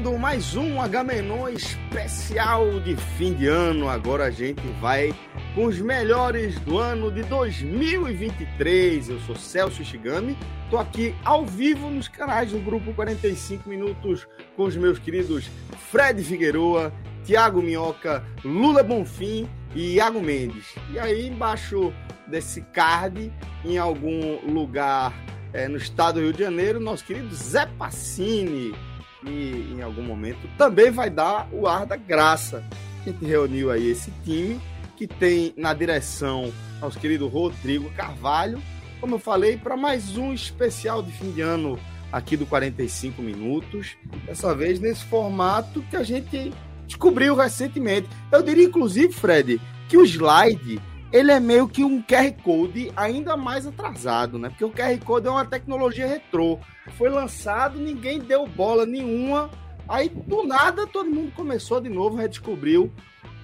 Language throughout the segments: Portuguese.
Começando mais um Agamenon especial de fim de ano. Agora a gente vai com os melhores do ano de 2023. Eu sou Celso Shigami, tô aqui ao vivo nos canais do Grupo 45 Minutos com os meus queridos Fred Figueroa, Tiago Minhoca, Lula Bonfim e Iago Mendes. E aí embaixo desse card, em algum lugar é, no estado do Rio de Janeiro, nosso querido Zé Passini, que em algum momento também vai dar o ar da graça. A gente reuniu aí esse time que tem na direção nosso querido Rodrigo Carvalho, como eu falei, para mais um especial de fim de ano aqui do 45 Minutos. Dessa vez nesse formato que a gente descobriu recentemente. Eu diria, inclusive, Fred, que o slide ele é meio que um QR Code ainda mais atrasado, né? Porque o QR Code é uma tecnologia retrô. Foi lançado, ninguém deu bola nenhuma. Aí, do nada, todo mundo começou de novo, redescobriu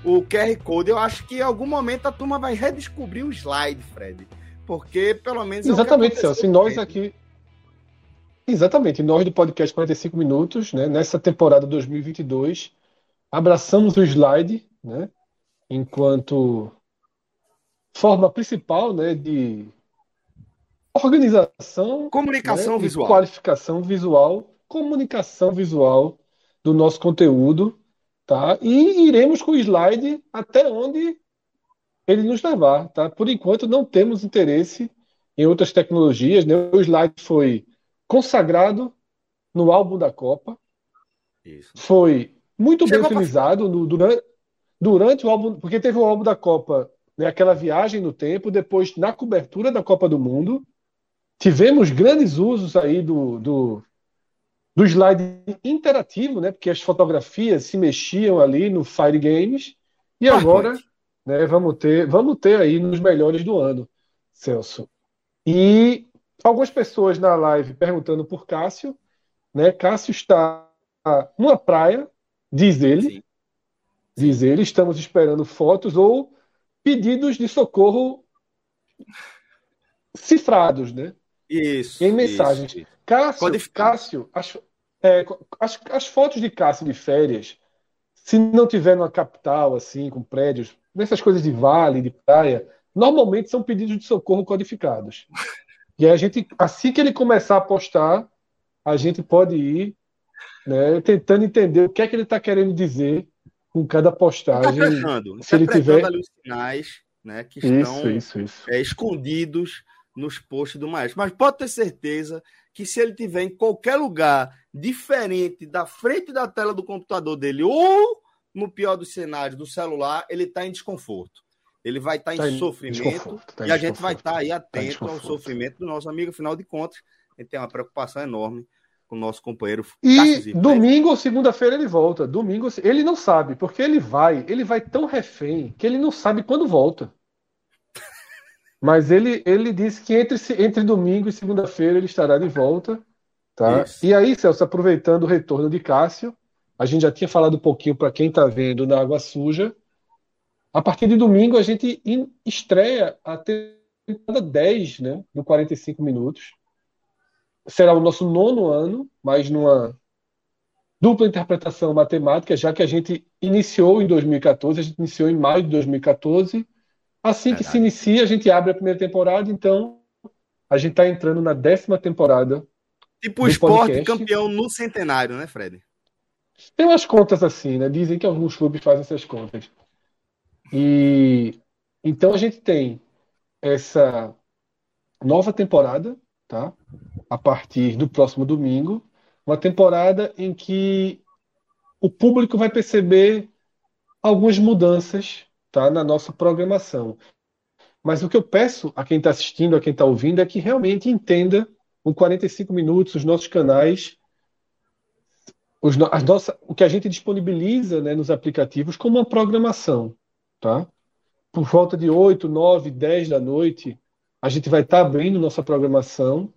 o QR Code. Eu acho que em algum momento a turma vai redescobrir o slide, Fred. Porque, pelo menos. é Exatamente, aconteceu Celso. E nós aqui. Exatamente, nós do podcast 45 Minutos, né, nessa temporada 2022, abraçamos o slide, né, enquanto forma principal, né, de organização, Comunicação né, visual. qualificação visual, comunicação visual do nosso conteúdo, tá? E iremos com o slide até onde ele nos levar, tá? Por enquanto não temos interesse em outras tecnologias, né? O slide foi consagrado no álbum da Copa, Isso. foi muito bem Chegou pra utilizado no- durante, durante o álbum, porque teve o álbum da Copa, né, aquela viagem no tempo, depois na cobertura da Copa do Mundo, tivemos grandes usos aí do, do, do slide interativo, né, porque as fotografias se mexiam ali no Fire Games, e agora né, vamos ter, vamos ter aí nos melhores do ano, Celso. E algumas pessoas na live perguntando por Cássio, né? Cássio está numa praia, diz ele, Sim. diz ele, estamos esperando fotos ou pedidos de socorro cifrados, né? Isso. Em mensagens. isso. Cássio. Cássio, as, é, as, as fotos de Cássio de férias, se não tiver numa capital, assim, com prédios, nessas coisas de vale, de praia, normalmente são pedidos de socorro codificados. E aí a gente, assim que ele começar a postar, a gente pode ir, né, tentando entender o que é que ele está querendo dizer com cada postagem. Interpretando, se ele tiver- ali os sinais né, que estão Isso, isso, isso. é, escondidos nos posts do maestro. Mas pode ter certeza que se ele tiver em qualquer lugar diferente da frente da tela do computador dele ou no pior dos cenários do celular, ele está em desconforto. Ele vai estar Tá em em sofrimento tá em e a gente vai estar aí atento ao sofrimento do nosso amigo. Afinal de contas, gente tem uma preocupação enorme com o nosso companheiro E domingo ou segunda-feira ele volta. Domingo, ele não sabe, porque ele vai, ele vai tão refém que ele não sabe quando volta. Mas ele, ele disse que entre, se- entre domingo e segunda-feira ele estará de volta, tá? Isso. E aí, Celso, aproveitando o retorno de Cássio, a gente já tinha falado um pouquinho para quem está vendo na Água Suja. A partir de domingo a gente estreia a temporada 10, né, do 45 minutos. Será o nosso nono ano, mas numa dupla interpretação matemática, já que a gente iniciou em 2014, a gente iniciou em maio de 2014. Assim que se inicia, a gente abre a primeira temporada, então a gente está entrando na décima temporada. Tipo o esporte podcast. campeão no centenário, né, Fred? Tem umas contas assim, né? Dizem que alguns clubes fazem essas contas. E então a gente tem essa nova temporada, tá? A partir do próximo domingo, uma temporada em que o público vai perceber algumas mudanças, tá, na nossa programação. Mas o que eu peço a quem está assistindo, a quem está ouvindo, é que realmente entenda o 45 minutos, os nossos canais, os, as nossa, o que a gente disponibiliza né, nos aplicativos como uma programação. Tá? Por volta de 8, 9, 10 da noite, a gente vai estar tá abrindo nossa programação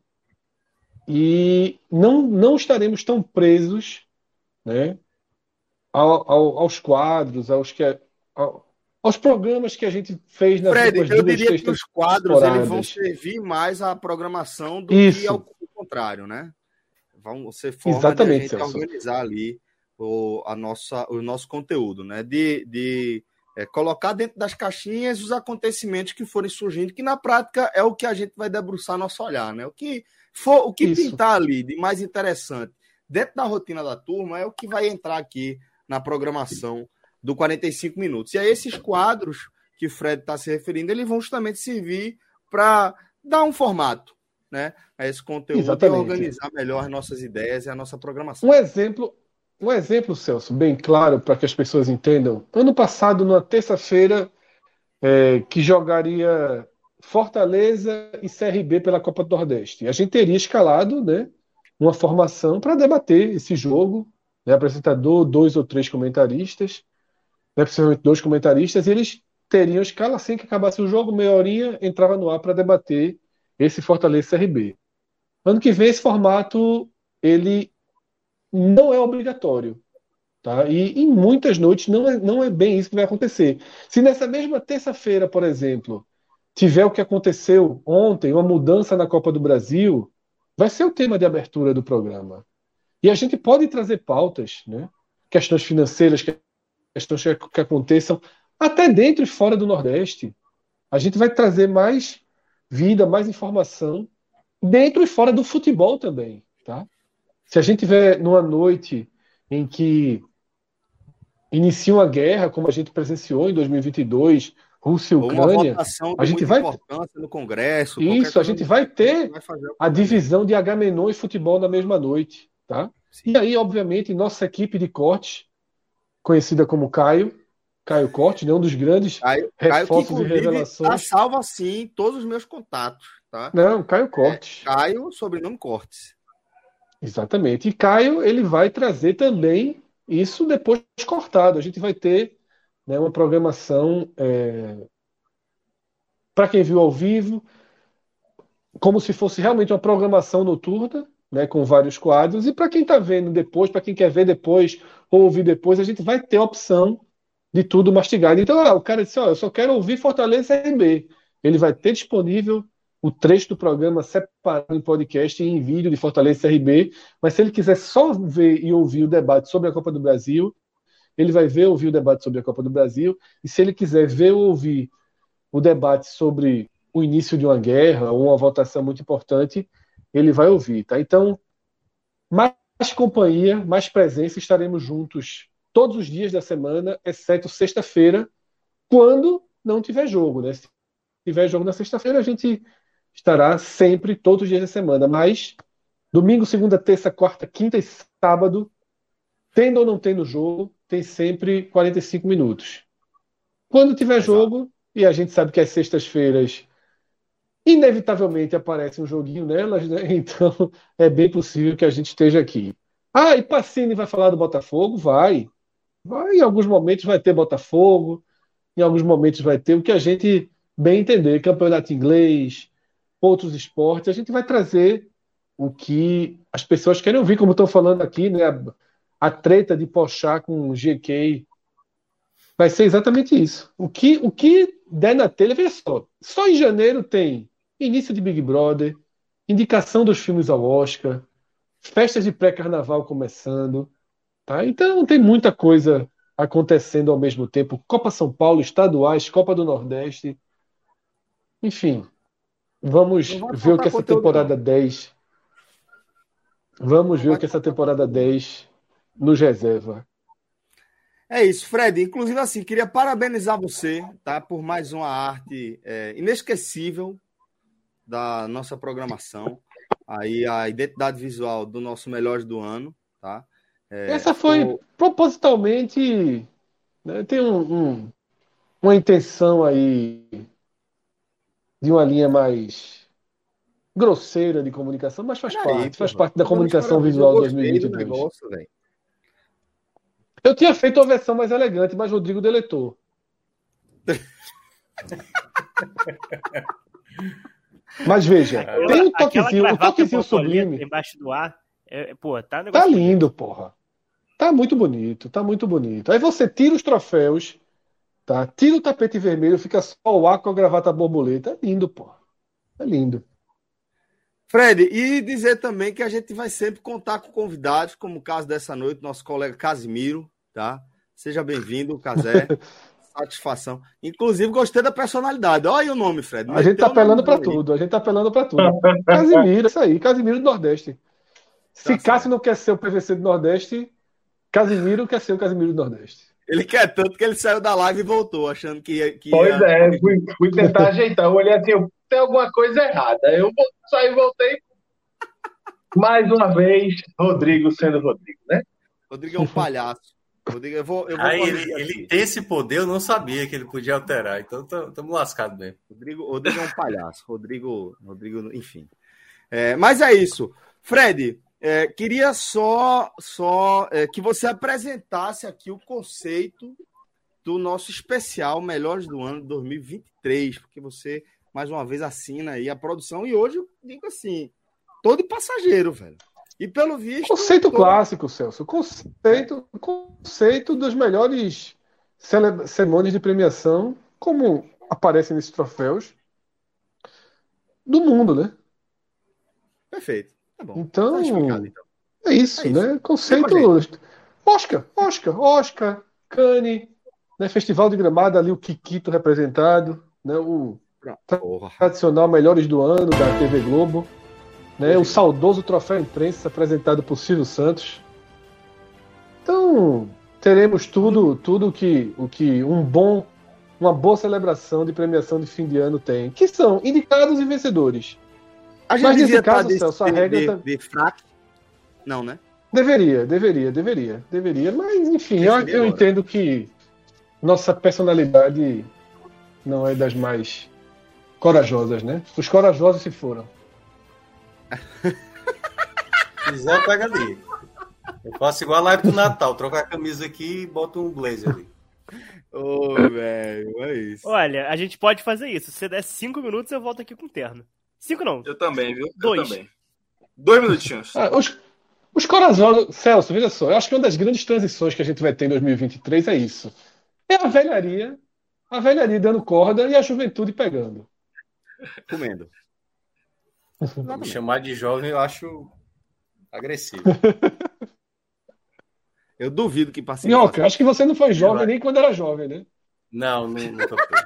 e não, não estaremos tão presos né, ao, ao, aos quadros, aos que, ao, aos programas que a gente fez nas Fred, eu diria que os quadros eles vão servir mais à programação do Isso. que ao contrário, né? Vão ser forma Exatamente, de a gente organizar ali o, a nossa, o nosso conteúdo, né? De, de é, colocar dentro das caixinhas os acontecimentos que forem surgindo, que na prática é o que a gente vai debruçar nosso olhar, né? O que for, o que Isso. pintar ali de mais interessante dentro da rotina da turma é o que vai entrar aqui na programação do 45 minutos. E aí esses quadros que o Fred está se referindo, eles vão justamente servir para dar um formato né, a esse conteúdo Exatamente. e organizar melhor as nossas ideias e a nossa programação. Um exemplo, um exemplo, Celso, bem claro para que as pessoas entendam. Ano passado, numa terça-feira, é, que jogaria Fortaleza e CRB pela Copa do Nordeste. A gente teria escalado né, uma formação para debater esse jogo, né, apresentador, dois ou três comentaristas, né, principalmente dois comentaristas, e eles teriam escala assim que acabasse o jogo, meia horinha, entrava no ar para debater esse Fortaleza CRB. Ano que vem esse formato ele não é obrigatório, tá? E em muitas noites não é, não é bem isso que vai acontecer. Se nessa mesma terça-feira, por exemplo, tiver o que aconteceu ontem, uma mudança na Copa do Brasil, vai ser o tema de abertura do programa. E a gente pode trazer pautas, né? Questões financeiras, questões que aconteçam até dentro e fora do Nordeste. A gente vai trazer mais vida, mais informação dentro e fora do futebol também, tá? Se a gente tiver numa noite em que inicia uma guerra, como a gente presenciou em 2022, Rússia e Ucrânia, a gente vai no Congresso, isso, a gente vai ter vai a divisão de Agamenon e futebol na mesma noite, tá? Sim. E aí, obviamente, nossa equipe de corte conhecida como Caio, Caio Corte, né, um dos grandes Caio, reforços Caio que, e revelações. Tá salvo assim todos os meus contatos, tá? Não, Caio Corte. É, Caio, sobrenome Cortes. Exatamente. E Caio, ele vai trazer também isso depois cortado. A gente vai ter né, uma programação é... para quem viu ao vivo, como se fosse realmente uma programação noturna, né, com vários quadros. E para quem está vendo depois, para quem quer ver depois ou ouvir depois, a gente vai ter a opção de tudo mastigado. Então, ah, o cara disse: ó, eu só quero ouvir Fortaleza RB. Ele vai ter disponível o trecho do programa separado em podcast e em vídeo de Fortaleza RB. Mas se ele quiser só ver e ouvir o debate sobre a Copa do Brasil, ele vai ver ouvir o debate sobre a Copa do Brasil. E se ele quiser ver ou ouvir o debate sobre o início de uma guerra ou uma votação muito importante, ele vai ouvir, tá? Então, mais companhia, mais presença, estaremos juntos todos os dias da semana, exceto sexta-feira, quando não tiver jogo, né? Se tiver jogo na sexta-feira, a gente estará sempre, todos os dias da semana, mas domingo, segunda, terça, quarta, quinta e sábado, tendo ou não tendo jogo, tem sempre 45 minutos. Quando tiver jogo, e a gente sabe que as sextas-feiras inevitavelmente aparece um joguinho nelas, né? Então é bem possível que a gente esteja aqui. Ah, e Pacini vai falar do Botafogo? Vai. Vai, em alguns momentos vai ter Botafogo, em alguns momentos vai ter o que a gente bem entender, campeonato inglês, outros esportes, a gente vai trazer o que as pessoas querem ouvir, como estão falando aqui, né? A, a treta de Pochá com o GK vai ser exatamente isso. O que, o que der na telha, veja só. Só em janeiro tem início de Big Brother, indicação dos filmes ao Oscar, festas de pré-carnaval começando, tá? Então tem muita coisa acontecendo ao mesmo tempo. Copa São Paulo, estaduais, Copa do Nordeste. Enfim, vamos ver o que essa temporada não. 10 Vamos ver o que essa temporada 10 nos reserva. É isso, Fred. Inclusive, assim, queria parabenizar você, tá? Por mais uma arte é, inesquecível da nossa programação, aí a identidade visual do nosso Melhores do Ano, tá? É, Essa foi o... propositalmente. Né, tem um, um, uma intenção aí de uma linha mais grosseira de comunicação, mas faz parte, aí, faz parte da comunicação visual de 2022. Negócio, eu tinha feito uma versão mais elegante, mas Rodrigo deletou. mas veja, tem um toquezinho, um toquezinho sublime. Embaixo do ar. É, pô, tá, tá lindo, porra. Tá muito bonito, tá muito bonito. Aí você tira os troféus, tá? Tira o tapete vermelho, fica só o ar com a gravata borboleta. É lindo, porra. É lindo. Fred, e dizer também que a gente vai sempre contar com convidados, como o caso dessa noite, nosso colega Casimiro, tá? Seja bem-vindo, Casé. Satisfação. Inclusive, gostei da personalidade. Olha aí o nome, Fred. A gente tá apelando para tudo, a gente tá apelando para tudo. Casimiro, isso aí, Casimiro do Nordeste. Se tá Cássio não quer ser o PVC do Nordeste, Casimiro quer ser o Casimiro do Nordeste. Ele quer tanto que ele saiu da live e voltou, achando que. Que pois ia... é, fui, fui tentar ajeitar. Eu olhei assim, tem alguma coisa errada. Eu saí e voltei. Mais uma vez, Rodrigo sendo Rodrigo, né? Rodrigo é um palhaço. Rodrigo, eu vou, eu vou Aí ele, ele, tem esse poder, eu não sabia que ele podia alterar, então estamos lascados mesmo. Rodrigo, Rodrigo é um palhaço. Rodrigo, Rodrigo enfim. É, mas é isso. Fred, é, queria só, só é, que você apresentasse aqui o conceito do nosso especial Melhores do Ano 2023, porque você mais uma vez assina aí a produção. E hoje eu digo assim: todo passageiro, velho. E pelo visto. Conceito todo... clássico, Celso. Conceito, conceito dos melhores cerimônias de premiação, como aparecem nesses troféus, do mundo, né? Perfeito. Tá bom. Então, tá então. É, isso, é isso, né? Conceito. Oscar, Oscar, Oscar, Cane, né? Festival de Gramado, ali o Kikito representado, né? O Porra. tradicional Melhores do Ano da TV Globo. Né? O saudoso troféu imprensa apresentado por Silvio Santos. Então, teremos tudo, tudo que, o que um bom, uma boa celebração de premiação de fim de ano tem, que são indicados e vencedores. A gente Mas nesse caso, Celso, a regra de, tá... de fraco? Não, né? Deveria, deveria, deveria, deveria. Mas, enfim, eu, eu entendo que nossa personalidade não é das mais corajosas, né? Os corajosos se foram. quiser, pega ali. Eu faço igual a live do Natal, trocar a camisa aqui e boto um blazer ali. Ô, oh, velho, é isso. Olha, a gente pode fazer isso. Se você der cinco minutos, eu volto aqui com o terno. Cinco não. Eu também, viu? Dois. Eu também. Dois minutinhos. Ah, os, os corajosos. Celso, veja só, eu acho que uma das grandes transições que a gente vai ter em 2023 é isso. É a velharia, a velharia dando corda e a juventude pegando. Comendo. Me chamar de jovem eu acho agressivo. Eu duvido que passe. Minhoca, acho que você não foi jovem nem quando era jovem, né? Não, nunca foi.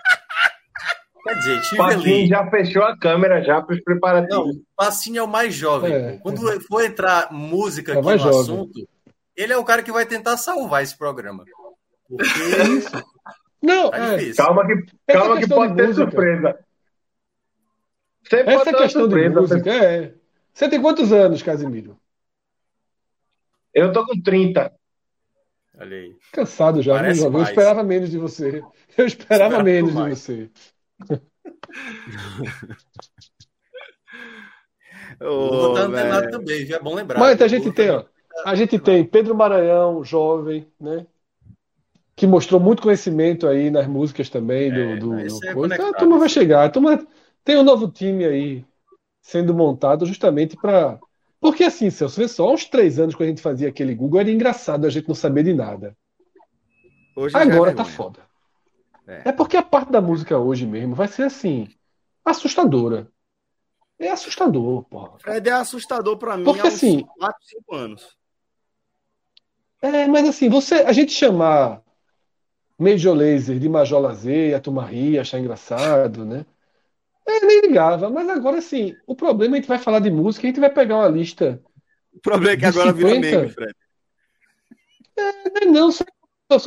Quer dizer, tive Passinho ali... já fechou a câmera já para os preparativos. Não, Passinho é o mais jovem. É, Quando é. for entrar música é aqui no jovem. assunto, ele é o cara que vai tentar salvar esse programa. Porque... É isso. Não, tá é. calma que, calma que pode ter música. surpresa. Sempre Essa questão surpresa, de música, é. Você tem quantos anos, Casimiro? Eu tô com 30. Olha aí. Cansado já, né, Eu esperava menos de você. Eu esperava menos mais. de você. oh, não também, já é bom lembrar. Mas a gente tem, ó, a gente tem Pedro Maranhão, jovem, né? Que mostrou muito conhecimento aí nas músicas também do, é, do, do é coisa. Então, a turma vai chegar. A turma tem um novo time aí sendo montado justamente para. Porque assim, Celso, vê só, há uns três anos que a gente fazia aquele Google, era engraçado a gente não saber de nada. Hoje Agora é tá foda. É. é porque a parte da música hoje mesmo vai ser assim, assustadora. É assustador, porra. Fred é assustador para mim porque, há uns assim, 4, 5 anos. É, mas assim, você, a gente chamar Major Laser de Major Lazer, a turma rir, achar engraçado, né? É, nem ligava, mas agora sim, o problema é que a gente vai falar de música, a gente vai pegar uma lista. O problema é que agora 50... vira meme, Fred. É, não, só,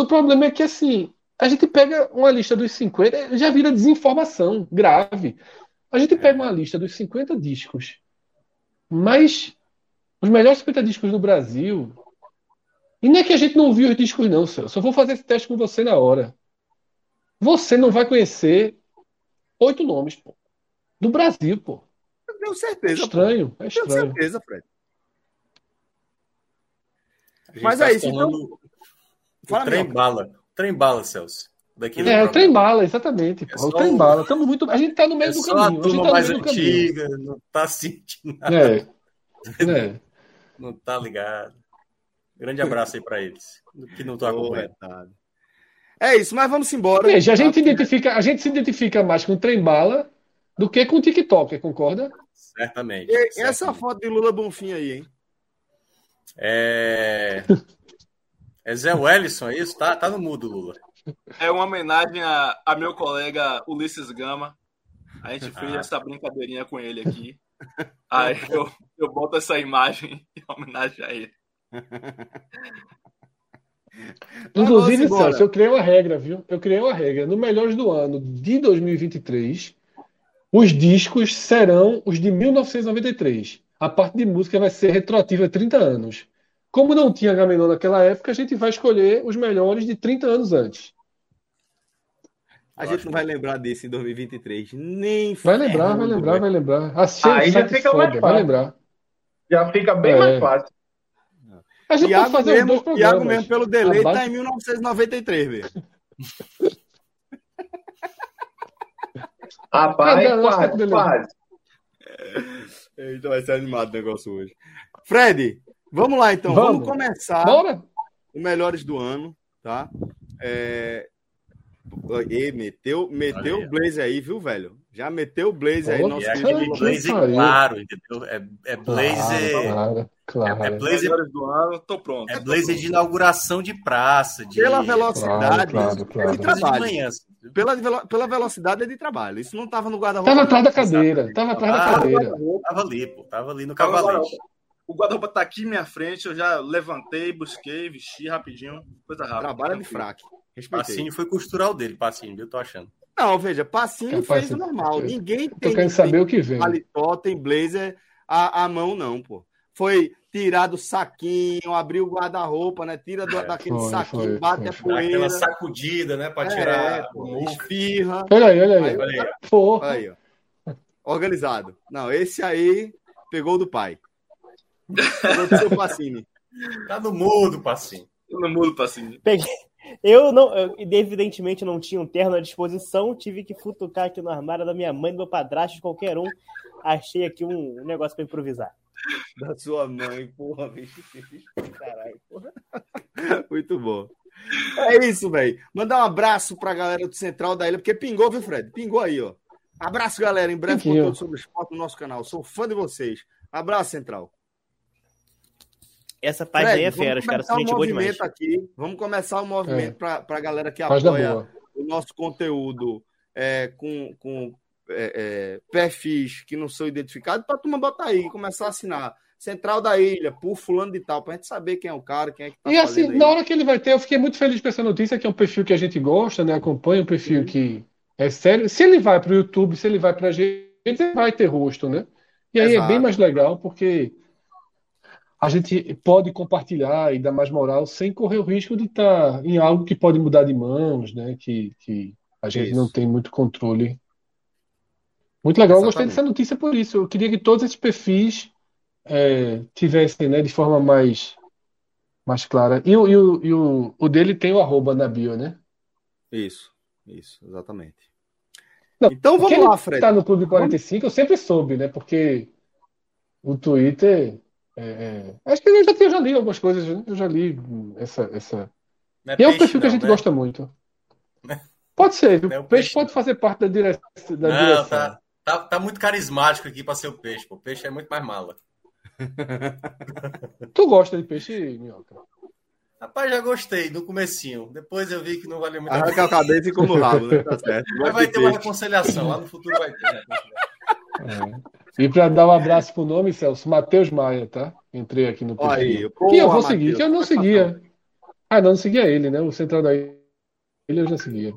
o problema é que assim, a gente pega uma lista dos 50, já vira desinformação grave. A gente pega uma lista dos 50 discos, mas os melhores 50 discos do Brasil. E não é que a gente não viu os discos, não, Celso. Eu vou fazer esse teste com você na hora. Você não vai conhecer oito nomes, pô. Do Brasil, pô. Eu tenho certeza. É estranho, pô. é estranho. Tenho certeza, Fred. Mas tá é isso, então. O trem bala. Trem bala, Celso. Daqui é, o trem bala, exatamente. É o trem bala. Estamos muito. A gente está no meio é do caminho. A turma tá mais antiga, não está sentindo nada. É. é. Não está ligado. Grande abraço aí para eles. Que não estão acompanhando. É isso, mas vamos embora. Veja, a gente, se identifica, a gente se identifica mais com o trem bala do que com o TikTok, concorda? Certamente. E, certamente. essa foto de Lula Bonfim aí, hein? É. É Zé Wellison, é isso? Tá, tá no mudo, Lula. É uma homenagem a, a meu colega Ulisses Gama. A gente fez ah. essa brincadeirinha com ele aqui. Aí eu, eu boto essa imagem em homenagem a ele. Inclusive, Celso, eu criei uma regra, viu? Eu criei uma regra. No Melhores do Ano de 2023, os discos serão os de 1993. A parte de música vai ser retroativa a 30 anos. Como não tinha Gamenon naquela época, a gente vai escolher os melhores de 30 anos antes. A gente não vai lembrar desse em 2023. Nem Vai lembrar, vai lembrar, vai lembrar. Assim, Aí já fica mais fácil. Vai lembrar. Já fica bem é. mais fácil. A gente Iago, fazer mesmo, Iago mesmo pelo delay Abaixo... tá em 1993, velho. Rapaz, quase, quase. Então vai ser animado o negócio hoje. Fred, vamos lá então. Vamos, vamos começar Bora. os melhores do ano, tá? É... E meteu, meteu o Blaze aí, viu, velho? Já meteu o Blaze aí. Nosso é aquele Blaze claro, entendeu? É, é Blaze. Claro, claro. É, é Blaze do ano, tô pronto. É Blaze de inauguração de praça. De... Pela velocidade claro, claro, é de trabalho. De manhã, assim. pela, pela velocidade é de trabalho. Isso não tava no guarda-roupa. Tava atrás da cadeira. Tava atrás da cadeira. Tava ali, pô. Tava ali no cavalete. O guarda-roupa tá aqui na minha frente, eu já levantei, busquei, vesti rapidinho, coisa rápida. Trabalho de fraco. Passinho foi costural dele, Passinho, eu tô achando. Não, veja, Passinho fez o normal. Ninguém tem. Tô querendo saber o que vem. Paletó, tem blazer à, à mão, não, pô. Foi tirar do saquinho, abrir o guarda-roupa, né? Tira do, é, daquele foi, saquinho, foi, bate foi, a poeira. Aquela sacudida, né? Pra tirar é, o Esfirra. Olha aí, olha aí. Olha aí. Porra. aí ó. Organizado. Não, esse aí pegou do pai. Seu Passinho. Tá no mudo, Passinho. Tá no mudo, Passinho. Peguei. Eu não, eu, evidentemente não tinha um terno à disposição, tive que futucar aqui no armário da minha mãe, do meu padrasto, de qualquer um. Achei aqui um, um negócio para improvisar. Da sua mãe, porra, bicho. Caralho, porra. Muito bom. É isso, velho. Mandar um abraço pra galera do Central da Ilha, porque pingou, viu, Fred? Pingou aí, ó. Abraço, galera. Em breve, conteúdo sobre esporte no nosso canal. Sou fã de vocês. Abraço, Central. Essa página Fred, aí é fera, os caras são gente boa demais. Aqui. Vamos começar o movimento é. para a galera que apoia o nosso conteúdo é, com, com é, é, perfis que não são identificados, para a turma botar aí, começar a assinar. Central da Ilha, por fulano de tal, para a gente saber quem é o cara, quem é que tá E assim, na hora que ele vai ter, eu fiquei muito feliz com essa notícia, que é um perfil que a gente gosta, né? Acompanha, um perfil uhum. que é sério. Se ele vai para o YouTube, se ele vai para a gente, ele vai ter rosto, né? E aí Exato. é bem mais legal, porque a gente pode compartilhar e dar mais moral sem correr o risco de estar tá em algo que pode mudar de mãos, né? Que, que a gente isso. não tem muito controle. Muito legal, eu gostei dessa notícia por isso. Eu queria que todos esses perfis é, tivessem, né, de forma mais, mais clara. E, o, e, o, e o, o dele tem o arroba na bio, né? Isso, isso, exatamente. Não, então vamos lá, Fred. Tá no Clube 45, vamos... eu sempre soube, né? Porque o Twitter é, é, acho que eu já, eu já li algumas coisas, eu já li essa. essa... É e é um perfil não, que a gente né? gosta muito. Pode ser, o é peixe, peixe pode fazer parte da, dire... da não, direção. Tá, tá, tá, muito carismático aqui para ser o peixe. O peixe é muito mais mala. tu gosta de peixe, Minhoca? Rapaz, já gostei no comecinho. Depois eu vi que não valeu muito a cabeça e como rabo, né? Tá certo. Mas vai ter uma reconciliação. Lá no futuro vai ter. É. E para dar um abraço pro nome, Celso, Matheus Maia, tá? Entrei aqui no perfil. que eu vou seguir, que eu não seguia. Ah, não, não seguia ele, né? O Central da Ilha eu já seguia.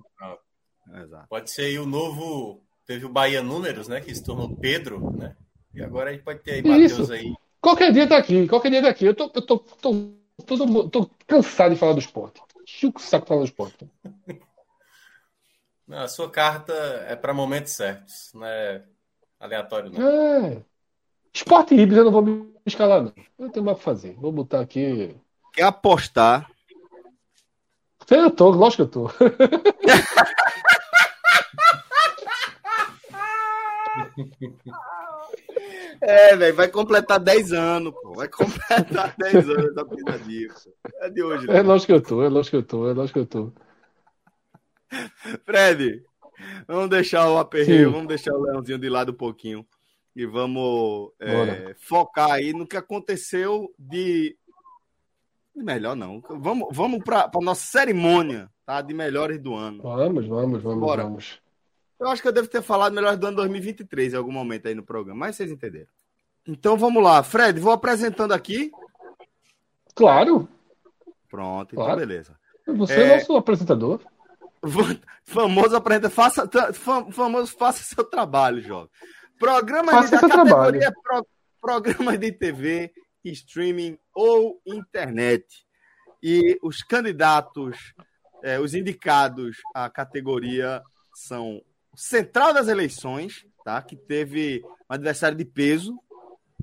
Pode ser aí o novo teve o Bahia Números, né? Que se tornou Pedro, né? E agora a gente pode ter aí Matheus aí. Qualquer dia tá aqui, qualquer dia tá aqui. Eu tô, eu tô, tô, tô, tô cansado de falar do esporte. Chuco o saco falar do esporte. Não, a sua carta é para momentos certos, não é aleatório, não. É. Esporte híbrido eu não vou me escalar, não. Eu tenho mais pra fazer. Vou botar aqui. Quer apostar? Eu tô, lógico que eu tô. É, velho, vai completar 10 anos, pô. Vai completar 10 anos da pisadinha. É de hoje, né? É lógico que eu tô, é lógico que eu tô, é lógico que eu tô. Fred, vamos deixar o aperreio, Sim. vamos deixar o Leãozinho de lado um pouquinho. E vamos é, focar aí no que aconteceu de. Melhor não. Vamos, vamos para a nossa cerimônia tá? de melhores do ano. Vamos, vamos, vamos, Bora. vamos. Eu acho que eu devo ter falado melhores do ano 2023 em algum momento aí no programa, mas vocês entenderam. Então vamos lá. Fred, vou apresentando aqui. Claro. Pronto, então claro. beleza. Você é, é nosso apresentador. Famoso apresenta, faça, famoso faça seu trabalho, jovem. Programa faça de, seu categoria pro, programa de TV, streaming ou internet. E os candidatos, é, os indicados à categoria são Central das Eleições, tá? Que teve um adversário de peso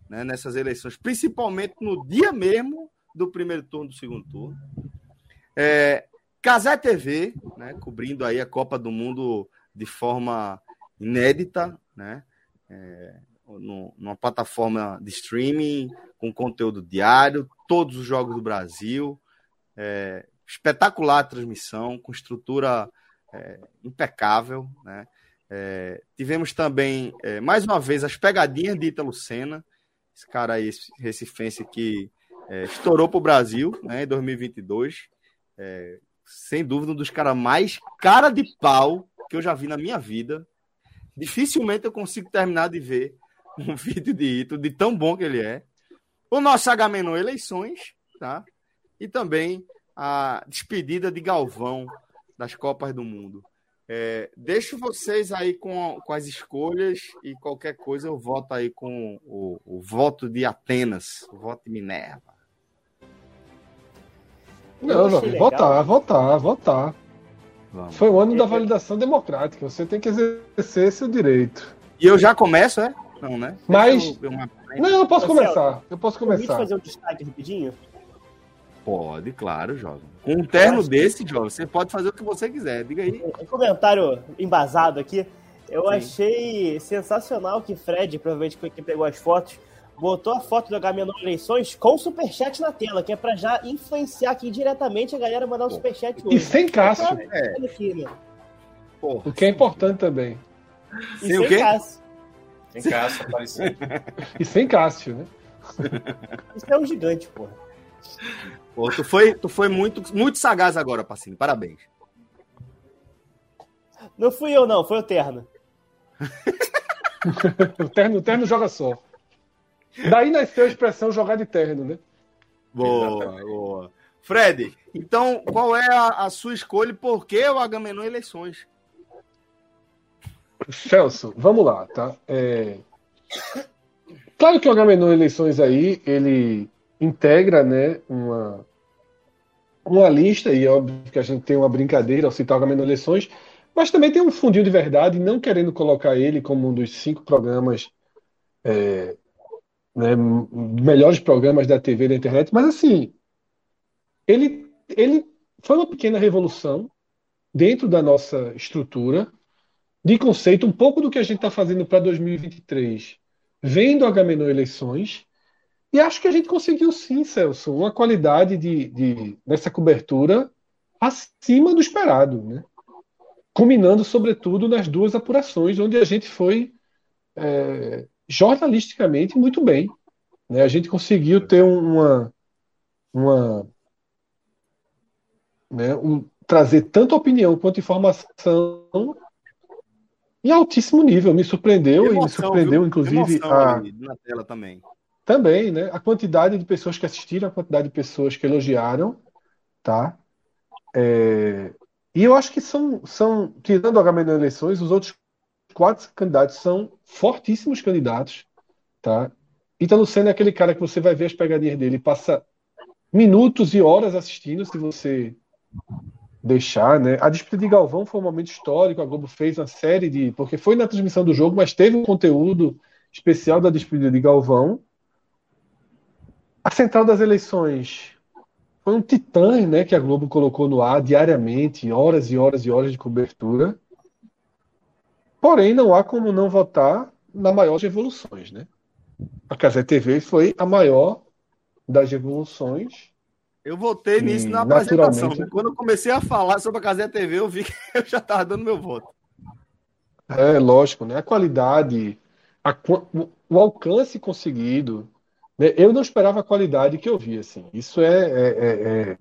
né, nessas eleições, principalmente no dia mesmo do primeiro turno do segundo turno. É, Casé TV, né, cobrindo aí a Copa do Mundo de forma inédita, né, é, no, numa plataforma de streaming com conteúdo diário, todos os jogos do Brasil, é, espetacular a transmissão, com estrutura é, impecável, né. É, tivemos também, é, mais uma vez, as pegadinhas de Ítalo Senna, esse cara aí, esse recifense que é, estourou para o Brasil né, em 2022. É, sem dúvida, um dos caras mais cara de pau que eu já vi na minha vida. Dificilmente eu consigo terminar de ver um vídeo de Ito, de tão bom que ele é. O nosso H-Menor Eleições, tá? E também a despedida de Galvão das Copas do Mundo. É, deixo vocês aí com, com as escolhas e qualquer coisa eu voto aí com o, o voto de Atenas, o voto de Minerva. Não, não, votar, votar, votar. Vamos. Foi o ano da validação democrática. Você tem que exercer seu direito. E eu já começo, é? Não, né? Mas. Eu, uma... Não, eu posso começar. Eu posso começar. fazer um destaque rapidinho? Pode, claro, jovem. Com um terno desse, jovem, você pode fazer o que você quiser. Diga aí. Um comentário embasado aqui. Eu Sim. achei sensacional que Fred, provavelmente foi quem pegou as fotos, botou a foto do HM Eleições com o superchat na tela, que é para já influenciar aqui diretamente a galera mandar um superchat hoje. E sem Cássio. É. Aqui, né? O que é importante também. E sem, sem Cássio. Sem Cássio apareceu. e sem Cássio, né? Isso é um gigante, porra. Pô, tu foi, tu foi muito, muito sagaz agora, Passinho. Parabéns. Não fui eu, não. Foi o Terno. o, terno o Terno joga só. Daí nasceu a expressão jogar de terno, né? Boa, boa. Fred, então qual é a, a sua escolha e por que o Agamenon eleições? Celso, vamos lá, tá? É... Claro que o Agamenon eleições aí, ele integra, né, uma, uma lista, e é óbvio que a gente tem uma brincadeira ao citar o Agamenon eleições, mas também tem um fundinho de verdade, não querendo colocar ele como um dos cinco programas é, né, melhores programas da TV da internet, mas assim, ele, ele foi uma pequena revolução dentro da nossa estrutura de conceito, um pouco do que a gente está fazendo para 2023, vendo a Gamenon eleições, e acho que a gente conseguiu sim, Celso, uma qualidade de, de, dessa cobertura acima do esperado, né? Culminando, sobretudo, nas duas apurações, onde a gente foi é, jornalisticamente muito bem. Né? A gente conseguiu ter uma, uma né, um, trazer tanto opinião quanto informação em altíssimo nível. Me surpreendeu emoção, e me surpreendeu, viu? inclusive, a... na tela também. Também, né? A quantidade de pessoas que assistiram, a quantidade de pessoas que elogiaram, tá? É... E eu acho que são, são tirando o HM eleições, os outros quatro candidatos são fortíssimos candidatos, tá? Ítalo Senna é aquele cara que você vai ver as pegadinhas dele, passa minutos e horas assistindo, se você deixar, né? A disputa de Galvão foi um momento histórico, a Globo fez uma série de, porque foi na transmissão do jogo, mas teve um conteúdo especial da disputa de Galvão. A central das eleições foi um titã, né, que a Globo colocou no ar diariamente, horas e horas e horas de cobertura. Porém, não há como não votar na maior das revoluções, né? A Casé TV foi a maior das revoluções. Eu votei nisso na apresentação. Quando eu comecei a falar sobre a Casé TV, eu vi que eu já estava dando meu voto. É, lógico, né? A qualidade, a, o alcance conseguido. Né? Eu não esperava a qualidade que eu vi, assim. Isso é, é, é, é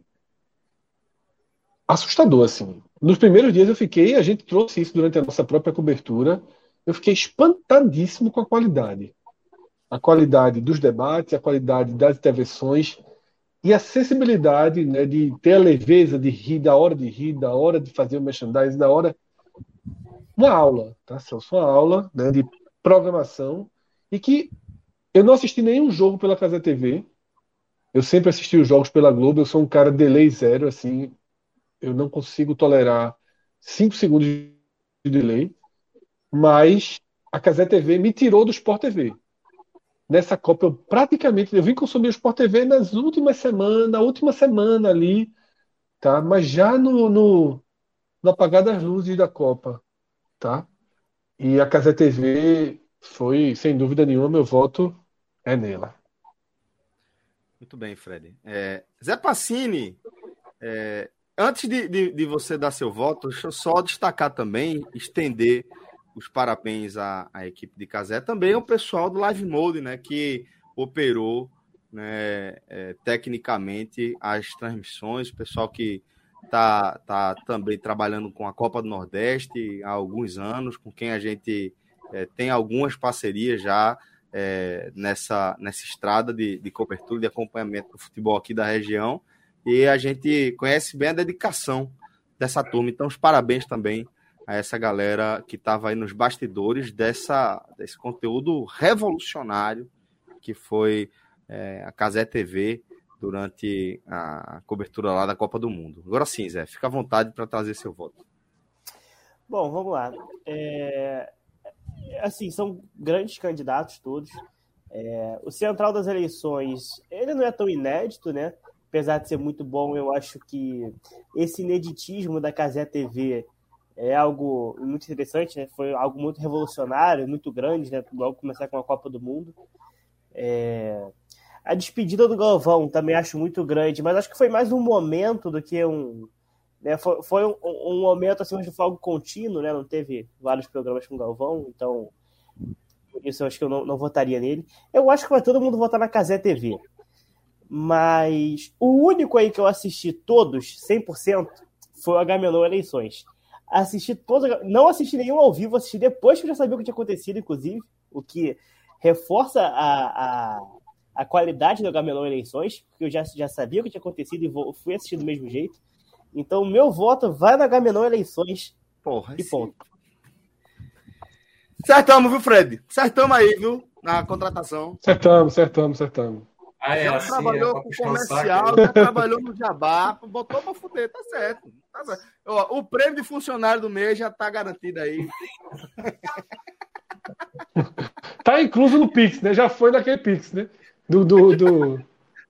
assustador, assim. Nos primeiros dias eu fiquei, a gente trouxe isso durante a nossa própria cobertura, eu fiquei espantadíssimo com a qualidade. A qualidade dos debates, a qualidade das intervenções e a sensibilidade né, de ter a leveza de rir, da hora de rir, da hora de fazer o merchandising, da hora. Uma aula, tá, Celso? Uma aula né, de programação e que eu não assisti nenhum jogo pela Casa TV. Eu sempre assisti os jogos pela Globo. Eu sou um cara delay zero, assim. Eu não consigo tolerar cinco segundos de delay. Mas a Casé TV me tirou do Sport TV. Nessa Copa, eu praticamente eu vim consumir o Sport TV nas últimas semanas, na última semana ali, tá? Mas já no, no, no apagar das luzes da Copa, tá? E a Casé TV foi, sem dúvida nenhuma, meu voto é nela. Muito bem, Fred. É, Zé Passini, é, antes de, de, de, você dar seu voto, deixa eu só destacar também, estender os parabéns à, à equipe de Casé, também o pessoal do Live Mode, né, que operou né, é, tecnicamente as transmissões, o pessoal que está tá também trabalhando com a Copa do Nordeste há alguns anos, com quem a gente é, tem algumas parcerias já é, nessa, nessa estrada de, de cobertura, de acompanhamento do futebol aqui da região, e a gente conhece bem a dedicação dessa turma. Então, os parabéns também a essa galera que estava aí nos bastidores dessa, desse conteúdo revolucionário que foi é, a Casé TV durante a cobertura lá da Copa do Mundo. Agora sim, Zé, fica à vontade para trazer seu voto. Bom, vamos lá. É, assim, são grandes candidatos todos. É, o central das eleições, ele não é tão inédito, né? Apesar de ser muito bom, eu acho que esse ineditismo da Casé TV é algo muito interessante, né? Foi algo muito revolucionário, muito grande, né? Logo começar com a Copa do Mundo. É... A despedida do Galvão também acho muito grande, mas acho que foi mais um momento do que um, né, foi, foi um, um, momento assim, onde foi algo contínuo, né? Não teve vários programas com o Galvão, então por isso eu acho que eu não, não votaria nele. Eu acho que vai todo mundo votar na Casé TV. Mas o único aí que eu assisti todos, 100%, foi o Agamenon Eleições. Assisti todos, não assisti nenhum ao vivo, assisti depois que eu já sabia o que tinha acontecido, inclusive, o que reforça a, a, a qualidade do Agamenon Eleições, porque eu já, já sabia o que tinha acontecido e vou, fui assistir do mesmo jeito. Então, meu voto vai na Gamenon Eleições. Porra, e ponto. Acertamos, viu, Fred? Acertamos aí, viu? Na contratação. Acertamos, acertamos, acertamos. Ah, é, já assim, trabalhou é com comercial, já trabalhou no Jabá, botou pra fuder, tá certo. Tá certo. Ó, o prêmio de funcionário do mês já tá garantido aí. tá incluso no Pix, né? Já foi naquele Pix, né? Do, do, do,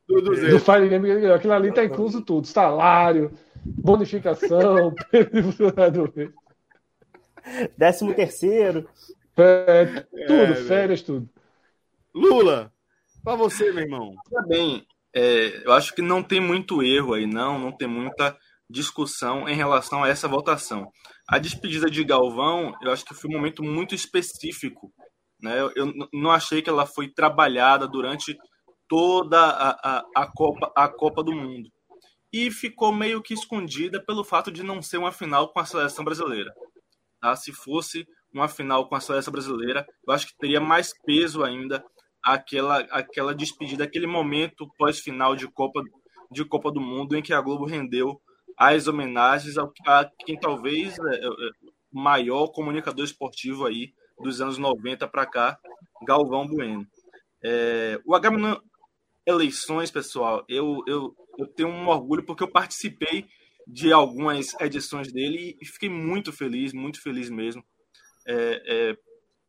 do, do, do Fire Game. Aquilo ali tá incluso tudo. Salário, bonificação, décimo terceiro. É, tudo, é, férias, tudo. Lula, para você, meu irmão. bem, é, eu acho que não tem muito erro aí, não, não tem muita discussão em relação a essa votação. A despedida de Galvão, eu acho que foi um momento muito específico. Né? Eu, eu não achei que ela foi trabalhada durante toda a, a, a, Copa, a Copa do Mundo e ficou meio que escondida pelo fato de não ser uma final com a seleção brasileira. Tá? Se fosse uma final com a seleção brasileira, eu acho que teria mais peso ainda aquela, aquela despedida, aquele momento pós-final de Copa, de Copa do Mundo em que a Globo rendeu as homenagens a, a quem talvez, é, é, maior comunicador esportivo aí dos anos 90 para cá, Galvão Bueno. É, o HM Eleições, pessoal, eu, eu, eu tenho um orgulho porque eu participei de algumas edições dele e fiquei muito feliz, muito feliz mesmo é, é,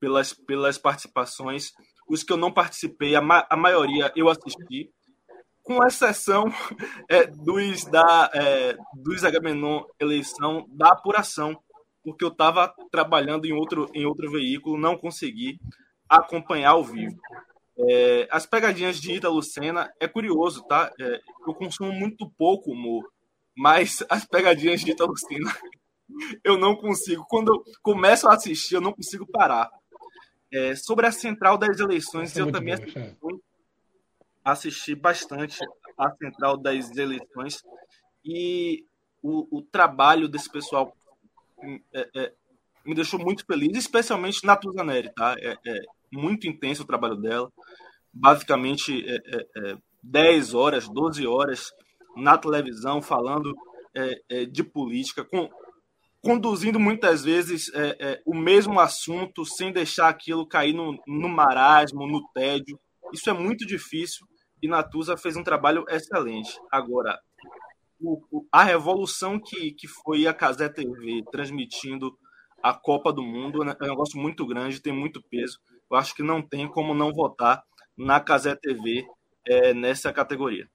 pelas, pelas participações. Os que eu não participei, a, ma a maioria eu assisti, com exceção é, dos, da, é, dos Agamenon eleição da apuração, porque eu estava trabalhando em outro, em outro veículo, não consegui acompanhar ao vivo. É, as pegadinhas de Ita Lucena é curioso, tá? É, eu consumo muito pouco humor, mas as pegadinhas de Ita Lucena eu não consigo. Quando eu começo a assistir, eu não consigo parar. É, sobre a central das eleições, é eu também assisti, assisti, bastante a central das eleições e o, o trabalho desse pessoal é, é, me deixou muito feliz, especialmente na Tuzaneri, tá? É, é, muito intenso o trabalho dela. Basicamente, é, 10 é, horas, 12 horas na televisão falando de política, com, conduzindo muitas vezes o mesmo assunto sem deixar aquilo cair no, no marasmo, no tédio. Isso é muito difícil e Natuza fez um trabalho excelente. Agora, o, o, a revolução que, que foi a Casé TV transmitindo a Copa do Mundo né, é um negócio muito grande, tem muito peso. Eu acho que não tem como não votar na Casé TV é, nessa categoria.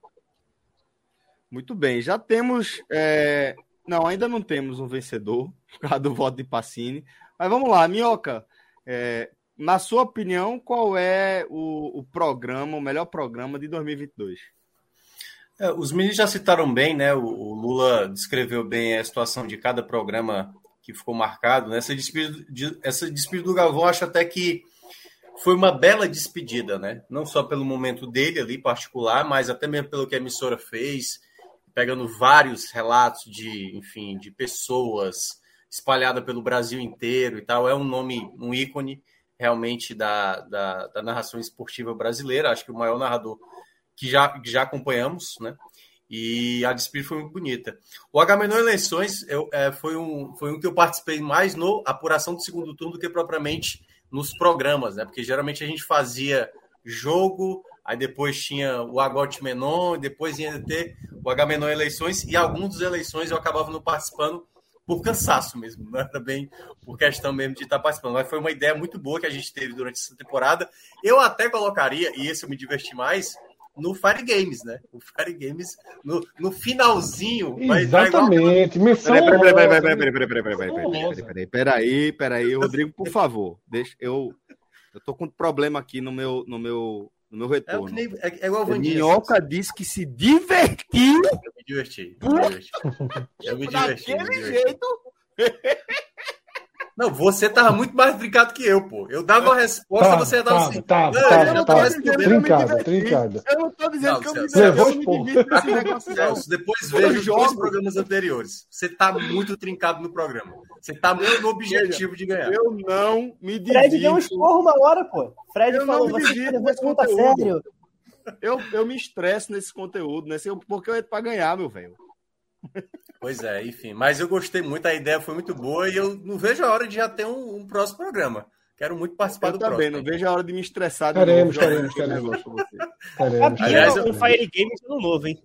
Muito bem, já temos. É... Não, ainda não temos um vencedor por causa do voto de Pacini. Mas vamos lá, Minhoca. É... Na sua opinião, qual é o, o programa, o melhor programa de 2022? É, os meninos já citaram bem, né? O, o, Lula descreveu bem a situação de cada programa que ficou marcado. Né? Essa, despedida, de, essa despedida do Galvão, acho até que foi uma bela despedida, né? Não só pelo momento dele ali particular, mas até mesmo pelo que a emissora fez, pegando vários relatos de, enfim, de pessoas espalhadas pelo Brasil inteiro e tal. É um nome, um ícone realmente da, da, da narração esportiva brasileira. Acho que o maior narrador que já, que já acompanhamos, né? E a despedida foi muito bonita. O Agamenon Eleições eu, é, foi, um, foi um que eu participei mais no apuração do segundo turno do que propriamente nos programas, né? Porque geralmente a gente fazia jogo, aí depois tinha o Agote Menon, depois ia ter o Agamenon Eleições, e alguns dos eleições eu acabava não participando por cansaço mesmo, não era bem por questão mesmo de estar participando. Mas foi uma ideia muito boa que a gente teve durante essa temporada. Eu até colocaria, e esse eu me diverti mais, no Fire Games, né? O Fire Games no, no finalzinho. Exatamente. Missão peraí, peraí, peraí, peraí, peraí, peraí, peraí, peraí, peraí, peraí, peraí, Rodrigo, por favor, deixa eu eu tô com um problema aqui no meu no meu no meu retorno. É, é, é igual o Minhoca disse que se divertiu. Eu me diverti. Eu me diverti. Eu me diverti. Daquele jeito. Não, você tava muito mais brincado que eu, pô. Eu dava uma resposta, tá, você dava assim. Tá, tá, eu não tá, trincado, trincado. Eu não tô dizendo não, que eu me, Celso, eu me divido Celso, depois veja os dois programas anteriores. Você tá muito trincado no programa. Você tá muito no objetivo de ganhar. Eu não me divido. Fred deu um esporro uma hora, pô. Fred eu falou, não me divido nesse conteúdo. Sério. Eu, eu me estresso nesse conteúdo, né? Porque eu entro pra ganhar, meu velho. Pois é, enfim. Mas eu gostei muito, a ideia foi muito boa e eu não vejo a hora de já ter um, um próximo programa. Quero muito participar eu do também, próximo. não vejo a hora de me estressar. Queremos, queremos, queremos. Aliás, o Fire Games no novo, hein?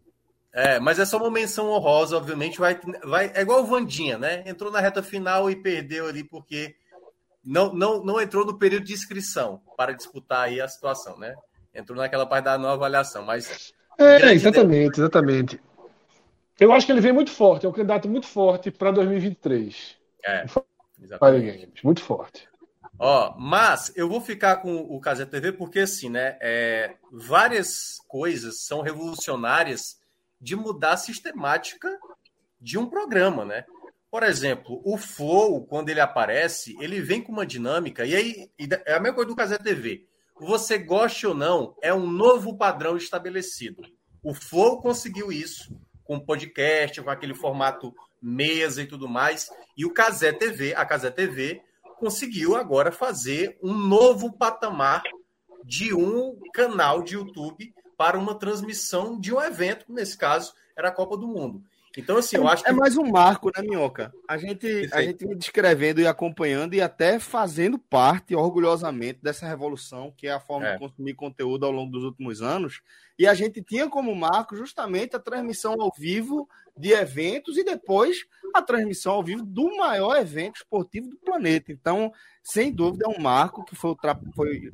É, mas é só uma menção honrosa, obviamente. Vai, vai, é igual o Vandinha, né? Entrou na reta final e perdeu ali porque não, não, não entrou no período de inscrição para disputar aí a situação, né? Entrou naquela parte da nova avaliação, mas. É, exatamente, exatamente. Eu acho que ele vem muito forte, é um candidato muito forte para 2023. É, exatamente. Muito forte. Ó, mas eu vou ficar com o Casé TV porque, assim, né, é, várias coisas são revolucionárias de mudar a sistemática de um programa, né? Por exemplo, o Flow, quando ele aparece, ele vem com uma dinâmica, e aí é a mesma coisa do Casé TV. Você goste ou não, é um novo padrão estabelecido. O Flow conseguiu isso com podcast, com aquele formato mesa e tudo mais. E o Casé TV, a Casé TV, conseguiu agora fazer um novo patamar de um canal de YouTube para uma transmissão de um evento, nesse caso era a Copa do Mundo. Então, assim, eu acho que. É mais um marco, né, Minhoca? A gente, a gente descrevendo e acompanhando e até fazendo parte, orgulhosamente, dessa revolução que é a forma é. de consumir conteúdo ao longo dos últimos anos. E a gente tinha como marco justamente a transmissão ao vivo de eventos e depois a transmissão ao vivo do maior evento esportivo do planeta. Então, sem dúvida, é um marco que foi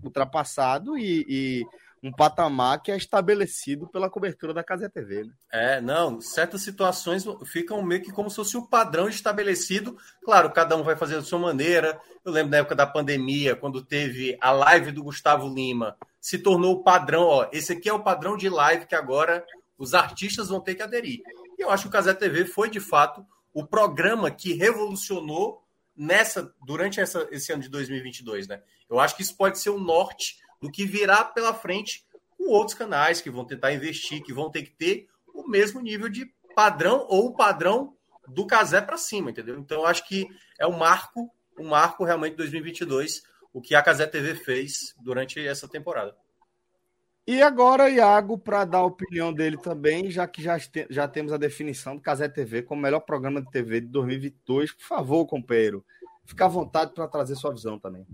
ultrapassado e, e um patamar que é estabelecido pela cobertura da Casa TV. Né? É, não, certas situações ficam meio que como se fosse o um padrão estabelecido. Claro, cada um vai fazer da sua maneira. Eu lembro da época da pandemia, quando teve a live do Gustavo Lima, se tornou o padrão, ó, esse aqui é o padrão de live que agora os artistas vão ter que aderir. E eu acho que o Casé TV foi, de fato, o programa que revolucionou nessa durante essa, esse ano de 2022, né? Eu acho que isso pode ser o norte do que virá pela frente com outros canais que vão tentar investir, que vão ter que ter o mesmo nível de padrão ou o padrão do Casé para cima, entendeu? Então acho que é um marco, um marco realmente de 2022, o que a Casé TV fez durante essa temporada. E agora, Iago, para dar a opinião dele também, já que já, já temos a definição do Casé TV como melhor programa de TV de 2022, por favor, companheiro, fica à vontade para trazer sua visão também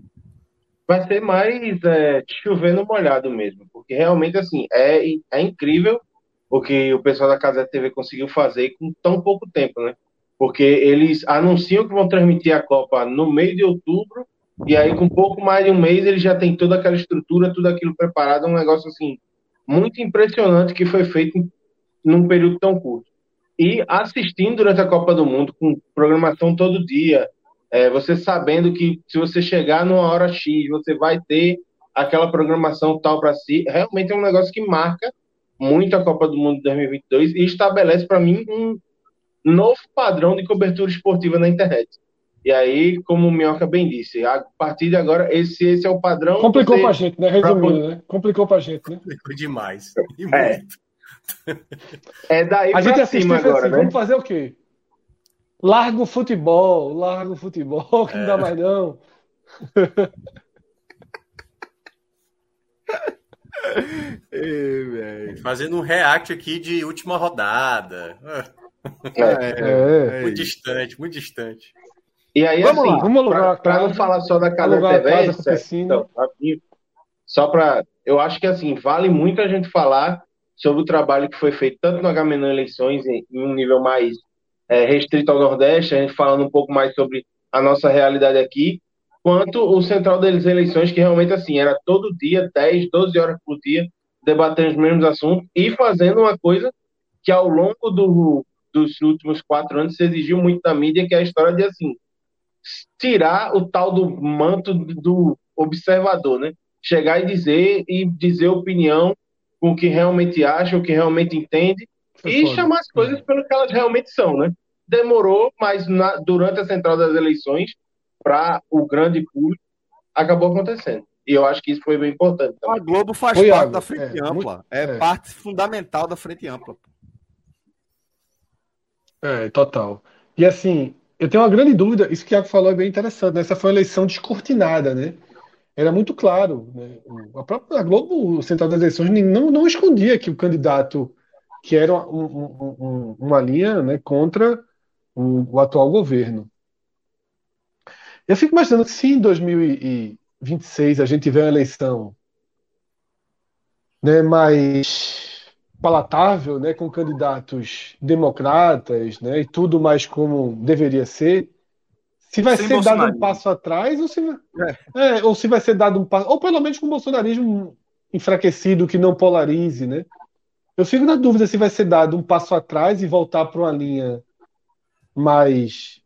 vai ser mais é, chovendo molhado mesmo, porque realmente assim é, é incrível o que o pessoal da Casa TV conseguiu fazer com tão pouco tempo, né? Porque eles anunciam que vão transmitir a Copa no meio de outubro e aí com pouco mais de um mês eles já têm toda aquela estrutura, tudo aquilo preparado, um negócio assim muito impressionante que foi feito num período tão curto. E assistindo durante a Copa do Mundo com programação todo dia, é, você sabendo que se você chegar numa hora X, você vai ter aquela programação tal para si, realmente é um negócio que marca muito a Copa do Mundo de 2022 e estabelece para mim um novo padrão de cobertura esportiva na internet. E aí, como o Minhoca bem disse, a partir de agora, esse, esse é o padrão. Complicou você... pra gente, né? Resumindo, né? Complicou pra gente, né? Complicou demais. É. é daí a gente assiste agora, assim, né? Vamos fazer o quê? Larga o futebol, larga o futebol, que é. não dá é. mais não. Ei, Fazendo um react aqui de última rodada. É, é, é muito distante, muito distante. E aí, vamos assim, lá, vamos alugar para não falar só da Casa TV, casa então, só para. Eu acho que assim, vale muito a gente falar sobre o trabalho que foi feito tanto no HMN Eleições, em, em um nível mais é, restrito ao Nordeste, a gente falando um pouco mais sobre a nossa realidade aqui, quanto o central das eleições, que realmente assim, era todo dia, 10, 12 horas por dia, debatendo os mesmos assuntos e fazendo uma coisa que ao longo do, dos últimos quatro anos se exigiu muito da mídia, que é a história de assim, tirar o tal do manto do observador, né? Chegar e dizer e dizer opinião com o que realmente acha, o que realmente entende, e chamar as coisas pelo que elas realmente são, né? Demorou, mas na, durante a central das eleições, para o grande público, acabou acontecendo. E eu acho que isso foi bem importante. Também. A Globo faz foi parte da frente é, ampla. É, é, parte fundamental da frente ampla. É, total. E assim, eu tenho uma grande dúvida, isso que o Iago falou é bem interessante, né? Essa foi uma eleição descortinada, né? Era muito claro. Né? A própria Globo, o Central das Eleições, não, não escondia que o candidato que era um, um, um, uma linha né, contra o, o, atual governo. Eu fico imaginando que se em 2026 a gente tiver uma eleição né, mais palatável, né, com candidatos democratas né, e tudo mais como deveria ser, se vai Sem ser dado um passo atrás ou se, é. É, ou se vai ser dado um passo, ou pelo menos com o bolsonarismo enfraquecido que não polarize, né? Eu fico na dúvida se vai ser dado um passo atrás e voltar para uma linha mais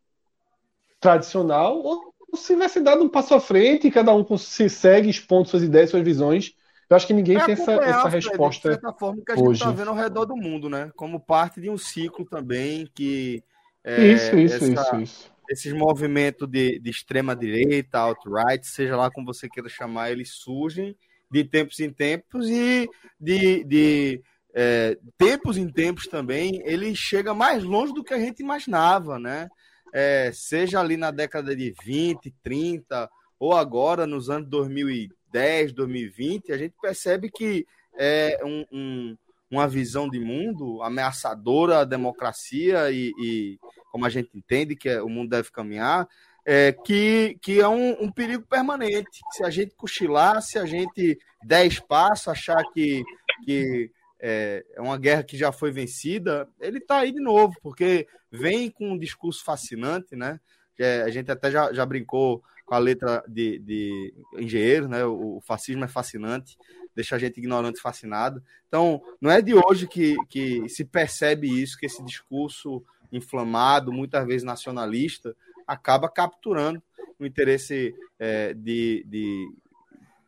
tradicional ou se vai ser dado um passo à frente e cada um se segue expondo suas ideias, suas visões. Eu acho que ninguém é tem essa, essa resposta. De certa forma que a gente está vendo ao redor do mundo, né? Como parte de um ciclo também que. É, isso, isso, essa, isso, isso. Esses movimentos de, de extrema-direita, alt-right, seja lá como você queira chamar, eles surgem de tempos em tempos e de, de é, tempos em tempos também, ele chega mais longe do que a gente imaginava, né? É, seja ali na década de 20, 30, ou agora nos anos 2010, 2020, a gente percebe que é um, um, uma visão de mundo ameaçadora à democracia e, e como a gente entende que é, o mundo deve caminhar, é, que, que é um, um, perigo permanente. Se a gente cochilar, se a gente der espaço, achar que, que é, é uma guerra que já foi vencida, ele está aí de novo, porque vem com um discurso fascinante, né? É, a gente até já, já brincou com a letra de, de engenheiro, né? O, o, fascismo é fascinante, deixa a gente ignorante fascinado. Então, não é de hoje que, que se percebe isso, que esse discurso inflamado, muitas vezes nacionalista, acaba capturando o interesse é, de, de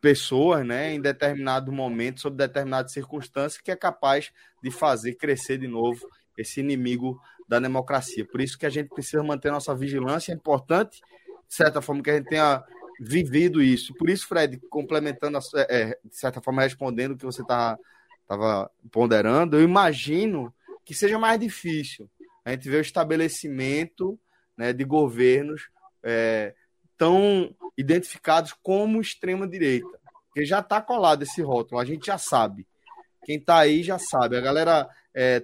pessoas, né, em determinado momento, sob determinada circunstância, que é capaz de fazer crescer de novo esse inimigo da democracia. Por isso que a gente precisa manter nossa vigilância. É importante, de certa forma, que a gente tenha vivido isso. Por isso, Fred, complementando, é, de certa forma, respondendo o que você estava tá, ponderando, eu imagino que seja mais difícil a gente ver o estabelecimento né, de governos é, tão identificados como extrema-direita. Porque já está colado esse rótulo, a gente já sabe. Quem está aí já sabe. A galera. É,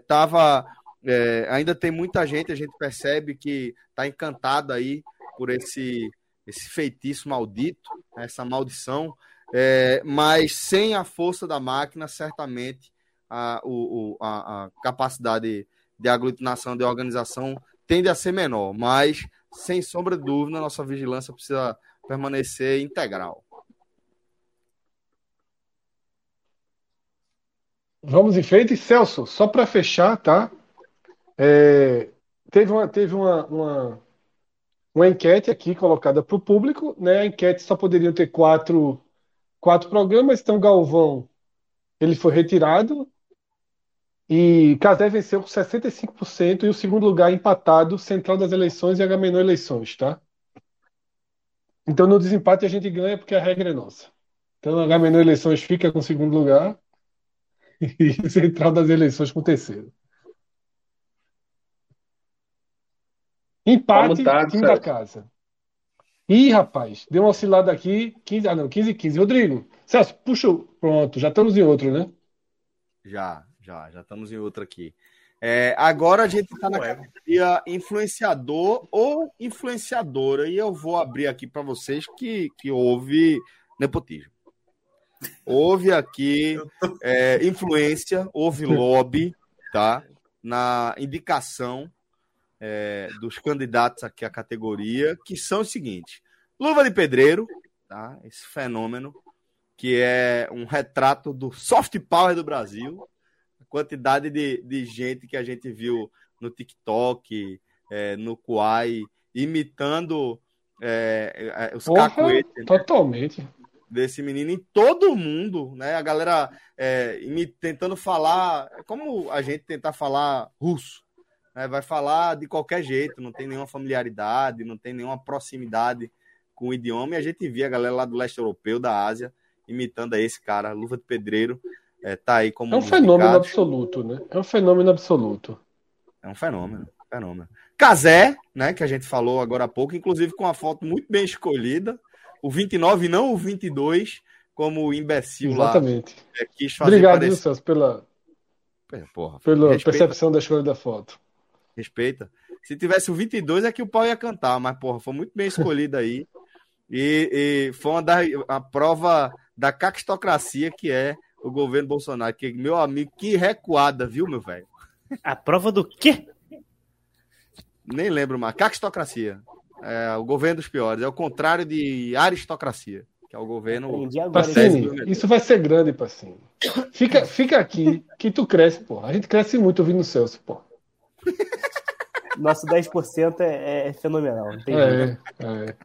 é, ainda tem muita gente, a gente percebe que está encantada aí por esse, esse feitiço maldito, essa maldição, é, mas sem a força da máquina, certamente a, o, a, a capacidade de aglutinação, de organização tende a ser menor, mas sem sombra de dúvida, nossa vigilância precisa permanecer integral. Vamos em frente. Celso, só para fechar, tá? É, teve uma, teve uma, uma, uma enquete aqui colocada para o público, né? A enquete só poderiam ter quatro, quatro programas, então Galvão ele foi retirado, e Casé venceu com 65% e o segundo lugar empatado, Central das Eleições e Agamenon Eleições, tá? Então no desempate a gente ganha porque a regra é nossa. Então Agamenon Eleições fica com o segundo lugar e Central das Eleições com o terceiro. Empate, tá, time da casa. Ih, rapaz, deu uma oscilada aqui. 15, ah, não, 15 15. Rodrigo, Celso, puxa. Pronto, já estamos em outro, né? Já. Já, já estamos em outra aqui. É, agora a gente está na categoria influenciador ou influenciadora, e eu vou abrir aqui para vocês que, que houve nepotismo. Houve aqui é, influência, houve lobby, tá? Na indicação é, dos candidatos aqui à categoria, que são os seguintes: Luva de Pedreiro, tá? Esse fenômeno que é um retrato do soft power do Brasil, quantidade de, de gente que a gente viu no TikTok, é, no Kuai, imitando é, é, os Porra, cacuetes. Né? Totalmente. Desse menino em todo mundo, né? A galera é, tentando falar, como a gente tentar falar russo, né? vai falar de qualquer jeito, não tem nenhuma familiaridade, não tem nenhuma proximidade com o idioma, e a gente via a galera lá do leste europeu, da Ásia, imitando esse cara, luva de pedreiro, é, tá aí como. É um fenômeno absoluto, né? É um fenômeno absoluto. É um fenômeno, fenômeno. Casé, né, que a gente falou agora há pouco, inclusive com uma foto muito bem escolhida. O 29 não o 22, como o imbecil Exatamente. lá é, quis fazer Obrigado, parecer... Celso, pela, Porra, pela respeita... percepção da escolha da foto. Respeita. Se tivesse o 22 é que o pau ia cantar, mas porra, foi muito bem escolhido aí. E, e foi uma da, a prova da caquistocracia que é o governo Bolsonaro. Que, meu amigo, que recuada, viu, meu velho? A prova do quê? Nem lembro mais. Caquistocracia. É o governo dos piores. É o contrário de aristocracia, que é o governo. Pacini, isso vai ser grande, Pacini. Fica, fica aqui, que tu cresce, pô. A gente cresce muito ouvindo o Celso, pô. Nosso 10% é, é fenomenal. É, é.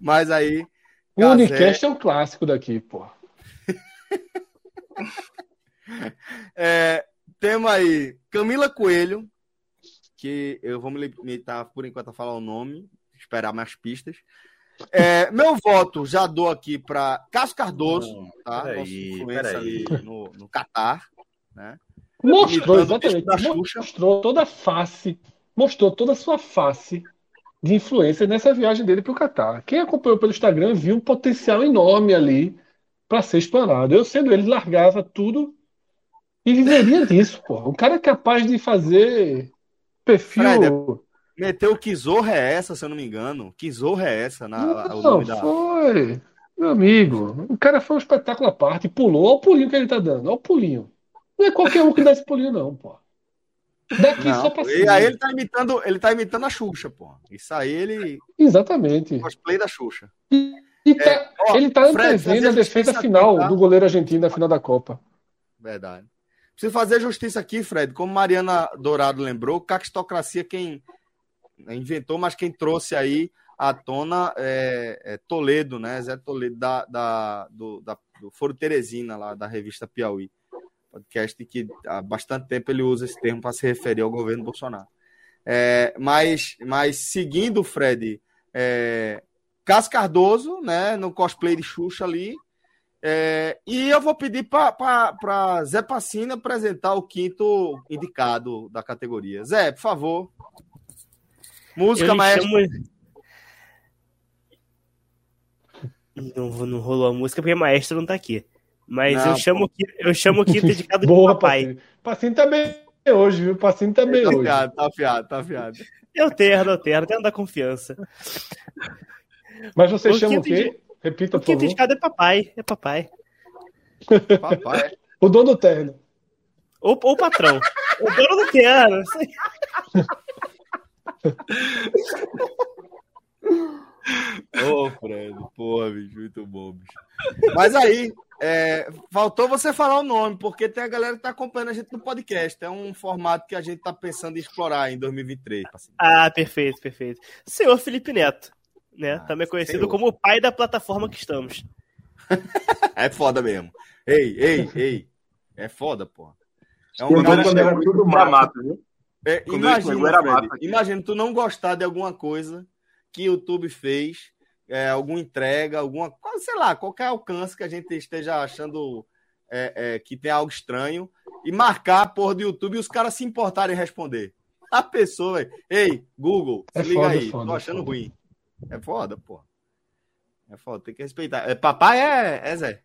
Mas aí. O Unicast é um clássico daqui, pô. é, temos aí Camila Coelho, que eu vou me limitar por enquanto a falar o nome, esperar mais pistas. É, meu voto já dou aqui para Cássio Cardoso, tá? Peraí, no, no Catar, né? Mostrou, exatamente. Mostrou toda a face, mostrou toda a sua face de influência nessa viagem dele para o Catar. Quem acompanhou pelo Instagram viu um potencial enorme ali para ser explorado. Eu sendo ele, largava tudo E viveria disso, pô. O cara é capaz de fazer perfil. Fred, meteu que zorra é essa, se eu não me engano. Que zorra é essa? Na, não, o nome da... foi. Meu amigo, o cara foi um espetáculo à parte, pulou. Olha o pulinho que ele tá dando, olha o pulinho. Não é qualquer um que dá esse pulinho, não, pô. Daqui não, só pra cima. E aí ele tá imitando, ele tá imitando a Xuxa, pô. Isso aí ele. Exatamente. Cosplay da Xuxa. E, e tá, é, ó, ele tá antevendo a defesa final tá? do goleiro argentino na final da Copa. Verdade. Preciso fazer justiça aqui, Fred. Como Mariana Dourado lembrou, caquistocracia quem inventou, mas quem trouxe aí à tona é, é Toledo, né? Zé Toledo da, da, do, da, do Foro Teresina, lá da revista Piauí. Podcast que há bastante tempo ele usa esse termo para se referir ao governo Bolsonaro. É, mas, mas seguindo, Fred, é, Cas Cardoso, né, no cosplay de Xuxa ali. É, e eu vou pedir para Zé Pacina apresentar o quinto indicado da categoria. Zé, por favor. Música, maestro. Chamo... Não, não rolou a música porque maestro não tá aqui. Mas não, eu, chamo, eu chamo o quinto indicado Boa, de papai. Passinho tá bem hoje, viu? Passinho tá bem tá hoje. Afiado, tá afiado, tá afiado. Eu terno, eu terno, tenho da confiança. Mas você o chama o quê? De... Repita, por favor. O quinto indicado é papai, é papai. Papai. o dono do terno. Ou o patrão. o dono do terno. Ô, oh, Fred, porra, bicho, muito bom, bicho. Mas aí, é, faltou você falar o nome, porque tem a galera que tá acompanhando a gente no podcast. É um formato que a gente tá pensando em explorar em 2023. Ah, perfeito, perfeito. Senhor Felipe Neto, né? Ah, Também conhecido senhor. como o pai da plataforma que estamos. é foda mesmo. Ei, ei, ei. É foda, porra. É um cara quando era tudo mato, viu? É, imagina, Fred, imagina tu não gostar de alguma coisa que o YouTube fez, é, alguma entrega, alguma, sei lá, qualquer alcance que a gente esteja achando é, é, que tem algo estranho, e marcar a porra do YouTube e os caras se importarem em responder. A pessoa, ei, Google, se é liga foda, aí, foda, tô achando foda. ruim. É foda, pô. É foda, tem que respeitar. É, papai é, é Zé.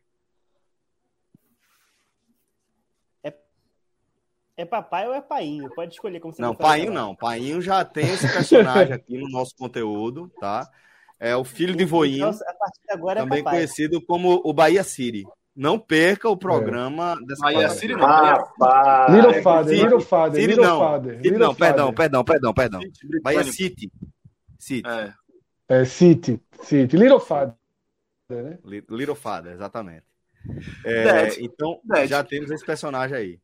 É papai ou é painho? Pode escolher como você Não, painho não. Painho já tem esse personagem aqui no nosso conteúdo, tá? É o filho de Voinho. Então, a partir de agora é também é conhecido como o Bahia City. Não perca o programa é. dessa Bahia City não. Rapaz. Little Father, Little Father, Little não. Father. City, não, perdão, perdão, perdão, perdão. Bahia City. City. É. é City, City. Little Father. Né? Little Father, exatamente. É, então, Dead. já temos esse personagem aí.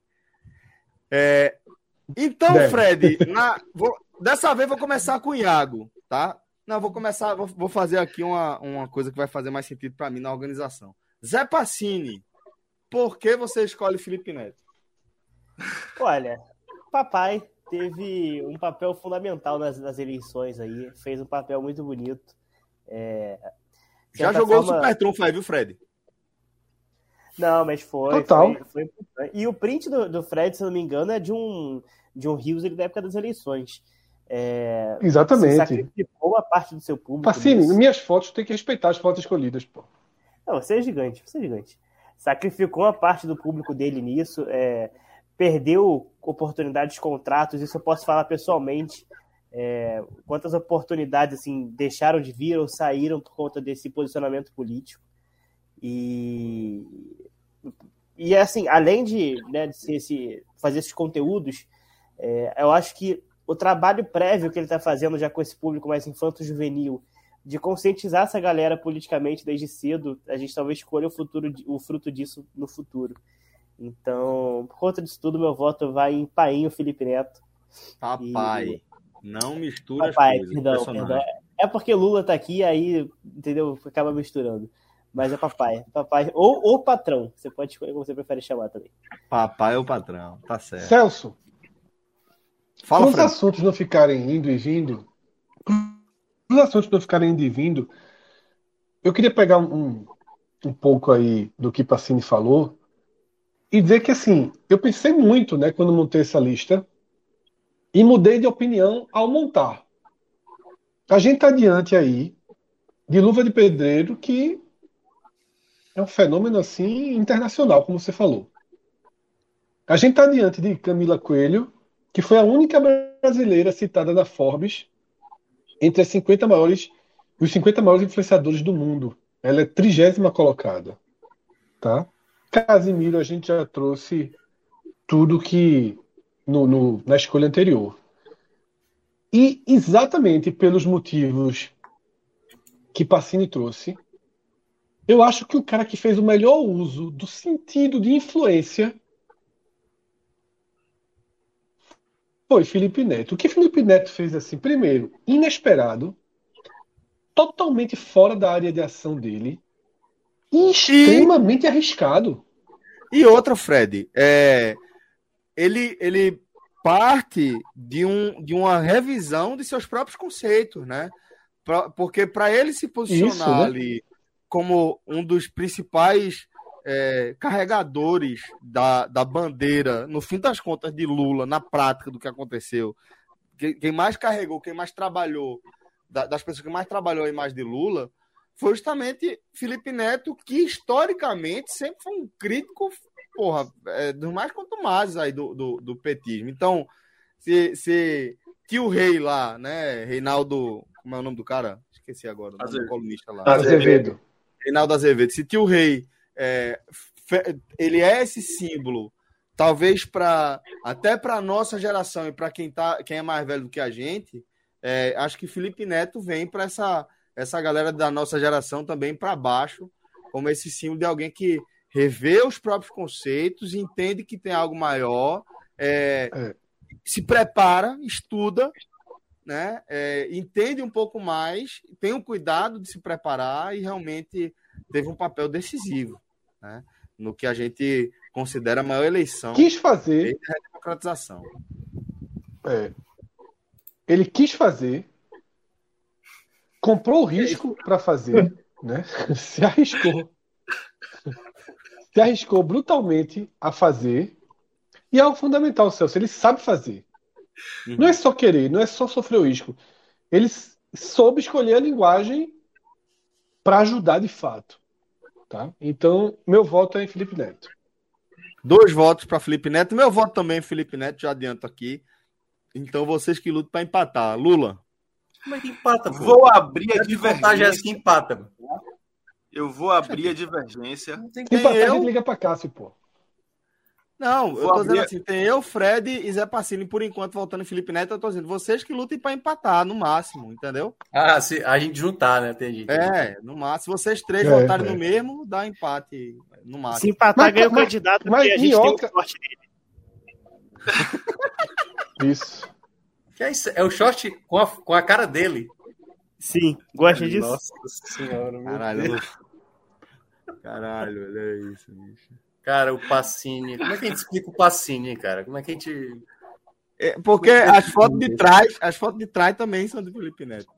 É, então, Deve. Fred, na, vou, dessa vez vou começar com o Iago, tá? Não, vou começar, vou, vou fazer aqui uma, uma coisa que vai fazer mais sentido para mim na organização. Zé Passini, por que você escolhe Felipe Neto? Olha, papai teve um papel fundamental nas, nas eleições aí, fez um papel muito bonito. É, Já jogou forma... o Super Trunfo aí, viu, Fred? Não, mas foi. Total. Foi, foi e o print do, do, Fred, se não me engano, é de um, de um Rios da época das eleições. É, Exatamente. Sacrificou a parte do seu público. Pacini, minhas fotos tem que respeitar as fotos escolhidas, pô. Não, você é gigante, você é gigante. Sacrificou a parte do público dele nisso, é, perdeu oportunidades, contratos, isso eu posso falar pessoalmente. É, quantas oportunidades assim deixaram de vir ou saíram por conta desse posicionamento político. E, e assim, além de, né, de esse, fazer esses conteúdos, é, eu acho que o trabalho prévio que ele está fazendo já com esse público mais infanto-juvenil, de conscientizar essa galera politicamente desde cedo, a gente talvez escolha o, futuro, o fruto disso no futuro. Então, por conta disso tudo, meu voto vai em Painho Felipe Neto. Papai, e... não mistura Papai, as coisas. Perdão, perdão. É porque Lula tá aqui, aí, entendeu? Acaba misturando. Mas é papai. Papai ou, ou patrão. Você pode escolher como você prefere chamar também. Papai ou patrão, tá certo. Celso. Fala, os assuntos não ficarem indo e vindo, os assuntos não ficarem indo e vindo, eu queria pegar um, um pouco aí do que Pacini falou e dizer que assim, eu pensei muito, né, quando montei essa lista e mudei de opinião ao montar. A gente está diante aí de Luva de Pedreiro que é um fenômeno assim internacional, como você falou. A gente está diante de Camila Coelho, que foi a única brasileira citada na Forbes entre as 50 maiores, os 50 maiores influenciadores do mundo. Ela é trigésima colocada. Tá? Casimiro, a gente já trouxe tudo que no, no, na escolha anterior. E exatamente pelos motivos que Pacini trouxe, eu acho que o cara que fez o melhor uso do sentido de influência foi Felipe Neto. O que Felipe Neto fez assim, primeiro, inesperado, totalmente fora da área de ação dele e extremamente e... arriscado. E outra, Fred, é... ele, ele parte de, um, de uma revisão de seus próprios conceitos, né? Pra, porque para ele se posicionar Isso, né? ali como um dos principais é, carregadores da, da bandeira, no fim das contas, de Lula, na prática do que aconteceu, quem, quem mais carregou, quem mais trabalhou, da, das pessoas que mais trabalhou a imagem de Lula, foi justamente Felipe Neto, que historicamente sempre foi um crítico, porra, é, dos mais contumazes aí do, do, do, petismo. Então, se, se tio Rei lá, né, Reinaldo, como é o nome do cara? Esqueci agora, o do colunista lá. Azevedo. Reinaldo Azevedo. Se tio Rei é, ele é esse símbolo, talvez para até para nossa geração e para quem tá, quem é mais velho do que a gente, é, acho que Felipe Neto vem para essa essa galera da nossa geração também para baixo, como esse símbolo de alguém que revê os próprios conceitos, entende que tem algo maior, é, é. se prepara, estuda, né, é, entende um pouco mais, tem o cuidado de se preparar e realmente teve um papel decisivo né, no que a gente considera a maior eleição. Quis fazer. A democratização. É. Ele quis fazer, comprou o risco para fazer, né? se arriscou. Se arriscou brutalmente a fazer. E é o fundamental, Celso. Ele sabe fazer. Uhum. Não é só querer, não é só sofrer o risco. Ele soube escolher a linguagem para ajudar de fato. Tá? Então, meu voto é em Felipe Neto. Dois votos para Felipe Neto. Meu voto também é Felipe Neto, já adianto aqui. Então, vocês que lutam para empatar. Lula. Como é que empata? Pô? Vou abrir a divergência. que empata. Eu vou abrir a divergência. Tem que empatar, eu... a gente liga para Cássio, pô. Não, Vou eu tô abrir... dizendo assim, tem eu, Fred e Zé Passini, por enquanto, voltando em Felipe Neto, eu tô dizendo, vocês que lutem para empatar, no máximo, entendeu? Ah, se a gente juntar, né, entendi. É, no máximo, se vocês três é, votarem é. no mesmo, dá empate, no máximo. Se empatar, ganha o candidato, mas, a gente minhoca... tem o short dele. isso. Que é isso? É o short com a, com a cara dele. Sim, gosta disso? Nossa senhora, Caralho. Deus. Caralho, olha isso, bicho. Cara, o Pacini. Como é que a gente explica o Pacini, cara? Como é que a gente. É, porque as fotos de trás, as fotos de trás também são do Felipe Neto.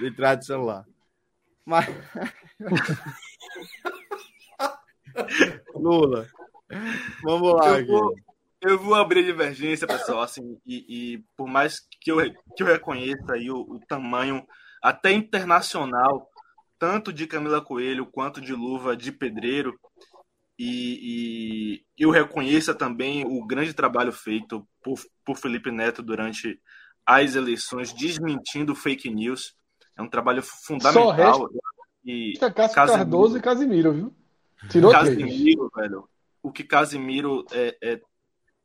De trás do celular. Mas. Lula. Vamos lá, eu vou, eu vou, abrir a divergência, pessoal, assim, e, e, por mais que eu, que eu reconheça aí o, o tamanho até internacional, tanto de Camila Coelho quanto de Luva de Pedreiro, e, e, eu reconheça também o grande trabalho feito por, por Felipe Neto durante as eleições, desmentindo fake news. É um trabalho fundamental. Só e Cássio Casimiro, Cardoso e Casimiro, viu? Tirou Casimiro, três. velho. O que Casimiro é, é,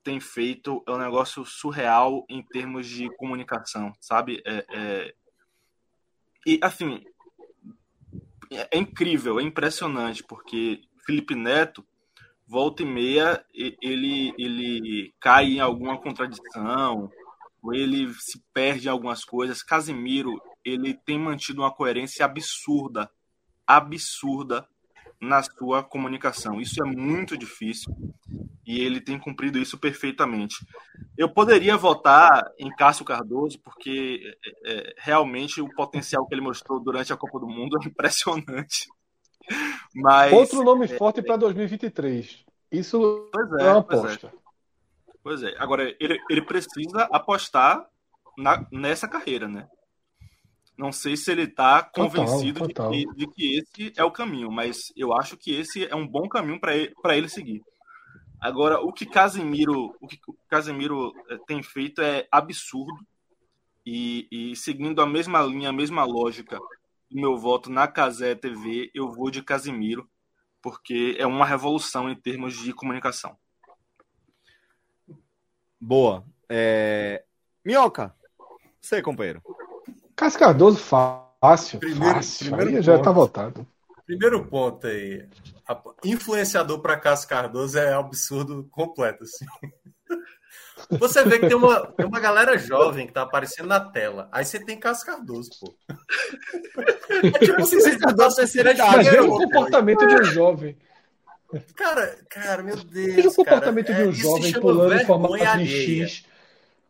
tem feito é um negócio surreal em termos de comunicação, sabe? É, é... E, assim, é incrível, é impressionante, porque Felipe Neto, volta e meia, ele, ele cai em alguma contradição, ou ele se perde em algumas coisas. Casimiro, ele tem mantido uma coerência absurda, absurda na sua comunicação. Isso é muito difícil e ele tem cumprido isso perfeitamente. Eu poderia votar em Cássio Cardoso porque é, é realmente o potencial que ele mostrou durante a Copa do Mundo é impressionante. Mas, Outro nome é, forte para 2023. Isso é, é uma pois é. aposta. É. Pois é. Agora, ele, ele precisa apostar na, nessa carreira, né? Não sei se ele está convencido total, total. De, que, de, que, esse é o caminho, mas eu acho que esse é um bom caminho para ele, ele seguir. Agora, o que Casemiro, o que Casemiro eh, tem feito é absurdo. E, e, seguindo a mesma linha, a mesma lógica do meu voto na Casé TV, eu vou de Casemiro, porque é uma revolução em termos de comunicação. Boa. É... Minhoca, você, companheiro. Cascardoso fácil. Primeiro, fácil. primeiro Aí já está votado. Primeiro ponto aí. Influenciador para Cássio Cardoso é absurdo completo. Assim. Você vê que tem uma, tem uma galera jovem que tá aparecendo na tela. Aí você tem Cássio Cardoso, pô. É tipo assim, você tá terceira Imagina o comportamento de um jovem. Cara, cara, meu Deus. o comportamento cara, de um é, jovem pulando em formato de X.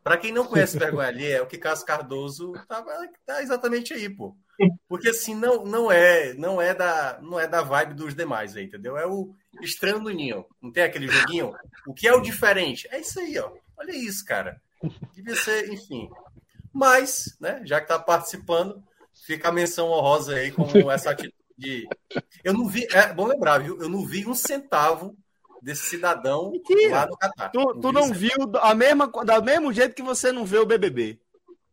Pra quem não conhece vergonha alheia, é o que Cássio Cardoso tá, tá exatamente aí, pô. Porque assim, não, não é não é da não é da vibe dos demais aí, entendeu? É o estranho do ninho. Não tem aquele joguinho? O que é o diferente? É isso aí, ó. Olha isso, cara. Devia ser, enfim. Mas, né, já que tá participando, fica a menção honrosa aí como essa atitude. Eu não vi, é bom lembrar, viu? Eu não vi um centavo desse cidadão Mentira. lá no Catar. Tu não, tu não viu a mesma, do mesmo jeito que você não vê o BBB.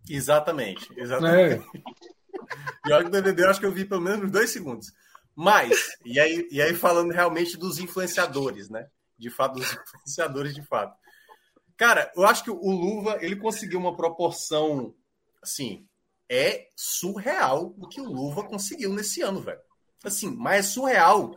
Exatamente, exatamente. É. Pior que o BBB, eu acho que eu vi pelo menos dois segundos. Mas, e aí, e aí falando realmente dos influenciadores, né? De fato, dos influenciadores de fato. Cara, eu acho que o Luva, ele conseguiu uma proporção, assim, é surreal o que o Luva conseguiu nesse ano, velho. Assim, mas é surreal.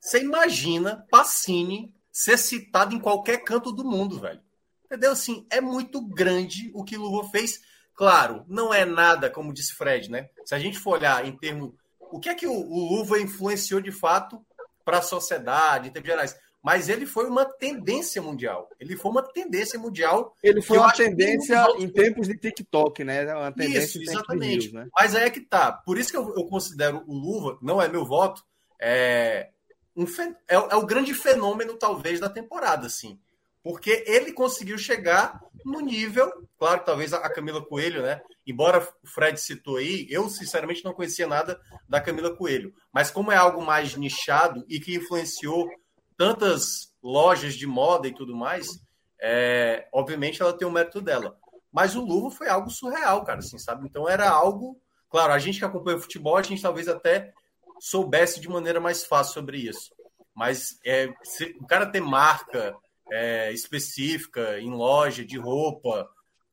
Você imagina Pacini ser citado em qualquer canto do mundo, velho. Entendeu? Assim, é muito grande o que o Luva fez Claro, não é nada, como disse Fred, né? Se a gente for olhar em termos. O que é que o, o Luva influenciou de fato para a sociedade, em termos gerais? Mas ele foi uma tendência mundial. Ele foi uma tendência mundial. Ele foi uma tendência em tempos de TikTok, né? Uma tendência isso, exatamente. News, né? Mas aí é que tá. Por isso que eu, eu considero o Luva, não é meu voto, é, um, é, é o grande fenômeno, talvez, da temporada, assim. Porque ele conseguiu chegar no nível, claro que talvez a Camila Coelho, né? Embora o Fred citou aí, eu sinceramente não conhecia nada da Camila Coelho. Mas como é algo mais nichado e que influenciou tantas lojas de moda e tudo mais, é, obviamente ela tem o mérito dela. Mas o Luva foi algo surreal, cara, assim, sabe? Então era algo. Claro, a gente que acompanha o futebol, a gente talvez até soubesse de maneira mais fácil sobre isso. Mas é, o cara ter marca, é, específica, em loja, de roupa,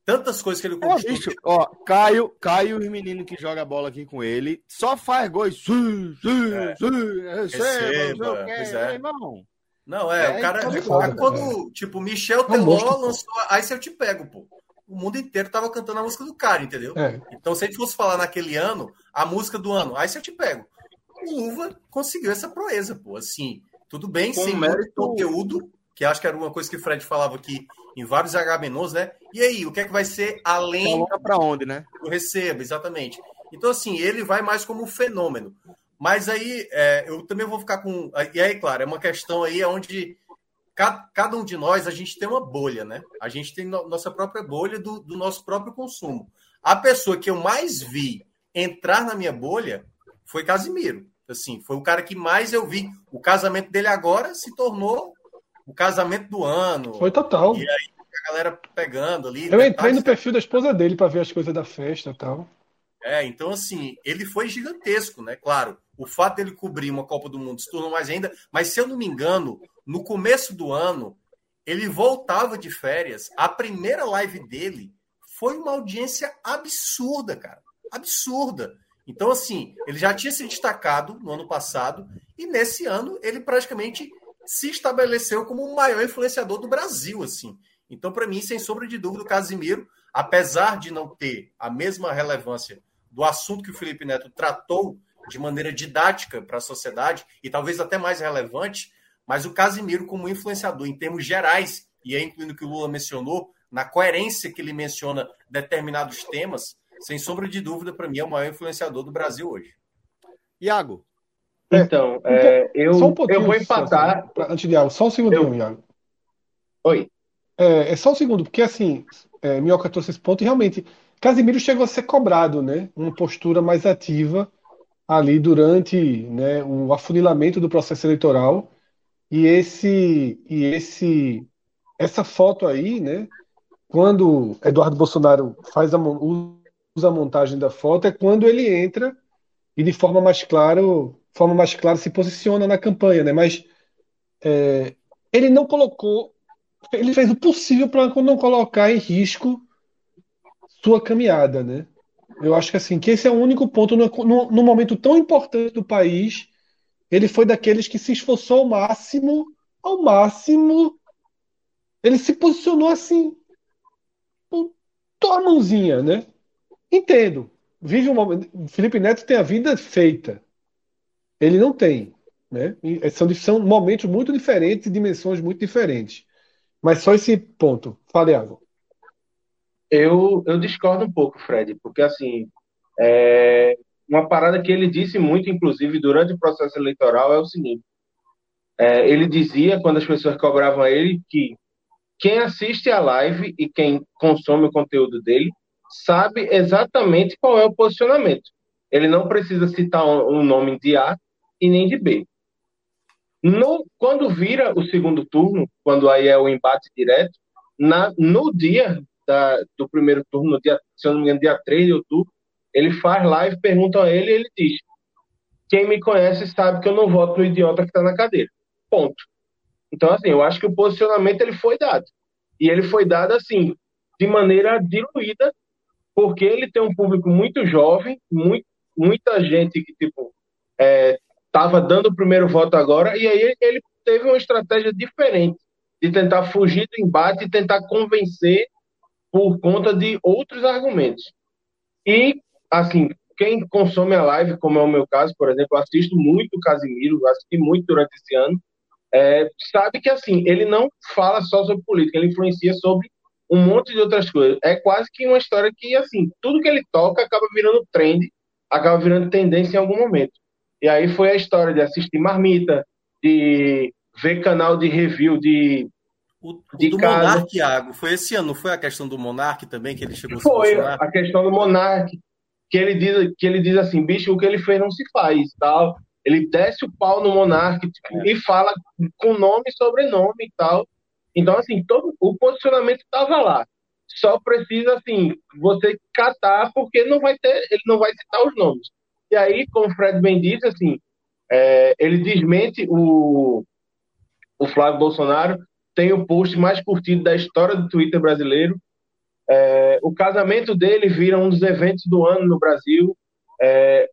tantas coisas que ele conquistou. bicho, ó, Caio, Caio, os meninos que jogam bola aqui com ele, só faz gols. Sim, sim, é. sim, receba, pois é. Não, é, é o cara, é foda, quando, tipo, Michel Teló lançou, aí se eu te pego, pô. O mundo inteiro tava cantando a música do cara, entendeu? É. Então, se a gente fosse falar naquele ano, a música do ano, aí se eu te pego. O Uva conseguiu essa proeza, pô, assim, tudo bem, Com sem mérito... conteúdo, que acho que era uma coisa que o Fred falava aqui em vários H-menus, né? E aí, o que é que vai ser além para onde, né? Do recebo, exatamente. Então, assim, ele vai mais como um fenômeno. Mas aí, é, eu também vou ficar com. E aí, claro, é uma questão aí onde cada, cada um de nós, a gente tem uma bolha, né? A gente tem no, nossa própria bolha do, do nosso próprio consumo. A pessoa que eu mais vi entrar na minha bolha foi Casimiro. Assim, foi o cara que mais eu vi. O casamento dele agora se tornou o casamento do ano. Foi total. E aí a galera pegando ali. Eu entrei no perfil da esposa dele para ver as coisas da festa e tal. É, então assim, ele foi gigantesco, né? Claro, o fato dele cobrir uma Copa do Mundo se tornou mais ainda, mas se eu não me engano, no começo do ano, ele voltava de férias, a primeira live dele foi uma audiência absurda, cara. Absurda. Então, assim, ele já tinha se destacado no ano passado, e nesse ano ele praticamente se estabeleceu como o maior influenciador do Brasil, assim. Então, para mim, sem sombra de dúvida, o Casimiro, apesar de não ter a mesma relevância do assunto que o Felipe Neto tratou de maneira didática para a sociedade e talvez até mais relevante, mas o Casimiro como influenciador em termos gerais, e aí incluindo o que o Lula mencionou, na coerência que ele menciona determinados temas, sem sombra de dúvida, para mim é o maior influenciador do Brasil hoje. Iago, é, então, é, eu, um eu vou empatar. Assim, antes de algo, só um segundinho, eu... Iago. Oi. É, é, só um segundo, porque assim, é, Minhoca trouxe esse ponto e realmente Casimiro chegou a ser cobrado, né? Uma postura mais ativa ali durante né, o afunilamento do processo eleitoral. E esse e esse essa foto aí, né? Quando Eduardo Bolsonaro faz a, usa a montagem da foto é quando ele entra e de forma mais clara, forma mais clara se posiciona na campanha, né? Mas é, ele não colocou, ele fez o possível para não colocar em risco sua caminhada, né? Eu acho que assim, que esse é o único ponto no, no, no momento tão importante do país. Ele foi daqueles que se esforçou ao máximo, ao máximo. Ele se posicionou assim, tua mãozinha, né? Entendo. Vive um momento. Felipe Neto tem a vida feita. Ele não tem. Né? São, são momentos muito diferentes, dimensões muito diferentes. Mas só esse ponto. Fale, Água. Eu, eu discordo um pouco, Fred, porque assim, é, uma parada que ele disse muito, inclusive, durante o processo eleitoral é o seguinte: é, ele dizia, quando as pessoas cobravam ele, que quem assiste a live e quem consome o conteúdo dele sabe exatamente qual é o posicionamento. Ele não precisa citar um, um nome de A e nem de B. No, quando vira o segundo turno, quando aí é o embate direto, na, no dia da, do primeiro turno, no dia, se eu não me engano, dia 3 de outubro, ele faz live, perguntam a ele e ele diz: Quem me conhece sabe que eu não voto no idiota que está na cadeira. Ponto. Então, assim, eu acho que o posicionamento ele foi dado. E ele foi dado, assim, de maneira diluída, porque ele tem um público muito jovem, muito, muita gente que, tipo, é, dando o primeiro voto agora, e aí ele teve uma estratégia diferente de tentar fugir do embate e tentar convencer por conta de outros argumentos. E, assim, quem consome a live, como é o meu caso, por exemplo, assisto muito Casimiro, assisti muito durante esse ano, é, sabe que, assim, ele não fala só sobre política, ele influencia sobre um monte de outras coisas. É quase que uma história que, assim, tudo que ele toca acaba virando trend, acaba virando tendência em algum momento. E aí foi a história de assistir Marmita, de ver canal de review de o, de do casa. Monark, Iago, foi esse ano, não foi a questão do Monark também que ele chegou Foi a, a questão do Monark, que ele diz que ele diz assim, bicho, o que ele fez não se faz, tal. Ele desce o pau no Monark tipo, é. e fala com nome e sobrenome e tal. Então assim, todo o posicionamento estava lá. Só precisa assim, você catar porque não vai ter, ele não vai citar os nomes. E aí, como o Fred bem disse, assim, é, ele desmente o o Flávio Bolsonaro tem o post mais curtido da história do Twitter brasileiro. É, o casamento dele vira um dos eventos do ano no Brasil. É,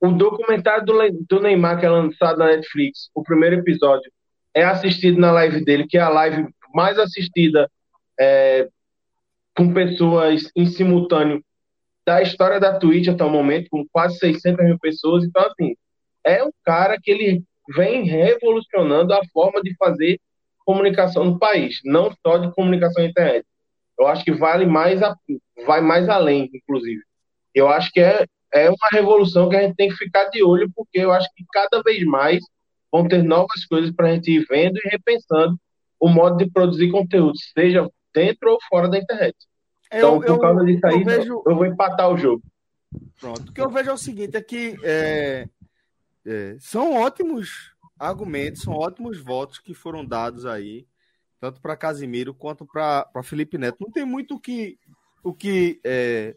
o documentário do, do, Neymar, que é lançado na Netflix, o primeiro episódio, é assistido na live dele, que é a live mais assistida é, com pessoas em simultâneo da história da Twitch até o momento, com quase 600 mil pessoas. Então, assim, é um cara que ele vem revolucionando a forma de fazer comunicação no país, não só de comunicação internet. Eu acho que vale mais a, vai mais além, inclusive. Eu acho que é, é uma revolução que a gente tem que ficar de olho, porque eu acho que cada vez mais vão ter novas coisas para a gente ir vendo e repensando o modo de produzir conteúdo, seja dentro ou fora da internet. Então, eu, por causa disso aí, eu, vejo... eu vou empatar o jogo. Pronto. O que eu vejo é o seguinte: é que é, é, são ótimos argumentos, são ótimos votos que foram dados aí, tanto para Casimiro quanto para Felipe Neto. Não tem muito o que, o que é,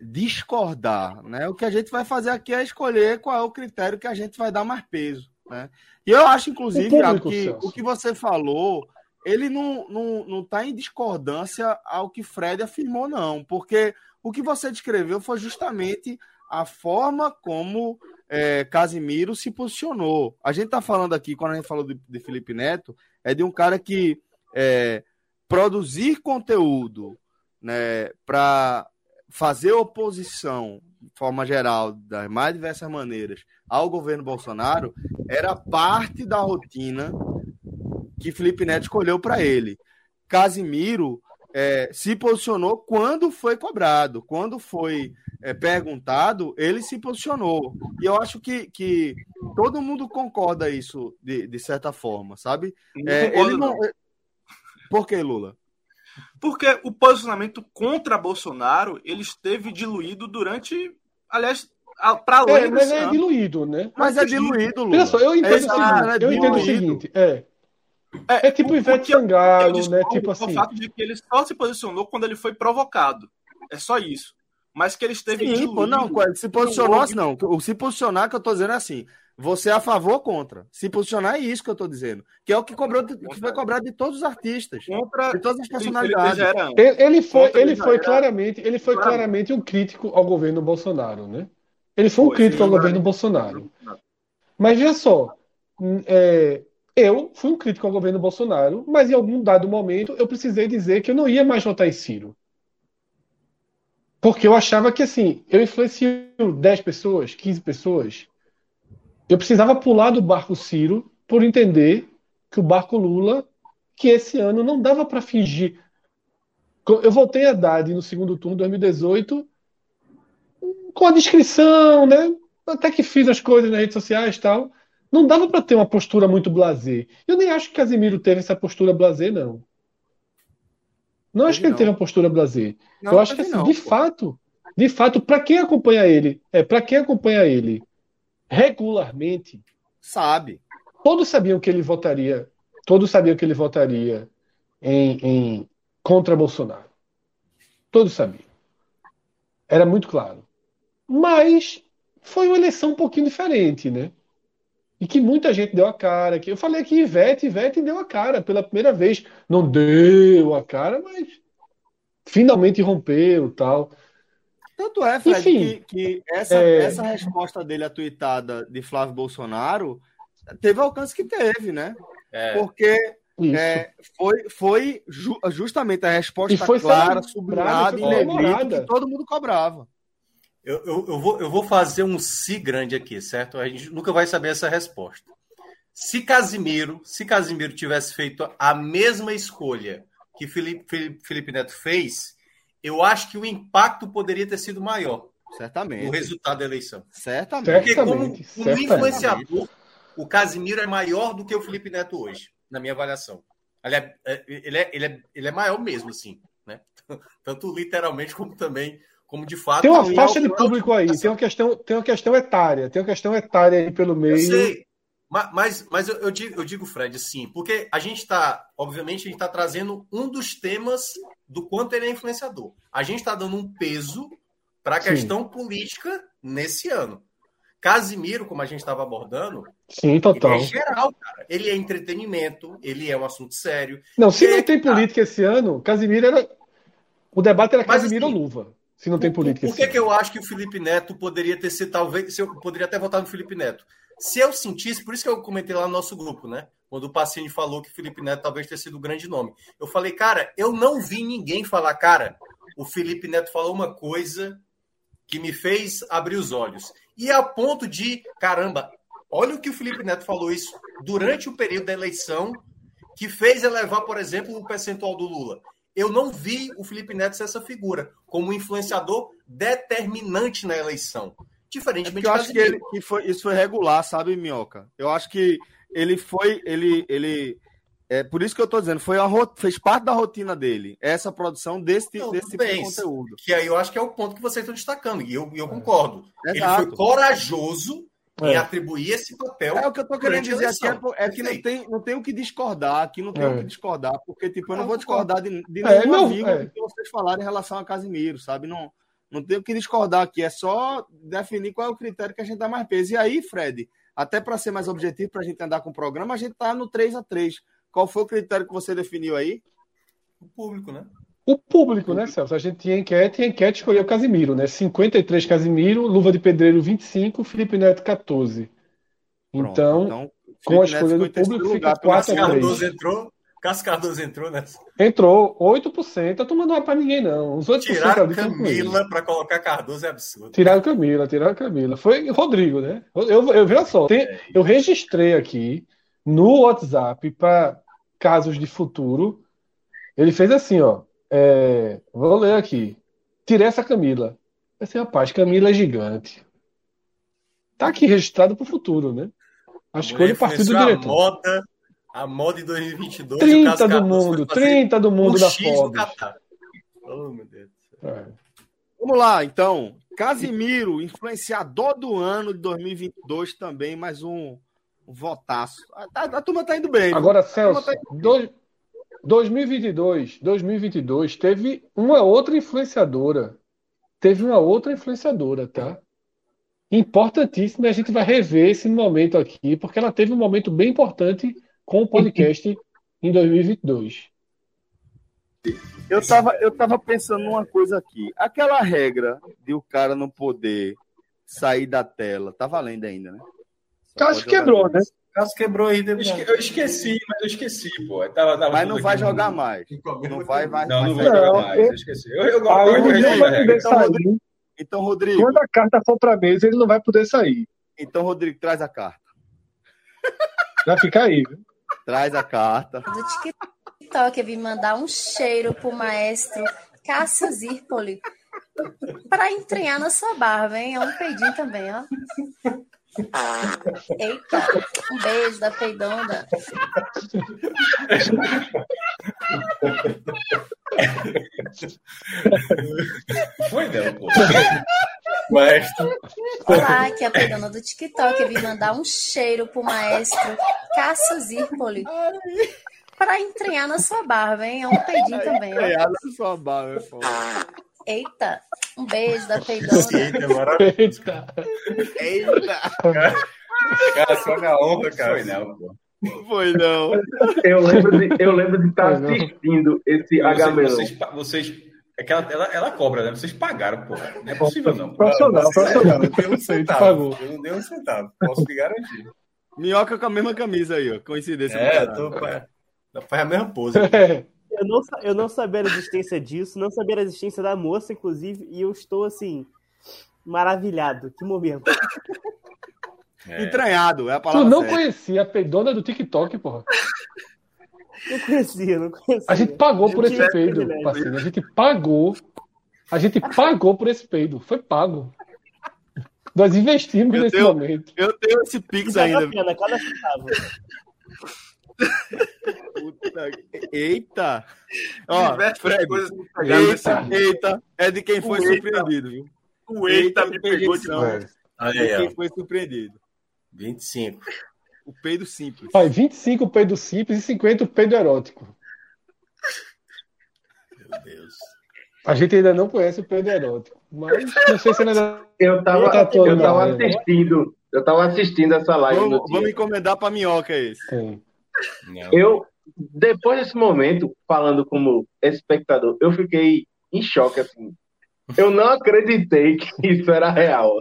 discordar, né? O que a gente vai fazer aqui é escolher qual é o critério que a gente vai dar mais peso, né? E eu acho, inclusive, público, que o que você falou, ele não, não, não tá em discordância ao que Fred afirmou, não, porque o que você descreveu foi justamente a forma como é, Casimiro se posicionou. A gente está falando aqui, quando a gente falou de, de, Felipe Neto, é de um cara que é, produzir conteúdo né, para fazer oposição, forma geral, das mais diversas maneiras, ao governo Bolsonaro, era parte da rotina que Felipe Neto escolheu para ele. Casimiro é, se posicionou quando foi cobrado, quando foi é, perguntado, ele se posicionou. E eu acho que, que todo mundo concorda isso de, de certa forma, sabe? Não é, ele não... não... Por que, Lula? Porque o posicionamento contra Bolsonaro ele esteve diluído durante, aliás, para além é, mas é diluído, né? Mas, é diluído, Lula. Olha só, eu entendo, é, o, seguinte, eu entendo o seguinte, é, é, é tipo Ivete Sangalo, né? Tipo assim. O fato de que ele só se posicionou quando ele foi provocado. É só isso. Mas que ele esteve. Sim, pô, não, se posicionou assim, não. O se posicionar que eu tô dizendo é assim. Você é a favor ou contra? Se posicionar é isso que eu tô dizendo. Que é o que, cobrou, que foi cobrado de todos os artistas. Contra, de todas as personalidades. Ele, ele foi, ele foi claramente, ele foi claramente um crítico ao governo Bolsonaro, né? Ele foi um foi, crítico sim, ao governo Bolsonaro. Mas veja só, é, eu fui um crítico ao governo Bolsonaro, mas em algum dado momento eu precisei dizer que eu não ia mais votar em Ciro. Porque eu achava que assim, eu influencio 10 pessoas, 15 pessoas. Eu precisava pular do barco Ciro por entender que o barco Lula, que esse ano não dava para fingir. Eu voltei a Haddad no segundo turno de 2018 com a descrição, né? Até que fiz as coisas nas redes sociais e tal não dava para ter uma postura muito blasé. Eu nem acho que Casimiro teve essa postura blasé, não. Não acho que ele teve uma postura blasé. Eu acho que assim, não, de pô. fato, de fato, para quem acompanha ele, é para quem acompanha ele regularmente, sabe. Todos sabiam que ele votaria, todos sabiam que ele votaria em, em contra Bolsonaro. Todos sabiam. Era muito claro. Mas foi uma eleição um pouquinho diferente, né? E que muita gente deu a cara. Que eu falei que Ivete, Ivete deu a cara pela primeira vez. Não deu a cara, mas finalmente rompeu tal. Tanto é, Fred, Enfim, que, que essa, é... essa resposta dele atuitada de Flávio Bolsonaro teve o alcance que teve, né? É. Porque é, foi, foi ju, justamente a resposta foi clara, sublinhada e que todo mundo cobrava. Eu, eu, eu, vou, eu vou fazer um se grande aqui, certo? A gente nunca vai saber essa resposta. Se Casimiro, se Casimiro tivesse feito a mesma escolha que Felipe, Felipe, Felipe Neto fez, eu acho que o impacto poderia ter sido maior. Certamente. O resultado da eleição. Certamente. Porque como, como influenciador, o Casimiro é maior do que o Felipe Neto hoje, na minha avaliação. Ele é, é ele é, ele é, ele é maior mesmo, assim, né? Tanto literalmente como também como de fato. Tem uma faixa de público aí, tem uma, questão, tem uma questão etária, tem uma questão etária aí pelo meio. Eu sei, mas, mas eu, digo, eu digo, Fred, sim, porque a gente está, obviamente, a gente está trazendo um dos temas do quanto ele é influenciador. A gente está dando um peso para a questão política nesse ano. Casimiro, como a gente estava abordando, sim, total. Ele é geral, cara. Ele é entretenimento, ele é um assunto sério. Não, se não é tem política esse ano, Casimiro era. O debate era Casimiro assim, ou Luva se não tem política. Por, que, que eu acho que o Felipe Neto poderia ter sido, talvez, se eu poderia até votar no Felipe Neto? Se eu sentisse, por isso que eu comentei lá no nosso grupo, né? Quando o Pacini falou que o Felipe Neto talvez tenha sido o grande nome. Eu falei, cara, eu não vi ninguém falar, cara, o Felipe Neto falou uma coisa que me fez abrir os olhos. E a ponto de, caramba, olha o que o Felipe Neto falou isso durante o período da eleição, que fez elevar, por exemplo, o percentual do Lula eu não vi o Felipe Neto ser essa figura, como um influenciador determinante na eleição. Diferentemente é eu acho que, ele, que foi, isso foi regular, sabe, Minhoca? Eu acho que ele foi. Ele, ele, é por isso que eu estou dizendo, foi a, fez parte da rotina dele, essa produção desse, desse tipo de conteúdo. Que aí eu acho que é o ponto que vocês estão destacando, e eu, eu concordo. Ele foi corajoso é. e atribuir esse papel. É o que eu tô querendo dizer aqui, é, é que não tem, não tem o que discordar, aqui não tem é. o que discordar, porque tipo, eu não, vou discordar de, de é, nenhuma vírgula é. que vocês falaram em relação a Casimiro, sabe? Não, não tem o que discordar aqui, é só definir qual é o critério que a gente dá mais peso. E aí, Fred, até para ser mais objetivo, para a gente andar com o programa, a gente tá no 3 a 3 Qual foi o critério que você definiu aí? O público, né? O público, né, Celso? A gente tinha enquete e a enquete escolheu Casimiro, né? 53 Casimiro, Luva de Pedreiro 25, Felipe Neto 14. Pronto, então, então com a escolha do público, fica 4 a 3. entrou, Cássio Cardoso entrou nessa. Entrou, 8%. A turma não é para ninguém, não. Os 8% Tiraram Camila para colocar Cardoso é absurdo. Tiraram Camila, tiraram Camila. Foi Rodrigo, né? Eu, eu, eu veja só, tem, eu registrei aqui no WhatsApp para casos de futuro. Ele fez assim, ó. É, vou ler aqui. Tirei essa Camila. Assim, rapaz, Camila é gigante. Tá aqui registrado para o futuro, né? A escolha partiu do diretor. A moda, a moda em 2022. 30 do mundo, 30 do mundo da Forbes. Oh, meu Deus. É. Vamos lá, então. Casimiro, influenciador do ano de 2022 também, mais um, um votaço. A, a, a, turma tá indo bem. Agora, Celso, tá dois, 2022, 2022 teve uma outra influenciadora. Teve uma outra influenciadora, tá? Importantíssima, a gente vai rever esse momento aqui, porque ela teve um momento bem importante com o podcast em 2022. Eu tava, eu tava pensando numa coisa aqui. Aquela regra de o cara não poder sair da tela, tá valendo ainda, né? Caso quebrou, né? Caso quebrou ainda. Eu esqueci, mas eu esqueci, pô. Tava, tava mas não vai jogar no... mais. Não vai, vai. Não, não vai jogar mais. Eu esqueci. Eu, eu, ah, eu, eu, eu vai poder então, Rodrigo, então, Rodrigo. Quando a carta for pra mesa, ele não vai poder sair. Então, Rodrigo, traz a carta. Já fica aí, viu? Traz a carta. Do TikTok, eu vim mandar um cheiro pro maestro Cássio Zirpoli para entranhar na sua barba, hein? É um peidinho também, ó. Eita, um beijo da peidonda. Foi não, pô. Maestro. Olá, aqui é a peidona do TikTok. Eu vim mandar um cheiro pro maestro Cássio Zirpoli para entranhar na sua barba, hein? É um peidinho também. Entranhar na sua barba, é foda. Eita, um beijo da peidona. Eita. Eita. Cara, só minha honra, cara. Foi não, pô. Foi não. Eu lembro de, eu lembro de estar assistindo esse H Vocês, vocês, aquela, ela, ela cobra, né? Vocês pagaram, pô. Não é possível, não. Profissional, profissional. Eu não dei um centavo. Eu não dei um centavo. Posso te garantir. Minhoca com a mesma camisa aí, ó. Coincidência. É, tô, faz a mesma pose. Eu não, eu não sabia a existência disso, não sabia a existência da moça, inclusive, e eu estou assim, maravilhado. Que momento. É. Entranhado, é a palavra. Tu não certa. conhecia a pedona do TikTok, porra? Não conhecia, não conhecia. A gente pagou por esse peido, parceiro. A gente pagou. A gente pagou por esse peido. Foi pago. Nós investimos eu nesse tenho, momento. Eu tenho esse Pix ainda. Pena, cada centavo. Eita! Ó, Fred, eita, eita, é de quem foi surpreendido, viu? O eita, me pegou de novo. Aí, quem foi surpreendido. 25. O peido simples. Vai, 25 o peido simples e 50 o peido erótico. Meu Deus. A gente ainda não conhece o peido erótico. Mas não sei se ainda. Eu tava, tá eu tava assistindo. Eu tava assistindo essa live. Vamos, vamos encomendar pra minhoca esse. Sim. Eu, depois desse momento, falando como espectador, eu fiquei em choque, assim. Eu não acreditei que isso era real.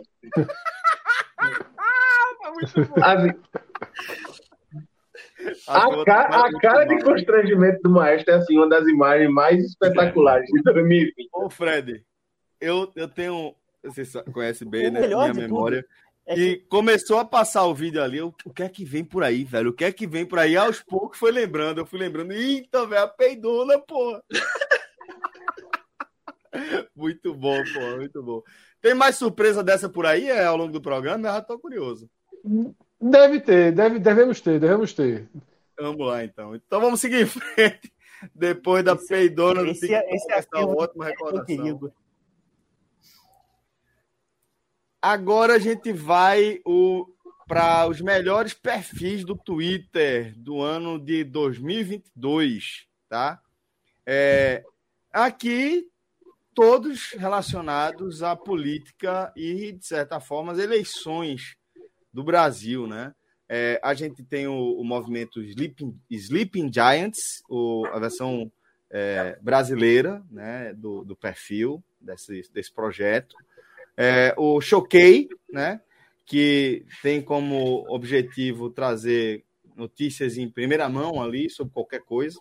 Assim, a, ca a cara de constrangimento do maestro é assim, uma das imagens mais espetaculares de 2020. Ô, Fred, eu, eu tenho. Você conhece bem, né? Minha memória. Tudo é e começou a passar o vídeo ali. o que é que vem por aí, velho? O que é que vem por aí? Aos poucos foi lembrando. Eu fui lembrando. Eita, velho, a peidona, pô. muito bom, pô, muito bom. Tem mais surpresa dessa por aí é, ao longo do programa? Eu já tô curioso. Deve ter, deve, devemos ter, devemos ter. Vamos lá, então. Então vamos seguir em frente. Depois da esse, peidona esse, do esse, esse é, uma ótima recordação. Agora a gente vai para os melhores perfis do Twitter do ano de 2022, tá? É, aqui todos relacionados à política e, de certa forma, as eleições do Brasil, né? É, a gente tem o, o movimento Sleeping, Sleeping Giants, o, a versão é, brasileira né, do, do perfil desse, desse projeto é, o Choquei, né? Que tem como objetivo trazer notícias em primeira mão ali sobre qualquer coisa.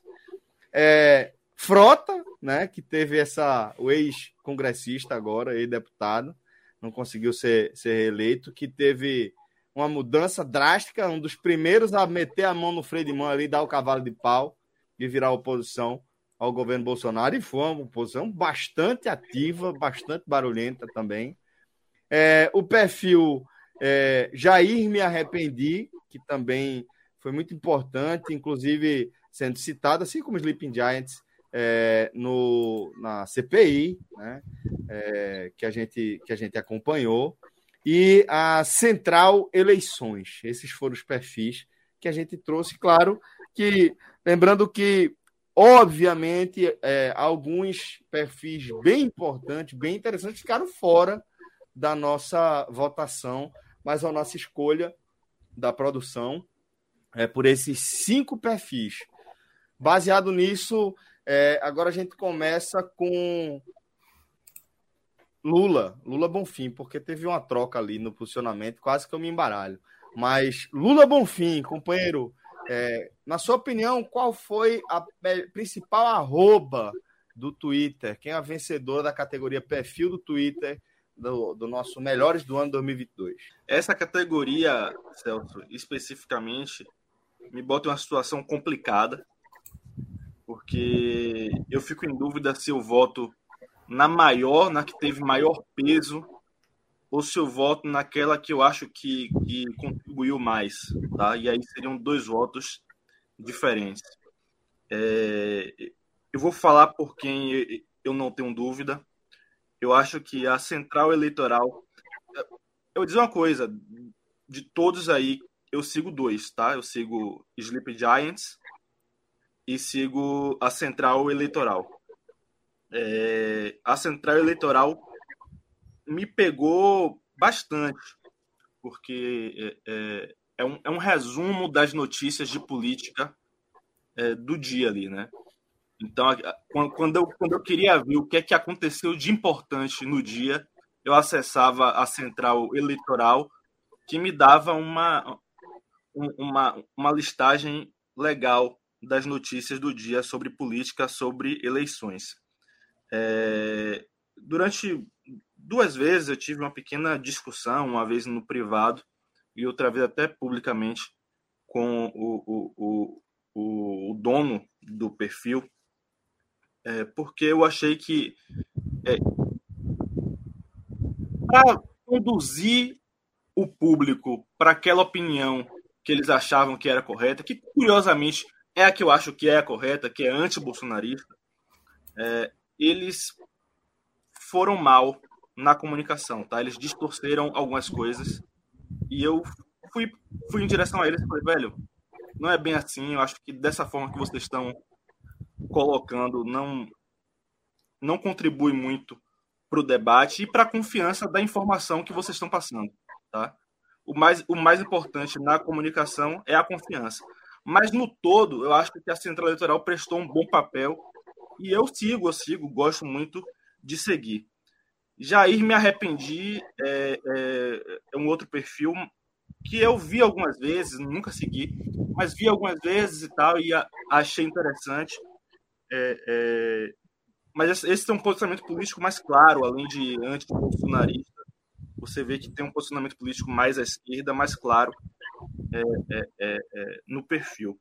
É, Frota, né? Que teve essa. O ex-congressista agora, ex-deputado, não conseguiu ser, ser reeleito, que teve uma mudança drástica, um dos primeiros a meter a mão no freio de mão ali, dar o cavalo de pau e virar oposição ao governo Bolsonaro, e foi uma oposição bastante ativa, bastante barulhenta também. É, o perfil é, Jair Me Arrependi, que também foi muito importante, inclusive sendo citado, assim como Sleeping Giants, é, no, na CPI, né, é, que, a gente, que a gente acompanhou, e a Central Eleições. Esses foram os perfis que a gente trouxe. Claro que, lembrando que, obviamente, é, alguns perfis bem importantes, bem interessantes, ficaram fora da nossa votação, mas a nossa escolha da produção é por esses cinco perfis. Baseado nisso, é, agora a gente começa com Lula, Lula Bonfim, porque teve uma troca ali no posicionamento, quase que eu me embaralho. Mas Lula Bonfim, companheiro, é, na sua opinião, qual foi a principal arroba do Twitter? Quem é a vencedora da categoria perfil do Twitter do, do nosso Melhores do ano 2022? Essa categoria, Celso, especificamente, me bota em uma situação complicada, porque eu fico em dúvida se eu voto na maior, na que teve maior peso, ou se eu voto naquela que eu acho que, que contribuiu mais, tá? E aí seriam dois votos diferentes. É, eu vou falar por quem eu não tenho dúvida. Eu acho que a central eleitoral. Eu vou dizer uma coisa: de todos aí, eu sigo dois, tá? Eu sigo Sleep Giants e sigo a central eleitoral é, a central eleitoral me pegou bastante, porque é, é, é, um, é um resumo das notícias de política é, do dia ali, né? Então, quando eu, quando eu queria ver o que é que aconteceu de importante no dia, eu acessava a central eleitoral, que me dava uma, uma, uma listagem legal das notícias do dia sobre política, sobre eleições. É, durante duas vezes eu tive uma pequena discussão, uma vez no privado e outra vez até publicamente com o, o, o, o dono do perfil, é, porque eu achei que é, para conduzir o público para aquela opinião que eles achavam que era correta, que curiosamente é a que eu acho que é a correta, que é anti-bolsonarista, é, eles foram mal na comunicação, tá? Eles distorceram algumas coisas e eu fui, fui em direção a eles e falei, velho, não é bem assim, eu acho que dessa forma que vocês estão colocando não não contribui muito para o debate e para a confiança da informação que vocês estão passando, tá? O mais, o mais importante na comunicação é a confiança. Mas no todo, eu acho que a Central Eleitoral prestou um bom papel e eu sigo, eu sigo, gosto muito de seguir. Jair Me Arrependi é, é, é, um outro perfil que eu vi algumas vezes, nunca segui, mas vi algumas vezes e tal, e achei interessante. É, é, mas esse tem um posicionamento político mais claro, além de anti-bolsonarista. Você vê que tem um posicionamento político mais à esquerda, mais claro é, é, no perfil.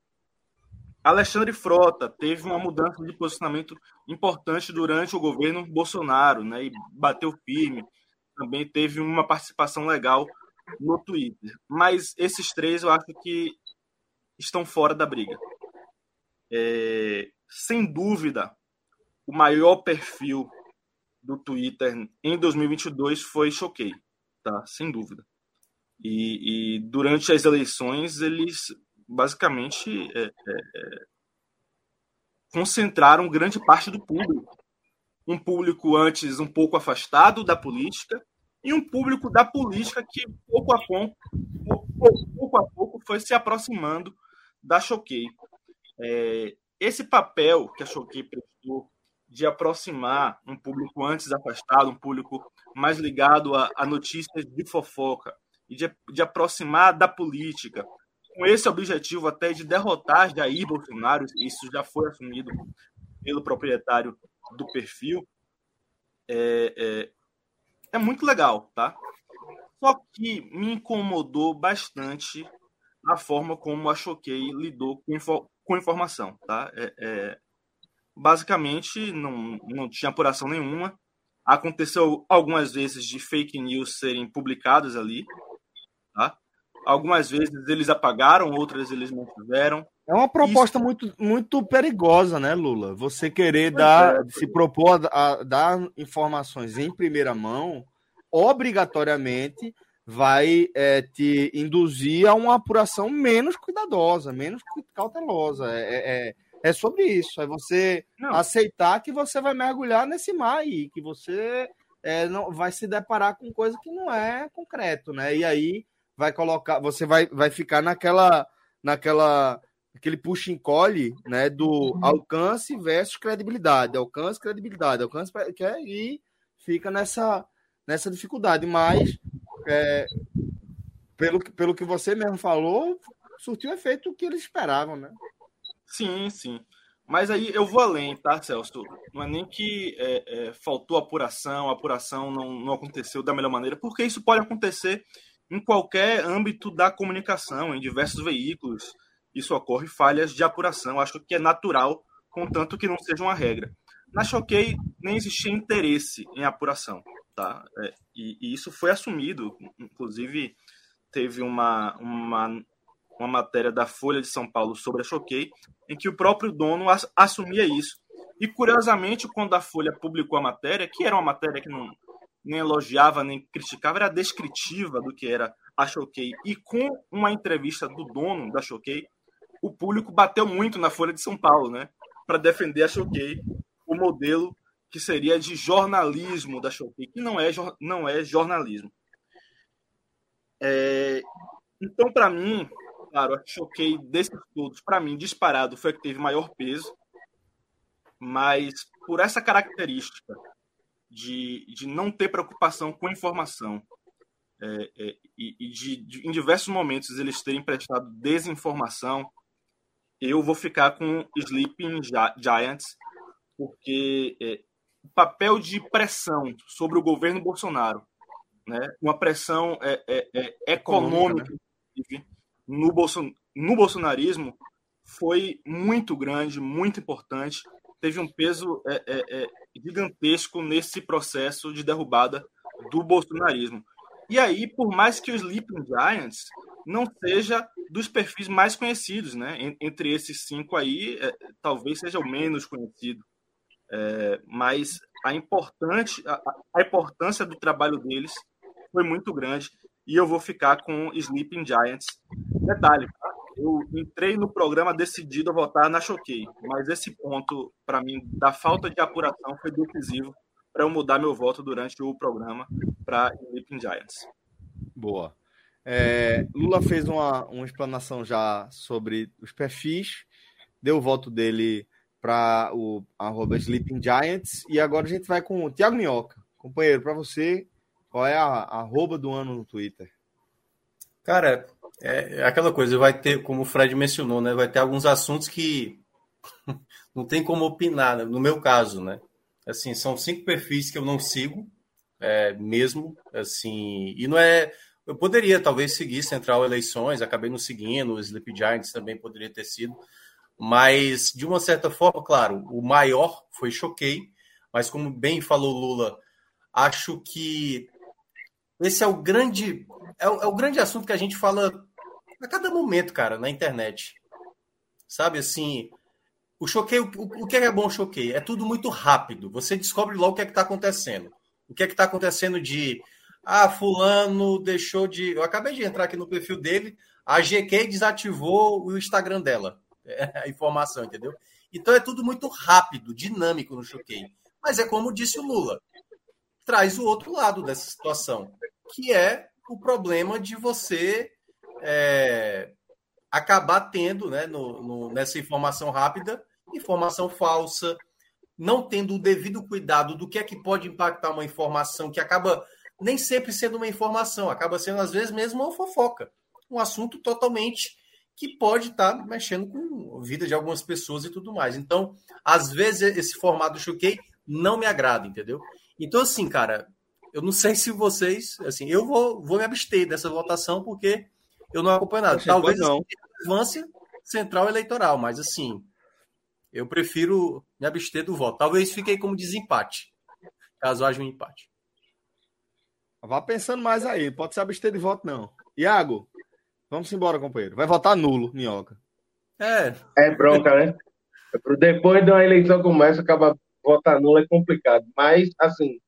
Alexandre Frota teve uma mudança de posicionamento importante durante o governo Bolsonaro, né? E bateu firme. Também teve uma participação legal no Twitter. Mas esses três eu acho que estão fora da briga. É, sem dúvida, o maior perfil do Twitter em 2022 foi Choquei, tá? Sem dúvida. E, e durante as eleições eles basicamente é, é, é, concentraram grande parte do público. Um público antes um pouco afastado da política e um público da política que pouco a pouco, pouco a pouco foi se aproximando da Choquei. É, esse papel que a Choquei prestou de aproximar um público antes afastado, um público mais ligado a, a notícias de fofoca, e de, de aproximar da política, com esse objetivo até de derrotar Jair Bolsonaro, isso já foi assumido pelo proprietário do perfil, é, é, é muito legal, tá? Só que me incomodou bastante a forma como a Choquei lidou com, com informação, tá? É, é, basicamente, não, não tinha apuração nenhuma. Aconteceu algumas vezes de fake news serem publicadas ali, tá? Algumas vezes eles apagaram, outras eles não tiveram. É uma proposta Isso. muito, muito perigosa, né, Lula? Você querer dar, é, se propor a, a, dar informações em primeira mão, obrigatoriamente vai é, te induzir a uma apuração menos cuidadosa, menos cautelosa. É, é, é, é sobre isso. É você não. aceitar que você vai mergulhar nesse mar aí, que você é, não vai se deparar com coisa que não é concreto, né? E aí vai colocar, você vai, vai ficar naquela, naquela aquele puxa encolhe, né, do uhum. alcance versus credibilidade, alcance, credibilidade, alcance, que é, e fica nessa nessa dificuldade, mas é, pelo, pelo que você mesmo falou, surtiu efeito que eles esperavam, né? Sim, sim. Mas aí eu vou além, tá, Celso? Não é nem que é, é, faltou apuração, a apuração não, não aconteceu da melhor maneira, porque isso pode acontecer em qualquer âmbito da comunicação, em diversos veículos isso ocorre, falhas de apuração. Acho que é natural, contanto que não seja uma regra. Na Choquei nem existia interesse em apuração, tá? É, e, e, isso foi assumido, inclusive teve uma, uma, uma matéria da Folha de São Paulo sobre a Choquei, em que o próprio dono as, assumia isso. E curiosamente, quando a Folha publicou a matéria, que era uma matéria que não nem elogiava nem criticava, era descritiva do que era a Choquei, e com uma entrevista do dono da Choquei, o público bateu muito na Folha de São Paulo, né? Para defender a Choquei, o modelo que seria de jornalismo da Choquei, que não é, não é jornalismo. É, então, para mim, claro, a Choquei desses todos, para mim, disparado, foi a que teve maior peso, mas por essa característica de, de não ter preocupação com informação é, é, e, e de, de, em diversos momentos eles terem prestado desinformação, eu vou ficar com Sleeping Giants, porque é, o papel de pressão sobre o governo Bolsonaro, né, uma pressão é, é, é econômica no, Bolson, no bolsonarismo, foi muito grande, muito importante, teve um peso é, é, gigantesco nesse processo de derrubada do bolsonarismo. E aí, por mais que o Sleeping Giants não seja dos perfis mais conhecidos, né? Entre esses cinco aí, é, talvez seja o menos conhecido. É, mas a, importante, a, a, importância do trabalho deles foi muito grande e eu vou ficar com Sleeping Giants. Detalhe, tá? eu entrei no programa decidido a votar na Choquei, mas esse ponto, para mim, da falta de apuração foi decisivo para eu mudar meu voto durante o programa para Sleeping Giants. Boa. É, Lula fez uma, uma explanação já sobre os perfis, deu o voto dele para o arroba Sleeping Giants, e agora a gente vai com o Thiago Minhoca. Companheiro, para você, qual é a, a arroba do ano no Twitter? Cara, é, é aquela coisa, vai ter, como o Fred mencionou, né? Vai ter alguns assuntos que não tem como opinar, né? no meu caso, né? Assim, são cinco perfis que eu não sigo, é, mesmo, assim, e não é eu poderia talvez seguir Central Eleições, acabei não seguindo, o Sleep Giants também poderia ter sido, mas de uma certa forma, claro, o maior foi Choquei, mas como bem falou Lula, acho que esse é o grande é o, é o grande assunto que a gente fala a cada momento, cara, na internet. Sabe assim, o choquei, o, o que é bom o choquei? É tudo muito rápido. Você descobre logo o que é que está acontecendo. O que é que está acontecendo de ah, fulano deixou de. Eu acabei de entrar aqui no perfil dele, a GQ desativou o Instagram dela. A informação, entendeu? Então é tudo muito rápido, dinâmico no Choquei. Mas é como disse o Lula. Traz o outro lado dessa situação, que é o problema de você é, acabar tendo, né, no, no, nessa informação rápida, informação falsa, não tendo o devido cuidado do que é que pode impactar uma informação que acaba nem sempre sendo uma informação, acaba sendo, às vezes, mesmo uma fofoca. Um assunto totalmente que pode estar tá mexendo com a vida de algumas pessoas e tudo mais. Então, às vezes, esse formato do choquei não me agrada, entendeu? Então, assim, cara, eu não sei se vocês. Assim, eu vou, vou me abster dessa votação porque eu não acompanho nada. Talvez não. relevância central eleitoral, mas assim, eu prefiro me abster do voto. Talvez fiquei como desempate, caso haja um empate. Vá pensando mais aí, pode se abster de voto, não. Iago, vamos embora, companheiro. Vai votar nulo, Minhoca. É. É bronca, né? Depois de uma eleição como essa, acaba votar nulo é complicado. Mas, assim,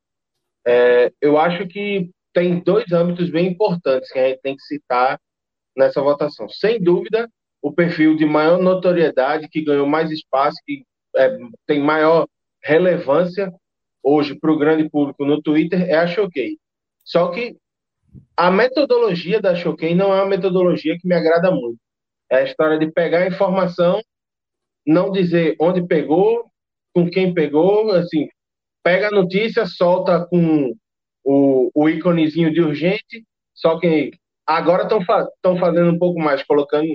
é, eu acho que tem dois âmbitos bem importantes que a gente tem que citar nessa votação. Sem dúvida, o perfil de maior notoriedade, que ganhou mais espaço, que é, tem maior relevância hoje para o grande público no Twitter é a Choquei. Só que a metodologia da Choquei não é uma metodologia que me agrada muito. É a história de pegar a informação, não dizer onde pegou, com quem pegou, assim, pega a notícia, solta com o, o íconezinho de urgente, só que agora estão fa fazendo um pouco mais, colocando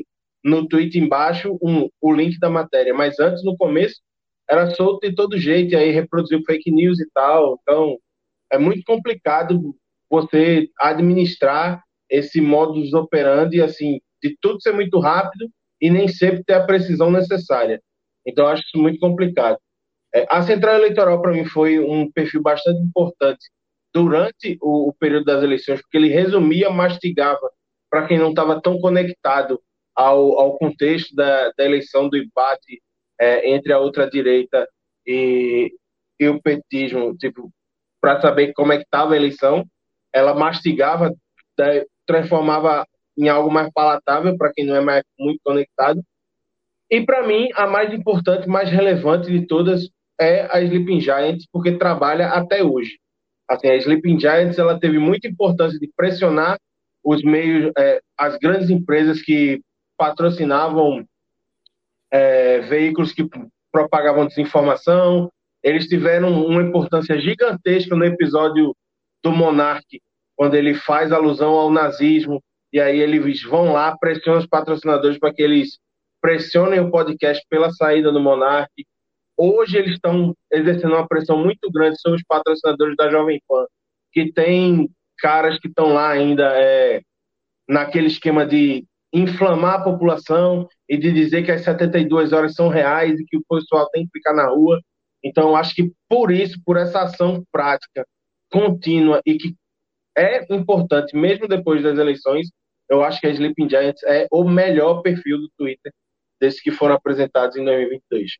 no tweet embaixo um, o link da matéria, mas antes, no começo, era solto de todo jeito, e aí reproduziu fake news e tal, então é muito complicado você administrar esse modus operandi, assim, de tudo ser muito rápido e nem sempre ter a precisão necessária. Então, acho isso muito complicado. É, a Central Eleitoral, para mim, foi um perfil bastante importante durante o, o período das eleições, porque ele resumia, mastigava, para quem não estava tão conectado ao, ao contexto da, da eleição, do embate é, entre a outra direita e, e o petismo, tipo, para saber como é que estava a eleição, ela mastigava, transformava em algo mais palatável para quem não é mais muito conectado. E para mim, a mais importante, mais relevante de todas é a Sleeping Giants, porque trabalha até hoje. Assim, a Sleeping Giants ela teve muita importância de pressionar os meios, é, as grandes empresas que patrocinavam é, veículos que propagavam desinformação. Eles tiveram uma importância gigantesca no episódio do Monark, quando ele faz alusão ao nazismo, e aí eles vão lá, pressionam os patrocinadores para que eles pressionem o podcast pela saída do Monark. Hoje eles estão exercendo uma pressão muito grande sobre os patrocinadores da Jovem Pan, que tem caras que estão lá ainda é, naquele esquema de inflamar a população e de dizer que as 72 horas são reais e que o pessoal tem que ficar na rua. Então, acho que por isso, por essa ação prática, contínua e que é importante, mesmo depois das eleições, eu acho que a Sleeping Giants é o melhor perfil do Twitter desses que foram apresentados em 2022.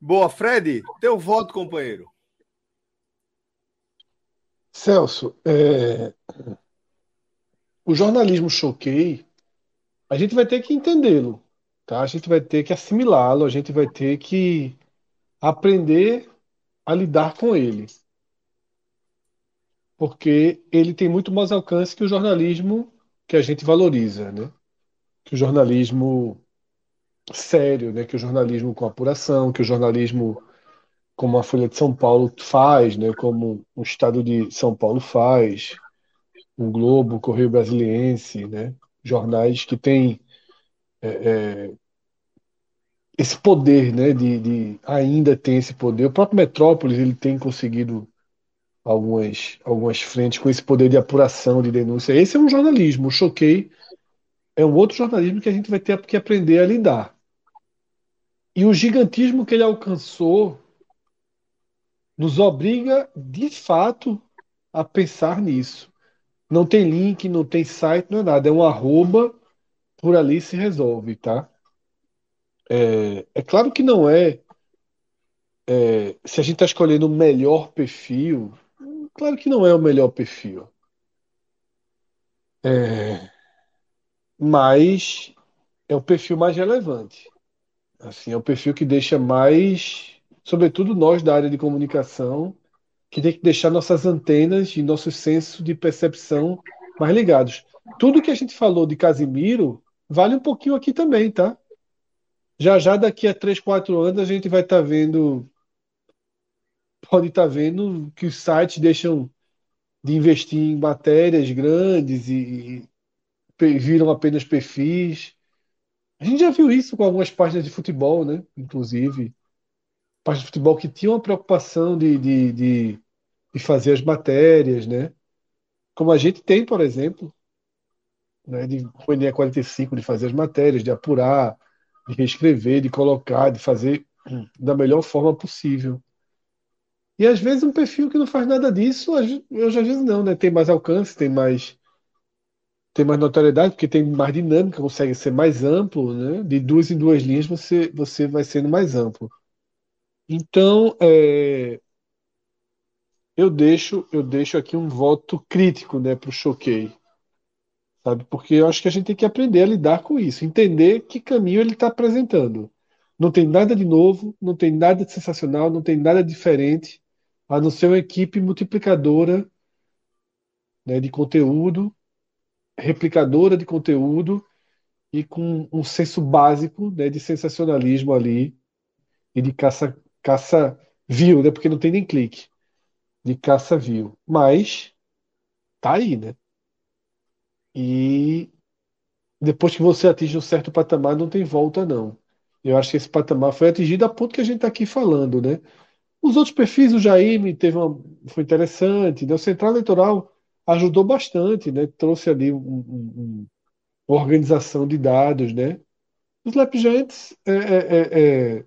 Boa, Fred, teu voto, companheiro. Celso, é... o jornalismo choquei, a gente vai ter que entendê-lo, tá? A gente vai ter que assimilá-lo, a gente vai ter que aprender a lidar com ele. Porque ele tem muito mais alcance que o jornalismo que a gente valoriza, né? Que o jornalismo sério, né? Que o jornalismo com apuração, que o jornalismo como a Folha de São Paulo faz, né? Como o Estado de São Paulo faz, o Globo, o Correio Brasiliense, né? Jornais que têm é, é, esse poder, né, de, de, ainda tem esse poder. O próprio Metrópolis ele tem conseguido algumas, algumas frentes com esse poder de apuração, de denúncia. Esse é um jornalismo. O Choquei é um outro jornalismo que a gente vai ter que aprender a lidar. E o gigantismo que ele alcançou nos obriga, de fato, a pensar nisso. Não tem link, não tem site, não é nada. É um arroba, por ali se resolve, tá? É, é claro que não é, é se a gente está escolhendo o melhor perfil, claro que não é o melhor perfil. É, mas é o perfil mais relevante. Assim, é o perfil que deixa mais, sobretudo nós da área de comunicação, que tem que deixar nossas antenas e nosso senso de percepção mais ligados. Tudo que a gente falou de Casimiro vale um pouquinho aqui também, tá? Já já daqui a 3, 4 anos a gente vai estar tá vendo, pode estar tá vendo que os sites deixam de investir em matérias grandes e, e viram apenas perfis. A gente já viu isso com algumas páginas de futebol, né? Inclusive, páginas de futebol que tinham a preocupação de, de, de, de fazer as matérias, né? Como a gente tem, por exemplo, né, de reunir a 45, de fazer as matérias, de apurar, de reescrever, de colocar, de fazer da melhor forma possível. E às vezes um perfil que não faz nada disso, eu às vezes não, né? Tem mais alcance, tem mais tem mais notoriedade, porque tem mais dinâmica, consegue ser mais amplo, né? De duas em duas linhas você, você vai sendo mais amplo. Então, é, eu deixo eu deixo aqui um voto crítico, né, para o Choquei, sabe? Porque eu acho que a gente tem que aprender a lidar com isso, entender que caminho ele está apresentando. Não tem nada de novo, não tem nada de sensacional, não tem nada diferente, a não ser uma equipe multiplicadora, né, de conteúdo replicadora de conteúdo e com um senso básico né, de sensacionalismo ali e de caça, caça view, né, porque não tem nem clique, de caça view. Mas tá aí, né? E depois que você atinge um certo patamar, não tem volta, não. Eu acho que esse patamar foi atingido a ponto que a gente está aqui falando, né? Os outros perfis, o Jaime teve uma, foi interessante, né? o Central Eleitoral ajudou bastante, né? Trouxe ali um, um, um, uma organização de dados, né? Os é, é, é, é,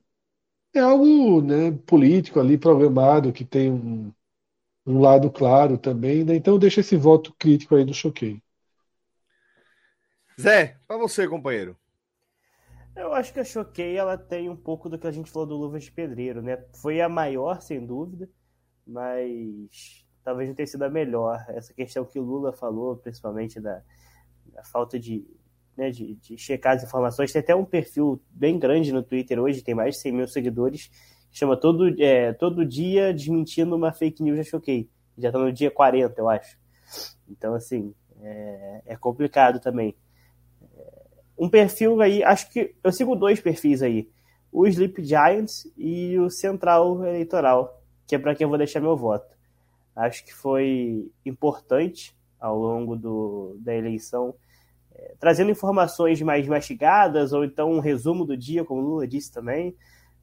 é algo né, político ali, programado, que tem um, um lado claro também, né? Então deixa esse voto crítico aí do Choquei. Zé, para você, companheiro. Eu acho que a Choquei ela tem um pouco do que a gente falou do Luvas de Pedreiro, né? Foi a maior, sem dúvida, mas talvez não tenha sido a melhor. Essa questão que o Lula falou, principalmente da, da falta de, né, de, de, checar as informações. Tem até um perfil bem grande no Twitter hoje, tem mais de 100 mil seguidores, que chama Todo, é, todo Dia Desmentindo uma Fake News, já choquei. Já está no dia 40, eu acho. Então, assim, é, é complicado também. Um perfil aí, acho que eu sigo dois perfis aí. O Sleep Giants e o Central Eleitoral, que é para quem eu vou deixar meu voto. Acho que foi importante ao longo do, da eleição, é, trazendo informações mais mastigadas, ou então um resumo do dia, como o Lula disse também.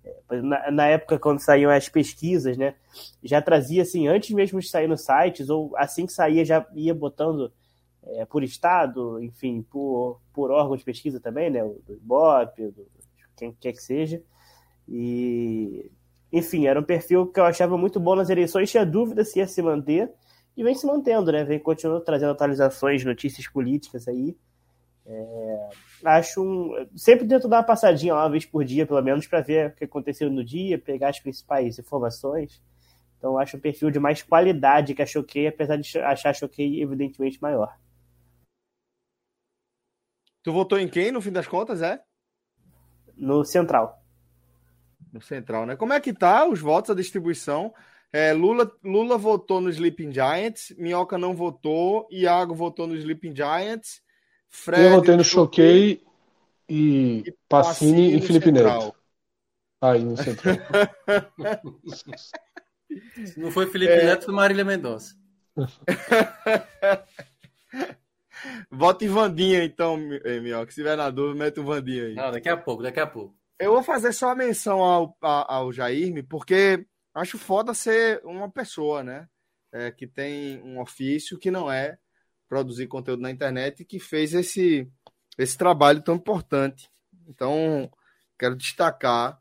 É, na, na, época, quando saíam as pesquisas, né, já trazia assim, antes mesmo de sair nos sites, ou assim que saía, já ia botando é, por estado, enfim, por, por órgão de pesquisa também, né, do Ibope, do, quem quer que seja. E enfim, era um perfil que eu achava muito bom nas eleições, tinha dúvida se ia se manter, e vem se mantendo, né? Vem continuando trazendo atualizações, notícias políticas aí. É, acho um, sempre tento dar uma passadinha lá uma vez por dia, pelo menos, para ver o que aconteceu no dia, pegar as principais informações. Então, acho um perfil de mais qualidade que a Choquei, apesar de achar a Choquei evidentemente maior. Tu votou em quem, no fim das contas, é? No Central no Central, né? Como é que tá os votos, a distribuição? É, Lula, Lula votou no Sleeping Giants, Minhoca não votou, Iago votou no Sleeping Giants, Fred... Eu votei no Choquei e, e Pacini, e Felipe Central. Neto. Aí, no Central. Se não foi Felipe é... Neto, foi Marília Mendonça. Vota em Vandinha, então, Minhoca. Se tiver na dúvida, mete o Vandinha aí. Não, daqui a pouco, daqui a pouco. Eu vou fazer só a menção ao, ao, Jairme, porque acho foda ser uma pessoa, né? É, que tem um ofício que não é produzir conteúdo na internet e que fez esse, esse trabalho tão importante. Então, quero destacar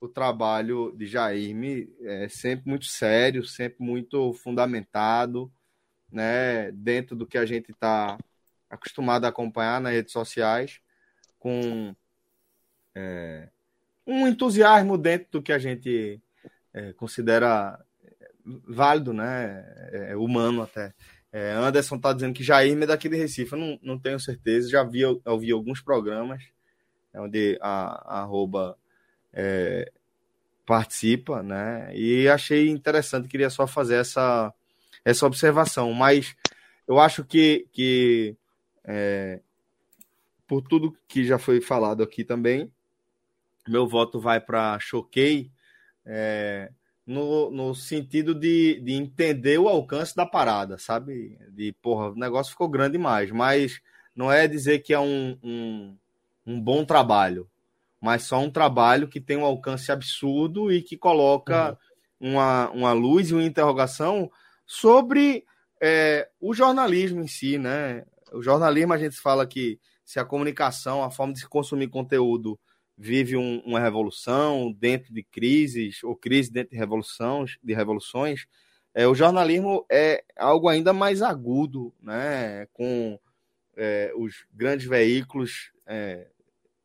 o trabalho de Jairme, é sempre muito sério, sempre muito fundamentado, né? Dentro do que a gente está acostumado a acompanhar nas redes sociais, com é, um entusiasmo dentro do que a gente é, considera válido, né? É, é humano até. É, Anderson está dizendo que Jair é daqui de Recife. Eu não, não tenho certeza. Já vi, ouvi alguns programas onde a, a arroba é, participa, né? E achei interessante. Queria só fazer essa, essa observação. Mas eu acho que, que é, por tudo que já foi falado aqui também, meu voto vai para Choquei, é, no, no sentido de, de entender o alcance da parada, sabe? De, porra, o negócio ficou grande demais, mas não é dizer que é um, um, um bom trabalho, mas só um trabalho que tem um alcance absurdo e que coloca uhum. uma, uma luz e uma interrogação sobre é, o jornalismo em si, né? O jornalismo, a gente fala que se a comunicação, a forma de se consumir conteúdo vive um, uma revolução dentro de crises ou crise dentro de revoluções, de revoluções, é, o jornalismo é algo ainda mais agudo, né? Com é, os grandes veículos é,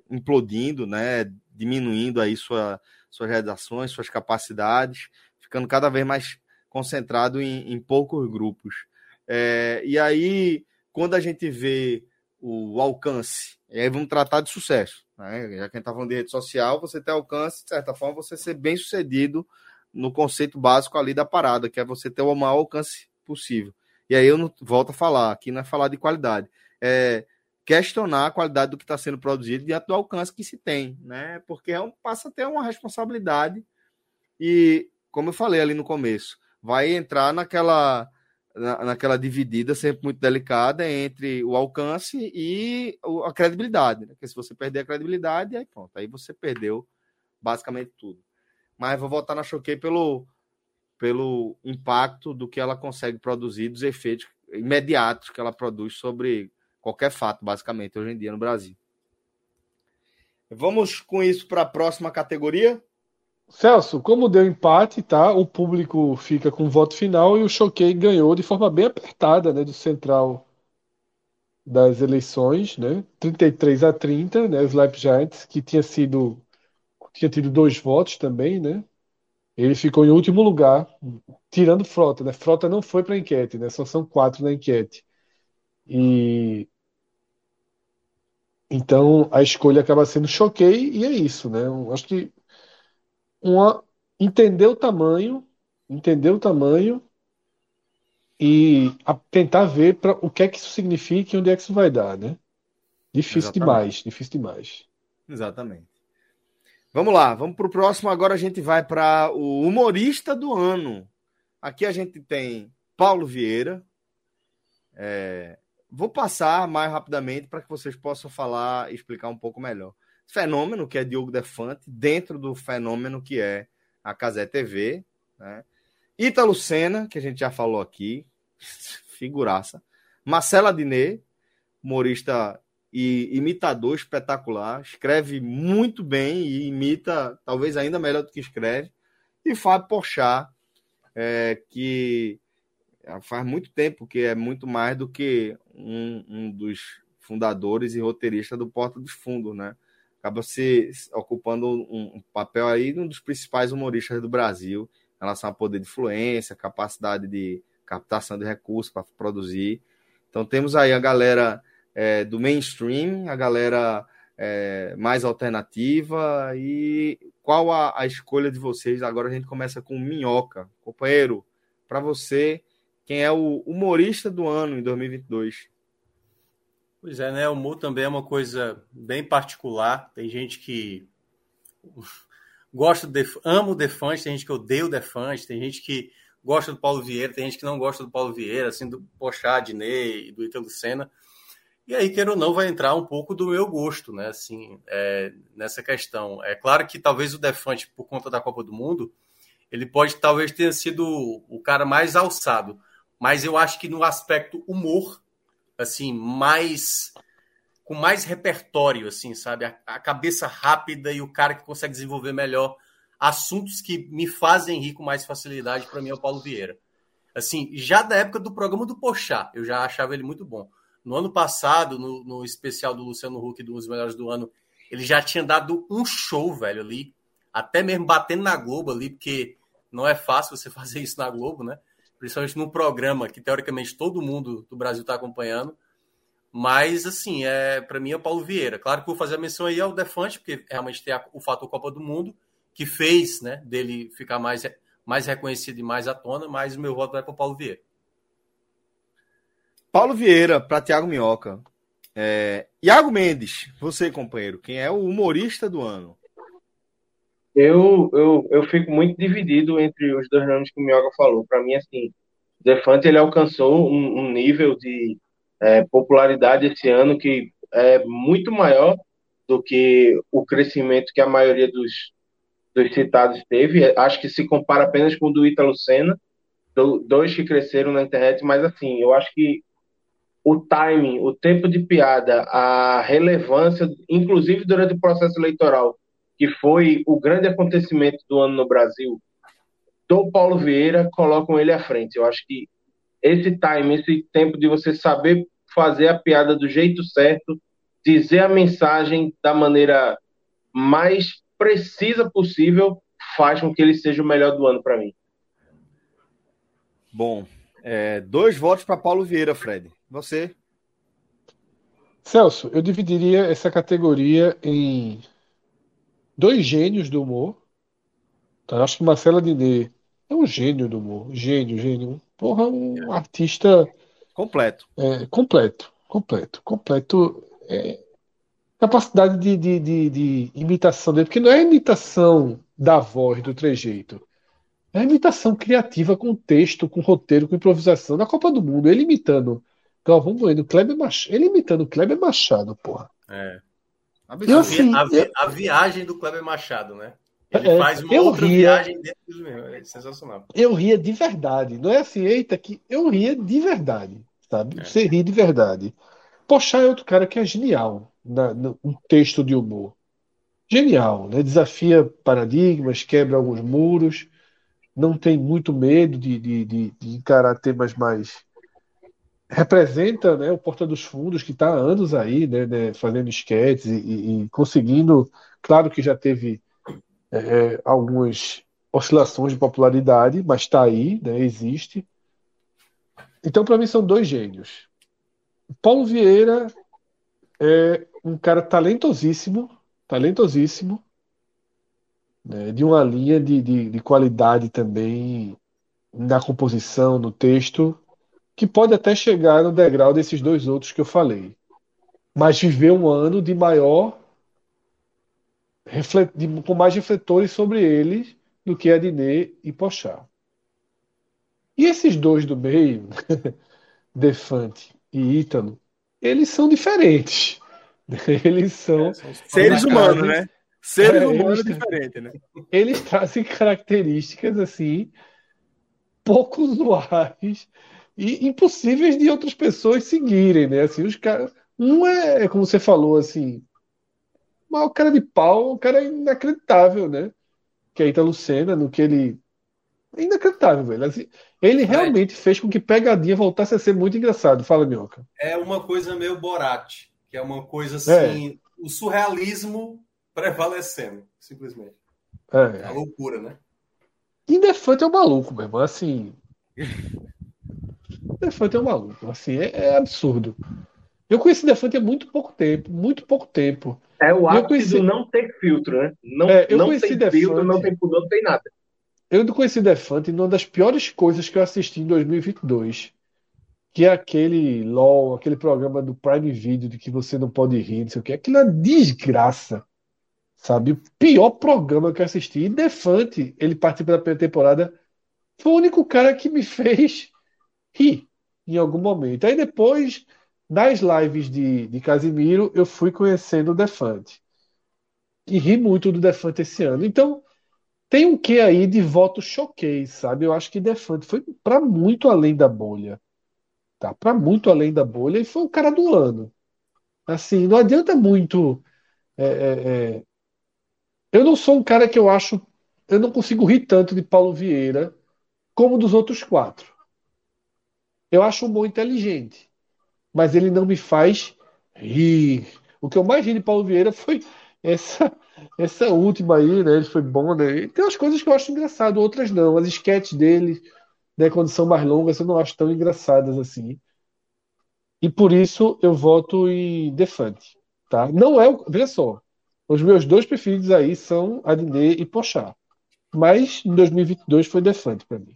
implodindo, né, diminuindo aí sua, suas redações, suas capacidades, ficando cada vez mais concentrado em, em poucos grupos. É, e aí, quando a gente vê o alcance, e aí vamos tratar de sucesso. Né? Já que a gente está falando de rede social, você ter alcance, de certa forma, você ser bem sucedido no conceito básico ali da parada, que é você ter o maior alcance possível. E aí eu não volto a falar, aqui não é falar de qualidade, é questionar a qualidade do que está sendo produzido diante do alcance que se tem, né? Porque é um, passa a ter uma responsabilidade e, como eu falei ali no começo, vai entrar naquela na, naquela dividida sempre muito delicada entre o alcance e a credibilidade, né? Porque se você perder a credibilidade, aí pronto, aí você perdeu basicamente tudo. Mas vou voltar na Choquei pelo pelo impacto do que ela consegue produzir, dos efeitos imediatos que ela produz sobre qualquer fato, basicamente, hoje em dia no Brasil. Vamos com isso para a próxima categoria? Celso, como deu empate, tá? O público fica com o voto final e o Choquei ganhou de forma bem apertada, né, do Central das eleições, né? 33 a 30, né? Os Leip Giants, que tinha sido tinha tido dois votos também, né? Ele ficou em último lugar, tirando Frota, né? Frota não foi para enquete, né? Só são quatro na enquete. E então a escolha acaba sendo choquei e é isso, né? Eu acho que uma entender o tamanho, entender o tamanho e tentar ver para o que é que isso significa e onde é que isso vai dar, né? Difícil Exatamente. demais, difícil demais. Exatamente. Vamos lá, vamos para o próximo. Agora a gente vai para o humorista do ano. Aqui a gente tem Paulo Vieira. É... Vou passar mais rapidamente para que vocês possam falar e explicar um pouco melhor. Fenômeno, que é Diogo Defante, dentro do fenômeno que é a Casé TV. Né? Ítalo Senna, que a gente já falou aqui, figuraça. Marcela Diné, humorista e imitador espetacular, escreve muito bem e imita talvez ainda melhor do que escreve. E Fábio Porchat, é, que faz muito tempo que é muito mais do que um, um dos fundadores e roteiristas do Porta dos Fundos, né? Acaba se ocupando um, papel aí um dos principais humoristas do Brasil em relação a poder de influência, capacidade de captação de recursos para produzir. Então temos aí a galera é, do mainstream, a galera é, mais alternativa e qual a, a, escolha de vocês? Agora a gente começa com Minhoca. Companheiro, para você, quem é o humorista do ano em 2022? Pois é, né? O humor também é uma coisa bem particular. Tem gente que gosta de ama o Defante, tem gente que odeia o Defante, tem gente que gosta do Paulo Vieira, tem gente que não gosta do Paulo Vieira, assim, do Pochá, Ney, do Ítalo Senna. E aí, queira ou não, vai entrar um pouco do meu gosto, né? Assim, é, nessa questão. É claro que talvez o Defante, por conta da Copa do Mundo, ele pode talvez ter sido o cara mais alçado. Mas eu acho que no aspecto humor, assim, mais com mais repertório, assim, sabe? A, a, cabeça rápida e o cara que consegue desenvolver melhor assuntos que me fazem rir com mais facilidade, para mim é o Paulo Vieira. Assim, já da época do programa do Pochá, eu já achava ele muito bom. No ano passado, no, no especial do Luciano Huck, dos melhores do ano, ele já tinha dado um show, velho, ali. Até mesmo batendo na Globo ali, porque não é fácil você fazer isso na Globo, né? Principalmente num programa que, teoricamente, todo mundo do Brasil está acompanhando. Mas, assim, é para mim é o Paulo Vieira. Claro que vou fazer a menção aí ao Defante, porque realmente tem a, o fator Copa do Mundo, que fez né, dele ficar mais, mais reconhecido e mais à tona, mas o meu voto vai para o Paulo Vieira. Paulo Vieira para Tiago Minhoca. É, Iago Mendes, você, companheiro, quem é o humorista do ano? Eu, eu, eu fico muito dividido entre os dois nomes que o Minhoca falou. Para mim, assim, Defante ele alcançou um, um nível de é, popularidade esse ano que é muito maior do que o crescimento que a maioria dos, dos citados teve. Acho que se compara apenas com o do Ítalo Senna, do, dois que cresceram na internet, mas assim, eu acho que o timing, o tempo de piada, a relevância, inclusive durante o processo eleitoral, que foi o grande acontecimento do ano no Brasil, do Paulo Vieira, colocam ele à frente. Eu acho que esse time, esse tempo de você saber fazer a piada do jeito certo, dizer a mensagem da maneira mais precisa possível, faz com que ele seja o melhor do ano para mim. Bom, é, dois votos para Paulo Vieira, Fred. Você? Celso, eu dividiria essa categoria em dois gênios do humor. Tá? Acho que Marcelo Diné é um gênio do humor. Gênio, gênio. Porra, um artista. Completo. É, completo, completo, completo. É, capacidade de, de, de, de, imitação dele, porque não é imitação da voz, do trejeito. É imitação criativa com texto, com roteiro, com improvisação. Na Copa do Mundo, ele imitando Galvão Bueno, Kleber Machado. Ele imitando Kleber Machado, porra. É. A, eu, assim, a, vi, a, viagem do Kleber Machado, né? Ele é, faz uma outra ria, viagem dentro do meu. É sensacional. Eu ria de verdade. Não é assim, eita, que eu ria de verdade. Sabe? É. Você ri de verdade. Pochá é outro cara que é genial na, no, um texto de humor. Genial, né? Desafia paradigmas, quebra alguns muros, não tem muito medo de, de, de, de encarar temas mais. Representa né, o Porta dos Fundos, que está há anos aí, né, né fazendo esquetes e, e, conseguindo. Claro que já teve é, é algumas oscilações de popularidade, mas está aí, né, existe. Então, para mim, são dois gênios. Paulo Vieira é um cara talentosíssimo, talentosíssimo, né, de uma linha de, de, de qualidade também na composição, no texto, que pode até chegar no degrau desses dois outros que eu falei. Mas viver um ano de maior. De, com mais refletores sobre eles do que Adnet e Pochá. E esses dois do meio, Defante e Ítalo, eles são diferentes. Eles são. É, são seres humanos, né? Seres é, humanos diferentes, né? Eles trazem características assim, pouco usuais e impossíveis de outras pessoas seguirem, né? Assim, os caras. Um é, é como você falou, assim. Mas o cara de pau, o cara é inacreditável, né? Que é Ita Senna, no que ele. É inacreditável, velho. Assim, ele realmente é. fez com que Pegadinha voltasse a ser muito engraçado. Fala, Minhoca. É uma coisa meio Borat que é uma coisa assim, é. o surrealismo prevalecendo, simplesmente. É. é a loucura, né? E Defante é um maluco, meu irmão, assim. Defante é um maluco, assim, é, é, absurdo. Eu conheci Defante há muito pouco tempo, muito pouco tempo. É o ápice conheci... do não ter filtro, né? Não, é, eu não conheci tem Defante... filtro, não tem pudor, não tem nada. Eu conheci Defante numa das piores coisas que eu assisti em 2022 que é aquele LOL, aquele programa do Prime Video de que você não pode rir, não sei o que. Aquilo é desgraça. Sabe? O pior programa que eu assisti. E Defante, ele participa da primeira temporada, foi o único cara que me fez rir em algum momento. Aí depois, nas lives de, de Casimiro, eu fui conhecendo o Defante. E ri muito do Defante esse ano. Então, tem um quê aí de voto choquei, sabe? Eu acho que Defante foi para muito além da bolha tá para muito além da bolha e foi o cara do ano. Assim, não adianta muito. É, é, é... Eu não sou um cara que eu acho. Eu não consigo rir tanto de Paulo Vieira como dos outros quatro. Eu acho um bom inteligente, mas ele não me faz rir. O que eu mais ri de Paulo Vieira foi essa essa última aí, né? Ele foi bom, né? Tem umas coisas que eu acho engraçado, outras não. As sketches dele né, quando são mais longas, eu não acho tão engraçadas assim. E por isso eu voto em Defante. Tá? Não é o. Veja só. Os meus dois preferidos aí são Adnet e Pochá. Mas em 2022 foi Defante para mim.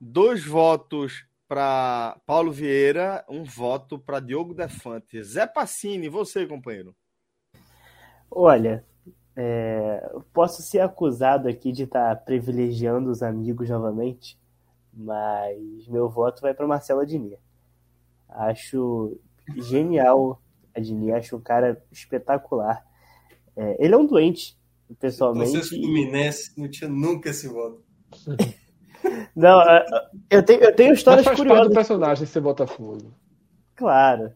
Dois votos para Paulo Vieira, um voto para Diogo Defante. Zé Passini, você, companheiro. Olha, é, posso ser acusado aqui de estar tá privilegiando os amigos novamente, mas meu voto vai para Marcelo Adnet. Acho genial Adnet, acho um cara espetacular. É, ele é um doente, pessoalmente. Vocês Fluminense não tinha nunca esse voto. não, é, eu tenho, eu tenho histórias Mas faz curiosas. do personagem ser Botafogo. Claro.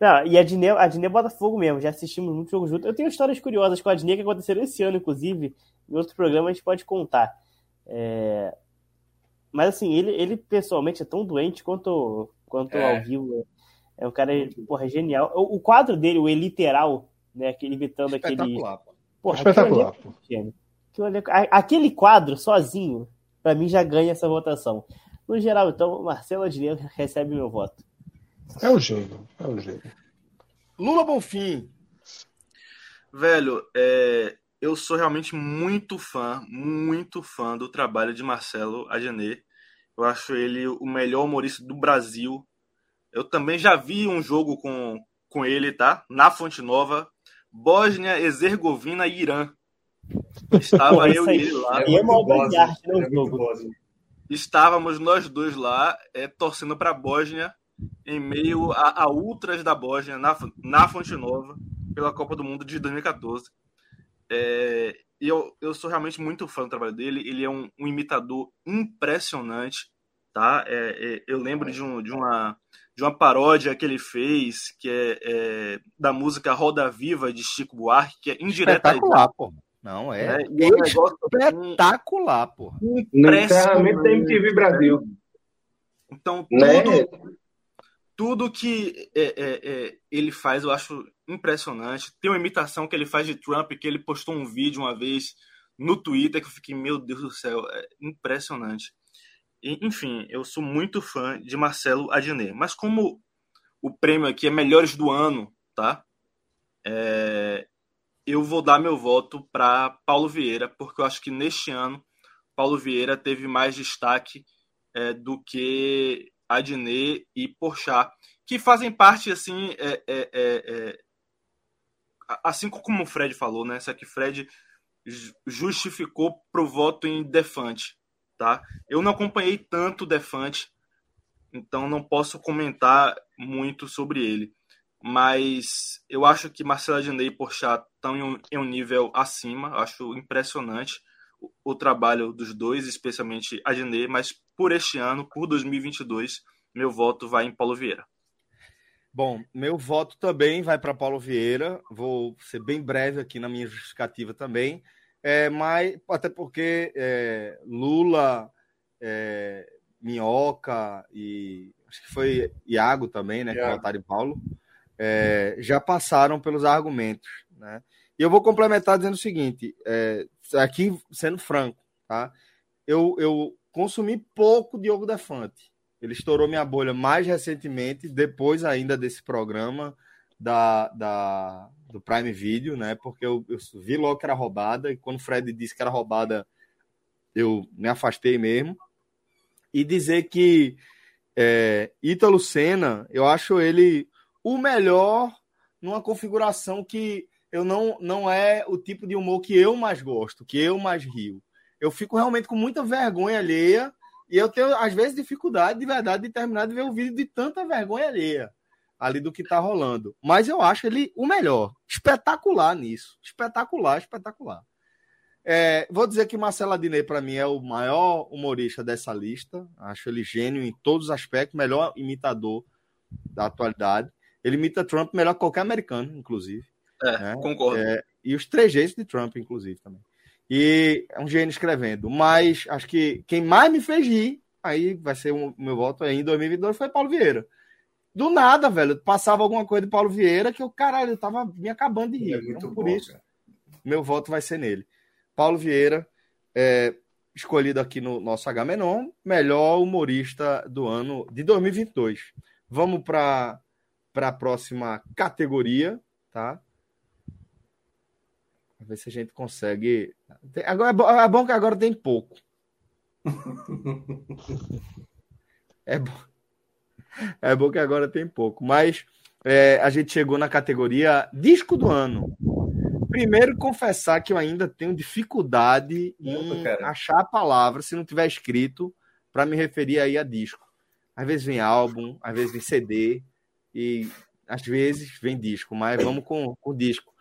Não, e a Adnet, a Adnet é Botafogo mesmo, já assistimos muitos jogos juntos. Eu tenho histórias curiosas com a Adnet que aconteceram esse ano, inclusive. Em outro programa a gente pode contar. É, mas assim, ele, ele pessoalmente é tão doente quanto, quanto é. ao vivo. É um cara, porra, genial. O, o quadro dele, o Eliteral, né? Aquele imitando aquele. Porra, Espetacular, pô. Aquele quadro sozinho, para mim, já ganha essa votação. No geral, então, Marcelo Adnet recebe meu voto. É o gênio, é o gênio. Lula Bonfim. Velho, é, eu sou realmente muito fã, muito fã do trabalho de Marcelo Adnet. Eu acho ele o melhor humorista do Brasil. Eu também já vi um jogo com, com ele, tá? Na Fonte Nova, Bósnia, Herzegovina e Irã. Estava eu e ele lá. É, é de arte, né, jogo. Estávamos nós dois lá, é, torcendo para a Bósnia, em meio a, a ultras da Bósnia, na, na Fonte Nova, pela Copa do Mundo de 2014. É, e eu, eu sou realmente muito fã do trabalho dele. Ele é um, um imitador impressionante, tá? É, é, eu lembro de, um, de, uma, de uma paródia que ele fez, que é, é da música Roda Viva de Chico Buarque, que é indireta. Espetacular, pô. Não, é, é, é espetacular, pô. No encerramento da MTV Brasil. Então, tudo, né? tudo que é, é, é, ele faz eu acho impressionante. Tem uma imitação que ele faz de Trump, que ele postou um vídeo uma vez no Twitter que eu fiquei, meu Deus do céu, é impressionante. E, enfim, eu sou muito fã de Marcelo Adnet. Mas como o prêmio aqui é Melhores do Ano, tá? É, eu vou dar meu voto para Paulo Vieira, porque eu acho que neste ano Paulo Vieira teve mais destaque é, do que Adnet e Porchat, que fazem parte, assim, é, é, é, é assim como o Fred falou, né? Só que Fred justificou pro voto em Defante, tá? Eu não acompanhei tanto Defante, então não posso comentar muito sobre ele. Mas eu acho que Marcelo Adnet e Porchat estão em um, em um nível acima. Eu acho impressionante o, o trabalho dos dois, especialmente Adnet, mas por este ano, por 2022, meu voto vai em Paulo Vieira. Bom, meu voto também vai para Paulo Vieira. Vou ser bem breve aqui na minha justificativa também. É, mas até porque é, Lula, é, Minhoca e acho que foi Iago também, né? Yeah. Que é Paulo, é, já passaram pelos argumentos, né? E eu vou complementar dizendo o seguinte: é, aqui sendo franco, tá? Eu, eu consumi pouco Diogo Defante. Ele estourou minha bolha mais recentemente, depois ainda desse programa da, da, do Prime Video, né? Porque eu, eu vi logo que era roubada, e quando o Fred disse que era roubada, eu me afastei mesmo. E dizer que é, Ítalo Senna, eu acho ele o melhor numa configuração que eu não, não é o tipo de humor que eu mais gosto, que eu mais rio. Eu fico realmente com muita vergonha alheia e eu tenho, às vezes, dificuldade de verdade de terminar de ver o vídeo de tanta vergonha alheia ali do que tá rolando. Mas eu acho ele o melhor. Espetacular nisso. Espetacular, espetacular. É, vou dizer que Marcelo Adnet, para mim, é o maior humorista dessa lista. Acho ele gênio em todos os aspectos, melhor imitador da atualidade. Ele imita Trump melhor que qualquer americano, inclusive. É, né? concordo. É, e os trejeitos de Trump, inclusive, também. E é um gênio escrevendo. Mas acho que quem mais me fez rir, aí vai ser o meu voto aí em 2022, foi Paulo Vieira. Do nada, velho. Passava alguma coisa de Paulo Vieira que eu, caralho, eu tava me acabando de rir. É muito então, por bom, isso, cara. meu voto vai ser nele. Paulo Vieira, é, escolhido aqui no nosso H-Menon, melhor humorista do ano de 2022. Vamos para a próxima categoria, tá? ver se a gente consegue. Agora, é bom que agora tem pouco. é bom. É bom que agora tem pouco. Mas é, a gente chegou na categoria disco do ano. Primeiro, confessar que eu ainda tenho dificuldade em achar a palavra, se não tiver escrito, para me referir aí a disco. Às vezes vem álbum, às vezes vem CD, e às vezes vem disco, mas vamos com o disco.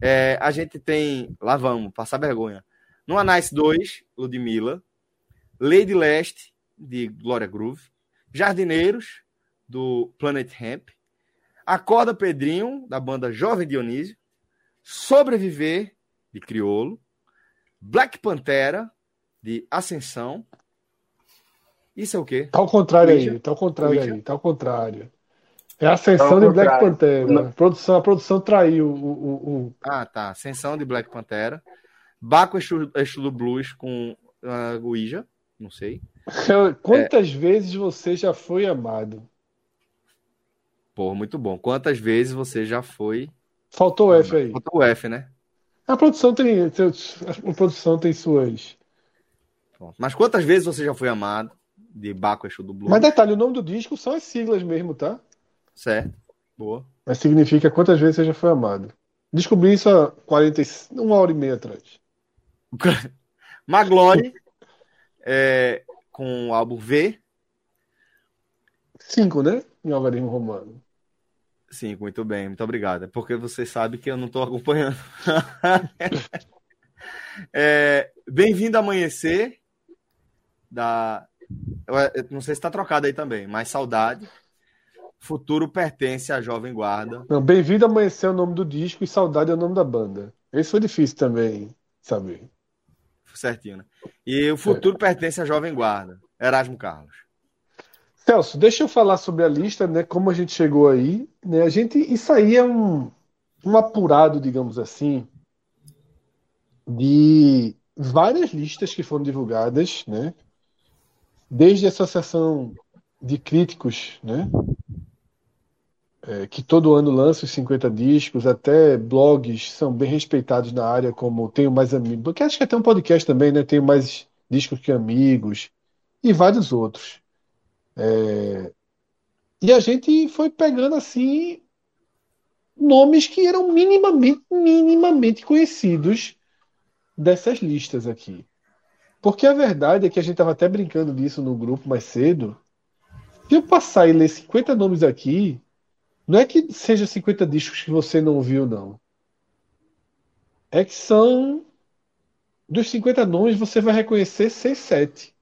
É, a gente tem. Lá vamos, passar vergonha. No Anais 2, Ludmilla. Lady Leste, de Glória Groove. Jardineiros, do Planet Hemp. Acorda Pedrinho, da banda Jovem Dionísio. Sobreviver, de Criolo. Black Pantera, de Ascensão. Isso é o quê? Tá ao contrário aí, tá ao contrário aí, tá ao contrário. É a ascensão de Black Pantera. A produção, a produção traiu o, o, o, Ah, tá. Ascensão de Black Pantera. Baco Estilo Blues com uh, Guija. Não sei. Quantas é... vezes você já foi amado? Pô, muito bom. Quantas vezes você já foi. Faltou o F aí. Faltou o F, né? A produção tem. A produção tem suas. Mas quantas vezes você já foi amado? De Baco Exu do Blues? Mas detalhe, o nome do disco são as siglas mesmo, tá? Certo. Boa. Mas significa quantas vezes você já foi amado. Descobri isso há 40, uma hora e meia atrás. Maglore, é, com o álbum V. Cinco, né? Em algarismo romano. Cinco, muito bem, muito obrigado. É porque você sabe que eu não estou acompanhando. é, Bem-vindo a Amanhecer. Da... Eu não sei se está trocado aí também, mas saudade. Futuro pertence à Jovem Guarda. Bem-vindo a Amanhecer é o nome do disco e Saudade é o nome da banda. Esse foi difícil também saber. Certinho, né? E o futuro é. pertence à Jovem Guarda. Erasmo Carlos. Celso, deixa eu falar sobre a lista, né? Como a gente chegou aí. Né? A gente, isso aí é um, um apurado, digamos assim, de várias listas que foram divulgadas, né? Desde a Associação de Críticos, né? É, que todo ano lança os 50 discos, até blogs são bem respeitados na área, como Tenho Mais Amigos, porque acho que até um podcast também, né? Tenho Mais Discos que Amigos, e vários outros. É, e a gente foi pegando assim nomes que eram minimamente, minimamente conhecidos dessas listas aqui. Porque a verdade é que a gente estava até brincando disso no grupo mais cedo. Se eu passar e ler 50 nomes aqui, não é que seja 50 discos que você não ouviu, não. É que são. Dos 50 nomes, você vai reconhecer 6, 7.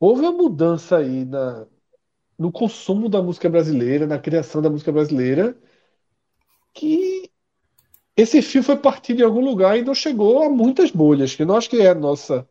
Houve uma mudança aí na, no consumo da música brasileira, na criação da música brasileira, que esse fio foi partido de algum lugar e não chegou a muitas bolhas, que eu não acho que é a nossa,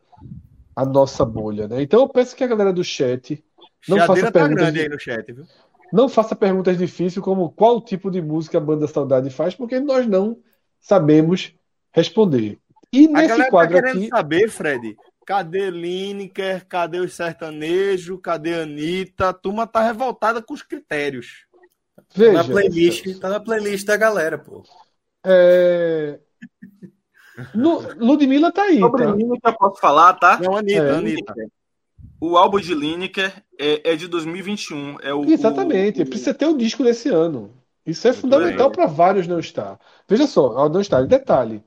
a nossa bolha, né? Então eu peço que a galera do chat não Chadeira faça tá perguntas. grande aí no chat, viu? Não faça perguntas difíceis como qual tipo de música a banda Saudade faz, porque nós não sabemos responder. E a nesse tá quadro tá querendo aqui... saber, Fred, cadê Lineker, cadê os sertanejos, cadê a Anitta? A turma tá revoltada com os critérios. Veja, tá na playlist, tá na playlist da galera, pô. É... No, Ludmilla tá aí. Sobre tá? Lineker, posso falar, tá? Não, Anitta, é. Anitta. O álbum de Lineker é, é de 2021. É o, Exatamente, o... precisa ter o disco desse ano. Isso é Muito fundamental para vários não estar. Veja só, não estar. Detalhe: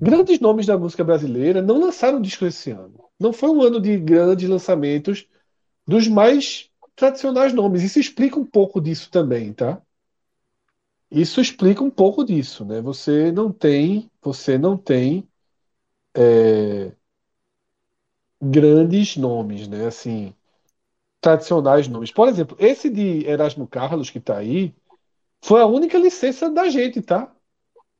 grandes nomes da música brasileira não lançaram disco esse ano. Não foi um ano de grandes lançamentos dos mais tradicionais nomes. Isso explica um pouco disso também, tá? Isso explica um pouco disso, né? Você não tem, você não tem é, grandes nomes, né? Assim, tradicionais nomes. Por exemplo, esse de Erasmo Carlos que está aí foi a única licença da gente, tá?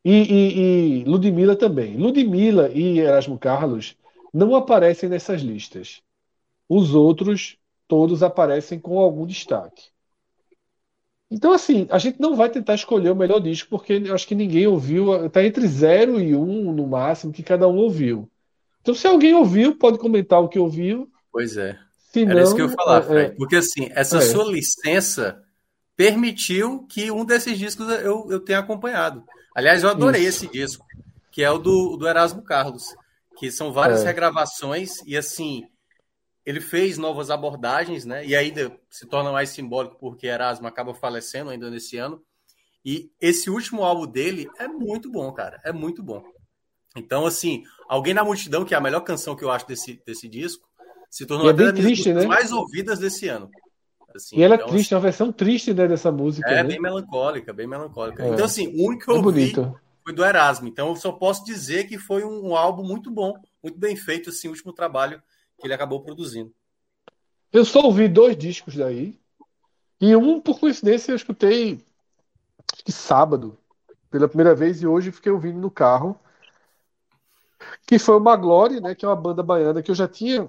E, e, e Ludmilla também. Ludmilla e Erasmo Carlos não aparecem nessas listas. Os outros todos aparecem com algum destaque. Então, assim, a gente não vai tentar escolher o melhor disco, porque acho que ninguém ouviu. Está entre 0 e 1 um, no máximo que cada um ouviu. Então, se alguém ouviu, pode comentar o que ouviu. Pois é. Se Era não, isso que eu ia falar, é, Fred. É. Porque, assim, essa é. sua licença permitiu que um desses discos eu, eu tenha acompanhado. Aliás, eu adorei isso. esse disco, que é o do, do Erasmo Carlos, que são várias é. regravações e, assim, ele fez novas abordagens, né? E ainda se torna mais simbólico porque Erasmo acaba falecendo ainda nesse ano. E esse último álbum dele é muito bom, cara. É muito bom. Então, assim, Alguém na Multidão, que é a melhor canção que eu acho desse, desse disco, se tornou é uma das triste, né? mais ouvidas desse ano. Assim, e ela é então, é triste, assim, uma versão triste né, dessa música. É, né? bem melancólica, bem melancólica. É. Então, assim, o único que eu é ouvi foi do Erasmo. Então, eu só posso dizer que foi um, um, álbum muito bom, muito bem feito, assim, o último trabalho que ele acabou produzindo. Eu só ouvi dois discos daí. E um, por coincidência, eu escutei que sábado, pela primeira vez, e hoje fiquei ouvindo no carro que foi o Maglore, né, que é uma banda baiana que eu já tinha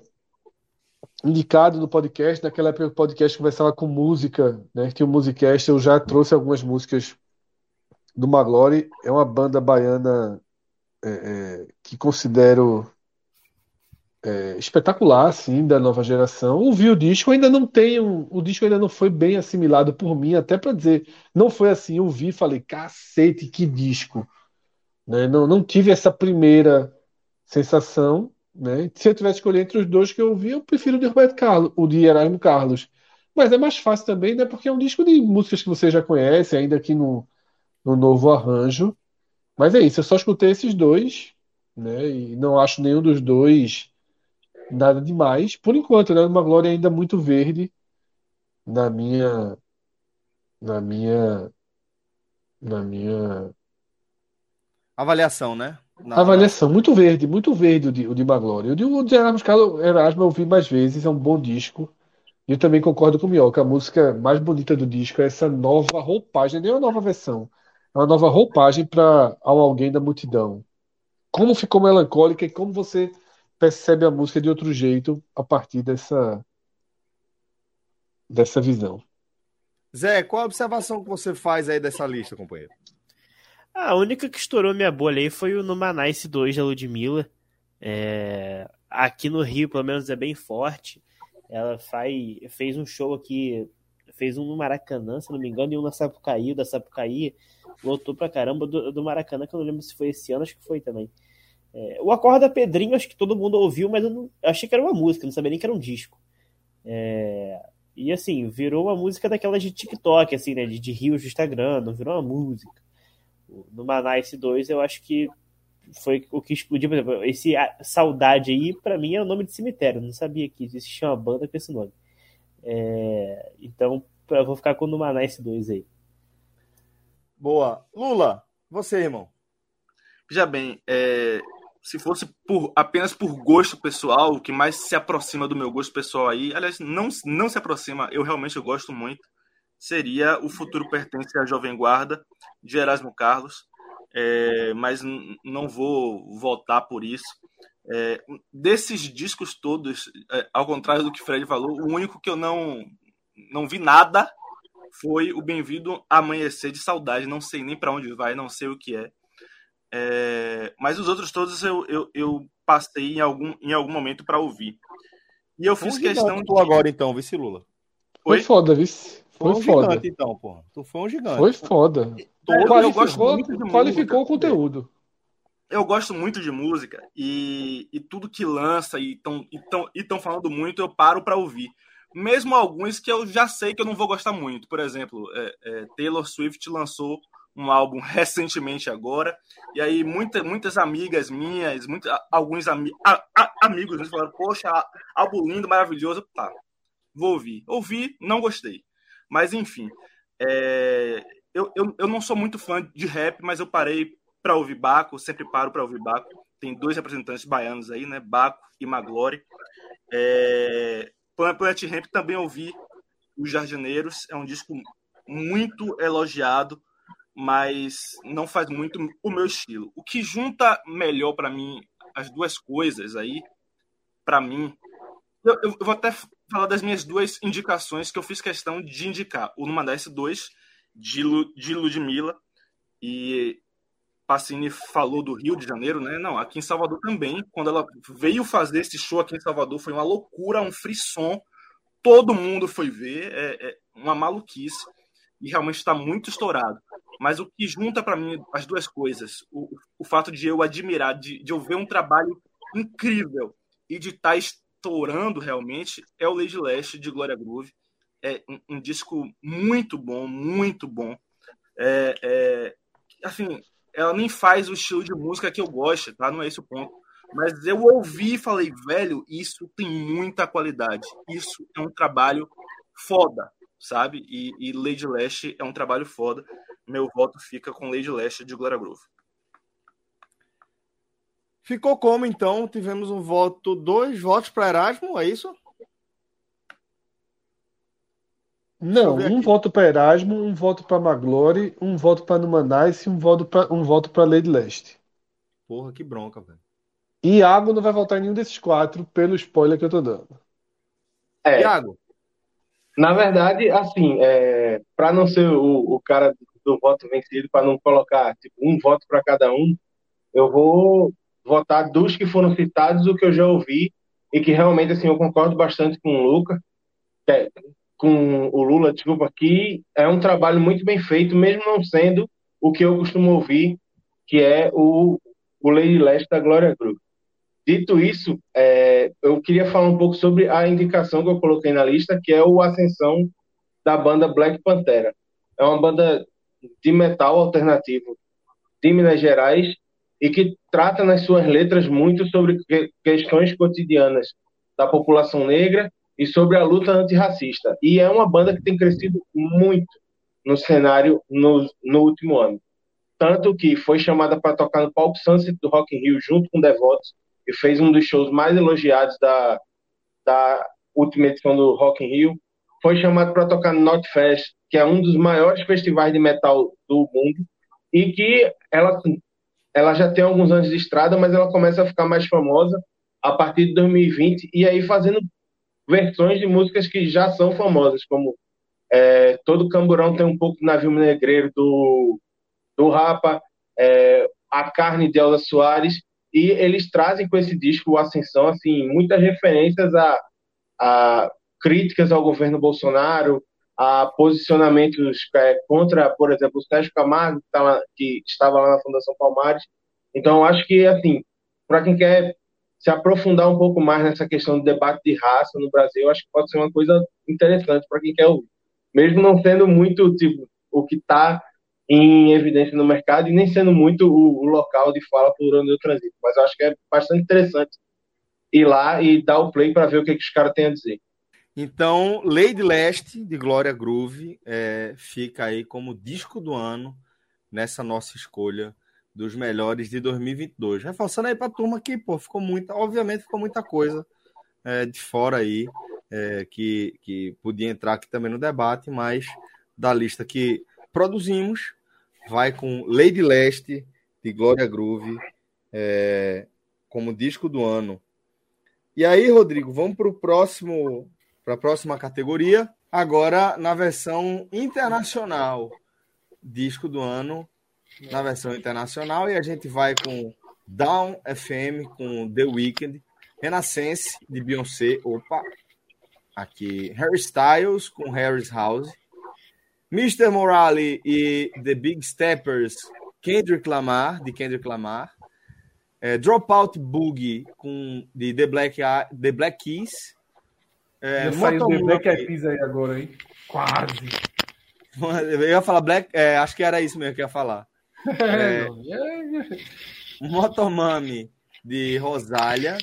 indicado no podcast. Naquela época o podcast conversava com música, né? Tinha um musicast, eu já trouxe algumas músicas do Maglore. É uma banda baiana é, é, que considero é, espetacular, assim, da nova geração. Ouvi o disco, ainda não tenho. O disco ainda não foi bem assimilado por mim, até para dizer, não foi assim. Eu vi e falei, cacete, que disco. Né? Não, não tive essa primeira sensação. Né? Se eu tivesse escolher entre os dois que eu ouvi, eu prefiro o de Roberto Carlos, o de Erasmo Carlos. Mas é mais fácil também, né? Porque é um disco de músicas que você já conhece, ainda aqui no, no novo arranjo. Mas é isso, eu só escutei esses dois, né? E não acho nenhum dos dois nada demais. Por enquanto, né? Uma glória ainda muito verde na minha na minha na minha avaliação, né? Na... Avaliação, muito verde, muito verde o de, o de Maglória. O de, o de Erasmus Carlos Erasmo eu ouvi mais vezes, é um bom disco. E eu também concordo com o Mioca, a música mais bonita do disco é essa nova roupagem, nem uma nova versão, é uma nova roupagem para Alguém da Multidão. Como ficou melancólica e como você percebe a música de outro jeito a partir dessa, dessa visão. Zé, qual a observação que você faz aí dessa lista, companheiro? A única que estourou minha bolha aí foi o Numanice 2 da Ludmilla. É... Aqui no Rio, pelo menos, é bem forte. Ela faz... fez um show aqui, fez um no Maracanã, se não me engano, e um na Sapucaí. Da Sapucaí lotou pra caramba. Do, do Maracanã, que eu não lembro se foi esse ano, acho que foi também. É, o Acorda Pedrinho, acho que todo mundo ouviu, mas eu, não, eu achei que era uma música, não sabia nem que era um disco. É, e assim, virou uma música daquelas de TikTok, assim, né? De, de rios do Instagram, não virou uma música. No Manice 2, eu acho que foi o que explodiu. Por exemplo, esse Saudade aí, para mim, é o nome de cemitério. Eu não sabia que existia uma banda com esse nome. É, então, eu vou ficar com o Numanice 2 aí. Boa. Lula, você, irmão. Veja bem, é, se fosse por apenas por gosto pessoal, o que mais se aproxima do meu gosto pessoal aí, aliás, não, não se aproxima, eu realmente eu gosto muito, seria O Futuro Pertence à Jovem Guarda, de Erasmo Carlos, é, mas não vou voltar por isso. É, desses discos todos, é, ao contrário do que o Fred falou, o único que eu não, não vi nada foi o Bem-vindo Amanhecer de Saudade. Não sei nem para onde vai, não sei o que é. É, mas os outros todos eu, eu, eu, passei em algum, em algum momento para ouvir. E eu fiz questão de. agora então, vice Lula. Foi, foi foda, vice. Foi, foi um foda. Gigante, então, pô. Tu foi um gigante. Foi foda. Eu, qualificou, eu gosto muito de qualificou música. o conteúdo. Eu gosto muito de música e, e tudo que lança e estão e tão, e tão falando muito, eu paro para ouvir. Mesmo alguns que eu já sei que eu não vou gostar muito. Por exemplo, é, é, Taylor Swift lançou um álbum recentemente agora. E aí muita, muitas amigas minhas, muita, alguns ami, a, a, amigos falaram, poxa, álbum lindo, maravilhoso. Tá, vou ouvir. Ouvi, não gostei. Mas enfim, é, eu, eu, eu não sou muito fã de rap, mas eu parei para ouvir Baco, sempre paro para ouvir Baco. Tem dois representantes baianos aí, né? Baco e Maglore. É, Planet Ramp também ouvi Os Jardineiros, é um disco muito elogiado mas não faz muito o meu estilo. O que junta melhor para mim as duas coisas aí, para mim, eu, eu, vou até falar das minhas duas indicações que eu fiz questão de indicar. O Numa S2, de, Lu, de Ludmilla, e Pacini falou do Rio de Janeiro, né? Não, aqui em Salvador também. Quando ela veio fazer esse show aqui em Salvador, foi uma loucura, um frisson. Todo mundo foi ver, é, é uma maluquice. E realmente está muito estourado. Mas o que junta para mim as duas coisas, o, o fato de eu admirar, de, de eu ver um trabalho incrível e de estar tá estourando realmente, é o Lady Leste de Glória Groove. É um, um disco muito bom, muito bom. É, é, assim, ela nem faz o estilo de música que eu gosto, tá? Não é esse o ponto. Mas eu ouvi e falei, velho, isso tem muita qualidade. Isso é um trabalho foda, sabe? E, e Lady Leste é um trabalho foda meu voto fica com Lady Leste de Glória Groove. Ficou como então? Tivemos um voto, dois votos para Erasmo, é isso? Não, um voto para Erasmo, um voto para Maglore, um voto para Numanais e um voto para um voto para Lady Leste. Porra, que bronca, velho. Iago não vai votar em nenhum desses quatro pelo spoiler que eu tô dando. É, Tiago? Na verdade, assim, é, para não ser o, o cara do voto vencido, para não colocar tipo, um voto para cada um, eu vou votar dos que foram citados, o que eu já ouvi, e que realmente assim, eu concordo bastante com o Luca, é, com o Lula, desculpa, que é um trabalho muito bem feito, mesmo não sendo o que eu costumo ouvir, que é o, o Lady Leste da Glória Groove. Dito isso, é, eu queria falar um pouco sobre a indicação que eu coloquei na lista, que é o Ascensão da banda Black Pantera. É uma banda de metal alternativo de Minas Gerais e que trata nas suas letras muito sobre questões cotidianas da população negra e sobre a luta antirracista. E é uma banda que tem crescido muito no cenário no, no último ano. Tanto que foi chamada para tocar no palco Sunset do Rock in Rio junto com Devotos e fez um dos shows mais elogiados da, da última edição do Rock in Rio. Foi chamado para tocar no Notfest, que é um dos maiores festivais de metal do mundo, e que ela, ela já tem alguns anos de estrada, mas ela começa a ficar mais famosa a partir de 2020, e aí fazendo versões de músicas que já são famosas, como é, Todo Camburão tem um pouco de Navio Negreiro do, do Rapa, é, A Carne de Elza Soares, e eles trazem com esse disco, o Ascensão, assim, muitas referências a, a críticas ao governo Bolsonaro, a posicionamentos é, contra, por exemplo, o Sérgio Camargo, que, tá que estava lá na Fundação Palmares. Então, acho que, assim, para quem quer se aprofundar um pouco mais nessa questão do debate de raça no Brasil, acho que pode ser uma coisa interessante para quem quer ouvir. Mesmo não sendo muito tipo, o que está em evidência no mercado e nem sendo muito o, o local de fala por onde eu transito. Mas eu acho que é bastante interessante ir lá e dar o play para ver o que, que os caras têm a dizer. Então, Lady Leste, de Glória Groove, é, fica aí como disco do ano nessa nossa escolha dos melhores de 2022. Reforçando aí para a turma que, pô, ficou muita, obviamente ficou muita coisa é, de fora aí é, que, que podia entrar aqui também no debate, mas da lista que produzimos, vai com Lady Leste, de Glória Groove, é, como disco do ano. E aí, Rodrigo, vamos para o próximo, para a próxima categoria. Agora na versão internacional, disco do ano, na versão internacional, e a gente vai com Down FM com The Weeknd, Renaissance de Beyoncé, opa, aqui Harry Styles com Harry's House, Mr. Morale e The Big Steppers, Kendrick Lamar, de Kendrick Lamar. É, Dropout Boogie com, de The Black, The Black Keys. É, saiu The Black Eyed Peas aí agora, hein? Quase. Eu ia falar Black... É, acho que era isso mesmo que eu ia falar. É, Motomami, de Rosália.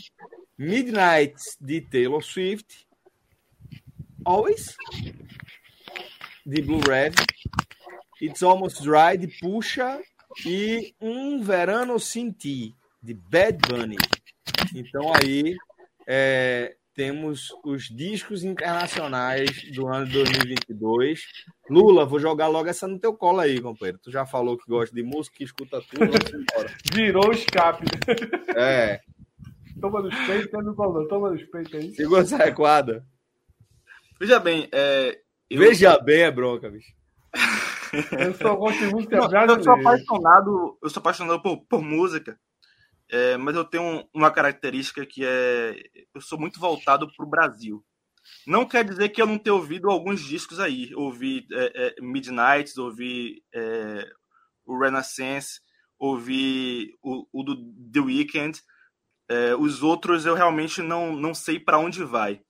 Midnight, de Taylor Swift. Always, de Blue Red, It's Almost Dry, de Puxa, e Um Verano Sem Ti, de Bad Bunny. Então aí é, temos os discos internacionais do ano de 2022. Lula, vou jogar logo essa no teu colo aí, companheiro. Tu já falou que gosta de música, escuta tudo, vamos embora. Virou o escape. É. Toma nos peitos, toma nos peitos aí. Segura essa recuada. Veja bem, é, eu... Veja bem, é bronca, bicho. eu só gosto de música Não, brasileira. Eu sou apaixonado, eu sou apaixonado por, por música, é, mas eu tenho uma característica que é eu sou muito voltado para o Brasil. Não quer dizer que eu não tenha ouvido alguns discos aí. Ouvi é, é, Midnight, ouvi é, o Renaissance, ouvi o, o, do The Weeknd. É, os outros eu realmente não, não sei para onde vai.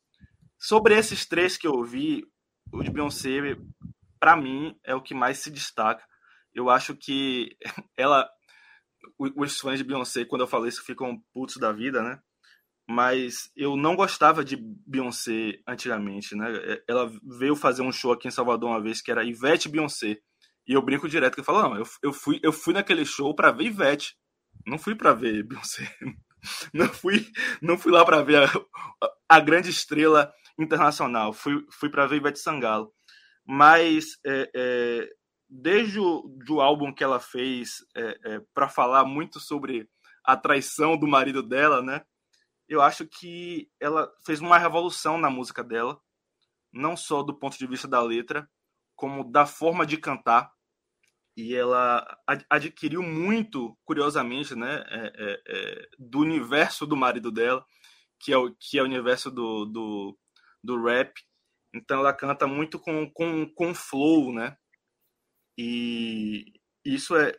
Sobre esses três que eu ouvi, o de Beyoncé, para mim, é o que mais se destaca. Eu acho que ela. Os fãs de Beyoncé, quando eu falei isso, ficam putos da vida, né? Mas eu não gostava de Beyoncé antigamente, né? Ela veio fazer um show aqui em Salvador uma vez que era Ivete Beyoncé. E eu brinco direto que eu falo, não, eu, eu, fui, eu fui naquele show para ver Ivete. Não fui para ver Beyoncé. Não fui, não fui lá para ver a, a grande estrela internacional. Fui, fui para ver Ivete Sangalo. Mas é, é, desde o do álbum que ela fez é, é para falar muito sobre a traição do marido dela, né? eu acho que ela fez uma revolução na música dela, não só do ponto de vista da letra, como da forma de cantar. E ela adquiriu muito, curiosamente, né, é, é, é, do universo do marido dela, que é o, que é o universo do, do, do rap. Então ela canta muito com, com, com flow, né? E isso é.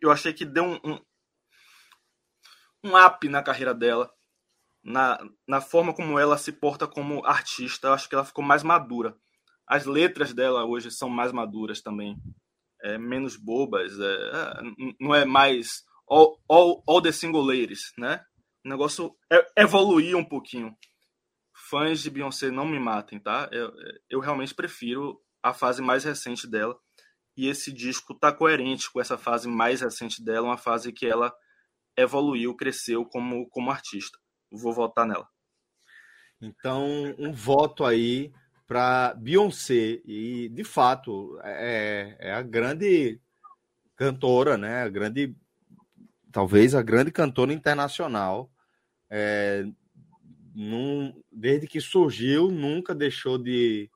Eu achei que deu um, um, um up na carreira dela na, na forma como ela se porta como artista, eu acho que ela ficou mais madura. As letras dela hoje são mais maduras também, é, menos bobas, é, é não é mais all, all, all the single ladies, né? O negócio é, evoluir um pouquinho. Fãs de Beyoncé não me matem, tá? Eu, eu realmente prefiro a fase mais recente dela. E esse disco tá coerente com essa fase mais recente dela, uma fase que ela evoluiu, cresceu como, como artista vou votar nela. Então, um voto aí para Beyoncé. E, de fato, é, é, a grande cantora, né? A grande. Talvez a grande cantora internacional. É, num, desde que surgiu, nunca deixou de,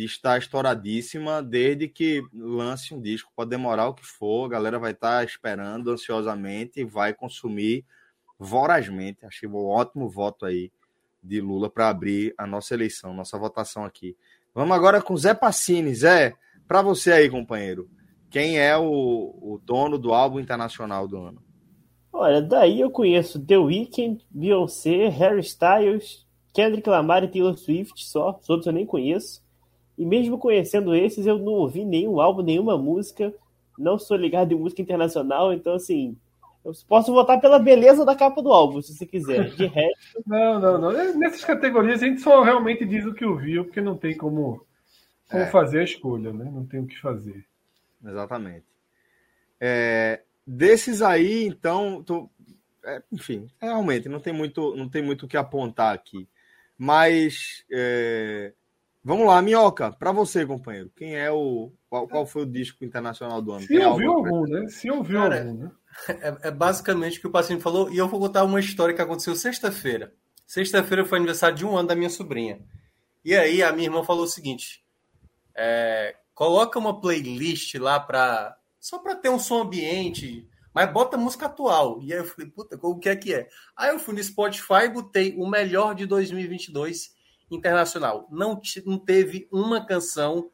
de estar estouradíssima. Desde que lance um disco, pode demorar o que for, a galera vai estar esperando ansiosamente e vai consumir vorazmente. Achei um ótimo voto aí de Lula para abrir a nossa eleição, nossa votação aqui. Vamos agora com Zé Passini. Zé, para você aí, companheiro, quem é o, o dono do álbum internacional do ano? Olha, daí eu conheço The Weeknd, Beyoncé, Harry Styles, Kendrick Lamar e Taylor Swift só, os outros eu nem conheço. E mesmo conhecendo esses, eu não ouvi nenhum álbum, nenhuma música. Não sou ligado em música internacional, então assim, eu posso votar pela beleza da capa do álbum, se você quiser. De resto. Não, não, não. Nessas categorias a gente só realmente diz o que ouviu, porque não tem como, como é. fazer a escolha, né? Não tem o que fazer. Exatamente. É, desses aí, então, tô, é, enfim, realmente não tem muito, não tem muito o que apontar aqui. Mas é, vamos lá, Minhoca, para você, companheiro, quem é o qual, qual foi o disco internacional do ano? Se ouviu algum, né? Se ouviu algum, né? É, é, basicamente o que o paciente falou, e eu vou contar uma história que aconteceu sexta-feira. Sexta-feira foi aniversário de um ano da minha sobrinha. E aí a minha irmã falou o seguinte: é, coloca uma playlist lá para só para ter um som ambiente, mas bota música atual. E aí eu falei, puta, o que é que é? Aí eu fui no Spotify e botei o melhor de 2022 internacional. Não, não teve uma canção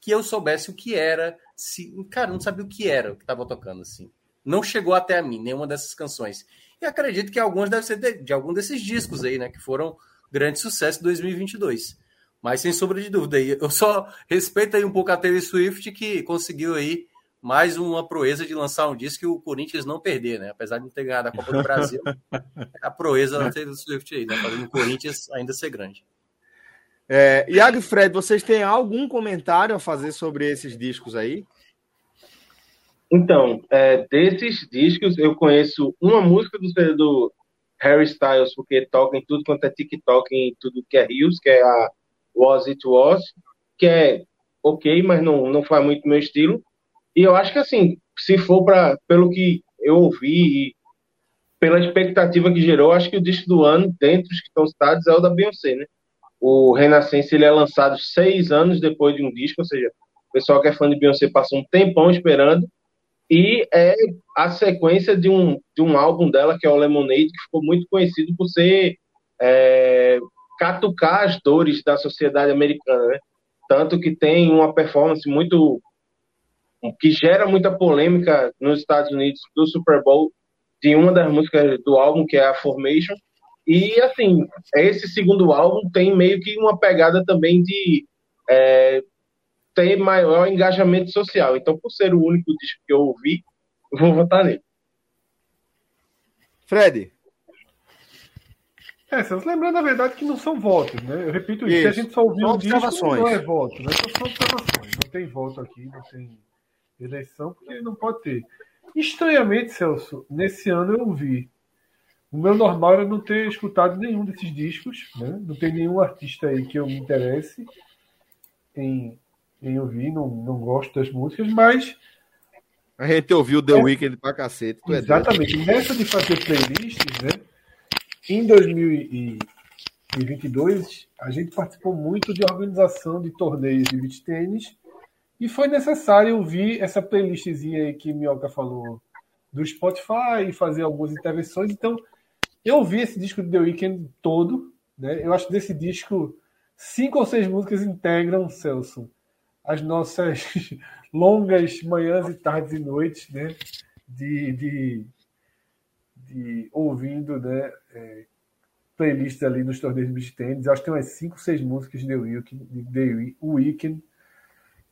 que eu soubesse o que era. Se, cara, não sabia o que era o que estava tocando assim não chegou até a mim, nenhuma dessas canções. E acredito que algumas devem ser de, de algum desses discos aí, né? Que foram grande sucesso em 2022. Mas sem sombra de dúvida, eu só respeito aí um pouco a Taylor Swift que conseguiu aí mais uma proeza de lançar um disco que o Corinthians não perder, né? Apesar de não ter ganhado a Copa do Brasil, a proeza da Taylor Swift aí, né? Fazendo o Corinthians ainda ser grande. É, Iago e Fred, vocês têm algum comentário a fazer sobre esses discos aí? Então, é, desses discos, eu conheço uma música do, do Harry Styles, porque toca em tudo quanto é TikTok, em tudo que é Rios, que é a Was It Was, que é ok, mas não, não faz muito meu estilo. E eu acho que, assim, se for para pelo que eu ouvi e pela expectativa que gerou, acho que o disco do ano, dentre os que estão citados, é o da Beyoncé, né? O Renascença, ele é lançado seis anos depois de um disco, ou seja, o pessoal que é fã de Beyoncé passa um tempão esperando, e é a sequência de um, de um álbum dela, que é o Lemonade, que ficou muito conhecido por ser é, catucar as dores da sociedade americana, né? Tanto que tem uma performance muito. que gera muita polêmica nos Estados Unidos do Super Bowl, de uma das músicas do álbum, que é a Formation. E, assim, esse segundo álbum tem meio que uma pegada também de é, ter maior engajamento social. Então, por ser o único disco que eu ouvi, eu vou votar nele. Fred. É, vocês lembrando a verdade que não são votos, né? Eu repito isso, isso. a gente só ouviu um disco, não é voto, né? São observações. Não tem voto aqui, não tem eleição, porque não pode ter. Estranhamente, Celso, nesse ano eu ouvi. O meu normal era não ter escutado nenhum desses discos, né? Não tem nenhum artista aí que eu me interesse em em ouvir, não, não gosto das músicas, mas. A gente ouviu The é, Weeknd pra cacete. exatamente. É Nessa de fazer playlists, né? em 2022 a gente participou muito de organização de torneios de beach tênis e foi necessário ouvir essa playlistzinha aí que Mioca falou do Spotify e fazer algumas intervenções. Então, eu ouvi esse disco de The Weeknd todo. Né? Eu acho que desse disco, cinco ou seis músicas integram, Celso, as nossas longas manhãs e tardes e noites né? de, de, de ouvindo né? É, playlists ali nos torneios de tennis. Acho que tem umas cinco, seis músicas de The Weeknd, de The Weeknd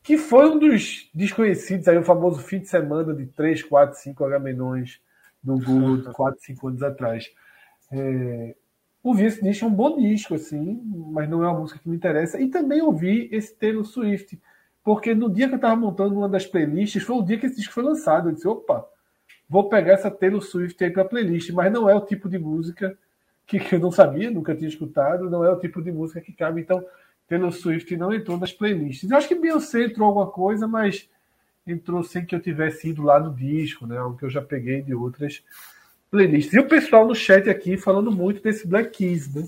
que foi um dos desconhecidos aí, o famoso fim de semana de 3, 4, 5 Agamenões do Google de 4, 5 anos atrás. É, ouvi esse disco, é um bom disco, assim, mas não é uma música que me interessa. E também ouvi esse Taylor Swift, porque no dia que eu estava montando uma das playlists, foi o dia que esse disco foi lançado. Eu disse, opa, vou pegar essa Taylor Swift aí para playlist, mas não é o tipo de música que, que eu não sabia, nunca tinha escutado, não é o tipo de música que cabe. Então, Taylor Swift não entrou nas playlists. Eu acho que Beyoncé entrou alguma coisa, mas entrou sem que eu tivesse ido lá no disco, né? Algo que eu já peguei de outras playlists. E o pessoal no chat aqui falando muito desse Black Keys, né?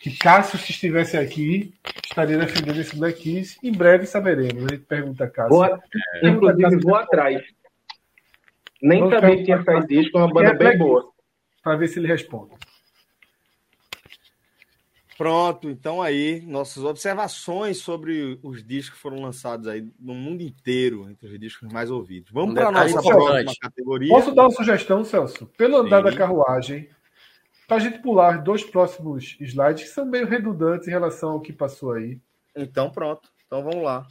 Que Cássio, se estivesse aqui, estaria defendendo esse Black Keys. Em breve saberemos. A gente pergunta a Cássio. Boa, é, inclusive, vou atrás. Nem Vamos sabia que tinha saído disco, é uma banda bem boa. Para ver se ele responde. Pronto, então aí, nossas observações sobre os discos que foram lançados aí no mundo inteiro, entre os discos mais ouvidos. Vamos para a nossa próxima categoria. Posso dar uma sugestão, Celso? Pelo andar Sim. da carruagem, para a gente pular dois próximos slides que são meio redundantes em relação ao que passou aí. Então, pronto. Então vamos lá.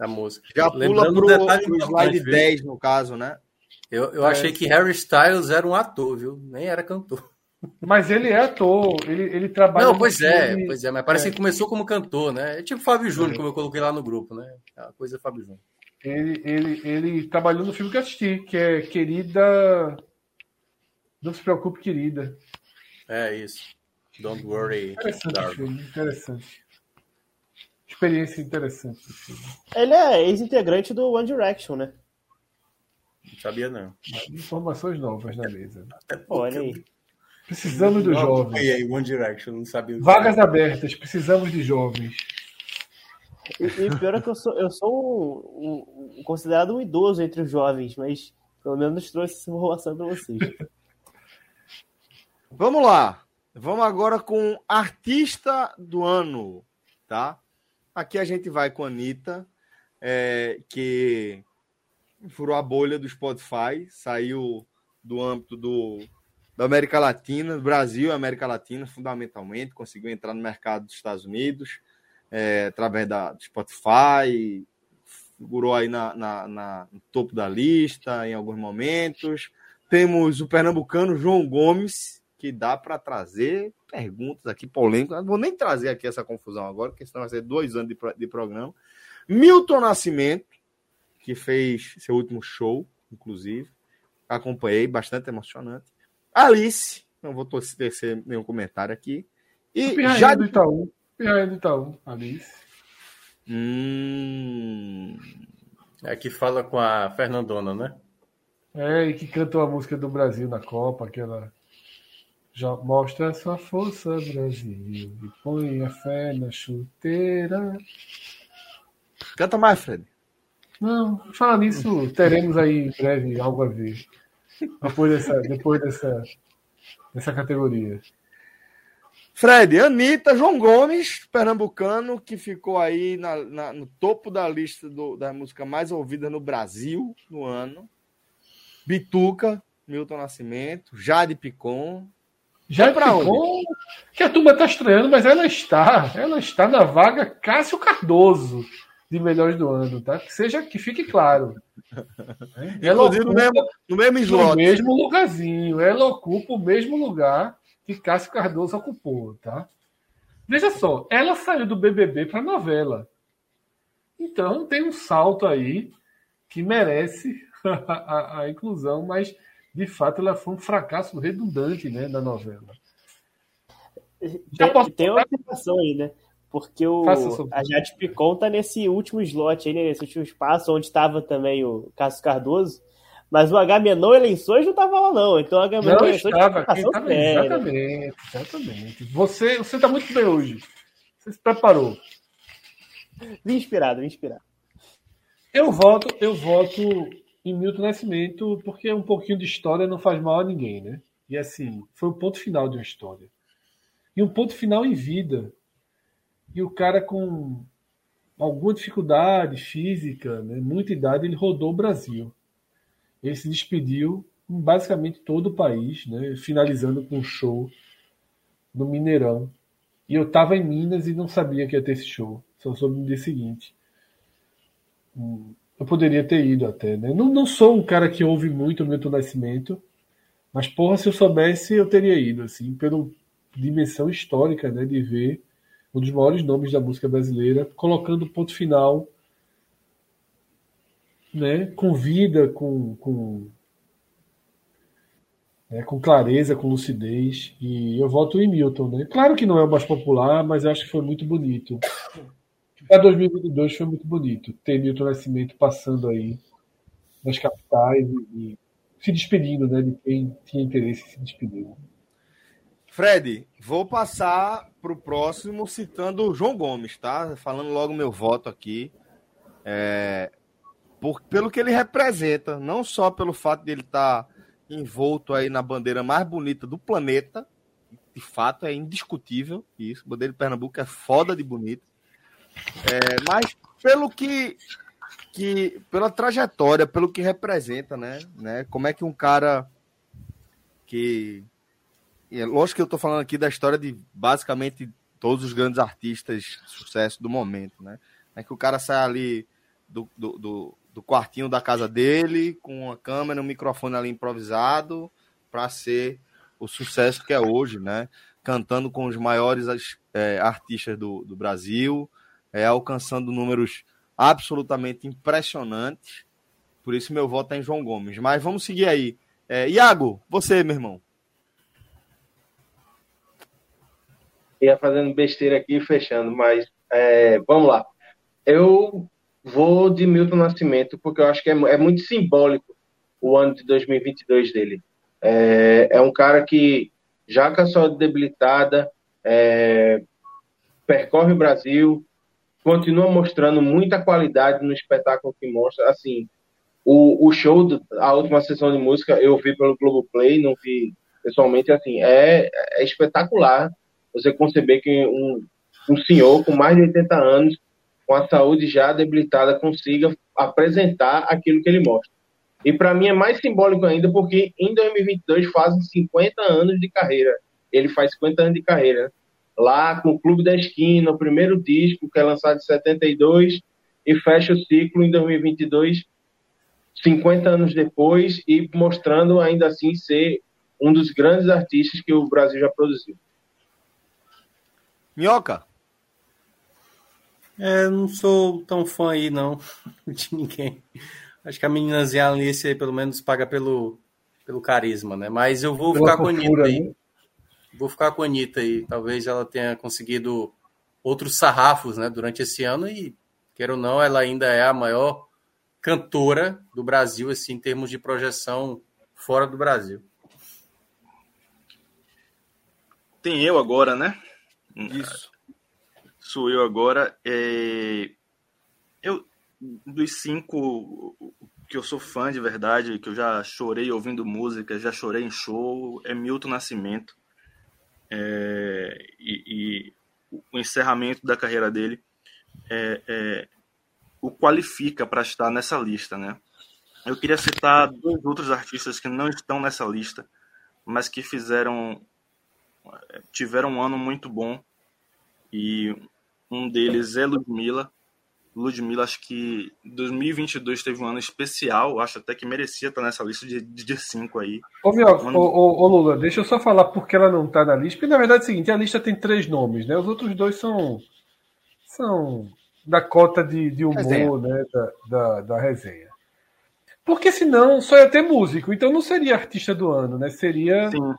A música. Já pula para o slide 10, no caso, né? Eu, eu é. achei que Harry Styles era um ator, viu? Nem era cantor. Mas ele é ator, ele, ele trabalha. Não, pois é, filme... pois é, mas parece é. que começou como cantor, né? É tipo Fábio Júnior, como eu coloquei lá no grupo, né? A coisa é Fábio Júnior. Ele, ele, ele trabalhou no filme que eu assisti, que é Querida. Não se preocupe, querida. É isso. Don't worry. Interessante filme, interessante. Experiência interessante. Ele é ex-integrante do One Direction, né? Não sabia, não. Informações novas na mesa. Olha aí. Precisamos dos jovens. aí, One Direction, não sabia. Vagas abertas, precisamos de jovens. E, e pior é que eu sou, eu sou um, um, considerado um idoso entre os jovens, mas pelo menos trouxe essa informação para vocês. Vamos lá. Vamos agora com artista do ano, tá? Aqui a gente vai com a Anitta, é, que furou a bolha do Spotify, saiu do âmbito do da América Latina, do Brasil América Latina, fundamentalmente, conseguiu entrar no mercado dos Estados Unidos é, através da Spotify, figurou aí na, na, na, no topo da lista em alguns momentos. Temos o pernambucano João Gomes, que dá para trazer perguntas aqui polêmicas. Não vou nem trazer aqui essa confusão agora, porque senão vai ser dois anos de, de programa. Milton Nascimento, que fez seu último show, inclusive. Acompanhei, bastante emocionante. Alice, não vou tecer nenhum comentário aqui. E já do Itaú. Pirraia do Itaú, Alice. Hum... É que fala com a Fernandona, né? É, e que cantou a música do Brasil na Copa, aquela. Já mostra sua força, Brasil, e põe a fé na chuteira. Canta mais, Fred. Não, fala nisso, teremos aí em breve algo a ver. Depois dessa, depois dessa, dessa categoria. Fred, Anitta, João Gomes, pernambucano, que ficou aí na, na, no topo da lista do, da música mais ouvida no Brasil no ano. Bituca, Milton Nascimento, Jade Picon. Jade Picon, que a turma está estranhando, mas ela está. Ela está na vaga Cássio Cardoso de melhores do ano, tá? Que seja que fique claro. Ela ocupa, no mesmo, no mesmo slot. No mesmo lugarzinho. Ela ocupa o mesmo lugar que Cássio Cardoso ocupou, tá? Veja só, ela saiu do BBB para novela. Então tem um salto aí que merece a, a, a, inclusão, mas de fato ela foi um fracasso redundante né, na novela. Tem, tem uma explicação aí, né? Porque o, a Jade Picon tá nesse último slot aí, né, nesse último espaço, onde estava também o Cássio Cardoso. Mas o Agamenon Eleições não estava lá, não. Então o Agamenon não Eleições estava, estava exatamente, exatamente. Você, você está muito bem hoje. Você se preparou. Vim inspirado, vim inspirado. Eu voto, eu voto em Milton Nascimento porque um pouquinho de história não faz mal a ninguém, né? E assim, foi o ponto final de uma história. E um ponto final em vida. E o cara com alguma dificuldade física, né, muita idade, ele rodou o Brasil. Ele se despediu em basicamente todo o país, né, finalizando com um show no Mineirão. E eu estava em Minas e não sabia que ia ter esse show, só soube no dia seguinte. Hum, eu poderia ter ido até, né? Não, não sou um cara que ouve muito o Milton Nascimento, mas porra, se eu soubesse, eu teria ido, assim, pela dimensão histórica, né, de ver um dos maiores nomes da música brasileira, colocando ponto final, né, com vida, com, com, né, com clareza, com lucidez. E eu voto em Milton. Né? Claro que não é o mais popular, mas acho que foi muito bonito. Para 2022 foi muito bonito ter Milton Nascimento passando aí nas capitais e, e se despedindo né, de quem tinha interesse em se despedir. Fred, vou passar para o próximo citando o João Gomes, tá? Falando logo meu voto aqui. É, por, pelo que ele representa, não só pelo fato de ele estar tá envolto aí na bandeira mais bonita do planeta, de fato é indiscutível isso, bandeira de Pernambuco é foda de bonita, é, mas pelo que, que, pela trajetória, pelo que representa, né, né, como é que um cara que é lógico que eu estou falando aqui da história de basicamente todos os grandes artistas sucesso do momento, né? É que o cara sai ali do, do, do, do quartinho da casa dele, com uma câmera, um microfone ali improvisado, para ser o sucesso que é hoje, né? Cantando com os maiores é, artistas do, do Brasil, é, alcançando números absolutamente impressionantes. Por isso meu voto é em João Gomes. Mas vamos seguir aí. É, Iago, você, meu irmão. Ia fazendo besteira aqui e fechando, mas é, vamos lá. Eu vou de Milton Nascimento, porque eu acho que é, é muito simbólico o ano de 2022 dele. É, é um cara que, já com a saúde debilitada, é, percorre o Brasil, continua mostrando muita qualidade no espetáculo que mostra. Assim, o, o show, do, a última sessão de música, eu vi pelo Globoplay, não vi pessoalmente, assim, é, é espetacular você conceber que um, um senhor com mais de 80 anos, com a saúde já debilitada, consiga apresentar aquilo que ele mostra. E para mim é mais simbólico ainda porque em 2022 fazem 50 anos de carreira. Ele faz 50 anos de carreira. Lá com o Clube da Esquina, o primeiro disco que é lançado em 72 e fecha o ciclo em 2022, 50 anos depois e mostrando ainda assim ser um dos grandes artistas que o Brasil já produziu. Minhoca? É, não sou tão fã aí, não, de ninguém. Acho que a meninazinha Alice aí, pelo menos, paga pelo, pelo carisma, né? Mas eu vou ficar com a Anitta aí. Né? Vou ficar com a Anitta aí. Talvez ela tenha conseguido outros sarrafos, né, durante esse ano e, quer ou não, ela ainda é a maior cantora do Brasil, assim, em termos de projeção fora do Brasil. Tem eu agora, né? Isso. Sou eu agora. É... Eu, dos cinco que eu sou fã de verdade, que eu já chorei ouvindo música, já chorei em show, é Milton Nascimento. É... E, e, o encerramento da carreira dele é, é... o qualifica para estar nessa lista, né? Eu queria citar dois outros artistas que não estão nessa lista, mas que fizeram tiveram um ano muito bom e um deles é Ludmilla. Ludmilla, acho que 2022 teve um ano especial, acho até que merecia estar nessa lista de, de cinco aí. Ô, meu, ano... ô, ô, Lula, deixa eu só falar porque ela não está na lista, porque na verdade é o seguinte, a lista tem três nomes, né? Os outros dois são, são da cota de, de humor, né, da, da, da resenha. Porque senão só ia ter músico, então não seria artista do ano, né? Seria Sim.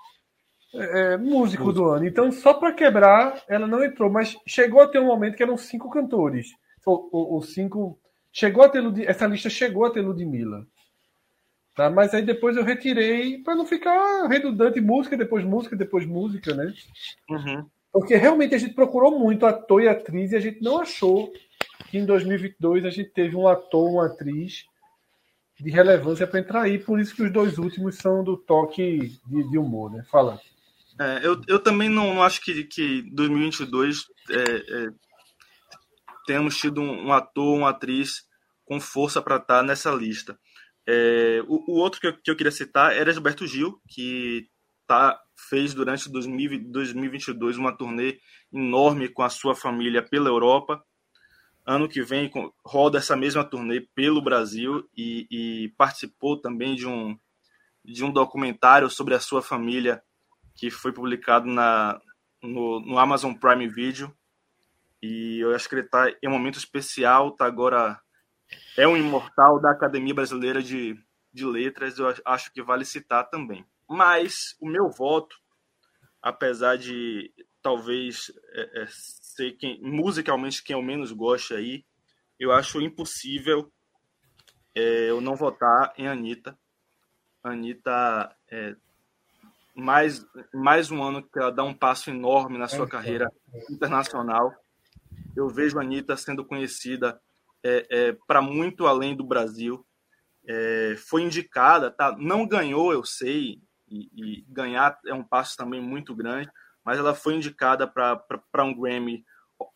É, é, músico do ano. Então, só para quebrar, ela não entrou, mas chegou a ter um momento que eram cinco cantores. Ou, ou, ou cinco. Chegou a ter essa lista chegou a ter Ludmilla. Tá? Mas aí depois eu retirei para não ficar redundante música, depois música, depois música, né? Uhum. Porque realmente a gente procurou muito ator e atriz e a gente não achou que em 2022 a gente teve um ator, uma atriz de relevância para entrar aí. Por isso que os dois últimos são do toque de, de humor, né? Fala. É, eu, eu também não, não acho que, que 2022 é, é, temos tido um, um, ator, uma atriz com força para estar tá nessa lista. É, o, o, outro que eu, que eu, queria citar era Gilberto Gil, que tá, fez durante 2000, 2022 uma turnê enorme com a sua família pela Europa. Ano que vem roda essa mesma turnê pelo Brasil e, e participou também de um, de um documentário sobre a sua família que foi publicado na, no, no Amazon Prime Video. E eu acho que ele está em um momento especial, tá agora é um imortal da Academia Brasileira de, de Letras, eu acho que vale citar também. Mas o meu voto, apesar de talvez é, é, ser quem, musicalmente quem eu menos gosto aí, eu acho impossível é, eu não votar em Anitta. Anitta é, mais, mais um ano que ela dá um passo enorme na sua carreira internacional. Eu vejo a Anitta sendo conhecida é, é, para muito além do Brasil. É, foi indicada, tá? não ganhou, eu sei, e, e, ganhar é um passo também muito grande, mas ela foi indicada para um Grammy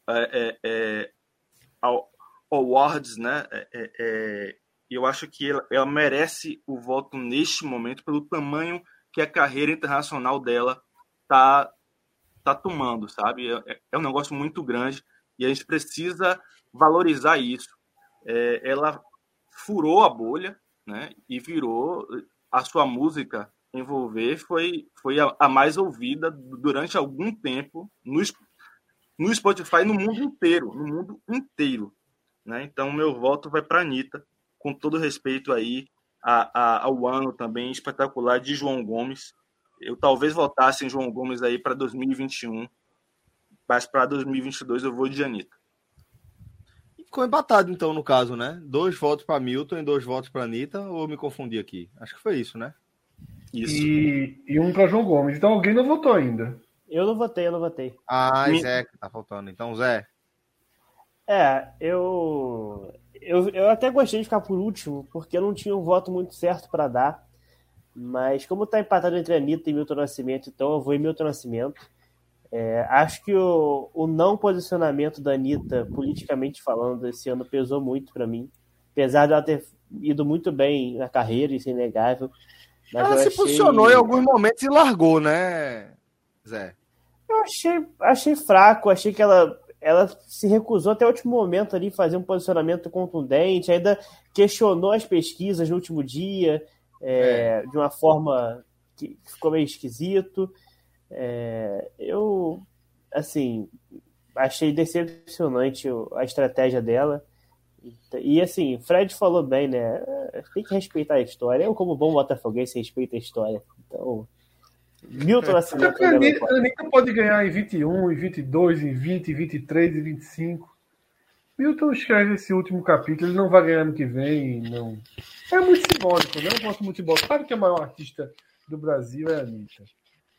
é, é, é Awards, né? E eu acho que ela, ela merece o voto neste momento pelo tamanho que a carreira internacional dela tá tá tomando, sabe? É, é um negócio muito grande e a gente precisa valorizar isso. É, ela furou a bolha, né? E virou a sua música envolver foi foi a, a mais ouvida durante algum tempo no no Spotify no mundo inteiro, no mundo inteiro, né? Então meu voto vai para Anitta, com todo respeito aí a, a, ao ano também espetacular de João Gomes. Eu talvez votasse em João Gomes aí para 2021, mas para 2022 eu vou de Anitta. Ficou empatado então no caso, né? Dois votos para Milton e dois votos para Anitta, ou eu me confundi aqui? Acho que foi isso, né? Isso. E, e um para João Gomes. Então alguém não votou ainda. Eu não votei, eu não votei. Ah, Me... Zé que tá faltando. Então, Zé. É, eu eu, eu até gostei de ficar por último, porque eu não tinha um voto muito certo para dar. Mas como está empatado entre Anitta e Milton Nascimento, então eu vou em Milton Nascimento. É, acho que o, o não posicionamento da Anitta, politicamente falando, esse ano pesou muito para mim. Apesar de ela ter ido muito bem na carreira, isso é inegável. ela se achei... posicionou em alguns momentos e largou, né, Zé? Eu achei, achei fraco, achei que ela ela se recusou até o último momento ali fazer um posicionamento contundente, ainda questionou as pesquisas no último dia é, é. de uma forma que ficou meio esquisito. É, eu, assim, achei decepcionante a estratégia dela. E assim, Fred falou bem, né? Tem que respeitar a história. Eu, como bom botafoguense, respeito a história. Então, Milton Nascimento. A Anitta, a Anitta pode ganhar em 21, em 22, em 20, em 23, em 25. Milton escreve esse último capítulo, ele não vai ganhar ano que vem, não. É muito simbólico, né? Eu gosto muito de simbólico. Claro que a maior artista do Brasil é a Anitta.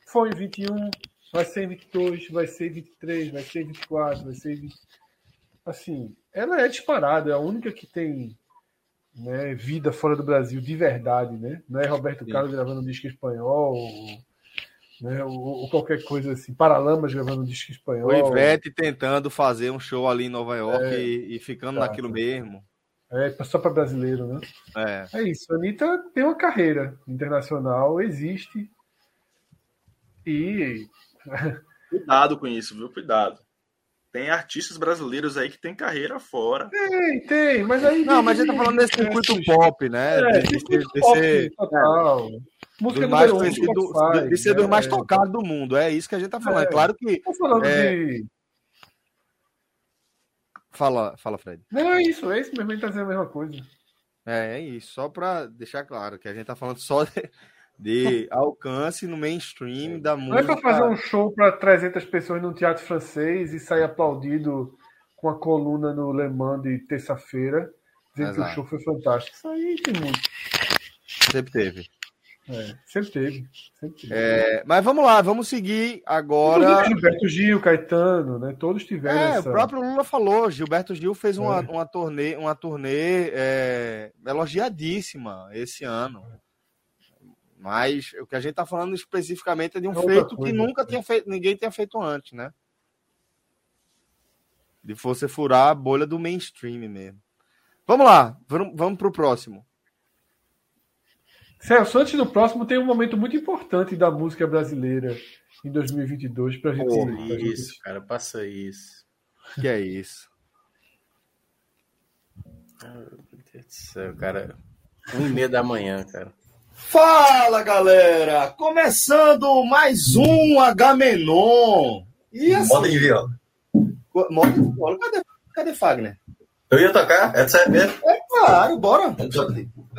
Foi em 21, vai ser em 22, vai ser em 23, vai ser em 24, vai ser em 20... Assim, ela é disparada, é a única que tem né, vida fora do Brasil de verdade, né? Não é Roberto Sim. Carlos gravando um disco espanhol, ou né? Ou, ou, qualquer coisa assim. Paralamas gravando um disco espanhol. O Ivete tentando fazer um show ali em Nova York é, e, e, ficando tá, naquilo mesmo. É, só para brasileiro, né? É. é isso. A Anitta tem uma carreira internacional, existe. E. Cuidado com isso, viu? Cuidado. Tem artistas brasileiros aí que tem carreira fora. Tem, tem, mas aí. Não, mas a gente tá falando desse circuito pop, né? É, de, de, de, pop, ser, total. É. Música mais um, de, de ser dos mais é. tocados do mundo. É isso que a gente tá falando. É, claro que. Tô falando é... de. Fala, fala, Fred. Não, é isso, é isso mesmo, ele tá dizendo a mesma coisa. É, é isso, só para deixar claro que a gente tá falando só de, de alcance no mainstream da música. Não é pra fazer um show para 300 pessoas num teatro francês e sair aplaudido com a coluna no Le Mans de terça-feira, dizendo Exato. que o show foi fantástico. Isso aí tem muito. Sempre teve. É, sempre teve. Sempre teve. É, mas vamos lá, vamos seguir agora. Gilberto Gil, Caetano, né? Todos tiveram. É, essa... o próprio Lula falou. Gilberto Gil fez uma, é. uma turnê, uma turnê é, elogiadíssima esse ano. Mas o que a gente está falando especificamente é de um é feito que nunca tinha feito, ninguém tinha feito antes, né? De você furar a bolha do mainstream mesmo. Vamos lá, vamos, vamos para o próximo. Celso, antes do próximo, tem um momento muito importante da música brasileira em 2022 para a gente. Pô, isso, gente... cara, passa isso. Que é isso? Ah, meu Deus do céu, cara. Um e meia da manhã, cara. Fala, galera! Começando mais um Agamenon. E assim... Moda de viola. Moda de viola. Cadê, cadê Fagner? Eu ia tocar? É mesmo? É claro, bora.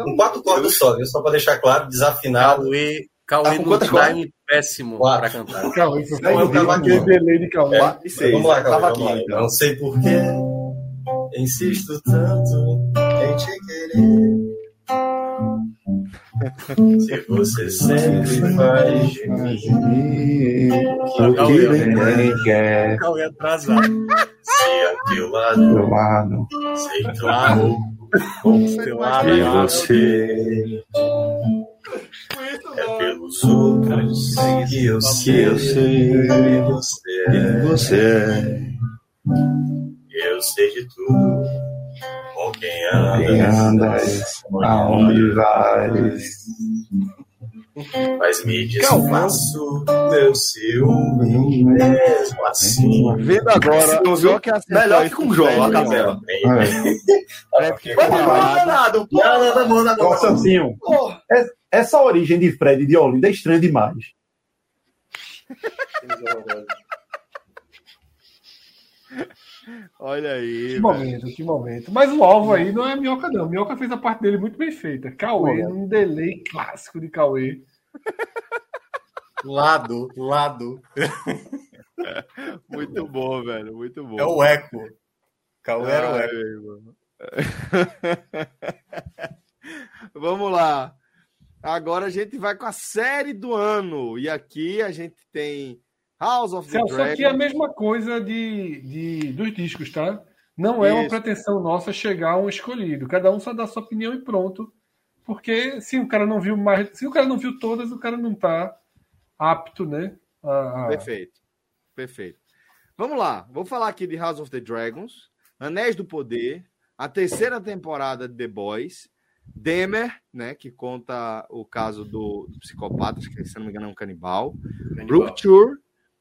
Com quatro cordas só, viu? Só pra deixar claro, desafinado. Cauê, Cauê tá no time péssimo quatro. pra cantar. Cauê, não, eu tava aqui. delay de Cauê. É, vamos lá, Cauê, vamos lá. Então. Não sei porquê, insisto tanto em te querer. Se você sempre faz de mim o que ninguém quer. Cauê atrasado. Se a teu lado, lado sei claro, e você. É pelos outros que eu sei, eu sei quem você é. Você é. Eu sei de tudo com quem andas, quem andas aonde vais. Mas me desfaço meu ciúme mesmo assim. Vendo agora, o João que melhor que com o João, a capela. É, porque não é nada, pô. Nada, nada, nada. Nossa, assim, essa origem de Fred de Olinda é estranha demais. Olha aí. Que momento, que momento. Mas o alvo aí não é a Minhoca, não. A Minhoca fez a parte dele muito bem feita. Cauê, um delay clássico de Cauê. Lado, lado. muito bom, velho. Muito bom. É o eco. Cauê era o eco. Vamos lá. Agora a gente vai com a série do ano. E aqui a gente tem House of the Celso, Dragon. aqui é a mesma coisa de, de, dos discos, tá? Não é Isso. uma pretensão nossa chegar a um escolhido. Cada um só dá sua opinião e pronto. Porque se o cara não viu mais, se o cara não viu todas, o cara não tá apto, né? A. Perfeito. Perfeito. Vamos lá. Vou falar aqui de House of the Dragons, Anéis do Poder, a terceira temporada de The Boys, Demer, né, que conta o caso do, do psicopata, que se não me engano é um canibal, canibal. Rupture,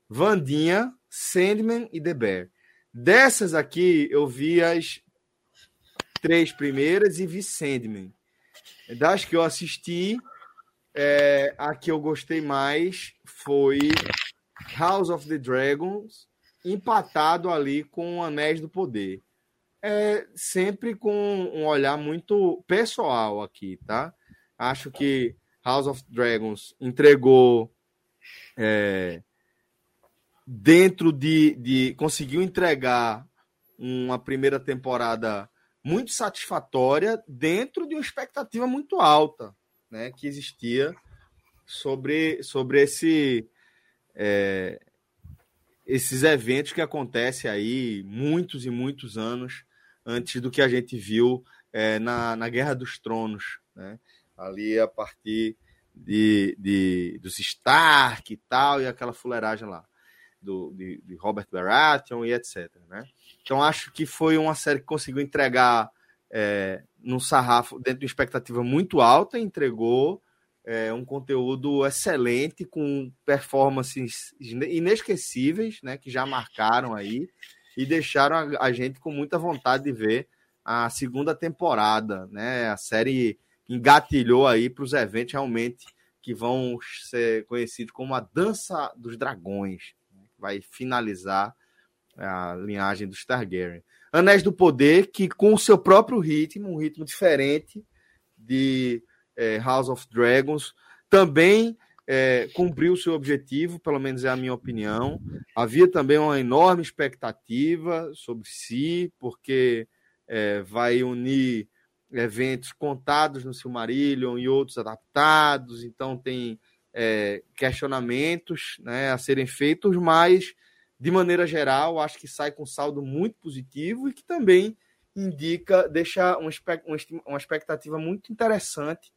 Vandinha, Sandman e The Bear. Dessas aqui, eu vi as três primeiras e vi Sandman. Das que eu assisti, é, a que eu gostei mais foi House of the Dragons, empatado ali com Anéis do Poder. É, sempre com um olhar muito pessoal aqui, tá? Acho que House of Dragons entregou é, dentro de, de conseguiu entregar uma primeira temporada muito satisfatória dentro de uma expectativa muito alta, né, que existia sobre, sobre esse é, esses eventos que acontecem aí muitos e muitos anos antes do que a gente viu é, na, na Guerra dos Tronos, né? ali a partir de, de, dos Stark e tal, e aquela fuleiragem lá do, de, de Robert Baratheon e etc. Né? Então acho que foi uma série que conseguiu entregar é, num sarrafo dentro de uma expectativa muito alta, entregou é, um conteúdo excelente com performances inesquecíveis, né, que já marcaram aí e deixaram a, a gente com muita vontade de ver a segunda temporada, né? A série engatilhou aí para os eventos realmente que vão ser conhecidos como a Dança dos Dragões, vai finalizar a linhagem dos Targaryen. Anéis do Poder, que com o seu próprio ritmo, um ritmo diferente de é, House of Dragons, também é, cumpriu o seu objetivo, pelo menos é a minha opinião. Havia também uma enorme expectativa sobre si, porque é, vai unir eventos contados no Silmarillion e outros adaptados, então tem é, questionamentos né, a serem feitos, mas de maneira geral acho que sai com saldo muito positivo e que também indica, deixa uma, uma expectativa muito interessante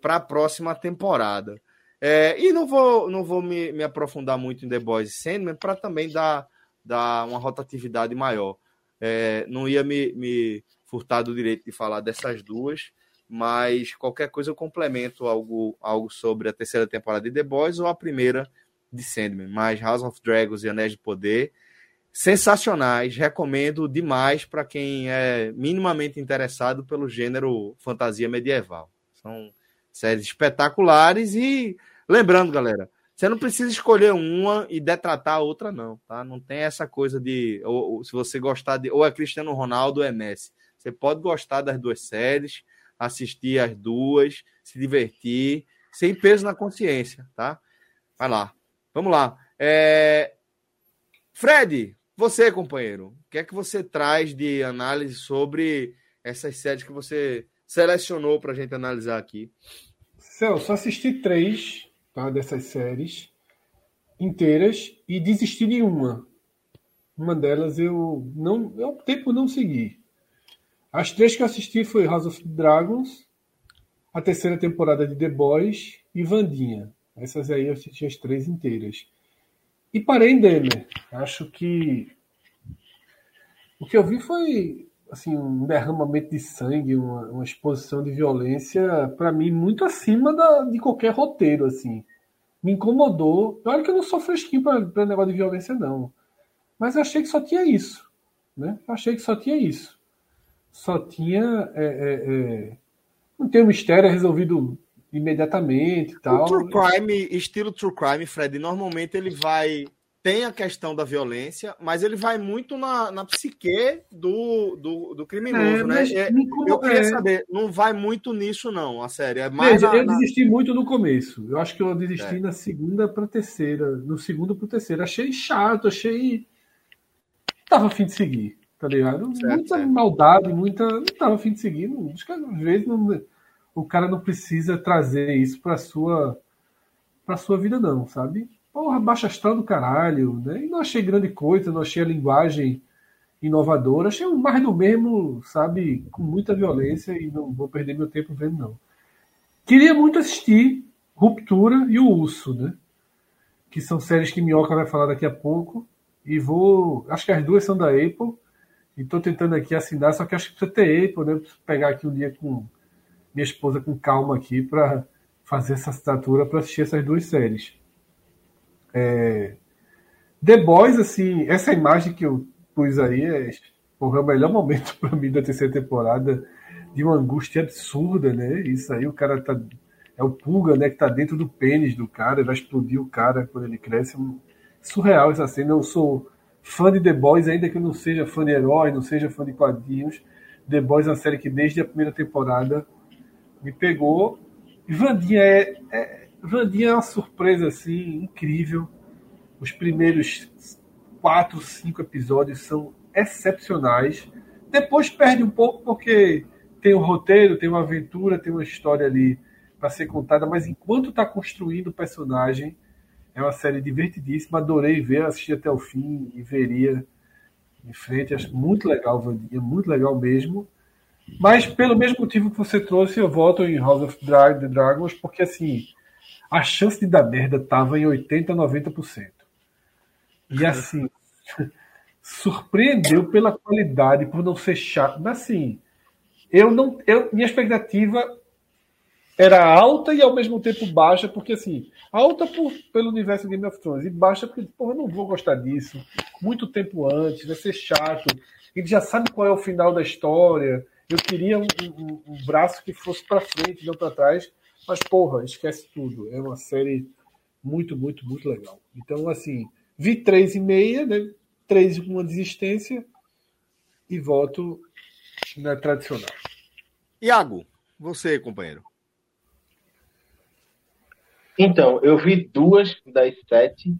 para a próxima temporada. É, e não vou, não vou me, me, aprofundar muito em The Boys e Sandman para também dar, dar uma rotatividade maior. É, não ia me, me furtar do direito de falar dessas duas, mas qualquer coisa eu complemento algo, algo sobre a terceira temporada de The Boys ou a primeira de Sandman. Mas House of Dragons e Anéis de Poder, sensacionais, recomendo demais para quem é minimamente interessado pelo gênero fantasia medieval. São séries espetaculares e lembrando, galera, você não precisa escolher uma e detratar a outra, não, tá? Não tem essa coisa de ou, ou, se você gostar de ou é Cristiano Ronaldo ou é Messi. Você pode gostar das duas séries, assistir as duas, se divertir, sem peso na consciência, tá? Vai lá. Vamos lá. É... Fred, você, companheiro, o que é que você traz de análise sobre essas séries que você selecionou para a gente analisar aqui? Celso, assisti três tá, dessas séries inteiras e desisti de uma. Uma delas eu não, eu optei por não seguir. As três que eu assisti foi House of Dragons, a terceira temporada de The Boys e Vandinha. Essas aí eu assisti as três inteiras. E parei em Demer. Acho que o que eu vi foi assim um derramamento de sangue, uma, uma exposição de violência para mim muito acima da, de qualquer roteiro assim. Me incomodou. Olha que eu não sou fresquinho para negócio de violência não, mas eu achei que só tinha isso, né? Eu achei que só tinha isso só tinha. É, é, é, não tem um mistério resolvido imediatamente e tal. O true crime, estilo true crime, Fred, normalmente ele vai. Tem a questão da violência, mas ele vai muito na, na psique do, do, do criminoso, é, né? É, eu queria é. saber, não vai muito nisso, não, a série. É mais Veja, na, eu desisti muito no começo. Eu acho que eu desisti na segunda para terceira. No segundo para terceira. Achei chato, achei. Tava afim de seguir tá ligado? Certo, muita certo. maldade, muita. Não tava afim de seguir. Não, acho que às vezes não, o cara não precisa trazer isso pra sua, pra sua vida, não, sabe? Porra, baixa astral do caralho, né? E não achei grande coisa, não achei a linguagem inovadora, achei mais do mesmo, sabe? Com muita violência e não vou perder meu tempo vendo, não. Queria muito assistir Ruptura e o Urso, né? Que são séries que Minhoca vai falar daqui a pouco. E vou. Acho que as duas são da Apple. E estou tentando aqui assinar, só que acho que precisa ter Apple, né? Pegar aqui um dia com minha esposa com calma aqui para fazer essa assinatura para assistir essas duas séries. É... The Boys, assim, essa imagem que eu pus aí é, porra, é o melhor momento para mim da terceira temporada de uma angústia absurda, né? Isso aí o cara tá. É o pulga, né? Que tá dentro do pênis do cara, vai explodir o cara quando ele cresce. Surreal essa cena. Eu sou fã de The Boys, ainda que eu não seja fã de herói, não seja fã de quadrinhos. The Boys é uma série que desde a primeira temporada me pegou. E Vandinha é, é, Vandinha é uma surpresa assim, incrível. Os primeiros quatro, cinco episódios são excepcionais. Depois perde um pouco porque tem um roteiro, tem uma aventura, tem uma história ali para ser contada, mas enquanto está construindo o personagem, é uma série divertidíssima, adorei ver, assisti até o fim e veria em frente. Acho muito legal, Vandinha, muito legal mesmo. Mas pelo mesmo motivo que você trouxe, eu voto em House of the Dragons, porque assim, a chance de dar merda tava em 80, 90%. E assim, surpreendeu pela qualidade, por não ser chato. Mas assim, eu não. Eu, minha expectativa era alta e ao mesmo tempo baixa, porque assim, alta por, pelo universo Game of Thrones e baixa porque, porra, eu não vou gostar disso. Muito tempo antes, vai ser chato. Ele já sabe qual é o final da história. Eu queria um, um, um braço que fosse para frente, não para trás. Mas, porra, esquece tudo. É uma série muito, muito, muito legal. Então, assim, vi três e meia, né? Três com uma desistência e voto na tradicional. Iago, você, companheiro. Então, eu vi duas das sete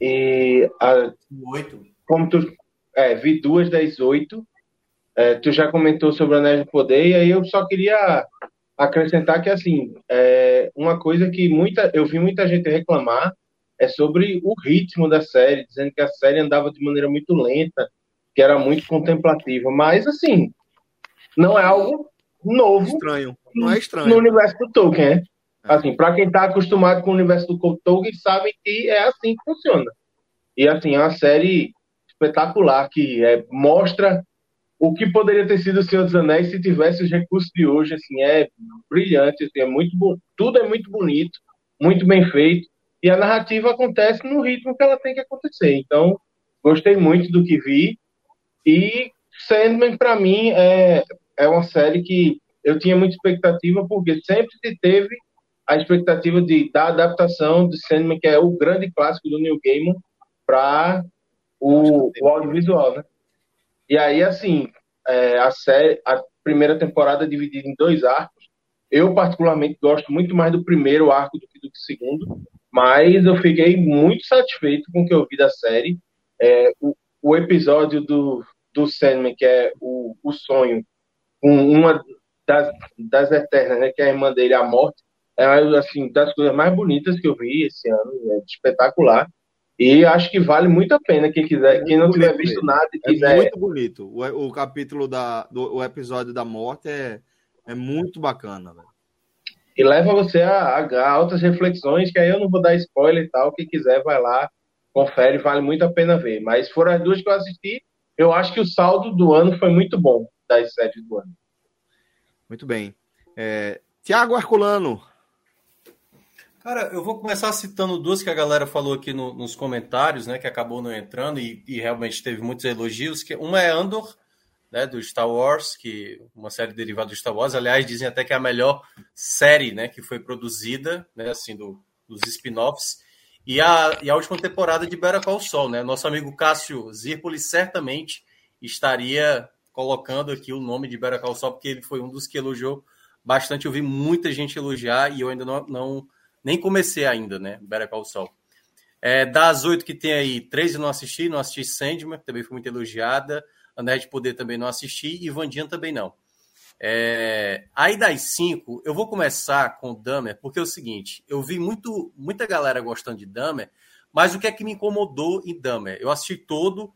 e a, oito. Como tu, é, vi duas das oito. é, tu já comentou sobre o Anéis do Poder, e aí eu só queria acrescentar que, assim, é, uma coisa que muita, eu vi muita gente reclamar é sobre o ritmo da série, dizendo que a série andava de maneira muito lenta, que era muito contemplativa, mas, assim, não é algo novo. Estranho. Não é estranho. No universo do Tolkien, né? Assim, para quem está acostumado com o universo do Tolkien, sabe que é assim que funciona. E, assim, é uma série espetacular que é, mostra o que poderia ter sido o Senhor dos Anéis se tivesse os recursos de hoje, assim, é brilhante, assim, é muito tudo é muito bonito, muito bem feito, e a narrativa acontece no ritmo que ela tem que acontecer. Então, gostei muito do que vi, e Sandman, para mim, é, é uma série que eu tinha muita expectativa, porque sempre se teve a expectativa de, da adaptação de Sandman, que é o grande clássico do Neil Gaiman, para o, o audiovisual, né? E aí, assim, é, a série, a primeira temporada é dividida em dois arcos. Eu, particularmente, gosto muito mais do primeiro arco do que do segundo, mas eu fiquei muito satisfeito com o que eu vi da série. É, o, o, episódio do, do Sandman, que é o, o sonho, com uma das, das Eternas, né, que é a irmã dele, a Morte, é assim, das coisas mais bonitas que eu vi esse ano, é espetacular. E acho que vale muito a pena quem quiser, quem não tiver visto nada e quiser. É muito bonito. O, o capítulo da, do o episódio da morte é, é muito bacana, velho. E leva você a, a, altas reflexões, que aí eu não vou dar spoiler e tal. Quem quiser, vai lá, confere, vale muito a pena ver. Mas foram as duas que eu assisti. Eu acho que o saldo do ano foi muito bom, das séries do ano. Muito bem. É, Tiago Arculano, Cara, eu vou começar citando duas que a galera falou aqui no, nos comentários, né? Que acabou não entrando e, e, realmente teve muitos elogios. Que uma é Andor, né? Do Star Wars, que uma série derivada do Star Wars. Aliás, dizem até que é a melhor série, né? Que foi produzida, né? Assim, do, dos spin-offs. E a, e a última temporada de Better Call Saul, né? Nosso amigo Cássio Zirpoli certamente estaria colocando aqui o nome de Better Call Saul, porque ele foi um dos que elogiou bastante. Eu vi muita gente elogiar e eu ainda não, não nem comecei ainda, né? Better Call Saul. É, das oito que tem aí, três eu não assisti, não assisti Sandman, também foi muito elogiada. Anéis de Poder também não assisti e Vandinha também não. É, aí das cinco, eu vou começar com Dahmer, porque é o seguinte, eu vi muito, muita galera gostando de Dahmer, mas o que é que me incomodou em Dahmer? Eu assisti todo,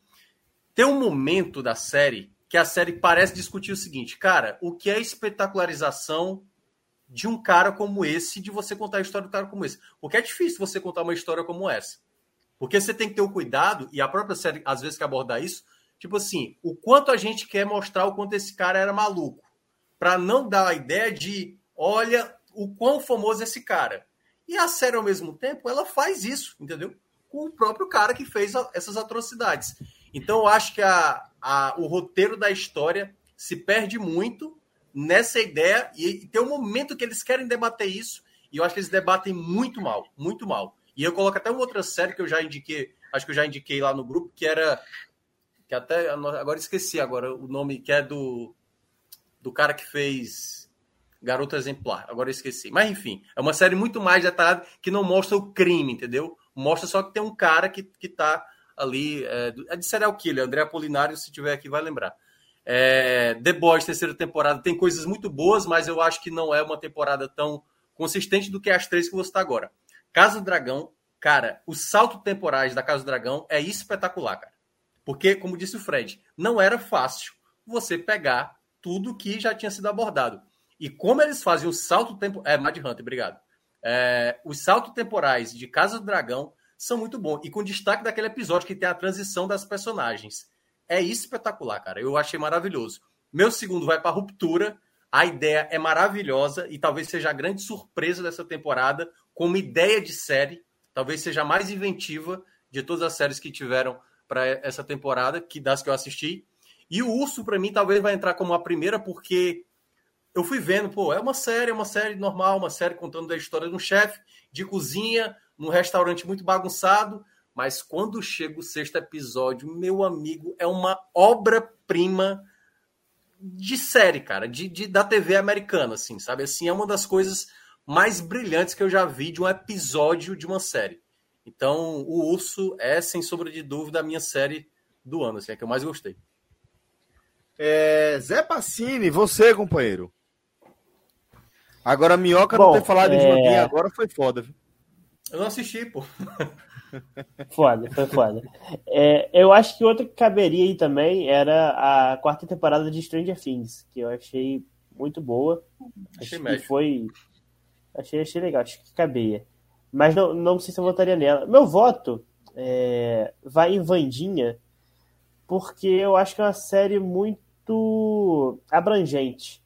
tem um momento da série que a série parece discutir o seguinte, cara, o que é espetacularização de um cara como esse, de você contar a história um cara como esse. Porque é difícil você contar uma história como essa. Porque você tem que ter o cuidado, e a própria série às vezes quer abordar isso, tipo assim, o quanto a gente quer mostrar o quanto esse cara era maluco. para não dar a ideia de, olha, o quão famoso é esse cara. E a série, ao mesmo tempo, ela faz isso, entendeu? Com o próprio cara que fez essas atrocidades. Então, eu acho que a, a, o roteiro da história se perde muito nessa ideia e tem um momento que eles querem debater isso e eu acho que eles debatem muito mal, muito mal. E eu coloco até uma outra série que eu já indiquei, acho que eu já indiquei lá no grupo, que era que até agora esqueci agora o nome que é do do cara que fez Garota Exemplar. Agora esqueci. Mas enfim, é uma série muito mais detalhada que não mostra o crime, entendeu? Mostra só que tem um cara que, que tá ali. É, é de serial killer. André Apolinário, se tiver aqui, vai lembrar. É, The Boys, terceira temporada, tem coisas muito boas, mas eu acho que não é uma temporada tão consistente do que as três que você está agora. Casa do Dragão, cara, os saltos temporais da Casa do Dragão é espetacular, cara. Porque, como disse o Fred, não era fácil você pegar tudo que já tinha sido abordado. E como eles fazem o salto tempo. É, Mad Hunter, obrigado. É, os saltos temporais de Casa do Dragão são muito bons. E com destaque daquele episódio que tem a transição das personagens é espetacular, cara. Eu achei maravilhoso. Meu segundo vai para Ruptura. A ideia é maravilhosa e talvez seja a grande surpresa dessa temporada, como ideia de série. Talvez seja a mais inventiva de todas as séries que tiveram para essa temporada, que das que eu assisti. E o Urso, para mim, talvez vai entrar como a primeira, porque eu fui vendo, pô, é uma série, é uma série normal, uma série contando da história de um chefe de cozinha num restaurante muito bagunçado, mas quando chega o sexto episódio, meu amigo, é uma obra-prima de série, cara, de, de, da TV americana, assim, sabe? Assim, é uma das coisas mais brilhantes que eu já vi de um episódio de uma série. Então, o Urso é, sem sombra de dúvida, a minha série do ano, assim, é que eu mais gostei. É, Zé Passini, você, companheiro. Agora, Minhoca Bom, não ter falado é... de joguinho agora foi foda. Viu? Eu não assisti, pô. Foda, foi foda. É, eu acho que outra que caberia aí também era a quarta temporada de Stranger Things, que eu achei muito boa. Achei acho que foi. Achei, achei legal, acho que caberia. Mas não, não sei se eu votaria nela. Meu voto é, vai em Vandinha, porque eu acho que é uma série muito abrangente.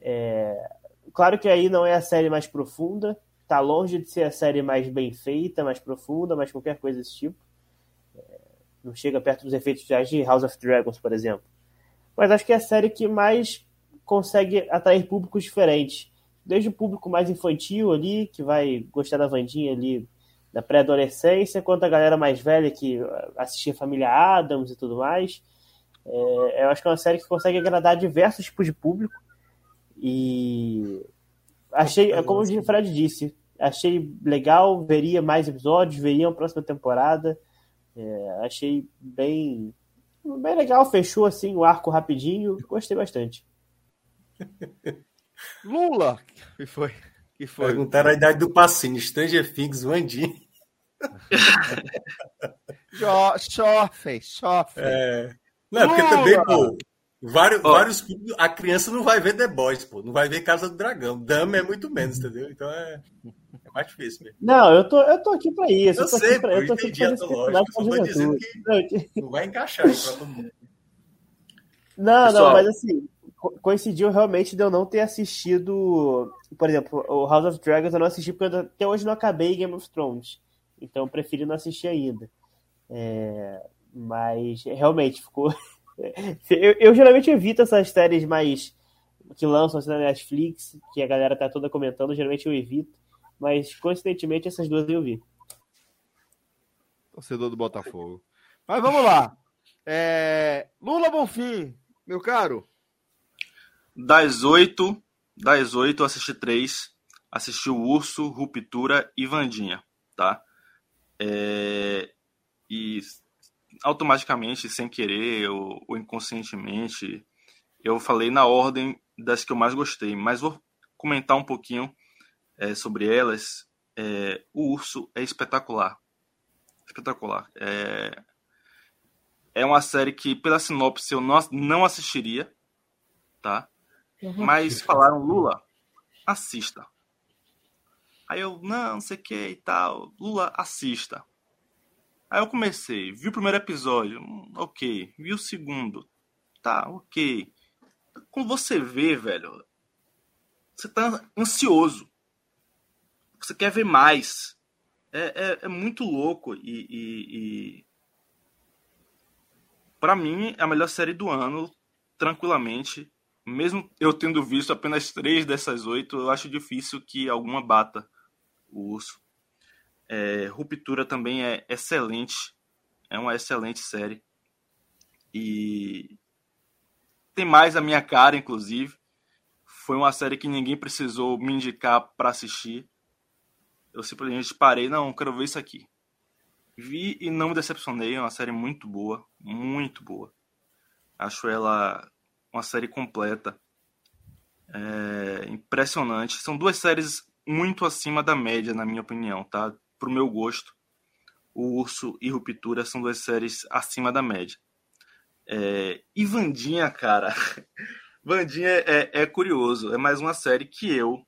É, claro que aí não é a série mais profunda, tá longe de ser a série mais bem feita, mais profunda, mais qualquer coisa desse tipo. É, não chega perto dos efeitos de House of Dragons, por exemplo. Mas acho que é a série que mais consegue atrair públicos diferentes. Desde o público mais infantil ali, que vai gostar da Vandinha ali da pré-adolescência, quanto a galera mais velha que assistia Família Adams e tudo mais. É, eu acho que é uma série que consegue agradar diversos tipos de público. E achei, como o Fred disse, achei legal, veria mais episódios, veria a próxima temporada. É, achei bem, bem legal, fechou assim o arco rapidinho, gostei bastante. Lula, que foi? Que foi? Perguntaram a idade do passinho, Stranger Things, Vandinho. sofre, sofre. É. Não, porque também, pô, Vários, vários a criança não vai ver The Boys, pô. Não vai ver Casa do Dragão. Dama é muito menos, entendeu? Então é, é mais difícil mesmo. Não, eu tô, eu tô aqui pra isso. Eu, eu sei, pra, eu tô entendi aqui pra lógica. Só tô dizendo que não vai encaixar pra todo mundo. Não, Pessoal, não, mas assim, coincidiu realmente de eu não ter assistido. Por exemplo, o House of Dragons eu não assisti porque eu até hoje não acabei Game of Thrones. Então eu preferi não assistir ainda. É, mas realmente ficou. Eu, eu, geralmente evito essas séries mais que lançam assim, na Netflix, que a galera tá toda comentando, geralmente eu evito. Mas coincidentemente essas duas eu vi. Torcedor do Botafogo. Mas vamos lá. É... Lula Bonfim, meu caro. Das oito, das oito, assisti três. Assisti o Urso, Ruptura e Vandinha, tá? É... E automaticamente, sem querer ou, ou, inconscientemente, eu falei na ordem das que eu mais gostei, mas vou comentar um pouquinho é, sobre elas. É, o Urso é espetacular. Espetacular. É, é uma série que, pela sinopse, eu não, não assistiria, tá? Uhum. Mas falaram, Lula, assista. Aí eu, não, não sei o que e tal. Lula, assista. Aí eu comecei, vi o primeiro episódio, hum, ok. Vi o segundo, tá, ok. Quando você vê, velho, você tá ansioso. Você quer ver mais. É, é, é muito louco e, e, e... para mim é a melhor série do ano, tranquilamente. Mesmo eu tendo visto apenas três dessas oito, eu acho difícil que alguma bata o urso. É, Ruptura também é excelente. É uma excelente série. E tem mais a minha cara, inclusive. Foi uma série que ninguém precisou me indicar para assistir. Eu simplesmente parei, não, quero ver isso aqui. Vi e não me decepcionei, é uma série muito boa, muito boa. Acho ela uma série completa. É impressionante. São duas séries muito acima da média, na minha opinião, tá? Pro meu gosto, o Urso e Ruptura são duas séries acima da média. É, e Vandinha, cara, Vandinha é, é, curioso, é mais uma série que eu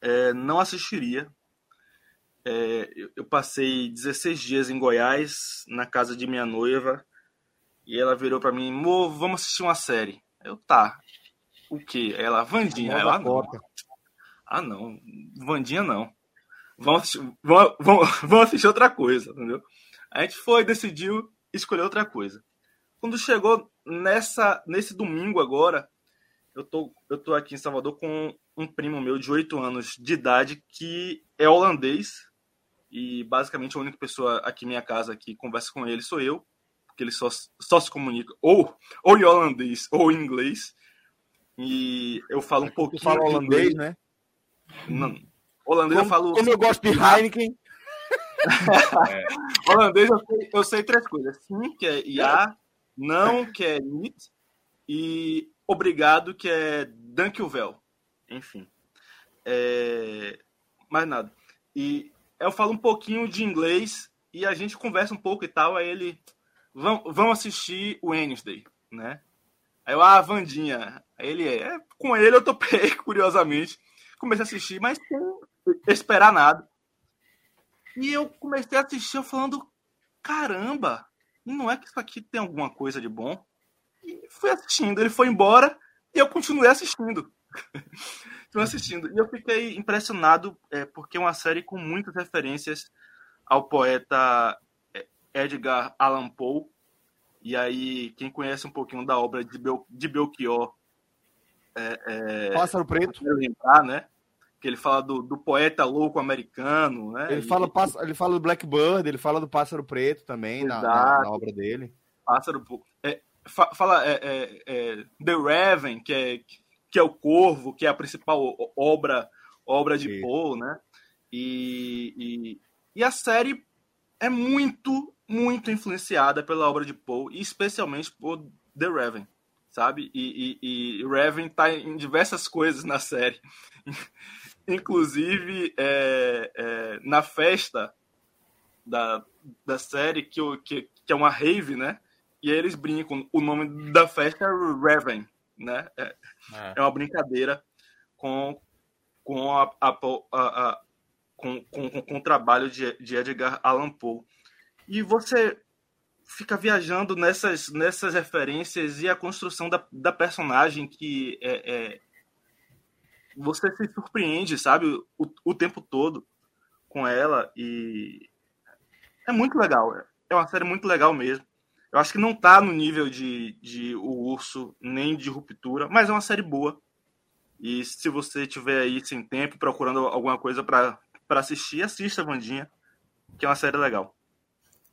é, não assistiria. É, eu, eu passei 16 dias em Goiás, na casa de minha noiva, e ela virou para mim, Mo, vamos assistir uma série. Eu, tá. O quê? Ela, Vandinha. Ela, ah, não. Ah, não. Vandinha não vamos assistir, vamos, vamos, vamos assistir outra coisa, entendeu? A gente foi, decidiu escolher outra coisa. Quando chegou nessa, nesse domingo agora, eu tô, eu tô aqui em Salvador com um primo meu de 8 anos de idade que é holandês e basicamente a única pessoa aqui em minha casa que conversa com ele sou eu, porque ele só, só se comunica ou, ou em holandês ou em inglês. E eu falo um pouquinho. Fala holandês, né? Não, Holandês como, eu falo. Como eu gosto de Heineken. é. Holandês eu sei, eu sei, três coisas. Sim, que é IA. Não, que é NIT. e Obrigado, que é Dankelvel. Enfim. É... Mais nada. E eu falo um pouquinho de inglês e a gente conversa um pouco e tal. Aí ele. Vamos assistir o Wednesday, né? Aí eu, ah, Vandinha. Aí ele é. Com ele eu topei, curiosamente. Comecei a assistir, mas sem esperar nada. E eu comecei a assistir eu falando: caramba, não é que isso aqui tem alguma coisa de bom? E fui assistindo. Ele foi embora e eu continuei assistindo. Estou assistindo. E eu fiquei impressionado, é, porque é uma série com muitas referências ao poeta é, Edgar Allan Poe. E aí, quem conhece um pouquinho da obra de, Bel de Belchior. É, é, Pássaro Preto. Lembrar, né? Que ele fala do, do poeta louco americano, né? Ele, fala, e, ele fala do Blackbird, ele fala do Pássaro Preto também na, na, na, obra dele. Pássaro é, fala é, é, é, The Raven, que é, que é o Corvo, que é a principal obra obra de Poe, né? E, e, e, a série é muito, muito influenciada pela obra de Poe, e especialmente por The Raven, sabe? E, e, e Raven tá em diversas coisas na série. Inclusive, é, é, na festa da, da série, que, que, que é uma rave, né? E aí eles brincam. O nome da festa é Raven, né? É, é. é uma brincadeira com, com, a, a, a, a com, com, com, o trabalho de, de Edgar Allan Poe. E você fica viajando nessas, nessas referências e a construção da, da personagem que é, é, você se surpreende, sabe, o, o tempo todo com ela e é muito legal. É uma série muito legal mesmo. Eu acho que não tá no nível de, de O Urso, nem de Ruptura, mas é uma série boa. E se você tiver aí sem tempo, procurando alguma coisa para assistir, assista Vandinha, que é uma série legal.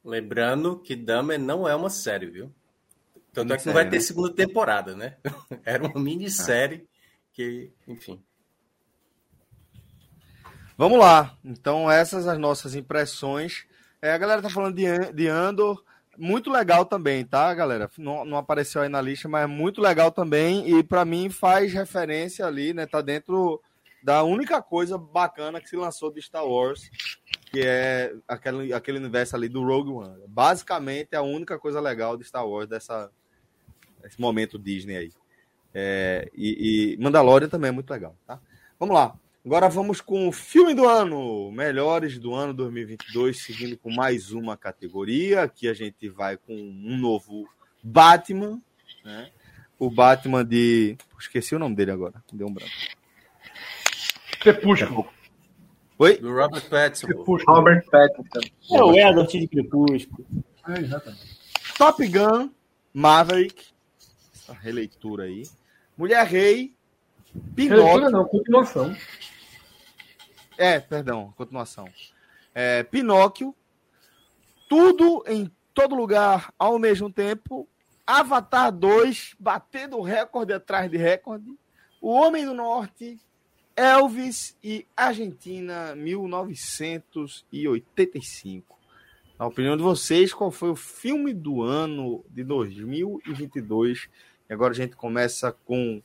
Lembrando que Dahmer não é uma série, viu? Tanto é que não vai ter né? segunda temporada, né? Era uma minissérie que, enfim. Vamos lá. Então, essas as nossas impressões. É, a galera tá falando de, de Andor muito legal também, tá, galera? Não, não, apareceu aí na lista, mas é muito legal também. E para mim faz referência ali, né? Tá dentro da única coisa bacana que se lançou de Star Wars, que é aquele, aquele universo ali do Rogue One. Basicamente é a única coisa legal de Star Wars dessa esse momento Disney aí. É, e, e Mandalorian também é muito legal, tá? Vamos lá. Agora vamos com o filme do ano, melhores do ano 2022, seguindo com mais uma categoria. Aqui a gente vai com um novo Batman, né? O Batman de. Esqueci o nome dele agora, deu um branco. Crepúsculo. Oi? Do Robert Pattinson. Crepúsculo. Robert Pattinson. É o Edward de Crepúsculo. É, exatamente. Top Gun, Maverick. Essa releitura aí. Mulher Rei. Pinóquio. Releitura não, continuação. É, perdão, continuação. É, Pinóquio, tudo em todo lugar ao mesmo tempo. Avatar 2, batendo recorde atrás de recorde. O Homem do Norte, Elvis e Argentina 1985. Na opinião de vocês, qual foi o filme do ano de 2022? E agora a gente começa com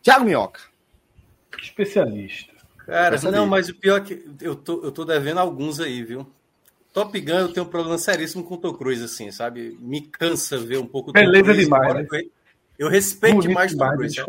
Tiago Minhoca. Especialista. Cara, não, mas o pior é que eu tô, eu tô devendo alguns aí, viu? Top Gun eu tenho um problema seríssimo com o Tom Cruise, assim, sabe? Me cansa ver um pouco Beleza Cruise, demais. Né? Eu respeito Bonito demais Tom Cruise.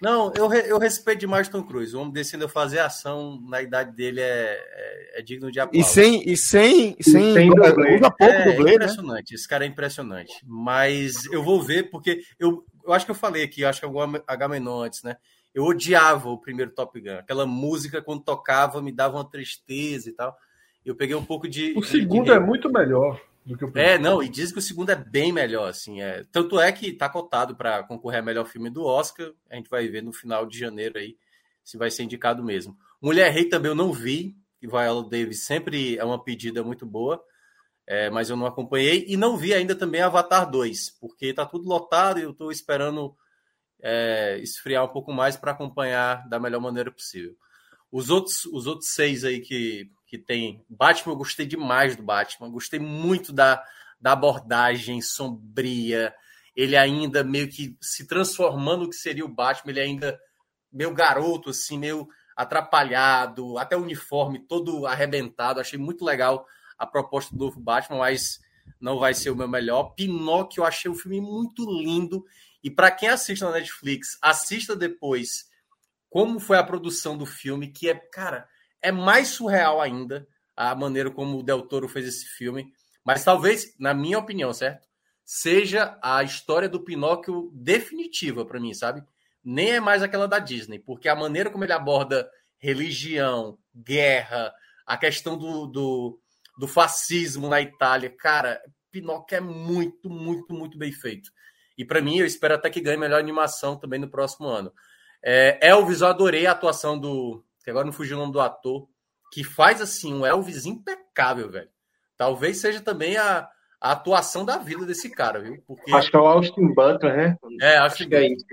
Não, eu, eu respeito demais Tom Cruise. O homem descendo a fazer ação na idade dele é, é, é digno de aplauso. E sem, e sem, sem, sem dublê. Usa pouco é, dublê, né? impressionante. Né? Esse cara é impressionante. Mas eu vou ver porque eu, eu acho que eu falei aqui, eu acho que algum Agamenon antes, né? Eu odiava o primeiro Top Gun. Aquela música, quando tocava, me dava uma tristeza e tal. Eu peguei um pouco de. O segundo de... é muito melhor do que o primeiro. É, não, e diz que o segundo é bem melhor, assim. É... Tanto é que tá cotado para concorrer a melhor filme do Oscar. A gente vai ver no final de janeiro aí se vai ser indicado mesmo. Mulher Rei também eu não vi. E Viola Davis sempre é uma pedida muito boa. É, mas eu não acompanhei e não vi ainda também Avatar 2, porque tá tudo lotado e eu estou esperando é, esfriar um pouco mais para acompanhar da melhor maneira possível. Os outros, os outros seis aí que, que tem. Batman, eu gostei demais do Batman. Gostei muito da, da abordagem sombria ele ainda meio que se transformando no que seria o Batman, ele ainda meio garoto, assim, meio atrapalhado, até o uniforme todo arrebentado. Achei muito legal a proposta do novo Batman, mas não vai ser o meu melhor. Pinóquio, eu achei o filme muito lindo. E para quem assiste na Netflix, assista depois como foi a produção do filme, que é, cara, é mais surreal ainda a maneira como o Del Toro fez esse filme. Mas talvez, na minha opinião, certo? Seja a história do Pinóquio definitiva para mim, sabe? Nem é mais aquela da Disney, porque a maneira como ele aborda religião, guerra, a questão do, do, do fascismo na Itália, cara, Pinóquio é muito, muito, muito bem feito. E para mim, eu espero até que ganhe melhor animação também no próximo ano. É, Elvis, eu adorei a atuação do. Que agora não fugiu o nome do ator, que faz assim um Elvis impecável, velho. Talvez seja também a, a atuação da vida desse cara, viu? Porque... Acho que é o Austin Butler, né? É, acho, acho que é isso.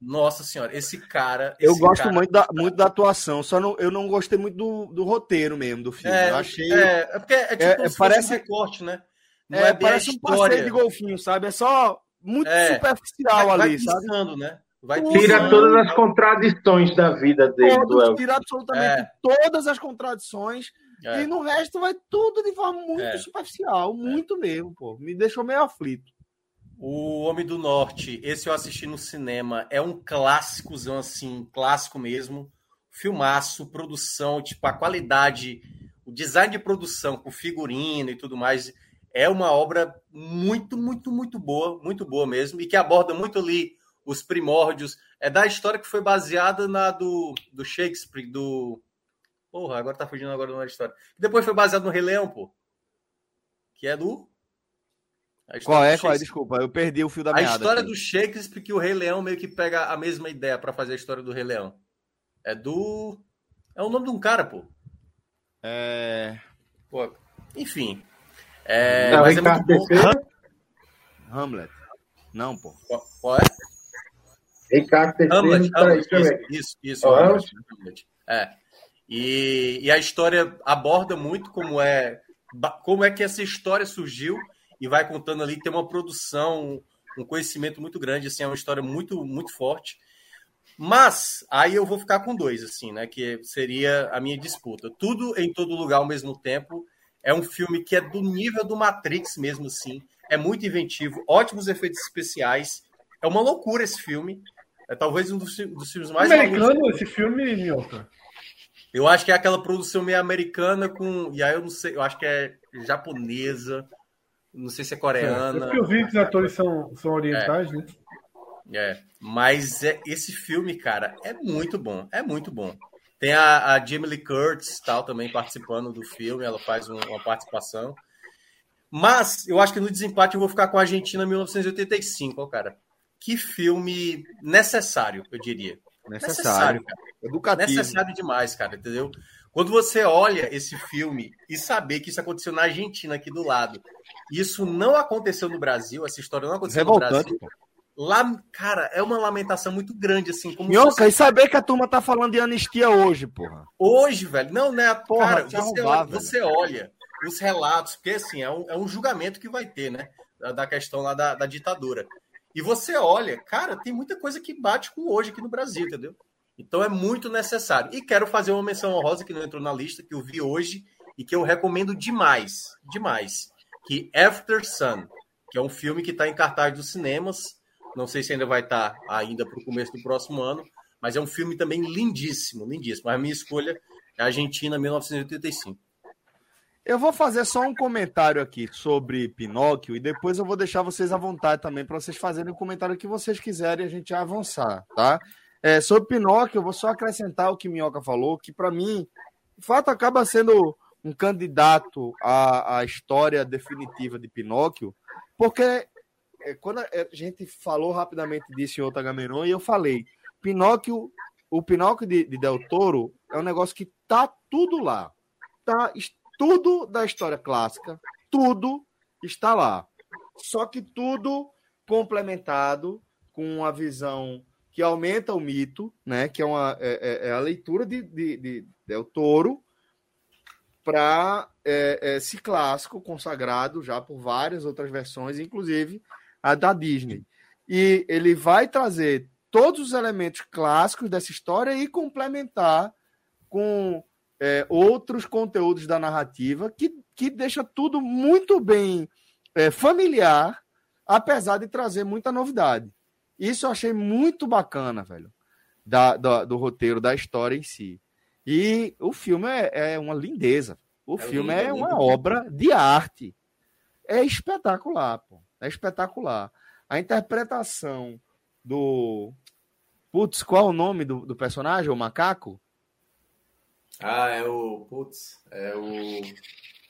Nossa senhora, esse cara. Eu esse gosto cara... muito, da, muito da atuação, só não, eu não gostei muito do, do roteiro mesmo do filme. É, eu achei. É, é porque é tipo é, parece um recorte, né? Não é, é parece um passeio de golfinho, sabe? É só muito é, superficial vai, ali, vai sabe? né? Vai tira todas as contradições da vida dele. Todos, tira absolutamente é. todas as contradições. É. E no resto vai tudo de forma muito é. superficial, muito mesmo, pô. Me deixou meio aflito. O Homem do Norte, esse eu assisti no cinema, é um clássicozão assim, clássico mesmo. Filmaço, produção, tipo, a qualidade, o design de produção com figurino e tudo mais, é uma obra muito, muito, muito boa, muito boa mesmo, e que aborda muito ali os primórdios. É da história que foi baseada na do, do Shakespeare, do. Porra, agora tá fugindo agora da história. Depois foi baseado no Rei Leão, pô. Que é do qual é? Qual é? Desculpa, eu perdi o fio da meada. A história aqui. do Shakespeare que o Rei Leão meio que pega a mesma ideia para fazer a história do Rei Leão. É do. É o nome de um cara, pô. É. Pô, enfim. É... Não, Mas é muito bom. Hamlet. Não, pô. Qual é? Ricardo III. Hamlet, Hamlet, isso, isso, isso oh, Hamlet, Hamlet. É. E, e a história aborda muito como é como é que essa história surgiu e vai contando ali, tem uma produção, um conhecimento muito grande, assim, é uma história muito, muito forte. Mas aí eu vou ficar com dois, assim, né? Que seria a minha disputa. Tudo em todo lugar ao mesmo tempo. É um filme que é do nível do Matrix mesmo, assim. É muito inventivo, ótimos efeitos especiais. É uma loucura esse filme. É talvez um dos, dos filmes mais. Americano esse filme, Minhoca? Eu acho que é aquela produção meio americana com. E aí eu não sei, eu acho que é japonesa. Não sei se é coreana. É, porque eu vi que os atores são, são orientais, é. né? É, mas é, esse filme, cara, é muito bom. É muito bom. Tem a, a Jamie Lee Curtis tal também participando do filme, ela faz um, uma participação. Mas eu acho que no desempate eu vou ficar com a Argentina 1985, ó, cara. Que filme necessário, eu diria. Necessário, necessário. Educativo. Necessário demais, cara, entendeu? Quando você olha esse filme e saber que isso aconteceu na Argentina, aqui do lado, isso não aconteceu no Brasil, essa história não aconteceu Revoltante, no Brasil. Pô. Lá, cara, é uma lamentação muito grande, assim. Como Minhoca, e saber que a turma tá falando de anistia hoje, porra. Hoje, velho. Não, né? Porra, cara, você, arrumar, olha, você olha os relatos, porque assim, é um, é um julgamento que vai ter, né? Da, da questão lá da, da ditadura. E você olha, cara, tem muita coisa que bate com hoje aqui no Brasil, entendeu? Então é muito necessário. E quero fazer uma menção honrosa que não entrou na lista, que eu vi hoje e que eu recomendo demais, demais que After Sun, que é um filme que está em cartaz dos cinemas. Não sei se ainda vai estar tá ainda para o começo do próximo ano, mas é um filme também lindíssimo, lindíssimo. A minha escolha é Argentina 1985. Eu vou fazer só um comentário aqui sobre Pinóquio e depois eu vou deixar vocês à vontade também para vocês fazerem o comentário que vocês quiserem e a gente avançar, tá? É, sobre Pinóquio, eu vou só acrescentar o que Minhoca falou, que para mim, de fato, acaba sendo um candidato à, à história definitiva de Pinóquio, porque quando a gente falou rapidamente disso em outra Gamenon, e eu falei, Pinóquio, o Pinóquio de, de, Del Toro é um negócio que tá tudo lá. Tá tudo da história clássica, tudo está lá. Só que tudo complementado com uma visão que aumenta o mito, né? Que é, uma, é, é, é a leitura de, de, de Del Toro, para é, é, esse clássico consagrado já por várias outras versões, inclusive a da Disney. E ele vai trazer todos os elementos clássicos dessa história e complementar com é, outros conteúdos da narrativa que, que deixa tudo muito bem é, familiar, apesar de trazer muita novidade. Isso eu achei muito bacana, velho, da, da do roteiro, da história em si. E o filme é, é uma lindeza. O é filme lindo, é uma lindo. obra de arte. É espetacular, pô. É espetacular. A interpretação do. Putz, qual é o nome do, do personagem? O macaco? Ah, é o. Putz, é o.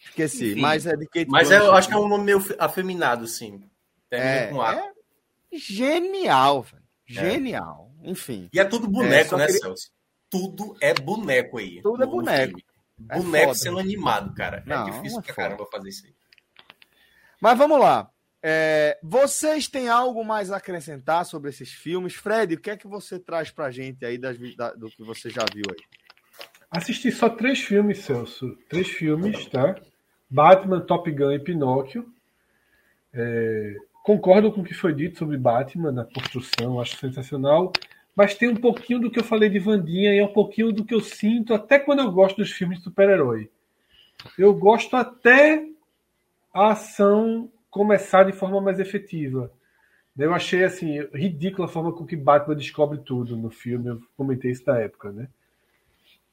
Esqueci, Enfim, mas é de Kate Mas é, eu acho que é um nome meio afeminado, sim. É, com A. É genial, velho. É. Genial. É. Enfim. E é tudo boneco, é, né, queria... Celso? Tudo é boneco aí. Tudo é boneco. É boneco sendo animado, cara. Não, é difícil pra caramba fazer isso aí. Mas vamos lá. É, vocês têm algo mais a acrescentar sobre esses filmes? Fred, o que é que você traz pra gente aí das, da, do que você já viu aí? Assisti só três filmes, Celso. Três filmes, tá? Batman, Top Gun e Pinóquio. É, concordo com o que foi dito sobre Batman na construção, acho sensacional. Mas tem um pouquinho do que eu falei de Vandinha e é um pouquinho do que eu sinto até quando eu gosto dos filmes de super-herói. Eu gosto até a ação começar de forma mais efetiva. Eu achei assim ridícula a forma com que Batman descobre tudo no filme. Eu comentei isso na época, né?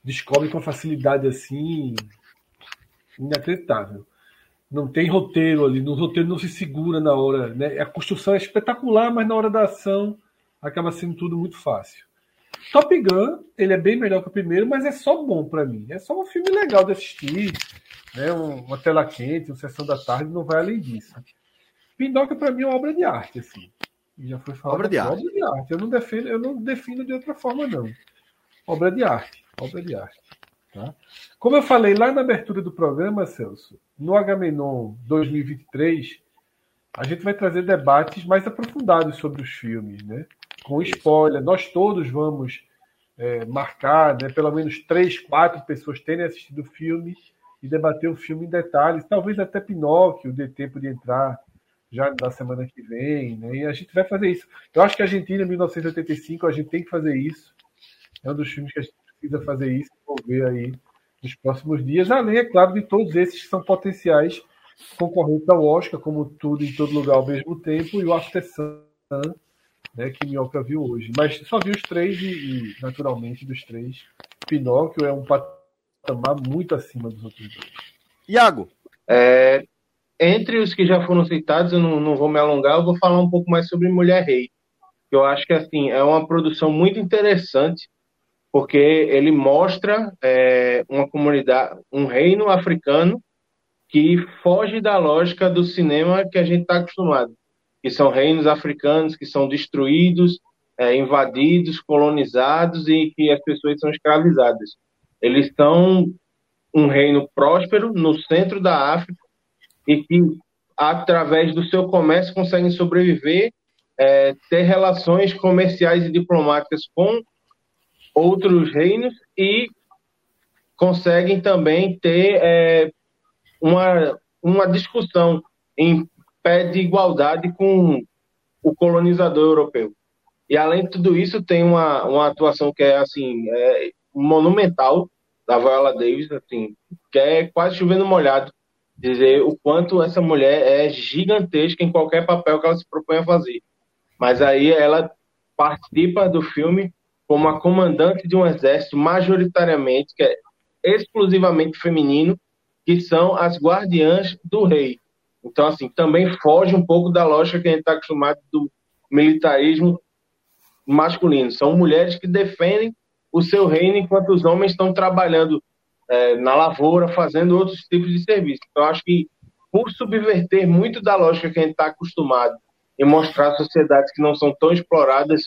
Descobre com facilidade assim inacreditável. Não tem roteiro ali, no roteiro não se segura na hora, né? A construção é espetacular, mas na hora da ação acaba sendo tudo muito fácil. Top Gun, ele é bem melhor que o primeiro, mas é só bom para mim. É só um filme legal de assistir, né? uma tela quente, uma sessão da tarde, não vai além disso. Pinóquio para mim é uma obra de arte, assim. Já foi falado. Obra de arte. Obra de arte. Eu não defino, eu não defino de outra forma não. Obra de arte, obra de arte. Tá? Como eu falei lá na abertura do programa, Celso, no Agamenon 2023, a gente vai trazer debates mais aprofundados sobre os filmes, né? Com spoiler. Nós todos vamos é, marcar, né, pelo menos três, quatro pessoas terem assistido o filme e debater o filme em detalhes. Talvez até Pinóquio dê tempo de entrar já na semana que vem, né? E a gente vai fazer isso. Eu acho que a Argentina, 1985, a gente tem que fazer isso. É um dos filmes que a gente precisa fazer isso. Vamos ver aí nos próximos dias. Além, é claro, de todos esses que são potenciais concorrentes ao Oscar, como tudo em todo lugar ao mesmo tempo, e o After Sun, né, que Minhoca viu hoje. Mas só vi os três e, e, naturalmente, dos três, Pinóquio é um patamar muito acima dos outros dois. Iago? É, entre os que já foram citados, eu não, não vou me alongar, eu vou falar um pouco mais sobre Mulher Rei. Eu acho que assim é uma produção muito interessante porque ele mostra é, uma comunidade, um reino africano que foge da lógica do cinema que a gente está acostumado, que são reinos africanos que são destruídos, é, invadidos, colonizados e que as pessoas são escravizadas. Eles são um reino próspero no centro da África e que através do seu comércio conseguem sobreviver, é, ter relações comerciais e diplomáticas com outros reinos e conseguem também ter é, uma, uma discussão em pé de igualdade com o colonizador europeu. E além de tudo isso, tem uma, uma atuação que é assim é monumental da Viola Davis, assim, que é quase chovendo molhado, dizer o quanto essa mulher é gigantesca em qualquer papel que ela se propõe a fazer. Mas aí ela participa do filme como a comandante de um exército majoritariamente, que é exclusivamente feminino, que são as guardiãs do rei. Então, assim, também foge um pouco da lógica que a gente está acostumado do militarismo masculino. São mulheres que defendem o seu reino enquanto os homens estão trabalhando é, na lavoura, fazendo outros tipos de serviço. Então, acho que por subverter muito da lógica que a gente está acostumado e mostrar sociedades que não são tão exploradas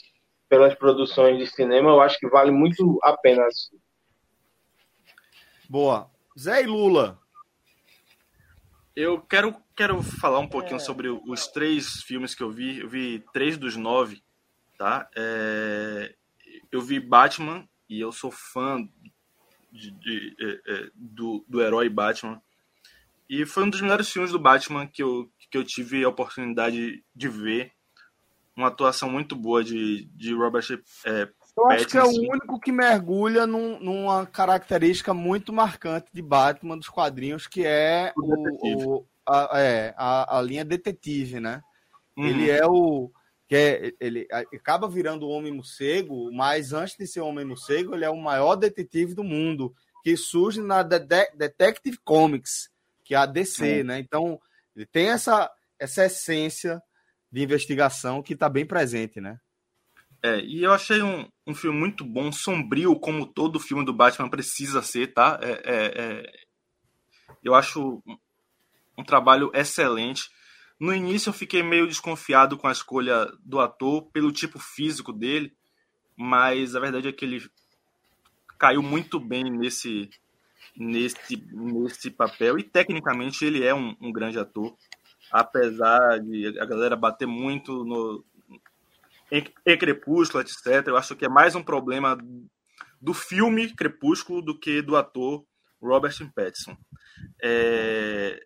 pelas produções de cinema, eu acho que vale muito a pena. Boa. Zé e Lula. Eu quero, quero falar um pouquinho é. sobre os três filmes que eu vi. Eu vi três dos nove, tá? É, eu vi Batman e eu sou fã de, de, de, é, é, do, do herói Batman. E foi um dos melhores filmes do Batman que eu, que eu tive a oportunidade de ver uma atuação muito boa de, de Robert é, Eu acho que é o único que mergulha num, numa característica muito marcante de Batman dos quadrinhos, que é, o, o a, é a, a, linha detetive, né? Uhum. Ele é o que é, ele acaba virando o homem morcego, mas antes de ser o homem morcego, ele é o maior detetive do mundo, que surge na De Detective Comics, que é a DC, né? Então, ele tem essa essa essência de investigação que está bem presente, né? É, e eu achei um, um filme muito bom, sombrio, como todo filme do Batman precisa ser, tá? É, é, é... eu acho um trabalho excelente. No início eu fiquei meio desconfiado com a escolha do ator pelo tipo físico dele, mas a verdade é que ele caiu muito bem nesse nesse nesse papel e tecnicamente ele é um, um grande ator apesar de a galera bater muito no em, em Crepúsculo, etc. Eu acho que é mais um problema do filme Crepúsculo do que do ator Robert Pattinson. É,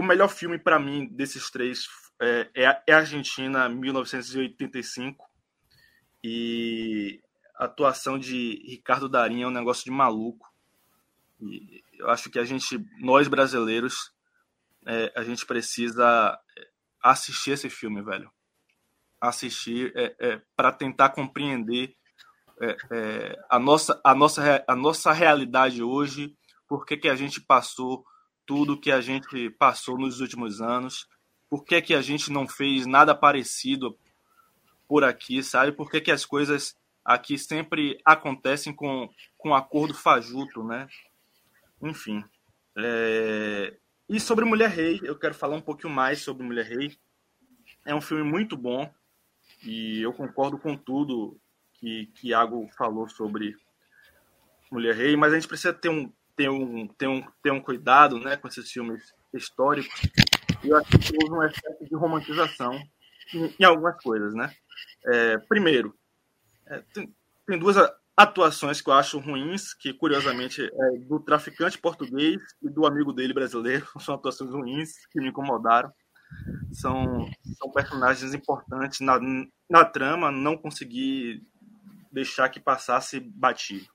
o melhor filme para mim desses três é, é, é Argentina 1985 e a atuação de Ricardo Darinho é um negócio de maluco. E eu acho que a gente, nós brasileiros, é, a gente precisa assistir esse filme, velho. Assistir é, é para tentar compreender é, é, a, nossa, a, nossa, a nossa realidade hoje, por que, que a gente passou tudo que a gente passou nos últimos anos, por que, que a gente não fez nada parecido por aqui, sabe? Por que, que as coisas aqui sempre acontecem com, com acordo fajuto, né? Enfim. É, e sobre Mulher Rei, eu quero falar um pouquinho mais sobre Mulher Rei. É um filme muito bom e eu concordo com tudo que, Iago falou sobre Mulher Rei, mas a gente precisa ter um, ter um, ter um, ter um cuidado né, com esses filmes históricos. E eu acho que houve um excesso de romantização em, em algumas coisas. Né? É, primeiro, é, tem, tem duas atuações que eu acho ruins, que curiosamente é do traficante português e do amigo dele brasileiro, são atuações ruins que me incomodaram. São, são personagens importantes na, na trama, não consegui deixar que passasse batido.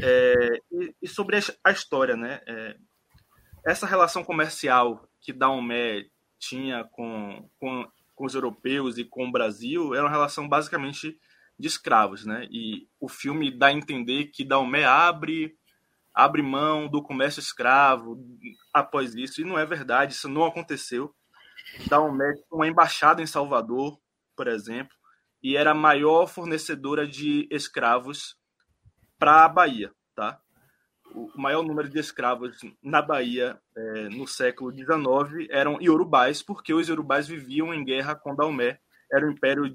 É, e, e, sobre a história, né? É, essa relação comercial que Daomé tinha com, com, com os europeus e com o Brasil era uma relação basicamente de escravos, né? E o filme dá a entender que Daomé abre abre mão do comércio escravo após isso, e não é verdade, isso não aconteceu. Daomé tinha uma embaixada em Salvador, por exemplo, e era a maior fornecedora de escravos para a Bahia, tá? O maior número de escravos na Bahia é, no século XIX eram iorubais, porque os iorubais viviam em guerra com Daomé. Era o império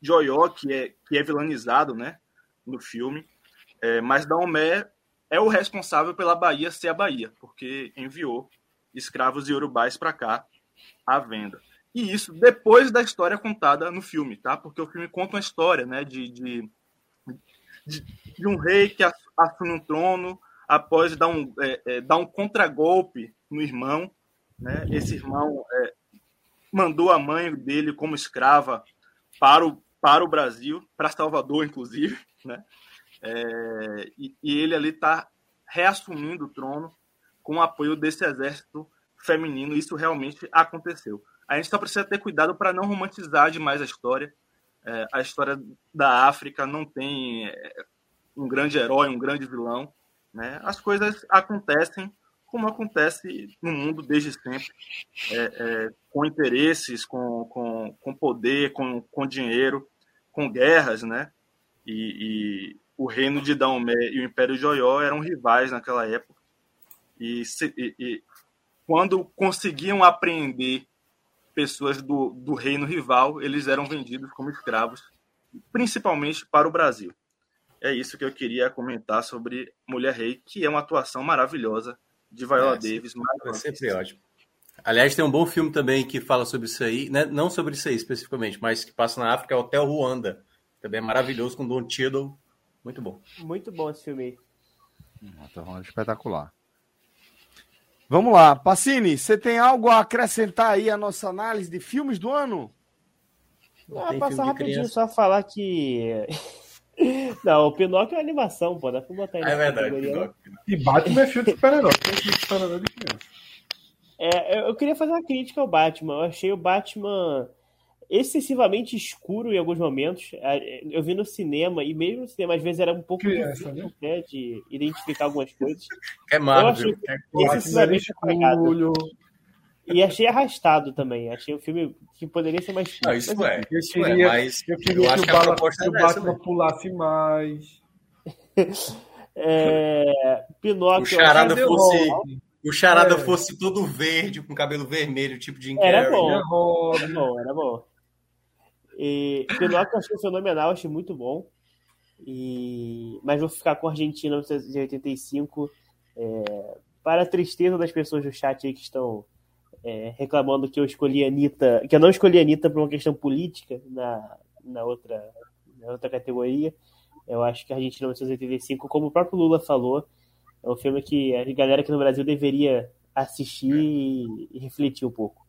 Joió, que é, que é vilanizado né, no filme, é, mas Daomé é o responsável pela Bahia ser a Bahia, porque enviou escravos urubais para cá à venda. E isso depois da história contada no filme, tá? Porque o filme conta uma história, né, de, de, de, um rei que assume um trono após dar um, é, é, dar um contragolpe no irmão, né? Esse irmão é, mandou a mãe dele como escrava para o, para o Brasil, para Salvador, inclusive, né? É, e, e, ele ali está reassumindo o trono com o apoio desse exército feminino. Isso realmente aconteceu. A gente só precisa ter cuidado para não romantizar demais a história. É, a história da África não tem é, um grande herói, um grande vilão. Né? As coisas acontecem como acontece no mundo desde sempre, é, é, com interesses, com, com, com poder, com, com dinheiro, com guerras, né? E, e o reino de Daomé e o Império de Oió eram rivais naquela época. E, se, e, e quando conseguiam apreender pessoas do, do reino rival, eles eram vendidos como escravos, principalmente para o Brasil. É isso que eu queria comentar sobre Mulher Rei, que é uma atuação maravilhosa de Viola é, Davis. É sempre ótimo. Aliás, tem um bom filme também que fala sobre isso aí, né? não sobre isso aí especificamente, mas que passa na África, é Hotel Ruanda. Também é maravilhoso, com Don Cheadle. Muito bom. Muito bom esse filme aí. Hotel Ruanda espetacular. Vamos lá. Pacini, você tem algo a acrescentar aí à nossa análise de filmes do ano? Ah, passar rapidinho, só falar que. Não, o Pinóquio é animação, pô. Dá pra botar aí. É verdade, Pinóquio. E Batman é filme de super-herói. Tem filme de super-herói de criança. É, eu queria fazer uma crítica ao Batman. Eu achei o Batman excessivamente escuro em alguns momentos. É, eu vi no cinema, e mesmo no cinema, às vezes era um pouco Criança, difícil né? de identificar algumas coisas. É Marvel. Eu achei é excessivamente apagado. E achei arrastado também. Achei o um filme que poderia ser mais curto. isso é. Eu queria, é, mas eu queria eu que, que, o, Bala, que o Batman pulasse mais. é, Pinóquio. O Charada fosse o Charada é. fosse todo verde, com cabelo vermelho, tipo de Era bom. Era bom, era bom. E Pinóquio eu achei fenomenal, achei muito bom. E... Mas vou ficar com a Argentina de 85. É... Para a tristeza das pessoas do chat aí que estão é, reclamando que eu escolhi a Anitta, que eu não escolhi a Anitta por uma questão política na, na, outra, na outra categoria. Eu acho que a Argentina 1985, como o próprio Lula falou, é um filme que a galera aqui no Brasil deveria assistir e, e refletir um pouco.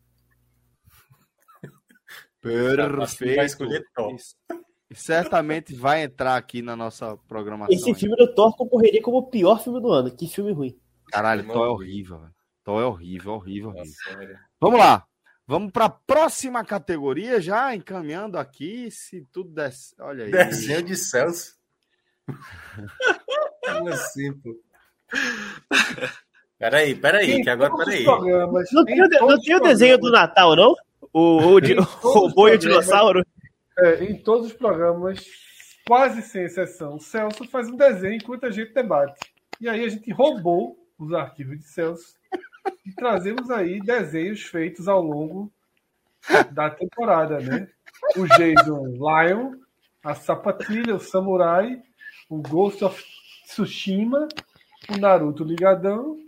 Perfeito. Vai escolher top. E certamente vai entrar aqui na nossa programação. Esse filme do Thor concorreria como o pior filme do ano. Que filme ruim. Caralho, Thor é horrível, velho. Thor é horrível, horrível, horrível. Nossa, Vamos lá. Vamos para a próxima categoria, já encaminhando aqui, se tudo der. Olha aí. Desenho de Celso. Como assim, pô? Peraí, peraí, que agora peraí. Não tem, não tem o desenho do Natal, não? O, o, boi e o dinossauro? É, em todos os programas, quase sem exceção, Celso faz um desenho enquanto a gente debate. E aí a gente roubou os arquivos de Celso e trazemos aí desenhos feitos ao longo da temporada, né? O Jason Lion, a Sapatilha, o Samurai, o Ghost of Tsushima o Naruto ligadão,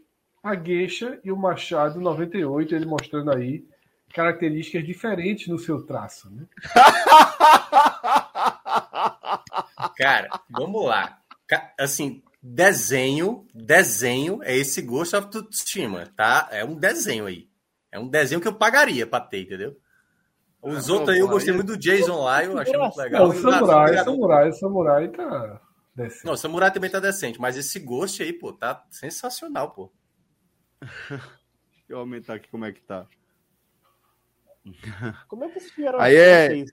a Geisha e o Machado 98, ele mostrando aí características diferentes no seu traço, né? Cara, vamos lá. Assim, desenho, desenho é esse Ghost of Tsushima, tá? É um desenho aí. É um desenho que eu pagaria pra ter, entendeu? Os ah, outros aí eu gostei muito do Jason lá, eu achei muito legal. Não, o Samurai, Samurai, Samurai tá Decente. Não, o Samurai também tá decente, mas esse Ghost aí, pô, tá sensacional, pô. Deixa eu aumentar aqui como é que tá. Como é que vocês vieram Aí é.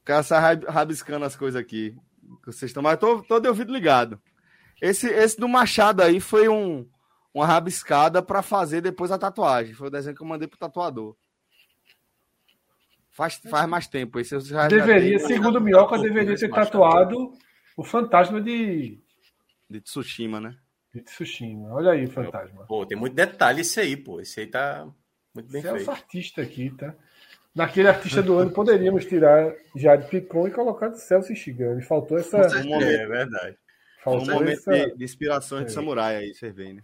O cara sai rabiscando as coisas aqui. Vocês estão, mas tô, tô de ouvido ligado. Esse, esse do Machado aí foi um, uma rabiscada para fazer depois a tatuagem. Foi o desenho que eu mandei pro tatuador. Faz, faz mais tempo. Esse já deveria, já segundo o Minhoca, deveria ter tatuado o fantasma de. De Tsushima, né? De Tsushima. Olha aí o fantasma. Pô, tem muito detalhe esse aí, pô. Esse aí tá muito bem feito. é o artista aqui, tá? Naquele artista do ano poderíamos tirar já de Picon e colocar de Celso Shigami. Faltou essa. Um momento, é verdade. Faltou um momento essa... de, de inspiração é. de samurai aí, você vê, né?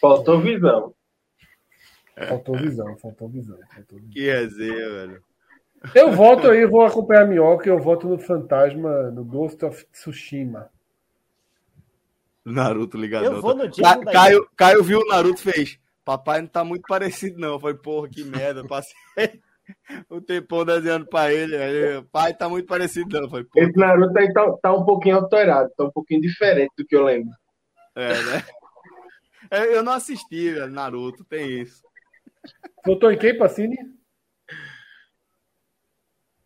Faltou visão. Faltou visão, faltou visão. Faltou visão. Que resenha, velho. Eu voto aí, vou acompanhar a Minhoca, eu voto no Fantasma, no Ghost of Tsushima. Naruto ligado. Eu vou no Ca Caio, Caio viu o Naruto fez. Papai não tá muito parecido, não. Foi, porra, que merda. Passei o tempão desenhando pra ele. Aí, pai tá muito parecido, não. Foi, Esse Naruto aí tá, tá, um pouquinho alterado, tá um pouquinho diferente do que eu lembro. É, né? É, eu não assisti, Naruto, tem isso. Votou em quem, Pacini?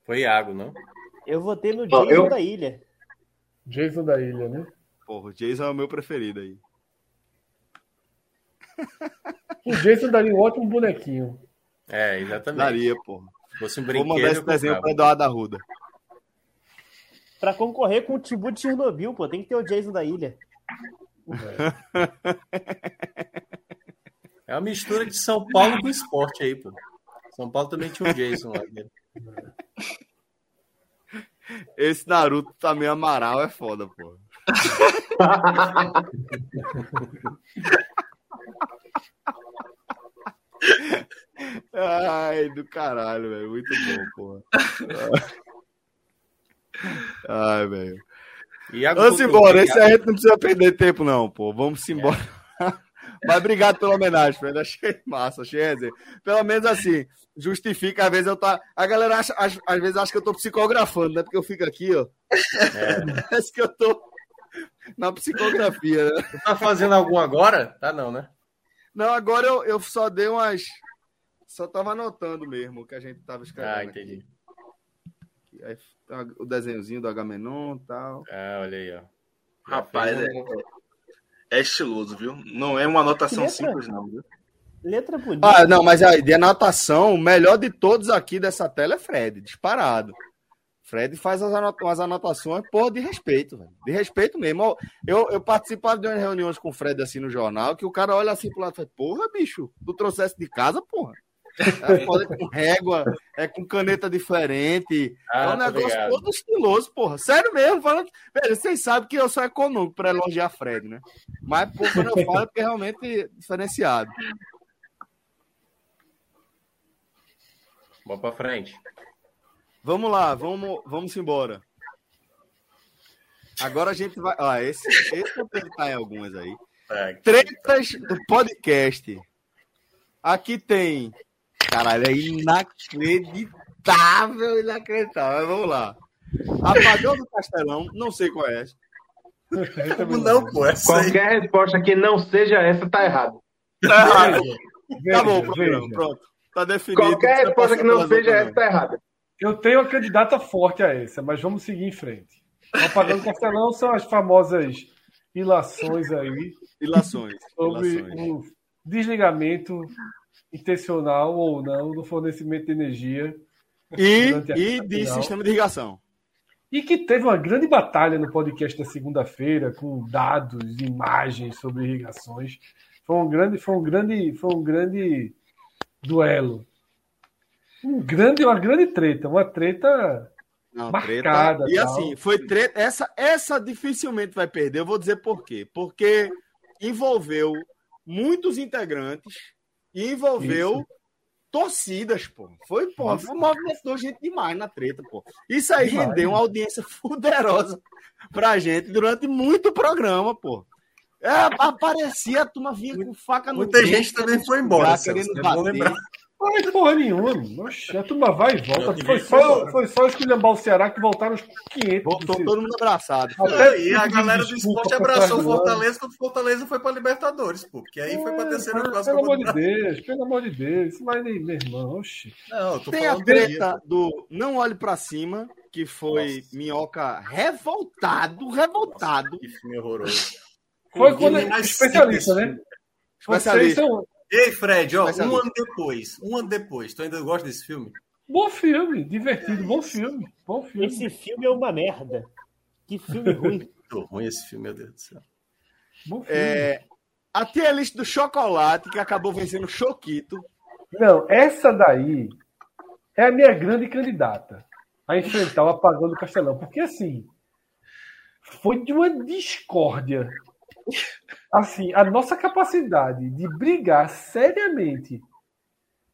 Foi Iago, não? Eu votei no Jason eu... da Ilha. Jason da Ilha, né? Porra, o Jason é o meu preferido aí. O Jason daria um ótimo bonequinho. É, exatamente. Daria, porra. Se fosse um brinquedo, Vou mandar esse desenho pra Eduardo Arruda. Pra concorrer com o Tibu de Chernobyl, pô, tem que ter o Jason da ilha. É uma mistura de São Paulo com esporte aí, pô. São Paulo também tinha o Jason lá dentro. Esse Naruto também Amaral é foda, pô. Ai, do caralho, velho. Muito bom, porra. Ai, velho. Vamos embora. Esse a gente não precisa perder tempo, não, pô. Vamos embora. É. Mas obrigado pela homenagem, Fred. Achei massa, achei resenha. Pelo menos assim, justifica, às vezes eu tá. A galera acha, às, às vezes acha que eu tô psicografando, né? Porque eu fico aqui, ó. É. Parece que eu tô na psicografia, né? Tá fazendo algum agora? Tá não, né? Não, agora eu, eu só dei umas. Só tava anotando mesmo o que a gente tava escrevendo. Ah, entendi. Aqui. Aí, o desenhozinho do Agamenon e tal. Ah, olha aí, ó. Rapaz, é, é estiloso, viu? Não é uma anotação simples, não, viu? Letra bonita. Ah, não, mas aí, de anotação, o melhor de todos aqui dessa tela é Fred, disparado. Fred faz as, anot as anotações, porra, de respeito, velho. De respeito mesmo. Eu, eu participava de umas reuniões com o Fred assim no jornal, que o cara olha assim pro lado e fala, porra, bicho, tu trouxesse de casa, porra. É, com régua, é com caneta diferente. Ah, é um negócio ligado. todo estiloso, porra. Sério mesmo, falando. Velho, vocês sabem que eu sou econômico para elogiar Fred, né? Mas, pô, quando eu falo é porque é realmente diferenciado. Vamos para frente. Vamos lá, vamos, vamos embora. Agora a gente vai. Ah, esse, esse eu tentar em algumas aí. É, Tretas do podcast. Aqui tem Caralho, é inacreditável, inacreditável. Mas vamos lá. Apagão do Castelão, não sei qual é essa. não, pô. Essa Qualquer aí... resposta que não seja essa tá errado. Tá errado. Acabou o programa, pronto. Tá definido. Qualquer resposta que não seja essa tá errada. Eu tenho uma candidata forte a essa, mas vamos seguir em frente. O apagão do Castelão são as famosas ilações aí. Ilações. Sobre ilações. o desligamento intencional ou não no fornecimento de energia. E, e de sistema de irrigação. E que teve uma grande batalha no podcast da segunda-feira, com dados, imagens sobre irrigações. Foi um grande, foi um grande, foi um grande duelo. Um grande, uma grande treta, uma treta não, marcada. Treta. E tal. assim, foi treta. Essa, essa dificilmente vai perder. Eu vou dizer por quê. Porque envolveu muitos integrantes e envolveu Isso. torcidas, pô. Foi, pô, foi movimentou gente demais na treta, pô. Isso aí demais. rendeu uma audiência poderosa pra gente durante muito programa, pô. É, aparecia, a turma vinha com faca no Muita gente também foi embora. Querendo bater. Não porra nenhuma. Oxe, a turma vai e volta. Foi só, foi só esculhambar o Ceará que voltaram os 500. Voltou todo mundo abraçado. Até e a galera do esporte abraçou o Fortaleza quando o Fortaleza foi para Libertadores, pô. Porque aí é, foi para terceira classe. Pelo amor de Deus, pelo amor de Deus. Mas nem, meu irmão, oxe. Não, Tem a treta do Não Olhe para Cima, que foi Nossa. Minhoca revoltado, revoltado. Que filme horroroso. Foi quando é especialista, né? Especialista. Ei, Fred, ó, um ano depois, um ano depois, tu ainda gosta desse filme? Bom filme, divertido, bom filme, bom filme. Esse filme é uma merda. Que filme ruim. Muito ruim esse filme, meu Deus do céu. Bom filme. É, a lista do chocolate que acabou vencendo o Choquito. Não, essa daí é a minha grande candidata a enfrentar o apagão do Castelão, porque assim foi de uma discórdia assim, a nossa capacidade de brigar seriamente,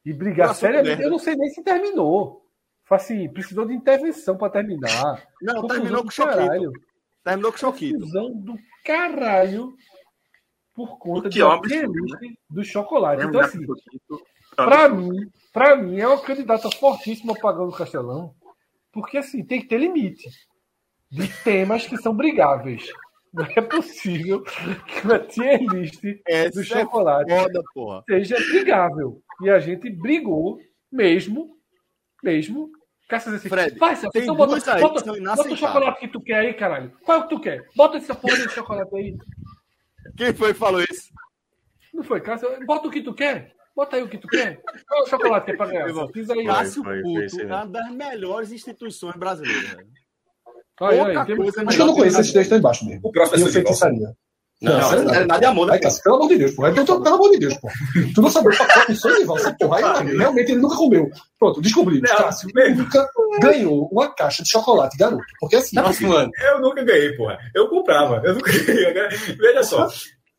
de brigar nossa, seriamente, eu não sei nem se terminou. Assim, precisou de intervenção para terminar. Não, terminou com o Choquito. Terminou com o Choquito. Confusão do caralho por conta de uma né? do chocolate. Então, assim, para mim, para mim, é uma candidata fortíssima pagando o Castelão, porque assim, tem que ter limite de temas que são brigáveis. Não é possível que uma tier list Essa do chocolate é foda, seja brigável. E a gente brigou mesmo, mesmo. Cássio assim, Fred, vai, então bota, aí bota, bota o chocolate que tu quer aí, caralho. Qual é o que tu quer? Bota essa porra de chocolate aí. Quem foi que falou isso? Não foi, Cássio? Bota o que tu quer. Bota aí o que tu quer. Qual é o chocolate que é pra ganhar? Fiz aí. Cássio Puto, uma das melhores instituições brasileiras. Aí, aí, tem... Acho que eu não conheço esses três estão embaixo mesmo. O próximo é feitiçaria. Não, não, não, é nada de amor, né? pelo amor de Deus, porra. Então, pelo amor de Deus, porra. Tu não sabe o pacote de sonho de valsa, porra. Aí, realmente ele nunca comeu. Pronto, descobri. Cássio nunca ganhou uma caixa de chocolate, garoto. Porque assim. Nossa, mano. Eu nunca ganhei, porra. Eu comprava. Eu nunca ganhei. Veja só.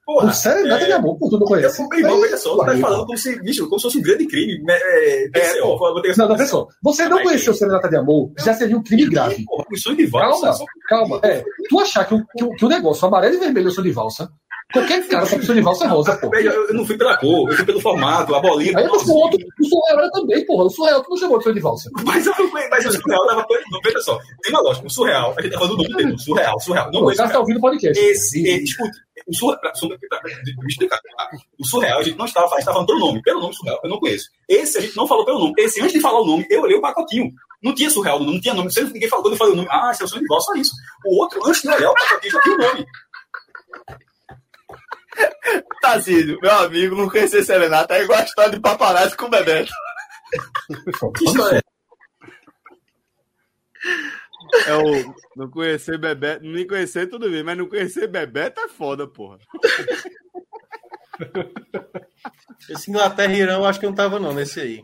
Porra, sério, nada é... de amor, pô, tu não conhece. Eu, irmão, veja só, tu tá falando como se, bicho, como se fosse um grande crime. Né, é, é, vou ter não, não, só. Você não conheceu Serenata de Amor, já seria um crime grave. Porra, de valsa. Calma, calma. É, tu achar que o, que, o, o negócio amarelo e vermelho é som de valsa, Qualquer cara tá precisando de valsa rosa, pô. Eu, eu, não fui pela cor, eu fui pelo formato, a bolinha. Aí você outro, o surreal também, porra. O surreal tu não chamou de valsa. Mas, eu, mas o surreal tava. Não, veja só, tem uma lógica. O surreal, a gente tá falando do nome dele. Surreal, surreal. Não, o cara tá ouvindo o podcast. Esse, esse, escute, o surreal, me explicar. O surreal, a gente não estava, a gente falando pelo nome. Pelo nome surreal, eu não conheço. Esse a gente não falou pelo nome. Esse, antes de falar o nome, eu olhei o pacotinho. Não tinha surreal, não tinha nome. Sempre ninguém falou quando eu falei o nome. Ah, esse é o sonho de valsa, só isso. O outro, antes de olhar o pacotinho, já tinha o nome. Tazinho, meu amigo, não conhecer Serenata é igual a história de paparazzi com o Bebeto. que história é? É o. Não conhecer Bebeto. Nem conhecer tudo bem, mas não conhecer Bebeto é foda, porra. Esse Inglaterra e Irã eu acho que não tava, não, nesse aí.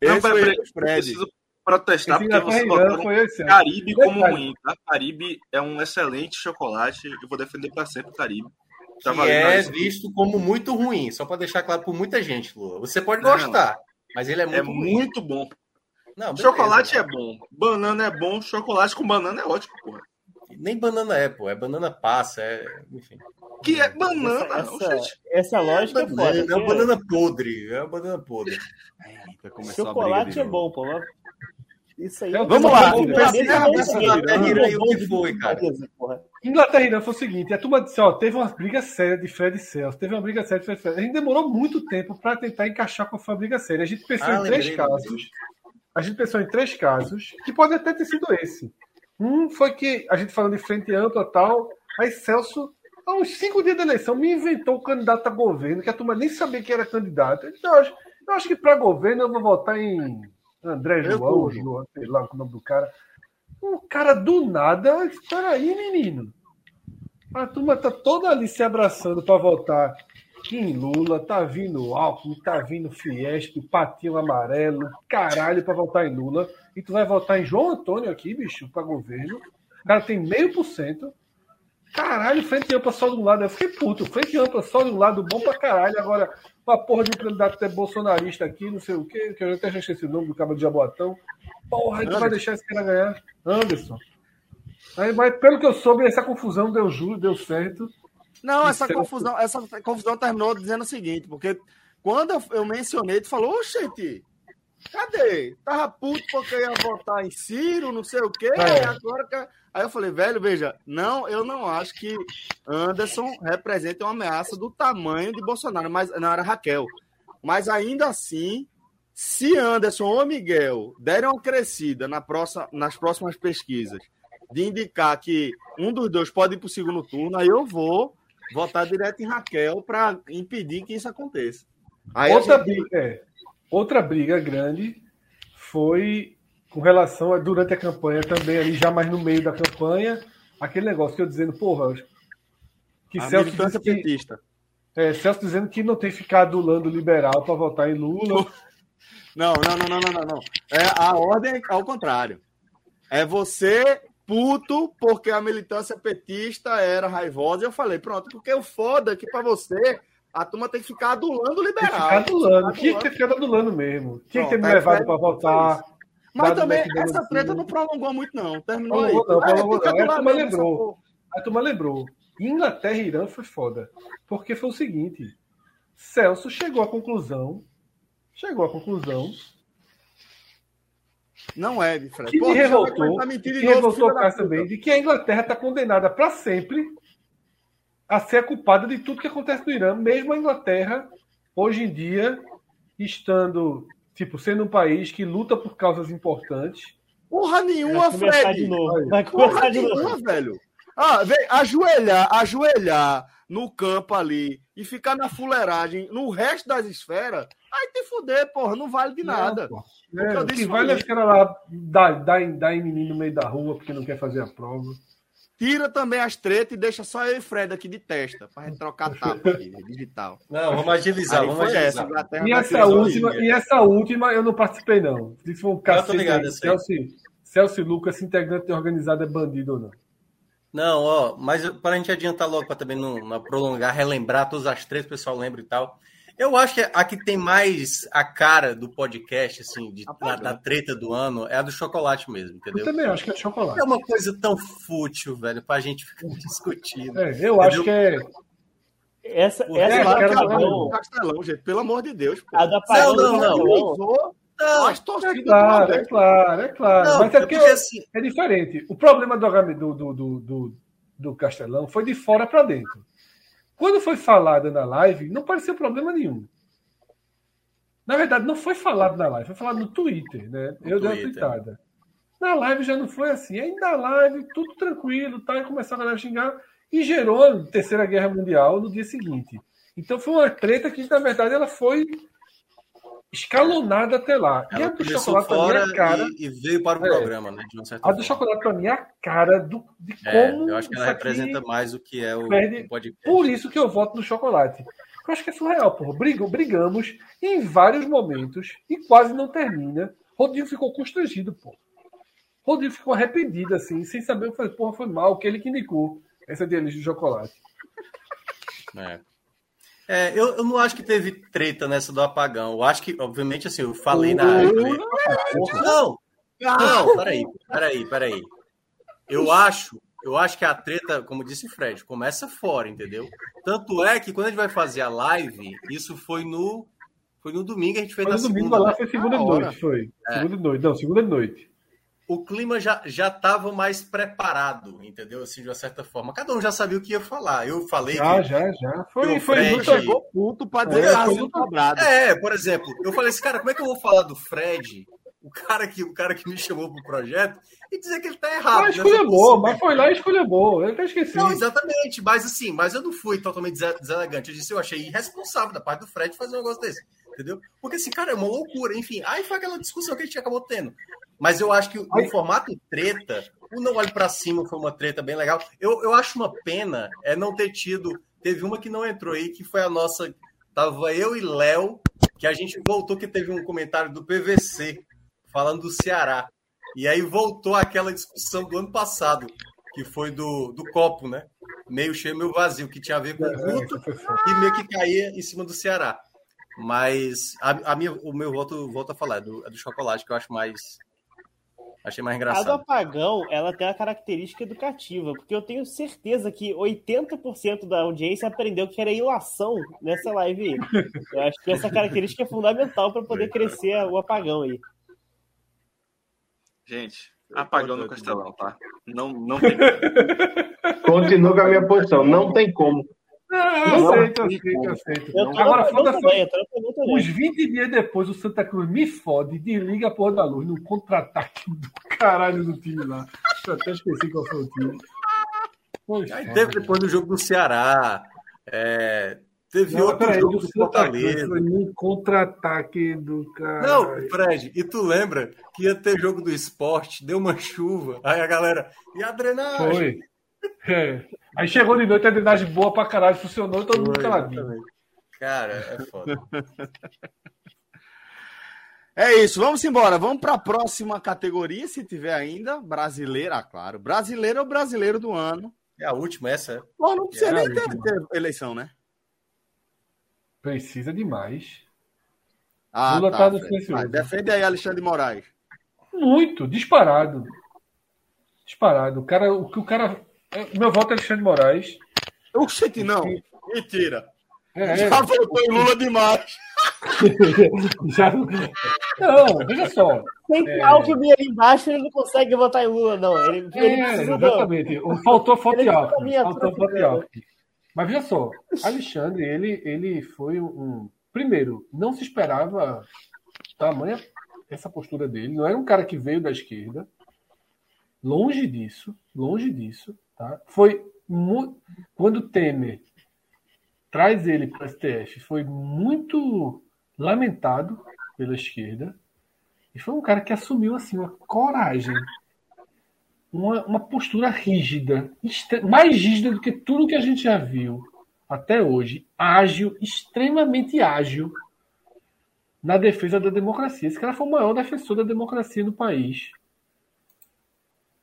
Esse não, foi Fred. Preciso protestar porque você botou Caribe como ruim, tá? Caribe é um excelente chocolate. Eu vou defender para sempre o Caribe. Tá que é visto como muito ruim, só para deixar claro por muita gente, Lua. Você pode gostar, não, mas ele é muito, é muito bom. Não, chocolate é bom, banana é bom, chocolate com banana é ótimo, porra. Nem banana é, pô, é banana passa, é, enfim. Que é banana, essa, essa, essa lógica é, foda. É uma banana podre, é uma banana podre. Chocolate é bom, pô. Isso aí. Vamos lá. Inglaterra e Irã, o que foi, cara? Inglaterra e Irã foi o seguinte: a turma disse, ó, teve uma briga séria de Fred e Celso, teve uma briga séria de Fred e Celso. A gente demorou muito tempo para tentar encaixar com a briga séria. A gente pensou ah, em três casos. A gente pensou em três casos, que pode até ter sido esse. Um foi que a gente falando de frente ampla tal, aí Celso, há uns cinco dias da eleição, me inventou o candidato a governo, que a turma nem sabia que era candidato. Então, eu acho, eu acho que para governo eu vou votar em André João, João, sei lá o nome do cara. O cara do nada, espera aí, menino. A turma tá toda ali se abraçando para votar em Lula, tá vindo Alckmin, tá vindo Fiesp, Patinho Amarelo, caralho, para votar em Lula. E tu vai votar em João Antônio aqui, bicho, para governo. O cara tem meio por cento. Caralho, frente ampla só de um lado. Eu fiquei puto. Frente ampla só de um lado, bom pra caralho. Agora, uma porra de um candidato até bolsonarista aqui, não sei o quê, que eu até já esqueci o nome do cabo de Jabotão. Porra, tu vai deixar esse cara ganhar? Anderson. Aí, mas pelo que eu soube, essa confusão deu juro, deu certo. Não, essa confusão, essa confusão terminou dizendo o seguinte, porque quando eu, eu mencionei, tu falou, oxente, cadê? Tava puto porque ia votar em Ciro, não sei o quê, é. agora que Aí eu falei, velho, veja, não, eu não acho que Anderson representa uma ameaça do tamanho de Bolsonaro, mas não era Raquel. Mas ainda assim, se Anderson ou Miguel derem uma crescida na próxima, nas próximas pesquisas, de indicar que um dos dois pode ir para o segundo turno, aí eu vou votar direto em Raquel para impedir que isso aconteça. Aí outra, gente... briga, é, outra briga grande foi com relação a durante a campanha também, ali já mais no meio da campanha, aquele negócio que eu dizendo, porra, que a Celso disse que, petista. É, Celso dizendo que não tem ficado do lado liberal para votar em Lula. Não, não, não, não, não, não. É, a ordem é ao contrário. É você puto porque a militância petista era raivosa. E eu falei, pronto, porque o foda é que para você a turma tem que ficar adulando o liberal. Tem que ficar adulando. Tinha que ter ficado adulando mesmo. Tinha que ter me levado para votar. Mas também essa treta não prolongou muito, não. Terminou aí. Não, é, prolongou, não. A turma lembrou. A turma lembrou. Inglaterra e Irã foi foda. Porque foi o seguinte: Celso chegou à conclusão. Chegou à conclusão. Não é, Fred. Que Pô, revoltou, que revoltou também de que a Inglaterra está condenada para sempre a ser a culpada de tudo que acontece no Irã, mesmo a Inglaterra, hoje em dia, estando Tipo, sendo um país que luta por causas importantes. Porra nenhuma, Fred! De novo. Vai Porra de nenhuma, novo. velho. Ah, vem, ajoelhar, ajoelhar no campo ali e ficar na fuleiragem no resto das esferas, aí te fuder, porra, não vale de nada. Não, é, o que vale é os caras lá dar, dar, dar em menino no meio da rua porque não quer fazer a prova. Tira também as tretas e deixa só eu e Fred aqui de testa, pra gente trocar tapa aqui, digital. Não, vamos agilizar, Aí vamos agilizar. Essa, e, essa última, e essa última eu não participei, não. Se foi um cacete, ligado, Celso, Celso Lucas, integrante organizado é bandido ou não. Não, ó, mas para a gente adiantar logo, para também não, não, prolongar, relembrar todas as três, o pessoal lembra e tal. Eu acho que a que tem mais a cara do podcast, assim, de, da, da, treta do ano, é a do chocolate mesmo, entendeu? Eu também acho que é chocolate. É uma coisa tão fútil, velho, pra gente ficar discutindo. É, eu entendeu? acho que é. Essa, Pô, essa é, do apagão. Castelão, gente, pelo amor de Deus. Pô. A do apagão não, não, não. não. Não, as torcidas é claro, é claro, é claro. Não, Mas é, porque, porque assim... é diferente. O problema do, do, do, do, do Castelão foi de fora para dentro. Quando foi falado na live, não pareceu problema nenhum. Na verdade, não foi falado na live, foi falado no Twitter, né? No eu Twitter. dei uma tweetada. Na live já não foi assim. Aí na live, tudo tranquilo, tá? E galera a xingar e gerou a Terceira Guerra Mundial no dia seguinte. Então foi uma treta que, na verdade, ela foi escalonada até lá. Ela e a do chocolate fora mim, é a cara. E, e, veio para o é, programa, né? a forma. do chocolate para mim é a cara do, de é, como. Eu acho que ela representa mais o que é o, perde, podcast. Por isso que eu voto no chocolate. Eu acho que é surreal, porra. brigamos em vários momentos e quase não termina. Rodrigo ficou constrangido, pô. Rodrigo ficou arrependido, assim, sem saber o que foi. Porra, foi mal, que ele que indicou essa delícia de chocolate. É. É, eu, eu não acho que teve treta nessa do apagão. Eu acho que, obviamente, assim, eu falei na. Não! Não, peraí, peraí, peraí. Eu acho, eu acho que a treta, como disse o Fred, começa fora, entendeu? Tanto é que quando a gente vai fazer a live, isso foi no. Foi no domingo, a gente fez foi na domingo, segunda. Lá foi segunda ah, noite, foi. É. Segunda noite. Não, segunda noite o clima já já estava mais preparado, entendeu? Assim, de uma certa forma. Cada um já sabia o que ia falar. Eu falei já, que, já, já. Foi, foi Fred... chegou puto para dizer é, é, por exemplo, eu falei assim, cara, como é que eu vou falar do Fred, o cara que o cara que me chamou pro projeto, e dizer que ele tá errado? Mas escolha boa, mas foi lá e escolha boa. Eu até esqueci. Não, exatamente, mas assim, mas eu não fui totalmente deselegante. Eu disse, eu achei irresponsável da parte do Fred fazer um negócio desse entendeu? Porque assim, cara, é uma loucura, enfim. Aí foi aquela discussão que a gente acabou tendo. Mas eu acho que no formato treta, o Não Olhe para Cima foi uma treta bem legal. Eu, eu acho uma pena é não ter tido. Teve uma que não entrou aí, que foi a nossa. Tava eu e Léo, que a gente voltou, que teve um comentário do PVC falando do Ceará. E aí voltou aquela discussão do ano passado, que foi do, do copo, né? Meio cheio, meio vazio, que tinha a ver com o é, culto e meio que caía em cima do Ceará. Mas a, a minha, o meu voto, volto a falar, é do, é do chocolate, que eu acho mais Achei mais engraçado. A do apagão, ela tem uma característica educativa, porque eu tenho certeza que 80% da audiência aprendeu que era ilação nessa live aí. Eu acho que essa característica é fundamental para poder crescer o apagão aí. Gente, apagão no Castelão, tá? Não, não tem Continuo com a minha posição, não tem como. Não, eu aceito, eu aceito, eu aceito. Eu Agora, foda Os 20 dias depois, o Santa Cruz me fode, desliga a porra da luz no contra-ataque do caralho do time lá. Eu até esqueci qual foi o time. Poxa, Aí teve depois do jogo do Ceará. É, teve não, outro jogo do Fortaleza. Foi um contra-ataque do cara. Não, Fred, e tu lembra que ia ter jogo do esporte, deu uma chuva, aí a galera. E a drenagem? Foi. É. Aí chegou de noite, a drenagem boa pra caralho, funcionou e todo mundo caladinho. Cara, é foda. É isso, vamos embora. Vamos para a próxima categoria, se tiver ainda. Brasileira, claro. Brasileiro é o brasileiro do ano. É a última, essa é? Pô, não precisa é nem ter, ter, eleição, né? Precisa demais. Ah, Lula tá, tá Defende aí Alexandre de Moraes. Muito, disparado. Disparado. O cara, o que o cara meu voto é Alexandre de Moraes. Oxente, não. Mentira. É, Já é. votou em Lula demais. Já... Não, veja só. Tem é... Alckmin ali embaixo, ele não consegue votar em Lula, não. Ele, é, ele exatamente. Do... Faltou foto de Alckmin. Faltou foto de Alckmin. Mas veja só, Alexandre, ele, ele foi um. Primeiro, não se esperava tamanha essa postura dele. Não era um cara que veio da esquerda. Longe disso, longe disso. Tá? Foi quando Temer traz ele para o STF, foi muito lamentado pela esquerda. E foi um cara que assumiu assim uma coragem, uma, uma postura rígida, mais rígida do que tudo que a gente já viu até hoje, ágil, extremamente ágil na defesa da democracia. Esse cara foi o maior defensor da democracia no país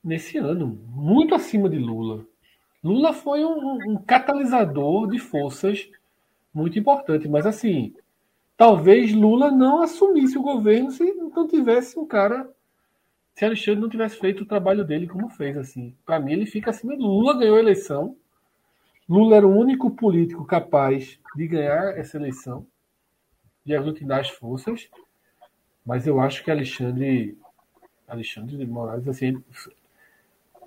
nesse ano, muito acima de Lula. Lula foi um, um catalisador de forças muito importante, mas assim, talvez Lula não assumisse o governo se não tivesse um cara, se Alexandre não tivesse feito o trabalho dele como fez, assim. Para mim ele fica acima Lula ganhou a eleição. Lula era o único político capaz de ganhar essa eleição, de aglutinar as forças, mas eu acho que Alexandre, Alexandre de Moraes, assim,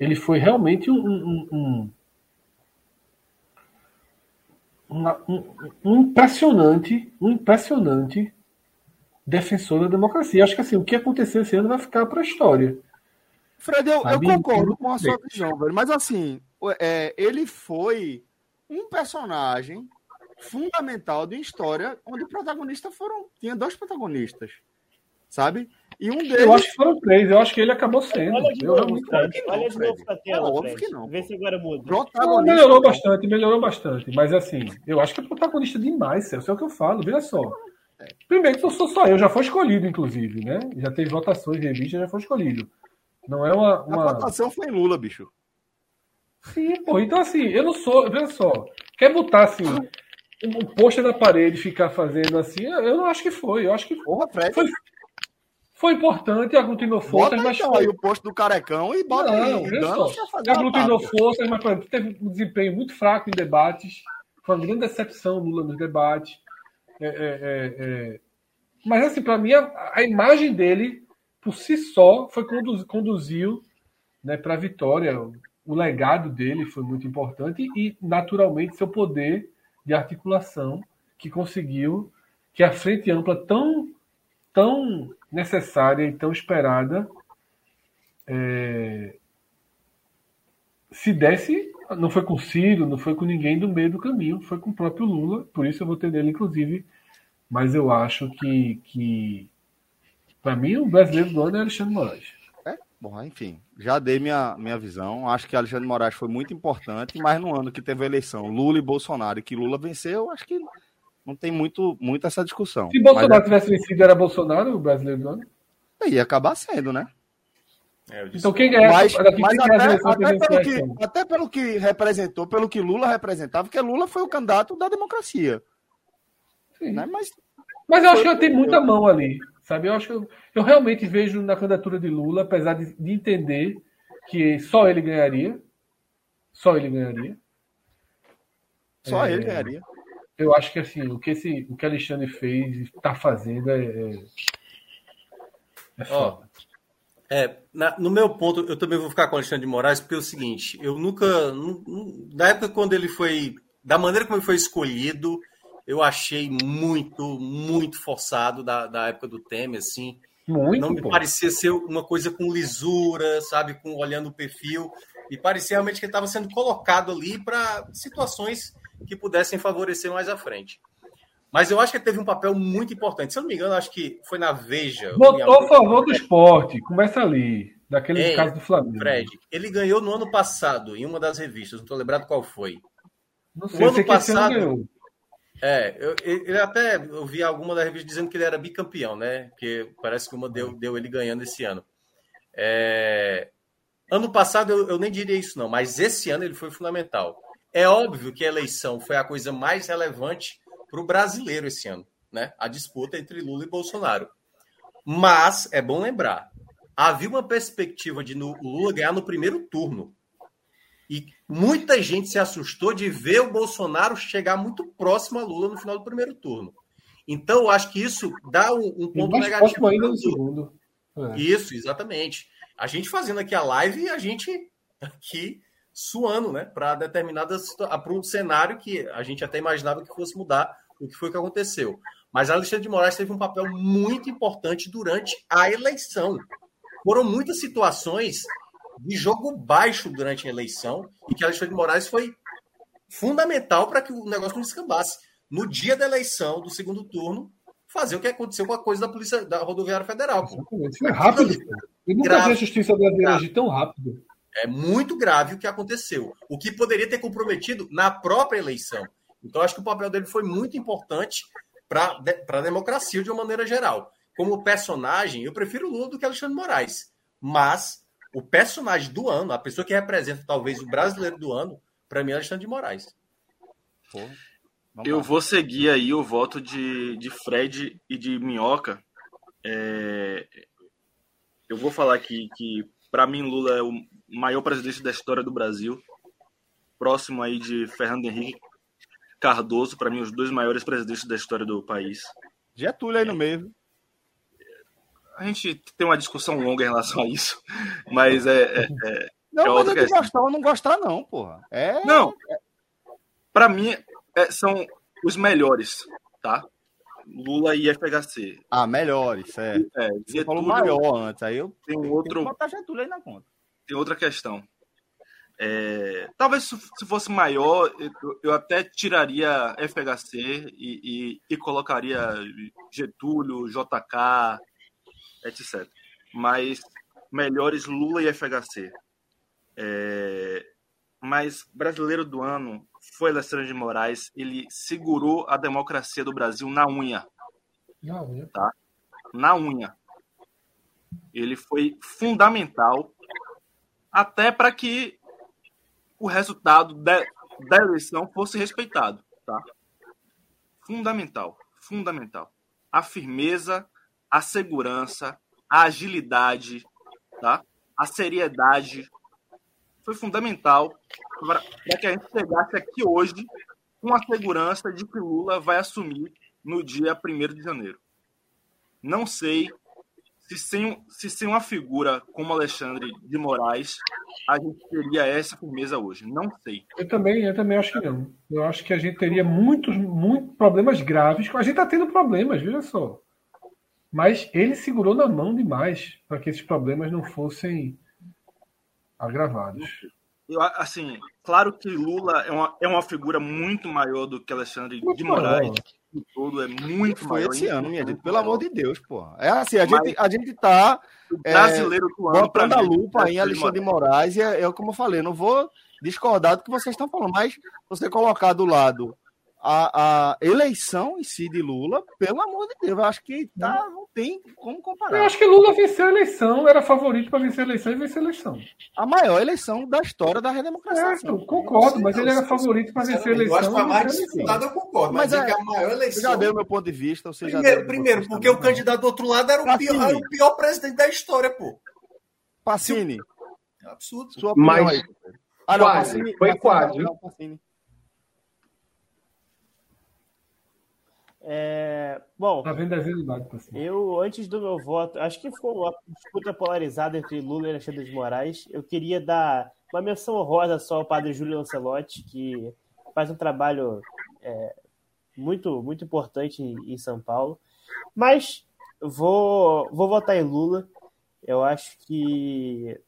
ele foi realmente um, um, um, um, um impressionante, um impressionante defensor da democracia. Acho que assim, o que aconteceu esse ano vai ficar para a história. Fred, eu, eu concordo com a sua visão, velho. Mas assim, é, ele foi um personagem fundamental de história onde o protagonista foram. Tinha dois protagonistas. Sabe? E um deles. Eu acho que foram três, eu acho que ele acabou sendo. Olha de novo, novo, Fred. Olha de novo pra tela, é óbvio que não. Vê se agora muda. Não, melhorou bastante, melhorou bastante. Mas assim, eu acho que é protagonista demais, Celso. É o que eu falo, veja só. Primeiro que não sou só eu, já foi escolhido, inclusive, né? Já teve votações de revista, já foi escolhido. Não é uma. uma... A votação foi em Lula, bicho. Sim, pô. Então, assim, eu não sou. Veja só. Quer botar assim. Um pôster na parede e ficar fazendo assim, eu não acho que foi. Eu acho que Porra, Fred. foi. Foi importante, aglutinou forças, bota mas. Então, aí o posto do carecão e bota não, aí. Não, aglutinou forças, mas, por exemplo, teve um desempenho muito fraco em debates. Foi uma grande decepção Lula nos debates. É, é, é, é. mas, assim, para mim, a, a, imagem dele, por si só, foi conduz, conduziu né, para a vitória. O legado dele foi muito importante e, naturalmente, seu poder de articulação que conseguiu que a frente ampla tão, tão necessária e tão esperada é, se desse, não foi com Ciro, não foi com ninguém do meio do caminho, foi com o próprio Lula, por isso eu vou ter nele, inclusive, mas eu acho que, que para mim, o brasileiro do ano é Alexandre Moraes. É, bom, enfim, já dei minha, minha visão, acho que Alexandre Moraes foi muito importante, mas no ano que teve a eleição, Lula e Bolsonaro, e que Lula venceu, acho que não tem muito, muito essa discussão. Se Bolsonaro é... tivesse vencido, era Bolsonaro o brasileiro do ano? Ia acabar sendo, né? É, então quem ganha mas, mas até, até, pelo que, até, pelo que, representou, pelo que Lula representava, porque Lula foi o candidato da democracia. Né? Mas, mas eu acho que tem muita mão ali, sabe? Eu acho que eu, eu realmente vejo na candidatura de Lula, apesar de, de entender que só ele ganharia, só ele ganharia. Só é, ele ganharia eu acho que assim, o que, esse, o que Alexandre fez e está fazendo é. É, é foda. Oh, é, na, no meu ponto, eu também vou ficar com o Alexandre de Moraes, porque é o seguinte, eu nunca. Na época quando ele foi. Da maneira como ele foi escolhido, eu achei muito, muito forçado da, da época do Temer, assim. Muito, não me pô. parecia ser uma coisa com lisura, sabe, com olhando o perfil. E parecia realmente que ele estava sendo colocado ali para situações que pudessem favorecer mais à frente. Mas eu acho que ele teve um papel muito importante. Se eu não me engano, acho que foi na Veja. Botou a favor do esporte. Começa ali, daquele Ei, caso do Flamengo. Fred, ele ganhou no ano passado, em uma das revistas, não estou lembrado qual foi. Não sei, o ano passado. É, eu, ele até eu vi alguma da revista dizendo que ele era bicampeão, né? Porque parece que uma deu, deu ele ganhando esse ano. É, ano passado eu, eu nem diria isso, não, mas esse ano ele foi fundamental. É óbvio que a eleição foi a coisa mais relevante para o brasileiro esse ano, né? A disputa entre Lula e Bolsonaro. Mas é bom lembrar, havia uma perspectiva de no, Lula ganhar no primeiro turno. E muita gente se assustou de ver o Bolsonaro chegar muito próximo a Lula no final do primeiro turno. Então, eu acho que isso dá um, um ponto negativo. ainda no segundo. É. Isso, exatamente. A gente fazendo aqui a live, a gente aqui suando, né, para determinadas para um cenário que a gente até imaginava que fosse mudar o que foi que aconteceu. Mas Alexandre de Moraes teve um papel muito importante durante a eleição. Foram muitas situações de jogo baixo durante a eleição e que Alexandre de Moraes foi fundamental para que o negócio não descambasse. No dia da eleição, do segundo turno, fazer o que aconteceu com a coisa da polícia da rodoviária federal. Foi rápido. Eu nunca vi a justiça brasileira agir tão rápido. É muito grave o que aconteceu, o que poderia ter comprometido na própria eleição. Então, acho que o papel dele foi muito importante para a democracia de uma maneira geral. Como personagem, eu prefiro Lula do que Alexandre Moraes. Mas o personagem do ano, a pessoa que representa talvez o brasileiro do ano, para mim é Alexandre de Moraes. eu vou seguir aí o voto de, de Fred e de Minhoca. É... Eu vou falar aqui que, para mim, Lula é o maior presidente da história do Brasil. próximo aí de Fernando Henrique Cardoso, para mim, os dois maiores presidentes da história do país. Getúlio aí no meio. A gente tem uma discussão longa em relação a isso, mas é. é, é não, é mas outra gostar ou não gostar, não, porra. É... Não. Para mim, é, são os melhores, tá? Lula e FHC. Ah, melhores, é. é Getúlio, falou maior antes, aí eu tem outro. botar Getúlio aí na conta. Tem outra questão. É, talvez se fosse maior, eu até tiraria FHC e, e, e colocaria Getúlio, JK, etc. Mas melhores Lula e FHC. É, mas brasileiro do ano foi Alexandre de Moraes. Ele segurou a democracia do Brasil na unha. Na unha. Tá? Na unha. Ele foi fundamental até para que o resultado de, da eleição fosse respeitado. Tá? Fundamental. Fundamental. A firmeza, a segurança, a agilidade, tá? a seriedade foi fundamental para que a gente chegasse aqui hoje com a segurança de que Lula vai assumir no dia 1 de janeiro. Não sei se sem, se sem uma figura como Alexandre de Moraes a gente teria essa firmeza hoje. Não sei. Eu também, eu também acho que não. Eu acho que a gente teria muitos, muitos problemas graves. A gente está tendo problemas, veja só. Mas ele segurou na mão demais para que esses problemas não fossem agravados. Eu, assim, claro que Lula é uma, é uma figura muito maior do que Alexandre muito de Moraes. Maior. Tudo é muito Foi maior. esse ano, minha gente. Pelo amor de Deus, pô. É assim, a, gente, a gente tá. É, brasileiro do ano, botando a lupa aí em Alexandre de Moraes. E é, é como eu falei, não vou discordar do que vocês estão falando, mas você colocar do lado a, a, eleição em si de Lula, pelo amor de Deus, eu acho que tá, não tem como comparar. Eu acho que Lula venceu a eleição, era favorito para vencer a eleição e vencer a eleição. A maior eleição da história da redemocraciação. Certo, concordo, mas ele era favorito para vencer a eleição. Eu acho que a mais disputada, eu concordo, mas, mas é, que a maior eleição. Já deu meu ponto de vista. Você primeiro, primeiro porque o candidato do outro lado era o, pior, era o pior presidente da história, pô. Pacini. É absurdo. Sua mas, aí. Ah, não, quase, Pacini, foi Pacini, quase. Não, Pacini. É, bom, tá vendo eu, antes do meu voto, acho que ficou uma disputa polarizada entre Lula e Alexandre de Moraes. Eu queria dar uma menção honrosa só ao padre Júlio Lancelotti, que faz um trabalho é, muito, muito importante em, em, São Paulo. Mas vou, vou votar em Lula. Eu acho que.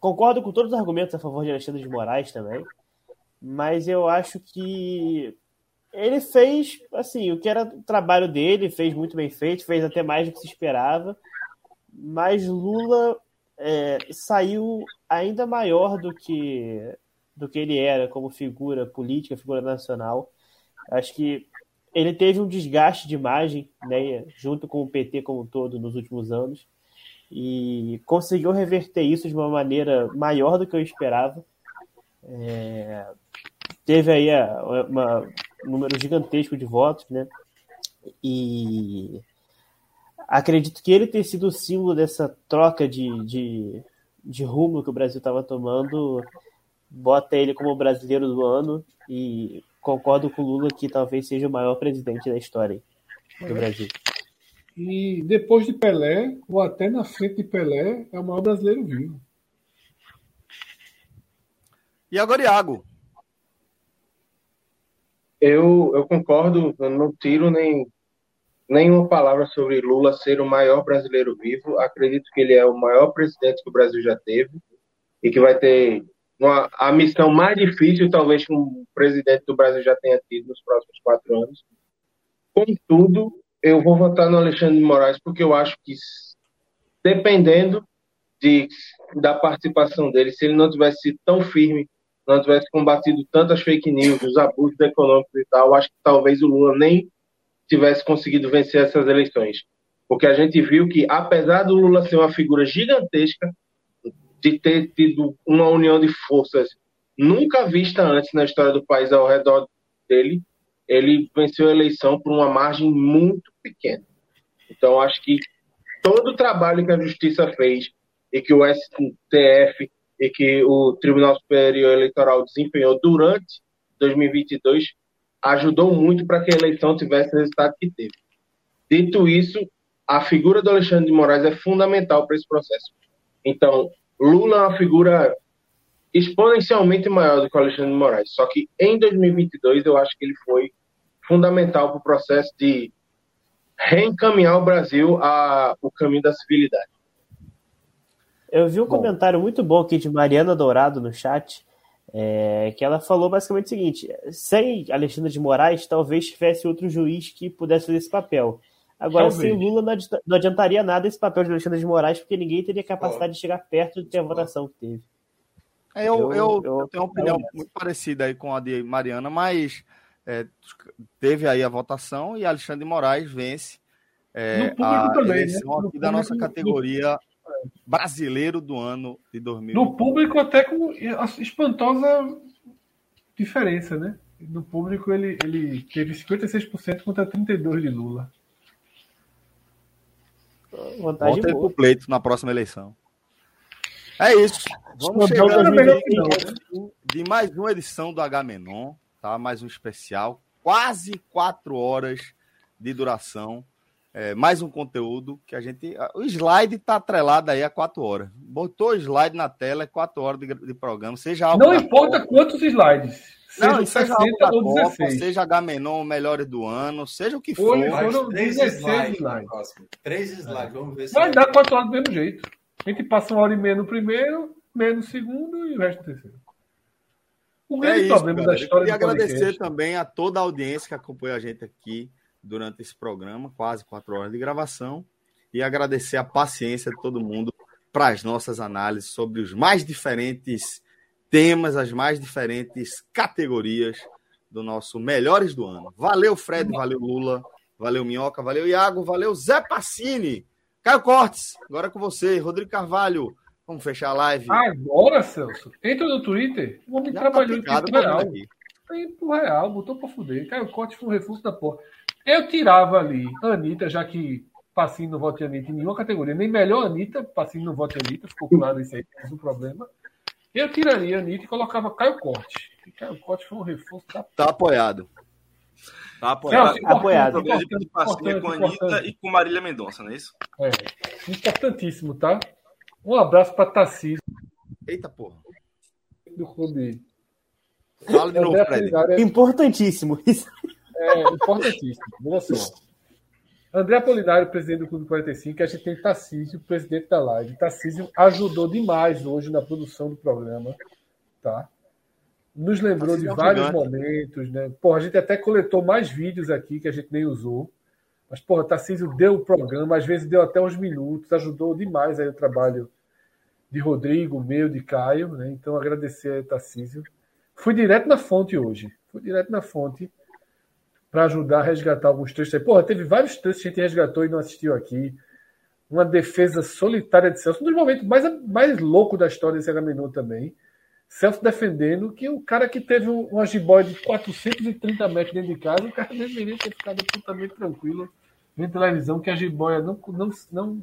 Concordo com todos os argumentos a favor de Alexandre de Moraes também. Mas eu acho que ele fez, assim, o que era o trabalho dele, fez muito bem feito, fez até mais do que se esperava, mas Lula é, saiu ainda maior do que, do que ele era como figura política, figura nacional. Acho que ele teve um desgaste de imagem, né, junto com o PT como um todo nos últimos anos, e conseguiu reverter isso de uma maneira maior do que eu esperava. É, teve aí uma, um número gigantesco de votos, né? E acredito que ele ter sido o símbolo dessa troca de, de, de rumo que o Brasil estava tomando, bota ele como brasileiro do ano e concordo com o Lula que talvez seja o maior presidente da história do Brasil. E depois de Pelé, ou até na frente de Pelé, é o maior brasileiro vivo. E agora, Iago? Eu, eu concordo, eu não tiro nem nenhuma palavra sobre Lula ser o maior brasileiro vivo. Acredito que ele é o maior presidente que o Brasil já teve e que vai ter uma, a missão mais difícil, talvez, que um presidente do Brasil já tenha tido nos próximos quatro anos. Contudo, eu vou votar no Alexandre de Moraes porque eu acho que, dependendo de, da participação dele, se ele não tivesse sido tão firme não tivesse combatido tantas fake news, os abusos econômicos e tal, acho que talvez o Lula nem tivesse conseguido vencer essas eleições. Porque a gente viu que, apesar do Lula ser uma figura gigantesca, de ter tido uma união de forças nunca vista antes na história do país ao redor dele, ele venceu a eleição por uma margem muito pequena. Então, acho que todo o trabalho que a justiça fez e que o STF e que o Tribunal Superior Eleitoral desempenhou durante 2022 ajudou muito para que a eleição tivesse o resultado que teve. Dito isso, a figura do Alexandre de Moraes é fundamental para esse processo. Então, Lula é uma figura exponencialmente maior do que o Alexandre de Moraes. Só que em 2022 eu acho que ele foi fundamental para o processo de reencaminhar o Brasil ao caminho da civilidade. Eu vi um Bom. comentário muito bom aqui de Mariana Dourado no chat, é, que ela falou basicamente o seguinte: sem Alexandre de Moraes, talvez tivesse outro juiz que pudesse fazer esse papel. Agora, talvez. sem Lula, não adiantaria nada esse papel de Alexandre de Moraes, porque ninguém teria capacidade oh. de chegar perto de ter a votação que teve. É, eu, eu, eu, eu tenho uma opinião muito parecida aí com a de Mariana, mas é, teve aí a votação e Alexandre de Moraes vence é, a também, né? eleição né? aqui da nossa categoria brasileiro do ano de 2000. No público, até com espantosa diferença, né? No público, ele, ele teve 56% contra 32% de Lula. Vantagem Volta pro pleito na próxima eleição. É isso. Vamos chegar de, de mais uma edição do H Menon, tá? Mais um especial, quase quatro horas de duração. É, mais um conteúdo que a gente. O slide está atrelado aí a quatro horas. Botou o slide na tela, é quatro horas de, de programa. Seja algo Não importa Copa, quantos slides. Não, seja algo da ou Copa, 16. seja H-Menon, melhores do ano, seja o que for. Hoje foram três 16 slides. slides. Três slides, vamos ver se. Vai dar quatro horas do mesmo jeito. A gente passa uma hora e meia no primeiro, meia no segundo e o resto no terceiro. O é grande é isso, problema cara. da história E agradecer também a toda a audiência que acompanha a gente aqui durante esse programa, quase quatro horas de gravação, e agradecer a paciência de todo mundo para as nossas análises sobre os mais diferentes temas, as mais diferentes categorias do nosso Melhores do Ano. Valeu, Fred, valeu, Lula, valeu, Minhoca, valeu, Iago, valeu, Zé Passini, Caio Cortes, agora é com você, Rodrigo Carvalho. Vamos fechar a live. Agora, Celso, entra no Twitter. O homem Já tá trabalhou tá em tempo real. Tempo real, botou pra fuder. Caio Cortes foi um reforço da porra. Eu tirava ali Anitta, já que Passinho não voto em Anitta em nenhuma categoria, nem melhor Anitta, Passinho não voto em Anitta, ficou claro isso aí, mas o problema. Eu tiraria Anitta e colocava Caio Corte. E Caio Corte foi um reforço da Tá apoiado. Tá apoiado. Não, apoiado. Importante, de Passinho com Anitta e com Marília Mendonça, não é isso? É. Importantíssimo, tá? Um abraço para Tarcísio. Eita porra. Do clube. Fala de novo, Fred. Importantíssimo. Isso. É importantíssimo. Veja só. André Apolinário, presidente do Clube 45, a gente tem Tarcísio, presidente da live. Tarcísio ajudou demais hoje na produção do programa, tá? Nos lembrou Tarcísio de é vários momentos, né? Porra, a gente até coletou mais vídeos aqui que a gente nem usou. Mas, porra, Tarcísio deu o programa, às vezes deu até uns minutos, ajudou demais aí o trabalho de Rodrigo, meu, de Caio, né? Então, agradecer a Tarcísio. Fui direto na fonte hoje. Fui direto na fonte para ajudar a resgatar alguns trechos aí. Porra, teve vários trechos que a gente resgatou e não assistiu aqui. Uma defesa solitária de Celso. Um dos momentos mais, mais loucos da história desse Agamenon também. Celso defendendo que o cara que teve uma jiboia de 430 metros dentro de casa, o cara deveria ter ficado absolutamente tranquilo vendo televisão, que a jiboia não, não, não,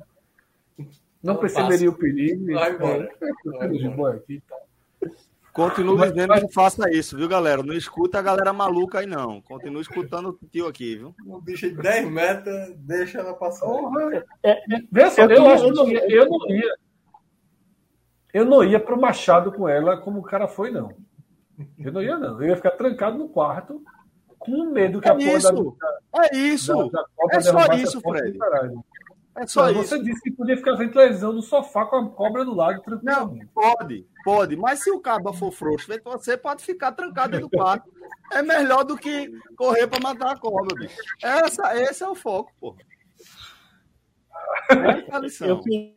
não perceberia o perigo. Vai embora. Vai embora. Aqui, tá. Continuo dizendo que faça isso, viu, galera? Não escuta a galera maluca aí, não. Continua escutando o tio aqui, viu? Um bicho de 10 metros, deixa ela passar. É, é, vê só, eu, eu, eu, não ia, eu não ia. Eu não ia pro Machado com ela como o cara foi, não. Eu não ia, não. Eu ia ficar trancado no quarto com medo que é a porra isso, da, É isso. Da, da é só isso, Fred. É só isso. Você disse que podia ficar vendo televisão no sofá com a cobra do lado tranquilamente. Não, pode, pode. Mas se o cabo for frouxo, você pode ficar trancado dentro do quarto. É melhor do que correr para matar a cobra, bicho. Essa, esse é o foco, pô. Essa é a lição. Eu queria...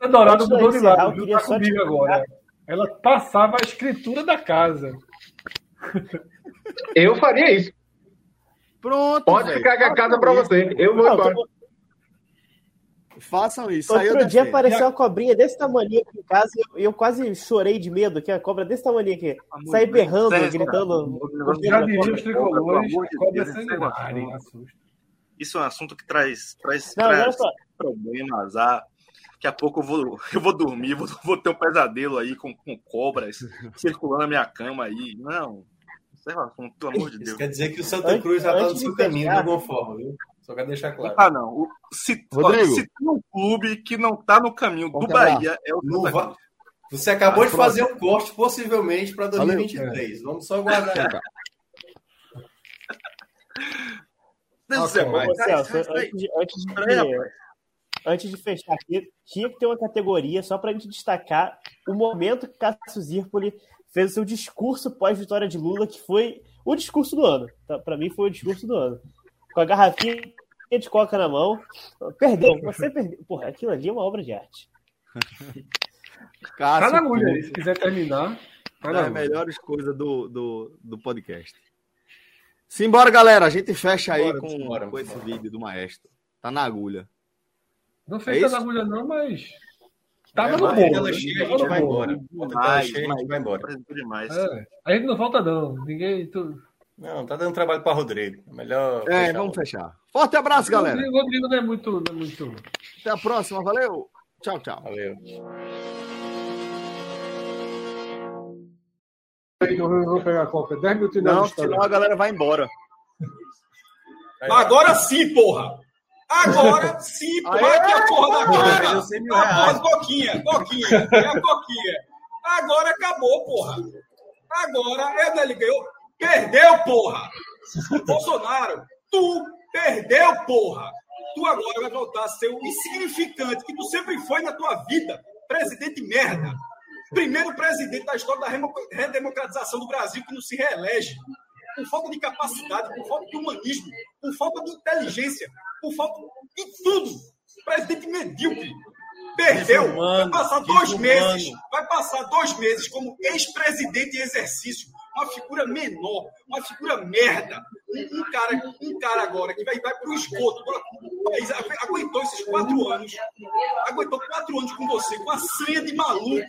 A mudou de lado, viu? Tá comigo agora. Ela passava a escritura da casa. Eu faria isso. Pronto. Pode véio. ficar com a casa para você. Eu vou embora. Façam isso. Outro dia apareceu uma cobrinha desse tamanho aqui em casa e eu, eu, quase chorei de medo, que a cobra desse tamanho aqui. Sai berrando, gritando. Já os tricolores, cobra sanguinária. Isso é um assunto que traz, traz, Não, traz problemas. Ah, Daqui a pouco eu vou, eu vou dormir, vou, vou ter um pesadelo aí com, com cobras circulando na minha cama aí. Não, sei lá, pelo amor de Deus. Isso quer dizer que o Santa Cruz já está no seu caminho de alguma forma, viu? Só quero deixar claro. Ah, não. Se, Rodrigo. se tem um clube que não está no caminho do Bahia, é o Santa Você acabou ah, de fazer um corte, possivelmente, para 2023. Valeu. Vamos só aguardar. Deus é mais. Celso, antes, de, antes, de, antes de fechar aqui, tinha que ter uma categoria só para a gente destacar o momento que Cássio Zirpoli fez o seu discurso pós-vitória de Lula, que foi o discurso do ano. Para mim, foi o discurso do ano. Com a garrafinha de coca na mão. Perdão, você perdeu. Porra, aquilo ali é uma obra de arte. Cássio, tá na agulha aí, se quiser terminar. Tá é as melhores coisas do, do, do podcast. Simbora, galera. A gente fecha aí com, simbora, com esse vídeo do maestro. Tá na agulha. Não fez é na agulha, não, mas. Tava é, no bolo. Ela chega, a gente vai embora. Mais, cheia, a gente vai embora. Demais. É, a gente não volta, não. Ninguém. Tu... Não, tá dando trabalho para Rodrigo. É melhor. É, fechar vamos fechar. Forte abraço, galera. O Rodrigo não é muito, não é muito. Até a próxima. Valeu. Tchau, tchau. Valeu. Eu vou pegar a coca. 10 minutos Não, senão a galera vai embora. Agora sim, porra! Agora sim, porra, aqui a porra da coca. A porra coquinha, coquinha, é a coquinha. Agora acabou, porra. Agora, é, ele ganhou. Perdeu, porra! Bolsonaro, tu perdeu, porra! Tu agora vai voltar a ser o insignificante que tu sempre foi na tua vida. Presidente merda. Primeiro presidente da história da redemocratização do Brasil que não se reelege. Por falta de capacidade, por falta de humanismo, por falta de inteligência, por falta de tudo. Presidente medíocre. Perdeu. vai passar dois meses. Vai passar dois meses como ex-presidente em exercício uma figura menor, uma figura merda. Um, cara, um cara agora que vai, vai para o esgoto. Aguentou esses quatro anos. Aguentou quatro anos com você, com a senha de maluco,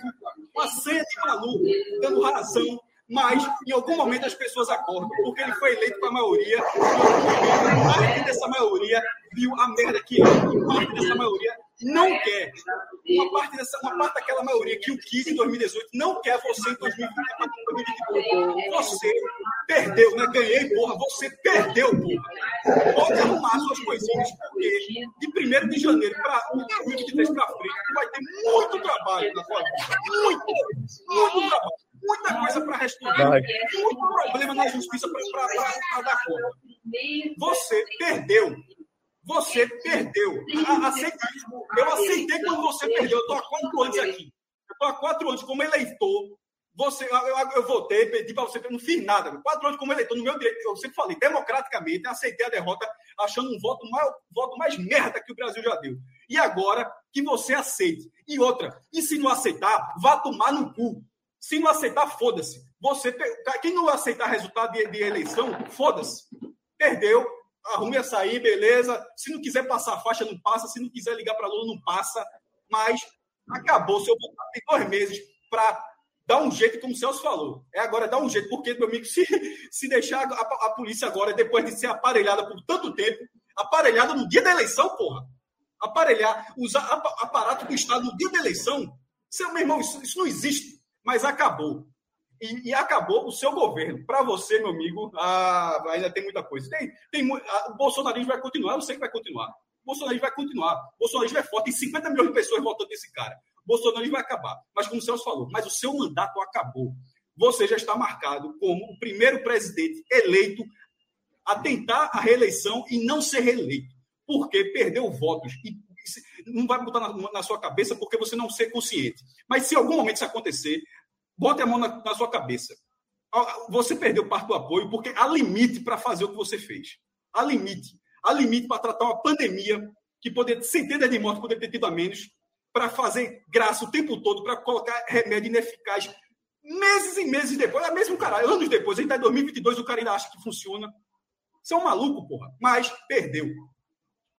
com a senha de maluco, dando razão. Mas, em algum momento, as pessoas acordam, porque ele foi eleito com a maioria. E, parte dessa maioria viu a merda que é. Parte dessa maioria não quer. Uma parte, dessa, uma parte daquela maioria que o quis em 2018 não quer você em 2022. Você perdeu, né? Ganhei, porra. Você perdeu, porra. Pode arrumar suas coisinhas, porque de 1 de janeiro para 2023 para frente, vai ter muito trabalho na tua vida. Muito, muito trabalho. Muita coisa para resolver. Muito problema na justiça para dar conta. Você perdeu. Você perdeu. Aceite, eu aceitei quando você perdeu. Eu estou há quatro anos aqui. Eu estou há quatro anos como eleitor. Você, eu, eu votei, pedi para você, não fiz nada. Quatro anos como eleitor, no meu direito, eu sempre falei, democraticamente, aceitei a derrota, achando um voto mais, voto mais merda que o Brasil já deu. E agora que você aceite. E outra, e se não aceitar, vá tomar no cu. Se não aceitar, foda-se. Você, quem não aceitar resultado de, de eleição, foda-se. Perdeu, arrume a sair, beleza. Se não quiser passar a faixa, não passa. Se não quiser ligar para Lula, não passa. Mas acabou. Se eu botar tem dois meses para dar um jeito, como o Celso falou. É agora dar um jeito, porque, meu amigo, se, se deixar a, a, polícia agora, depois de ser aparelhada por tanto tempo, aparelhada no dia da eleição, porra. Aparelhar, usar aparato do Estado no dia da eleição. Seu, meu irmão, isso, isso não existe. Mas acabou e, e acabou o seu governo. Para você, meu amigo, ah, ainda tem muita coisa. Tem, tem, ah, o bolsonarismo vai continuar, eu sei que vai continuar. O bolsonarismo vai continuar. O bolsonarismo é forte, tem 50 milhões de pessoas votando nesse cara. O bolsonarismo vai acabar. Mas, como o Celso falou, mas o seu mandato acabou. Você já está marcado como o primeiro presidente eleito a tentar a reeleição e não ser reeleito. Porque perdeu votos e não vai botar na, na, sua cabeça porque você não ser consciente. Mas se algum momento isso acontecer, Bote a mão na, na sua cabeça. Você perdeu parte do apoio porque há limite para fazer o que você fez. Há limite. Há limite para tratar uma pandemia que poderia, centenas de mortes, poderia ter tido a menos, para fazer graça o tempo todo, para colocar remédio ineficaz meses e meses depois, é mesmo caralho, anos depois, a gente está em 2022 o cara ainda acha que funciona. Você é maluco, porra. Mas perdeu.